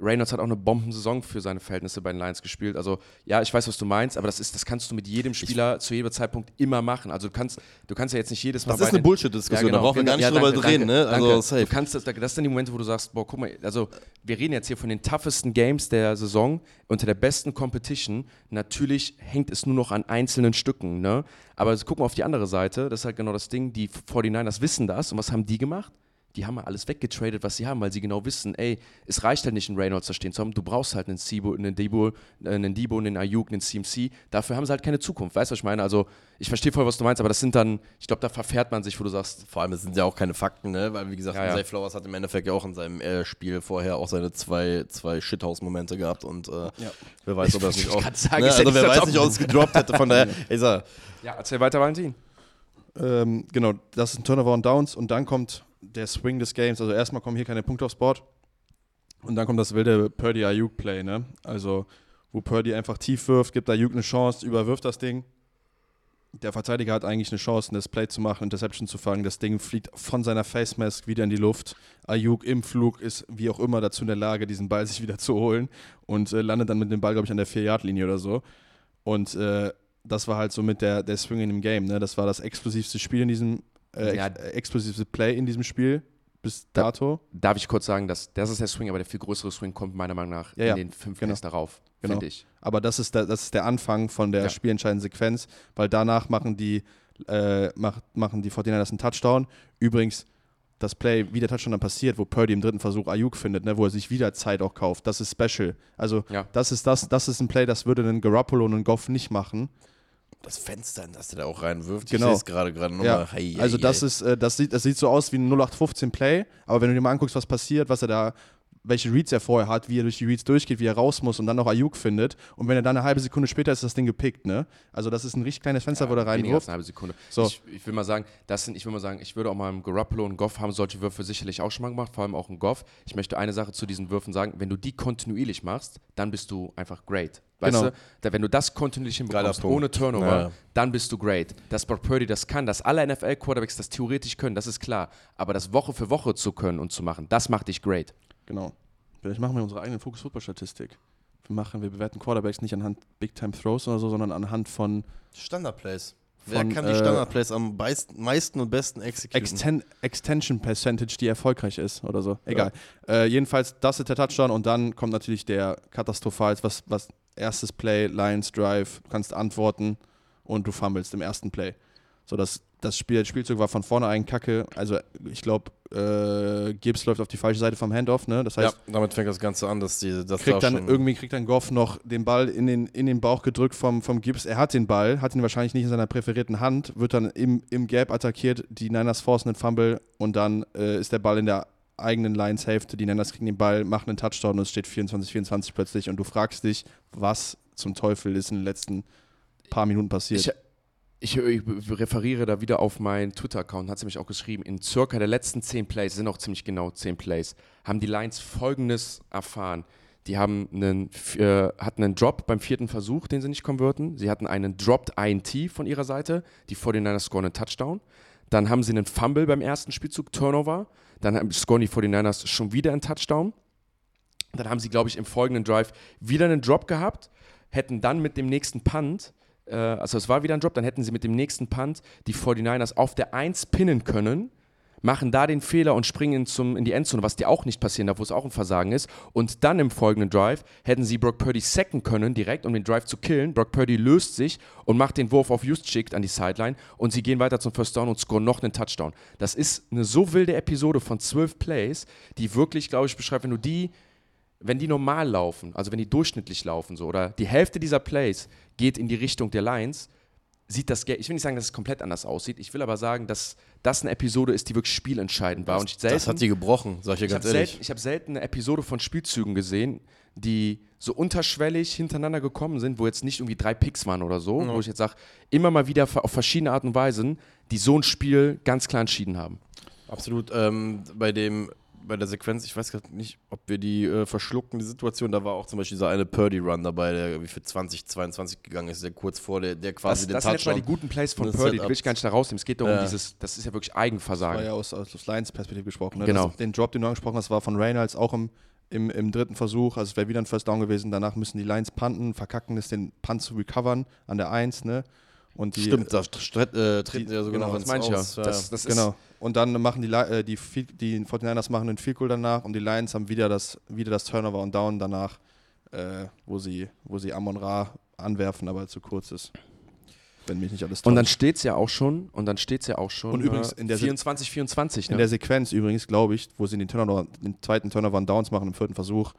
Reynolds hat auch eine Bombensaison für seine Verhältnisse bei den Lions gespielt. Also ja, ich weiß, was du meinst, aber das ist, das kannst du mit jedem Spieler zu jedem Zeitpunkt immer machen. Also du kannst, du kannst ja jetzt nicht jedes Mal. Das ist eine Bullshit-Diskussion, da brauchen wir gar nicht drüber danke, reden, danke, ne? Also danke. safe. Du kannst das, das sind die Momente, wo du sagst, boah, guck mal, also wir reden jetzt hier von den toughesten Games der Saison unter der besten Competition. Natürlich hängt es nur noch an einzelnen Stücken, ne? Aber guck mal auf die andere Seite, das ist halt genau das Ding, die 49ers wissen das und was haben die gemacht? Die haben ja alles weggetradet, was sie haben, weil sie genau wissen, ey, es reicht halt nicht, einen Reynolds da stehen zu haben. Du brauchst halt einen Sibo, einen Debo, äh, einen Debo, einen Ayuk, einen CMC. Dafür haben sie halt keine Zukunft. Weißt du, was ich meine? Also, ich verstehe voll, was du meinst, aber das sind dann, ich glaube, da verfährt man sich, wo du sagst, Vor allem, es sind ja auch keine Fakten, ne? Weil, wie gesagt, Ja, ja. Zay Flowers hat im Endeffekt ja auch in seinem äh, Spiel vorher auch seine zwei, zwei Shithouse-Momente gehabt und äh, sagen, weiß, ob er es nicht Ich auch. sagen, ne? ist ja Also, wer weiß nicht, ob es gedroppt hätte. Von daher, ich sag, ja, erzähl weiter, Valentin. Ähm, genau, das ist ein Turnover und Downs und dann kommt der Swing des Games. Also erstmal kommen hier keine Punkte aufs Board und dann kommt das wilde Purdy Ayuk Play, ne? Also wo Purdy einfach tief wirft, gibt Ayuk eine Chance, überwirft das Ding. Der Verteidiger hat eigentlich eine Chance, das Play zu machen, Interception zu fangen. Das Ding fliegt von seiner Face Mask wieder in die Luft. Ayuk im Flug ist wie auch immer dazu in der Lage, diesen Ball sich wieder zu holen und äh, landet dann mit dem Ball, glaube ich, an der 4-Yard-Linie oder so. Und äh, das war halt so mit der, der Swing in dem Game. Ne? Das war das explosivste Spiel in diesem, äh, Ja. ex äh, explosivste Play in diesem Spiel bis dato. Darf ich kurz sagen, dass das ist der Swing, aber der viel größere Swing kommt meiner Meinung nach Ja, ja, in den fünf genau. Plays darauf, Genau. finde ich. Aber das ist, der, das ist der Anfang von der Ja. spielentscheidenden Sequenz, weil danach machen die, äh, macht, machen die 49ers einen Touchdown. Übrigens, das Play, wie der Touchdown dann passiert, wo Purdy im dritten Versuch Ayuk findet, ne, wo er sich wieder Zeit auch kauft, das ist special. Also Ja. das ist das, das ist ein Play, das würde einen Garoppolo und einen Goff nicht machen. Das Fenster, in das der da auch reinwirft, Genau. ich sehe es gerade gerade Ja, nochmal. Hey, also das hey. ist, äh, das sieht, das sieht so aus wie ein 0815 Play, aber wenn du dir mal anguckst, was passiert, was er da, welche Reads er vorher hat, wie er durch die Reads durchgeht, wie er raus muss und dann noch Ayuk findet und wenn er dann eine halbe Sekunde später ist das Ding gepickt, ne? Also das ist ein richtig kleines Fenster, wo er Weniger als eine halbe Sekunde. So. Ich, ich will mal sagen, das sind, ich will mal sagen, ich würde auch mal im Garoppolo und Goff haben solche Würfe sicherlich auch schon mal gemacht, vor allem auch im Goff. Ich möchte eine Sache zu diesen Würfen sagen, wenn du die kontinuierlich machst, dann bist du einfach great. Weißt Genau. du? Da, wenn du das kontinuierlich hinbekommst, ohne Turnover, Ja. dann bist du great. Dass Brock Purdy das kann, dass alle NFL-Quarterbacks das theoretisch können, das ist klar. Aber das Woche für Woche zu können und zu machen, das macht dich great. Genau. Vielleicht machen wir unsere eigene Fokus-Football-Statistik. Wir machen, wir bewerten Quarterbacks nicht anhand Big-Time-Throws oder so, sondern anhand von Standardplays. Wer kann die äh, Standardplays am meisten und besten exekutieren? Exten Extension Percentage, die erfolgreich ist oder so. Egal. Äh, jedenfalls, das ist der Touchdown und dann kommt natürlich der katastrophal, was, was erstes Play, Lions Drive, du kannst antworten und du fummelst im ersten Play. So, das, das Spiel, der Spielzug war von vornherein kacke. Also, ich glaube, äh, Gibbs läuft auf die falsche Seite vom Handoff, ne? Das heißt, ja, damit fängt das Ganze an, dass die das kriegt da dann irgendwie kriegt dann Goff noch den Ball in den, in den Bauch gedrückt vom, vom Gibbs. Er hat den Ball, hat ihn wahrscheinlich nicht in seiner präferierten Hand, wird dann im, im Gap attackiert, die Niners forcen den Fumble und dann äh, ist der Ball in der eigenen Lions-Hälfte, die Niners kriegen den Ball, machen einen Touchdown und es steht 24-24 plötzlich und du fragst dich, was zum Teufel ist in den letzten paar Minuten passiert. Ich, ich, ich referiere da wieder auf meinen Twitter-Account, hat sie mich auch geschrieben, in circa der letzten 10 Plays, sind auch ziemlich genau 10 Plays, haben die Lions folgendes erfahren. Die haben einen, äh, hatten einen Drop beim vierten Versuch, den sie nicht konverten. Sie hatten einen Dropped INT von ihrer Seite, die 49ers scoren einen Touchdown. Dann haben sie einen Fumble beim ersten Spielzug, Turnover. Dann scoren die 49ers schon wieder einen Touchdown. Dann haben sie, glaube ich, im folgenden Drive wieder einen Drop gehabt, hätten dann mit dem nächsten Punt, äh, also es war wieder ein Drop, dann hätten sie mit dem nächsten Punt die 49ers auf der 1 pinnen können machen da den Fehler und springen zum, in die Endzone, was dir auch nicht passieren darf, wo es auch ein Versagen ist. Und dann im folgenden Drive hätten sie Brock Purdy sacken können, direkt, um den Drive zu killen. Brock Purdy löst sich und macht den Wurf auf Juszczyk an die Sideline und sie gehen weiter zum First Down und scoren noch einen Touchdown. Das ist eine so wilde Episode von zwölf Plays, die wirklich, glaube ich, beschreibt, wenn du die wenn die normal laufen, also wenn die durchschnittlich laufen, so, oder die Hälfte dieser Plays geht in die Richtung der Lines, sieht das, ich will nicht sagen, dass es komplett anders aussieht, ich will aber sagen, dass das eine Episode ist, die wirklich spielentscheidend war. Das, und ich selten, das hat sie gebrochen, sag ich dir ganz habe ehrlich. selten, ich hab selten eine Episode von Spielzügen gesehen, die so unterschwellig hintereinander gekommen sind, wo jetzt nicht irgendwie drei Picks waren oder so, wo ich jetzt sage, immer mal wieder auf verschiedene Arten und Weisen, die so ein Spiel ganz klar entschieden haben. Absolut. Ähm, bei dem bei der Sequenz, ich weiß gerade nicht, ob wir die äh, verschluckten, die Situation, da war auch zum Beispiel dieser eine Purdy-Run dabei, der wie für 20, 22 gegangen ist, der kurz vor der, der quasi Das, den das sind jetzt mal die guten Plays von Purdy, die will ich gar nicht da rausnehmen. Es geht darum, Ja. dieses, das ist ja wirklich Das war Eigenversagen. ja aus, aus Lions-Perspektive gesprochen. Ne? Genau. Das, den Drop, den du angesprochen hast, war von Reynolds auch im, im, im dritten Versuch. Also es wäre wieder ein First Down gewesen. Danach müssen die Lions punten, verkacken es, den Punt zu recovern an der 1. Ne? Und die, Stimmt, da stritt, äh, treten die- ja sogar genau, noch das ins meine ich ja. Aus. Das, das Genau. Und dann machen die, äh, die, die 49ers machen einen Field Goal danach und die Lions haben wieder das, wieder das Turnover und Down danach, äh, wo, sie, wo sie Amon Ra anwerfen, aber zu kurz ist. Wenn mich nicht alles täuscht. und dann steht es ja auch schon, und dann steht es ja auch schon Und übrigens in der Se- 24, 24, In ne? der Sequenz übrigens, glaube ich, wo sie den, Turnover, den zweiten Turnover und Downs machen im vierten Versuch,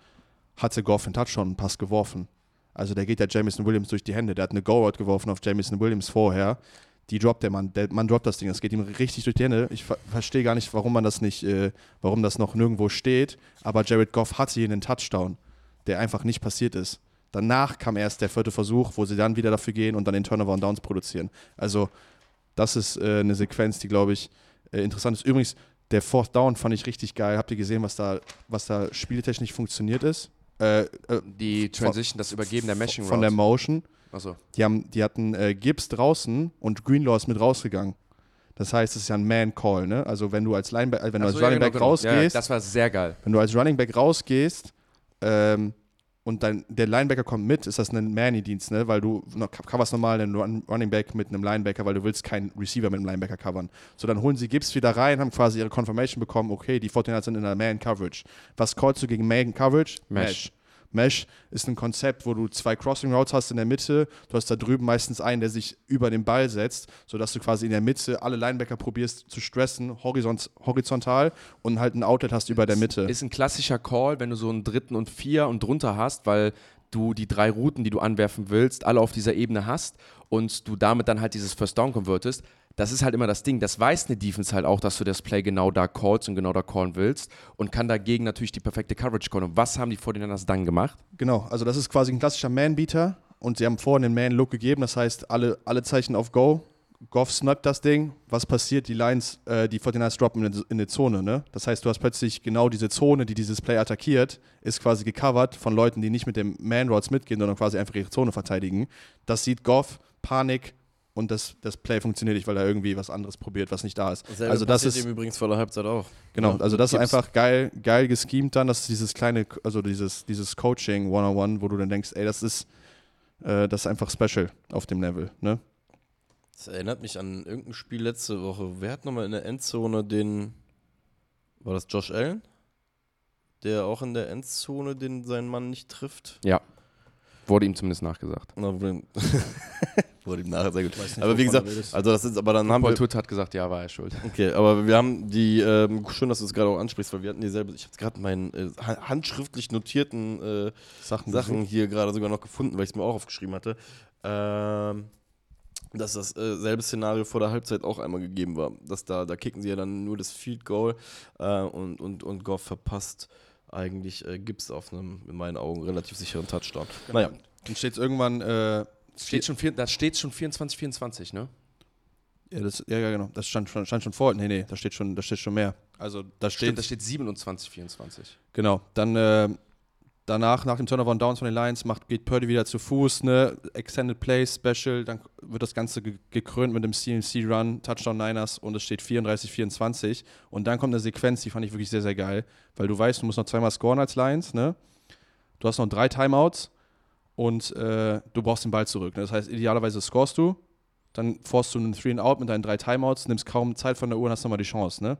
hatte Goff einen Touchdown, einen Pass geworfen. Also der geht ja Jamison Williams durch die Hände. Der hat eine Go-Out geworfen auf Jamison Williams vorher. Die droppt der Mann. Der Mann droppt das Ding. Das geht ihm richtig durch die Hände. Ich ver verstehe gar nicht, warum man das nicht, äh, warum das noch nirgendwo steht. Aber Jared Goff hatte hier einen Touchdown, der einfach nicht passiert ist. Danach kam erst der vierte Versuch, wo sie dann wieder dafür gehen und dann den Turnover und Downs produzieren. Also das ist äh, eine Sequenz, die, glaube ich, äh, interessant ist. Übrigens, der Fourth Down fand ich richtig geil. Habt ihr gesehen, was da, was da spieltechnisch funktioniert ist? Äh, äh, die Transition, das Übergeben der Meshing von der. Motion. Achso. Die, haben, die hatten äh, Gibbs draußen und Greenlaw ist mit rausgegangen. Das heißt, es ist ja ein Man-Call, ne? Also wenn du als Linebacker, wenn du als Achso, ja, Running genau, Back genau. rausgehst, Ja, das war sehr geil. wenn du als Running Back rausgehst ähm, und dann der Linebacker kommt mit, ist das ein Manny-Dienst, ne? Weil du coverst normal einen Run Running Back mit einem Linebacker, weil du willst keinen Receiver mit einem Linebacker covern. So, dann holen sie Gibbs wieder rein, haben quasi ihre Confirmation bekommen, okay, die 49 sind in der Man-Coverage. Was callst du gegen Man-Coverage? Mesh. Mesh ist ein Konzept, wo du zwei Crossing Routes hast in der Mitte. Du hast da drüben meistens einen, der sich über den Ball setzt, sodass du quasi in der Mitte alle Linebacker probierst zu stressen, horizont horizontal und halt ein Outlet hast über der Mitte. Ist ein klassischer Call, wenn du so einen dritten und vier und drunter hast, weil du die drei Routen, die du anwerfen willst, alle auf dieser Ebene hast und du damit dann halt dieses First Down konvertest. Das ist halt immer das Ding. Das weiß eine Defense halt auch, dass du das Play genau da callst und genau da callen willst und kann dagegen natürlich die perfekte Coverage callen. Und was haben die 49ers dann gemacht? Genau, also das ist quasi ein klassischer Man-Beater und sie haben vorhin den Man-Look gegeben, das heißt, alle, alle Zeichen auf Go. Goff snappt das Ding. Was passiert? Die Lions, äh, die 49ers droppen in, in die Zone, ne? Das heißt, du hast plötzlich genau diese Zone, die dieses Play attackiert, ist quasi gecovert von Leuten, die nicht mit dem Man-Rods mitgehen, sondern quasi einfach ihre Zone verteidigen. Das sieht Goff, Panik und das, das Play funktioniert nicht, weil er irgendwie was anderes probiert, was nicht da ist. Dasselbe also das ist ihm übrigens vor der Halbzeit auch. Genau, Ja, also das ist einfach geil, geil geschemt dann, das ist dieses kleine, also dieses, dieses Coaching One-on-One, wo du dann denkst, ey, das ist, äh, das ist einfach special auf dem Level, ne? Das erinnert mich an irgendein Spiel letzte Woche. Wer hat nochmal in der Endzone den. War das Josh Allen? Der auch in der Endzone den seinen Mann nicht trifft? Ja. Wurde ihm zumindest nachgesagt. Na, wurde ihm- nachher sehr gut. Nicht, Aber wie gesagt, also das ist, aber dann haben Paul wir. Tutt hat gesagt, ja, war er schuld. Okay, aber wir haben die, ähm, schön, dass du es gerade auch ansprichst, weil wir hatten dieselbe, ich habe gerade meinen äh, ha- handschriftlich notierten äh, Sachen, Sachen hier gerade sogar noch gefunden, weil ich es mir auch aufgeschrieben hatte. Ähm, dass das äh, selbe Szenario vor der Halbzeit auch einmal gegeben war. Dass da, da kicken sie ja dann nur das Field Goal äh, und, und, und Goff verpasst eigentlich äh, Gibbs auf einem, in meinen Augen, relativ sicheren Touchdown. Genau. Naja. Dann steht es irgendwann. Äh, steht schon da steht schon 24, 24, ne? Ja, das, ja, ja, genau. Das stand, stand, schon vor. Nee, nee, da steht schon, da steht schon mehr. Also da steht. Stimmt, da steht 27, 24. Genau. Dann äh, danach, nach dem Turnover und Downs von den Lions, macht, geht Purdy wieder zu Fuß, ne? Extended Play, Special, dann wird das Ganze ge gekrönt mit dem CNC-Run, Touchdown Niners und es steht 34, 24. Und dann kommt eine Sequenz, die fand ich wirklich sehr, sehr geil, weil du weißt, du musst noch zweimal scoren als Lions, ne? Du hast noch drei Timeouts und äh, du brauchst den Ball zurück. Ne? Das heißt, idealerweise scorest du, dann forst du einen Three and Out mit deinen drei Timeouts, nimmst kaum Zeit von der Uhr und hast nochmal die Chance, ne?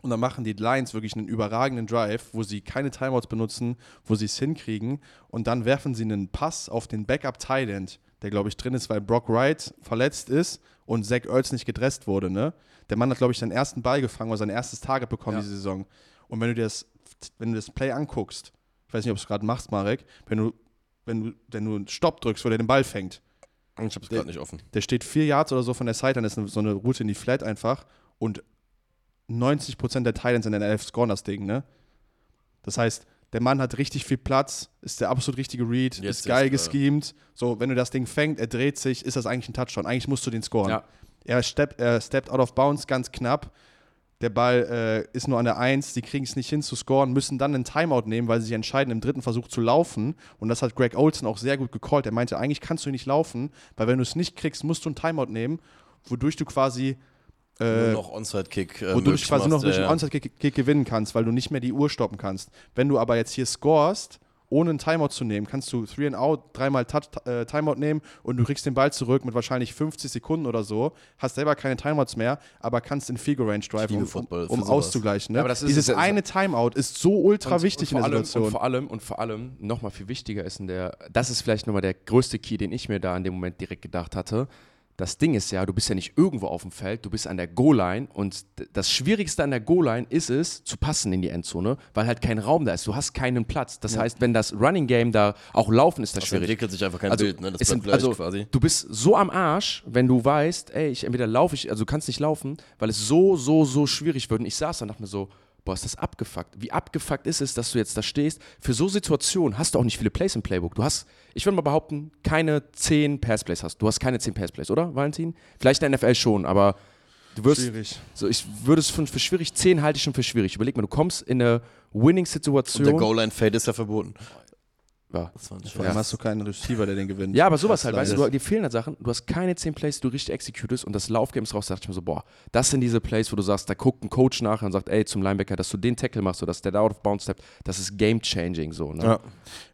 Und dann machen die Lions wirklich einen überragenden Drive, wo sie keine Timeouts benutzen, wo sie es hinkriegen. Und dann werfen sie einen Pass auf den Backup Thailand, der glaube ich drin ist, weil Brock Wright verletzt ist und Zach Ertz nicht gedresst wurde. Ne? Der Mann hat glaube ich seinen ersten Ball gefangen oder sein erstes Target bekommen ja. diese Saison. Und wenn du dir das, wenn du das Play anguckst, ich weiß nicht, ob du es gerade machst, Marek, wenn du, wenn du, wenn du einen Stopp drückst, wo der den Ball fängt. Ich habe es gerade nicht offen. Der steht vier Yards oder so von der Seite, dann ist so eine Route in die Flat einfach. Und 90% der Titans in der NF scoren das Ding, ne? Das heißt, der Mann hat richtig viel Platz, ist der absolut richtige Read, Jetzt ist geil ist, geschemt. So, wenn du das Ding fängt, er dreht sich, ist das eigentlich ein Touchdown. Eigentlich musst du den scoren. Ja. Er, stepp, er steppt out of bounds ganz knapp. Der Ball äh, ist nur an der 1, die kriegen es nicht hin zu scoren, müssen dann einen Timeout nehmen, weil sie sich entscheiden, im dritten Versuch zu laufen. Und das hat Greg Olson auch sehr gut gecallt. Er meinte, eigentlich kannst du nicht laufen, weil wenn du es nicht kriegst, musst du einen Timeout nehmen, wodurch du quasi äh, noch Onside-Kick. Äh, wo du quasi noch durch einen Onside-Kick gewinnen kannst, weil du nicht mehr die Uhr stoppen kannst. Wenn du aber jetzt hier scorest, ohne einen Timeout zu nehmen, kannst du Three and Out, dreimal Touch, äh, Timeout nehmen und du kriegst den Ball zurück mit wahrscheinlich 50 Sekunden oder so. Hast selber keine Timeouts mehr, aber kannst in Figo Range driven, um, um, um auszugleichen. Ne? Ja, Dieses ist, eine Timeout ist so ultra und, wichtig und in der allem, Situation. Und vor allem, und vor allem nochmal viel wichtiger ist in der, das ist vielleicht nochmal der größte Key, den ich mir da in dem Moment direkt gedacht hatte das Ding ist ja, du bist ja nicht irgendwo auf dem Feld, du bist an der Goal-Line und das Schwierigste an der Goal-Line ist es, zu passen in die Endzone, weil halt kein Raum da ist. Du hast keinen Platz. Das ja. heißt, wenn das Running Game da auch laufen ist, das, das schwierig. entwickelt sich einfach kein also, Bild, ne? Das ist also, quasi. Du bist so am Arsch, wenn du weißt, ey, ich entweder laufe ich, also du kannst nicht laufen, weil es so, so, so schwierig wird. Und ich saß dann und dachte mir so, boah, ist das abgefuckt. Wie abgefuckt ist es, dass du jetzt da stehst? Für so Situationen hast du auch nicht viele Plays im Playbook. Du hast, ich würde mal behaupten, keine 10 Passplays hast. Du hast keine 10 Passplays, oder, Valentin? Vielleicht in der NFL schon, aber du wirst. Schwierig. So, ich würde es für, für schwierig, 10 halte ich schon für schwierig. Überleg mal, du kommst in eine Winning-Situation. Der Goal-Line-Fade ist ja verboten. Ja. Vor allem hast du keinen Receiver, der den gewinnt. Ja, aber sowas halt, weißt du, dir fehlen halt Sachen. Du hast keine 10 Plays, die du richtig executest und das Laufgame ist raus, da dachte ich mir so, boah, das sind diese Plays, wo du sagst, da guckt ein Coach nach und sagt, ey, zum Linebacker, dass du den Tackle machst, so dass der da out of bounds steppt, das ist game-changing so, ne? Ja.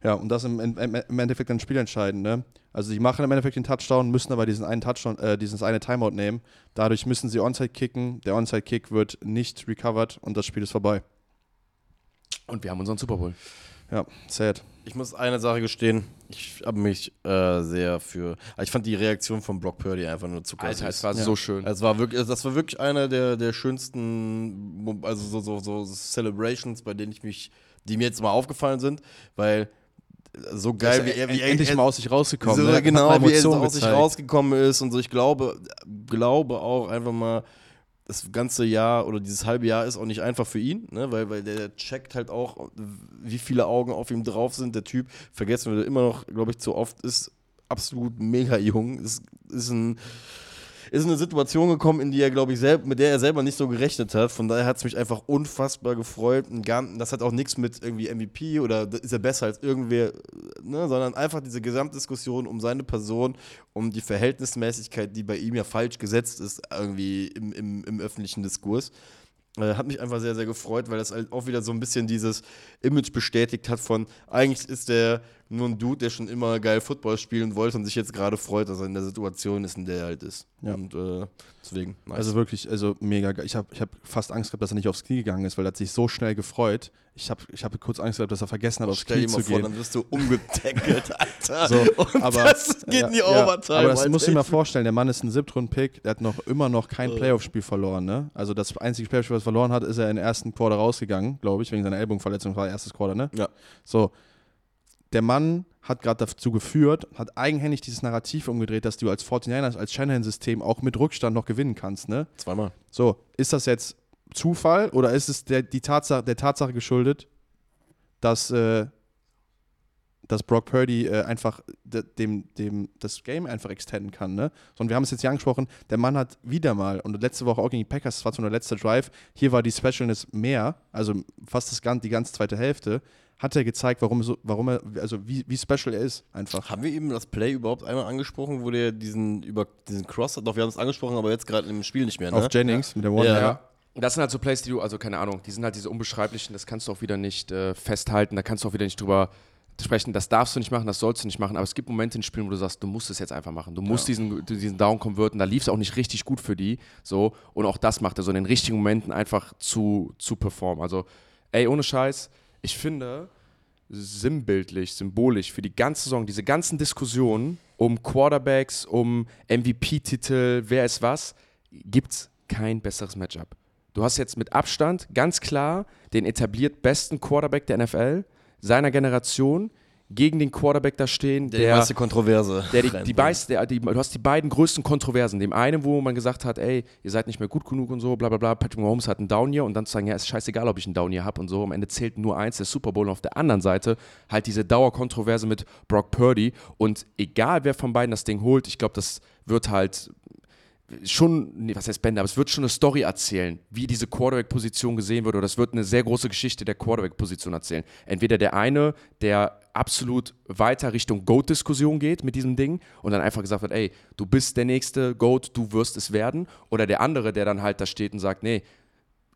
ja, und das im, im, im Endeffekt dann spielentscheidend, ne? Also sie machen im Endeffekt den Touchdown, müssen aber diesen einen Touchdown, äh, dieses eine Timeout nehmen. Dadurch müssen sie Onside kicken. Der Onside Kick wird nicht recovered und das Spiel ist vorbei. Und wir haben unseren Super Bowl. Ja, sad. Ich muss eine Sache gestehen. Ich habe mich äh, sehr für. Also ich fand die Reaktion von Brock Purdy einfach nur zu krass. Alter, es war ja. so schön. Es war wirklich, das war wirklich einer der, der schönsten, also so, so, so Celebrations, bei denen ich mich, die mir jetzt mal aufgefallen sind, weil so geil, wie er, wie er endlich mal aus sich rausgekommen so, ne? Genau, wie er aus sich rausgekommen ist und so. Ich glaube, glaube auch einfach mal, das ganze Jahr oder dieses halbe Jahr ist auch nicht einfach für ihn, ne? weil, weil der checkt halt auch, wie viele Augen auf ihm drauf sind. Der Typ, vergessen wir immer noch, glaube ich, zu oft, ist absolut mega jung. Ist, ist ein ist in eine Situation gekommen, in die er, glaube ich, selb, mit der er selber nicht so gerechnet hat. Von daher hat es mich einfach unfassbar gefreut. das hat auch nichts mit irgendwie MVP oder ist er besser als irgendwer, ne, sondern einfach diese Gesamtdiskussion um seine Person, um die Verhältnismäßigkeit, die bei ihm ja falsch gesetzt ist, irgendwie im, im, im öffentlichen Diskurs. Äh, hat mich einfach sehr, sehr gefreut, weil das halt auch wieder so ein bisschen dieses Image bestätigt hat von, eigentlich ist der nur ein Dude, der schon immer geil Football spielen wollte und sich jetzt gerade freut, dass er in der Situation ist, in der er halt ist. Ja. Und äh, deswegen. Nice. Also wirklich, also mega geil. Ich habe ich hab fast Angst gehabt, dass er nicht aufs Knie gegangen ist, weil er hat sich so schnell gefreut. Ich habe ich hab kurz Angst gehabt, dass er vergessen hat, aufs Stell Knie zu vor, gehen. Dann wirst du umgetackelt, Alter. So, und aber, das geht in die Overtime. aber das musst du dir mal vorstellen, der Mann ist ein Siebtrunden-Pick, der hat noch immer noch kein Playoff-Spiel verloren. Ne? Also das einzige Playoff-Spiel, was er verloren hat, ist er in der ersten Quarter rausgegangen, glaube ich, wegen seiner Ellbogenverletzung, war erstes Quarter, ne? Ja. So, der Mann hat gerade dazu geführt, hat eigenhändig dieses Narrativ umgedreht, dass du als 49ers, als Shanahan-System auch mit Rückstand noch gewinnen kannst, ne? Zweimal. So, ist das jetzt Zufall oder ist es der, die Tatsache, der Tatsache geschuldet, dass, äh, dass Brock Purdy äh, einfach de, dem, dem das Game einfach extenden kann, ne? Sondern wir haben es jetzt ja angesprochen, der Mann hat wieder mal, und letzte Woche auch gegen die Packers, das war so der letzte Drive, hier war die Specialness mehr, also fast das, die ganze zweite Hälfte, hat er gezeigt, warum, so, warum er, also wie, wie special er ist, einfach. Haben wir eben das Play überhaupt einmal angesprochen, wo der diesen über diesen Cross hat? Doch, wir haben es angesprochen, aber jetzt gerade im Spiel nicht mehr, ne? Auf Jennings mit der One Ja. Ja. Das sind halt so Plays, die du, also keine Ahnung, die sind halt diese unbeschreiblichen, das kannst du auch wieder nicht äh, festhalten, da kannst du auch wieder nicht drüber sprechen, das darfst du nicht machen, das sollst du nicht machen, aber es gibt Momente in Spielen, wo du sagst, du musst es jetzt einfach machen, du musst diesen, diesen Down konverten, da lief es auch nicht richtig gut für die, so, und auch das macht er so in den richtigen Momenten einfach zu, zu performen, also, ey, ohne Scheiß, ich finde, sinnbildlich, symbolisch für die ganze Saison, diese ganzen Diskussionen um Quarterbacks, um MVP-Titel, wer ist was, gibt's kein besseres Matchup. Du hast jetzt mit Abstand ganz klar den etabliert besten Quarterback der NFL, seiner Generation, gegen den Quarterback da stehen, der, die meiste Kontroverse. der die, die meist, der, die, du hast die beiden größten Kontroversen. Dem einen, wo man gesagt hat, ey, ihr seid nicht mehr gut genug und so, bla bla bla. Patrick Mahomes hat einen Down hier und dann zu sagen, ja, ist scheißegal, ob ich einen Down hier habe und so. Am Ende zählt nur eins, der Super Bowl. Und auf der anderen Seite halt diese Dauerkontroverse mit Brock Purdy. Und egal, wer von beiden das Ding holt, ich glaube, das wird halt schon, nee, was heißt Bände, aber es wird schon eine Story erzählen, wie diese Quarterback-Position gesehen wird, oder es wird eine sehr große Geschichte der Quarterback-Position erzählen. Entweder der eine, der absolut weiter Richtung GOAT-Diskussion geht mit diesem Ding und dann einfach gesagt wird, ey, du bist der nächste GOAT, du wirst es werden, oder der andere, der dann halt da steht und sagt, nee,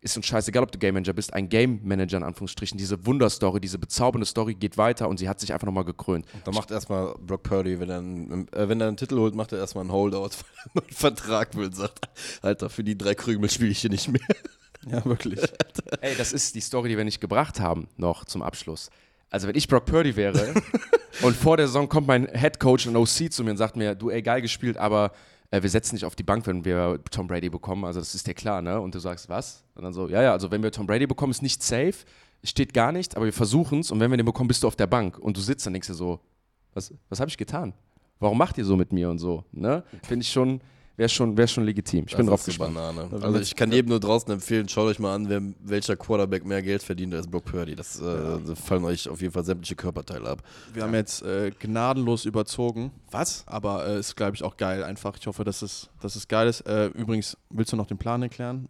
ist uns scheißegal, ob du Game Manager bist, ein Game Manager in Anführungsstrichen. Diese Wunderstory, diese bezaubernde Story geht weiter und sie hat sich einfach nochmal gekrönt. Da macht erstmal Brock Purdy, wenn er, einen, äh, wenn er einen Titel holt, macht er erstmal einen Holdout, weil er einen Vertrag will, sagt, Alter, für die drei Krümel spiele ich hier nicht mehr. Ja, wirklich. Ey, das ist die Story, die wir nicht gebracht haben, noch zum Abschluss. Also, wenn ich Brock Purdy wäre und vor der Saison kommt mein Head Coach und OC zu mir und sagt mir, du, ey, geil gespielt, aber äh, wir setzen dich auf die Bank, wenn wir Tom Brady bekommen. Also, das ist dir klar, ne? Und du sagst, was? Und dann so, ja, ja, also, wenn wir Tom Brady bekommen, ist nicht safe, steht gar nicht, aber wir versuchen es und wenn wir den bekommen, bist du auf der Bank und du sitzt dann denkst dir so, was, was habe ich getan? Warum macht ihr so mit mir und so? Ne? Finde ich schon, wäre schon, wär schon legitim. Ich bin drauf Das gespannt. Banane. Also ich kann jedem nur draußen empfehlen, schaut euch mal an, wer, welcher Quarterback mehr Geld verdient als Brock Purdy. Das äh, da fallen euch auf jeden Fall sämtliche Körperteile ab. Wir haben jetzt äh, gnadenlos überzogen. Was? Aber äh, ist, glaube ich, auch geil einfach. Ich hoffe, dass es, dass es geil ist. Äh, übrigens, willst du noch den Plan erklären?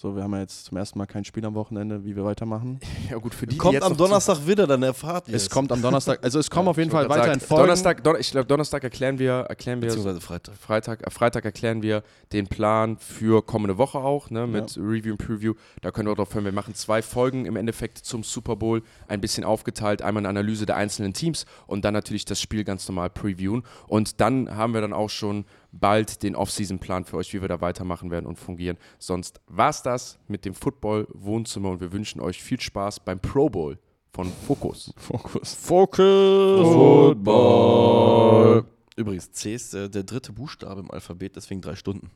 So, wir haben ja jetzt zum ersten Mal kein Spiel am Wochenende, wie wir weitermachen. Ja, gut, für die, die Kommt jetzt am Donnerstag wieder, dann erfahrt ihr Es kommt am Donnerstag, also es kommen auf jeden Fall weiterhin Folgen. Donnerstag, Don ich glaube, Donnerstag erklären wir, erklären wir Beziehungsweise Freitag. Freitag, äh, Freitag erklären wir den Plan für kommende Woche auch, ne, mit Review und Preview. Da können wir drauf hören. Wir machen zwei Folgen im Endeffekt zum Super Bowl, ein bisschen aufgeteilt, einmal eine Analyse der einzelnen Teams und dann natürlich das Spiel ganz normal previewen. Und dann haben wir dann auch schon bald den Off-Season-Plan für euch, wie wir da weitermachen werden und fungieren. Sonst war's das mit dem Football-Wohnzimmer und wir wünschen euch viel Spaß beim Pro Bowl von Focus. Fokus. Football. Übrigens, C ist äh, der dritte Buchstabe im Alphabet, deswegen drei Stunden.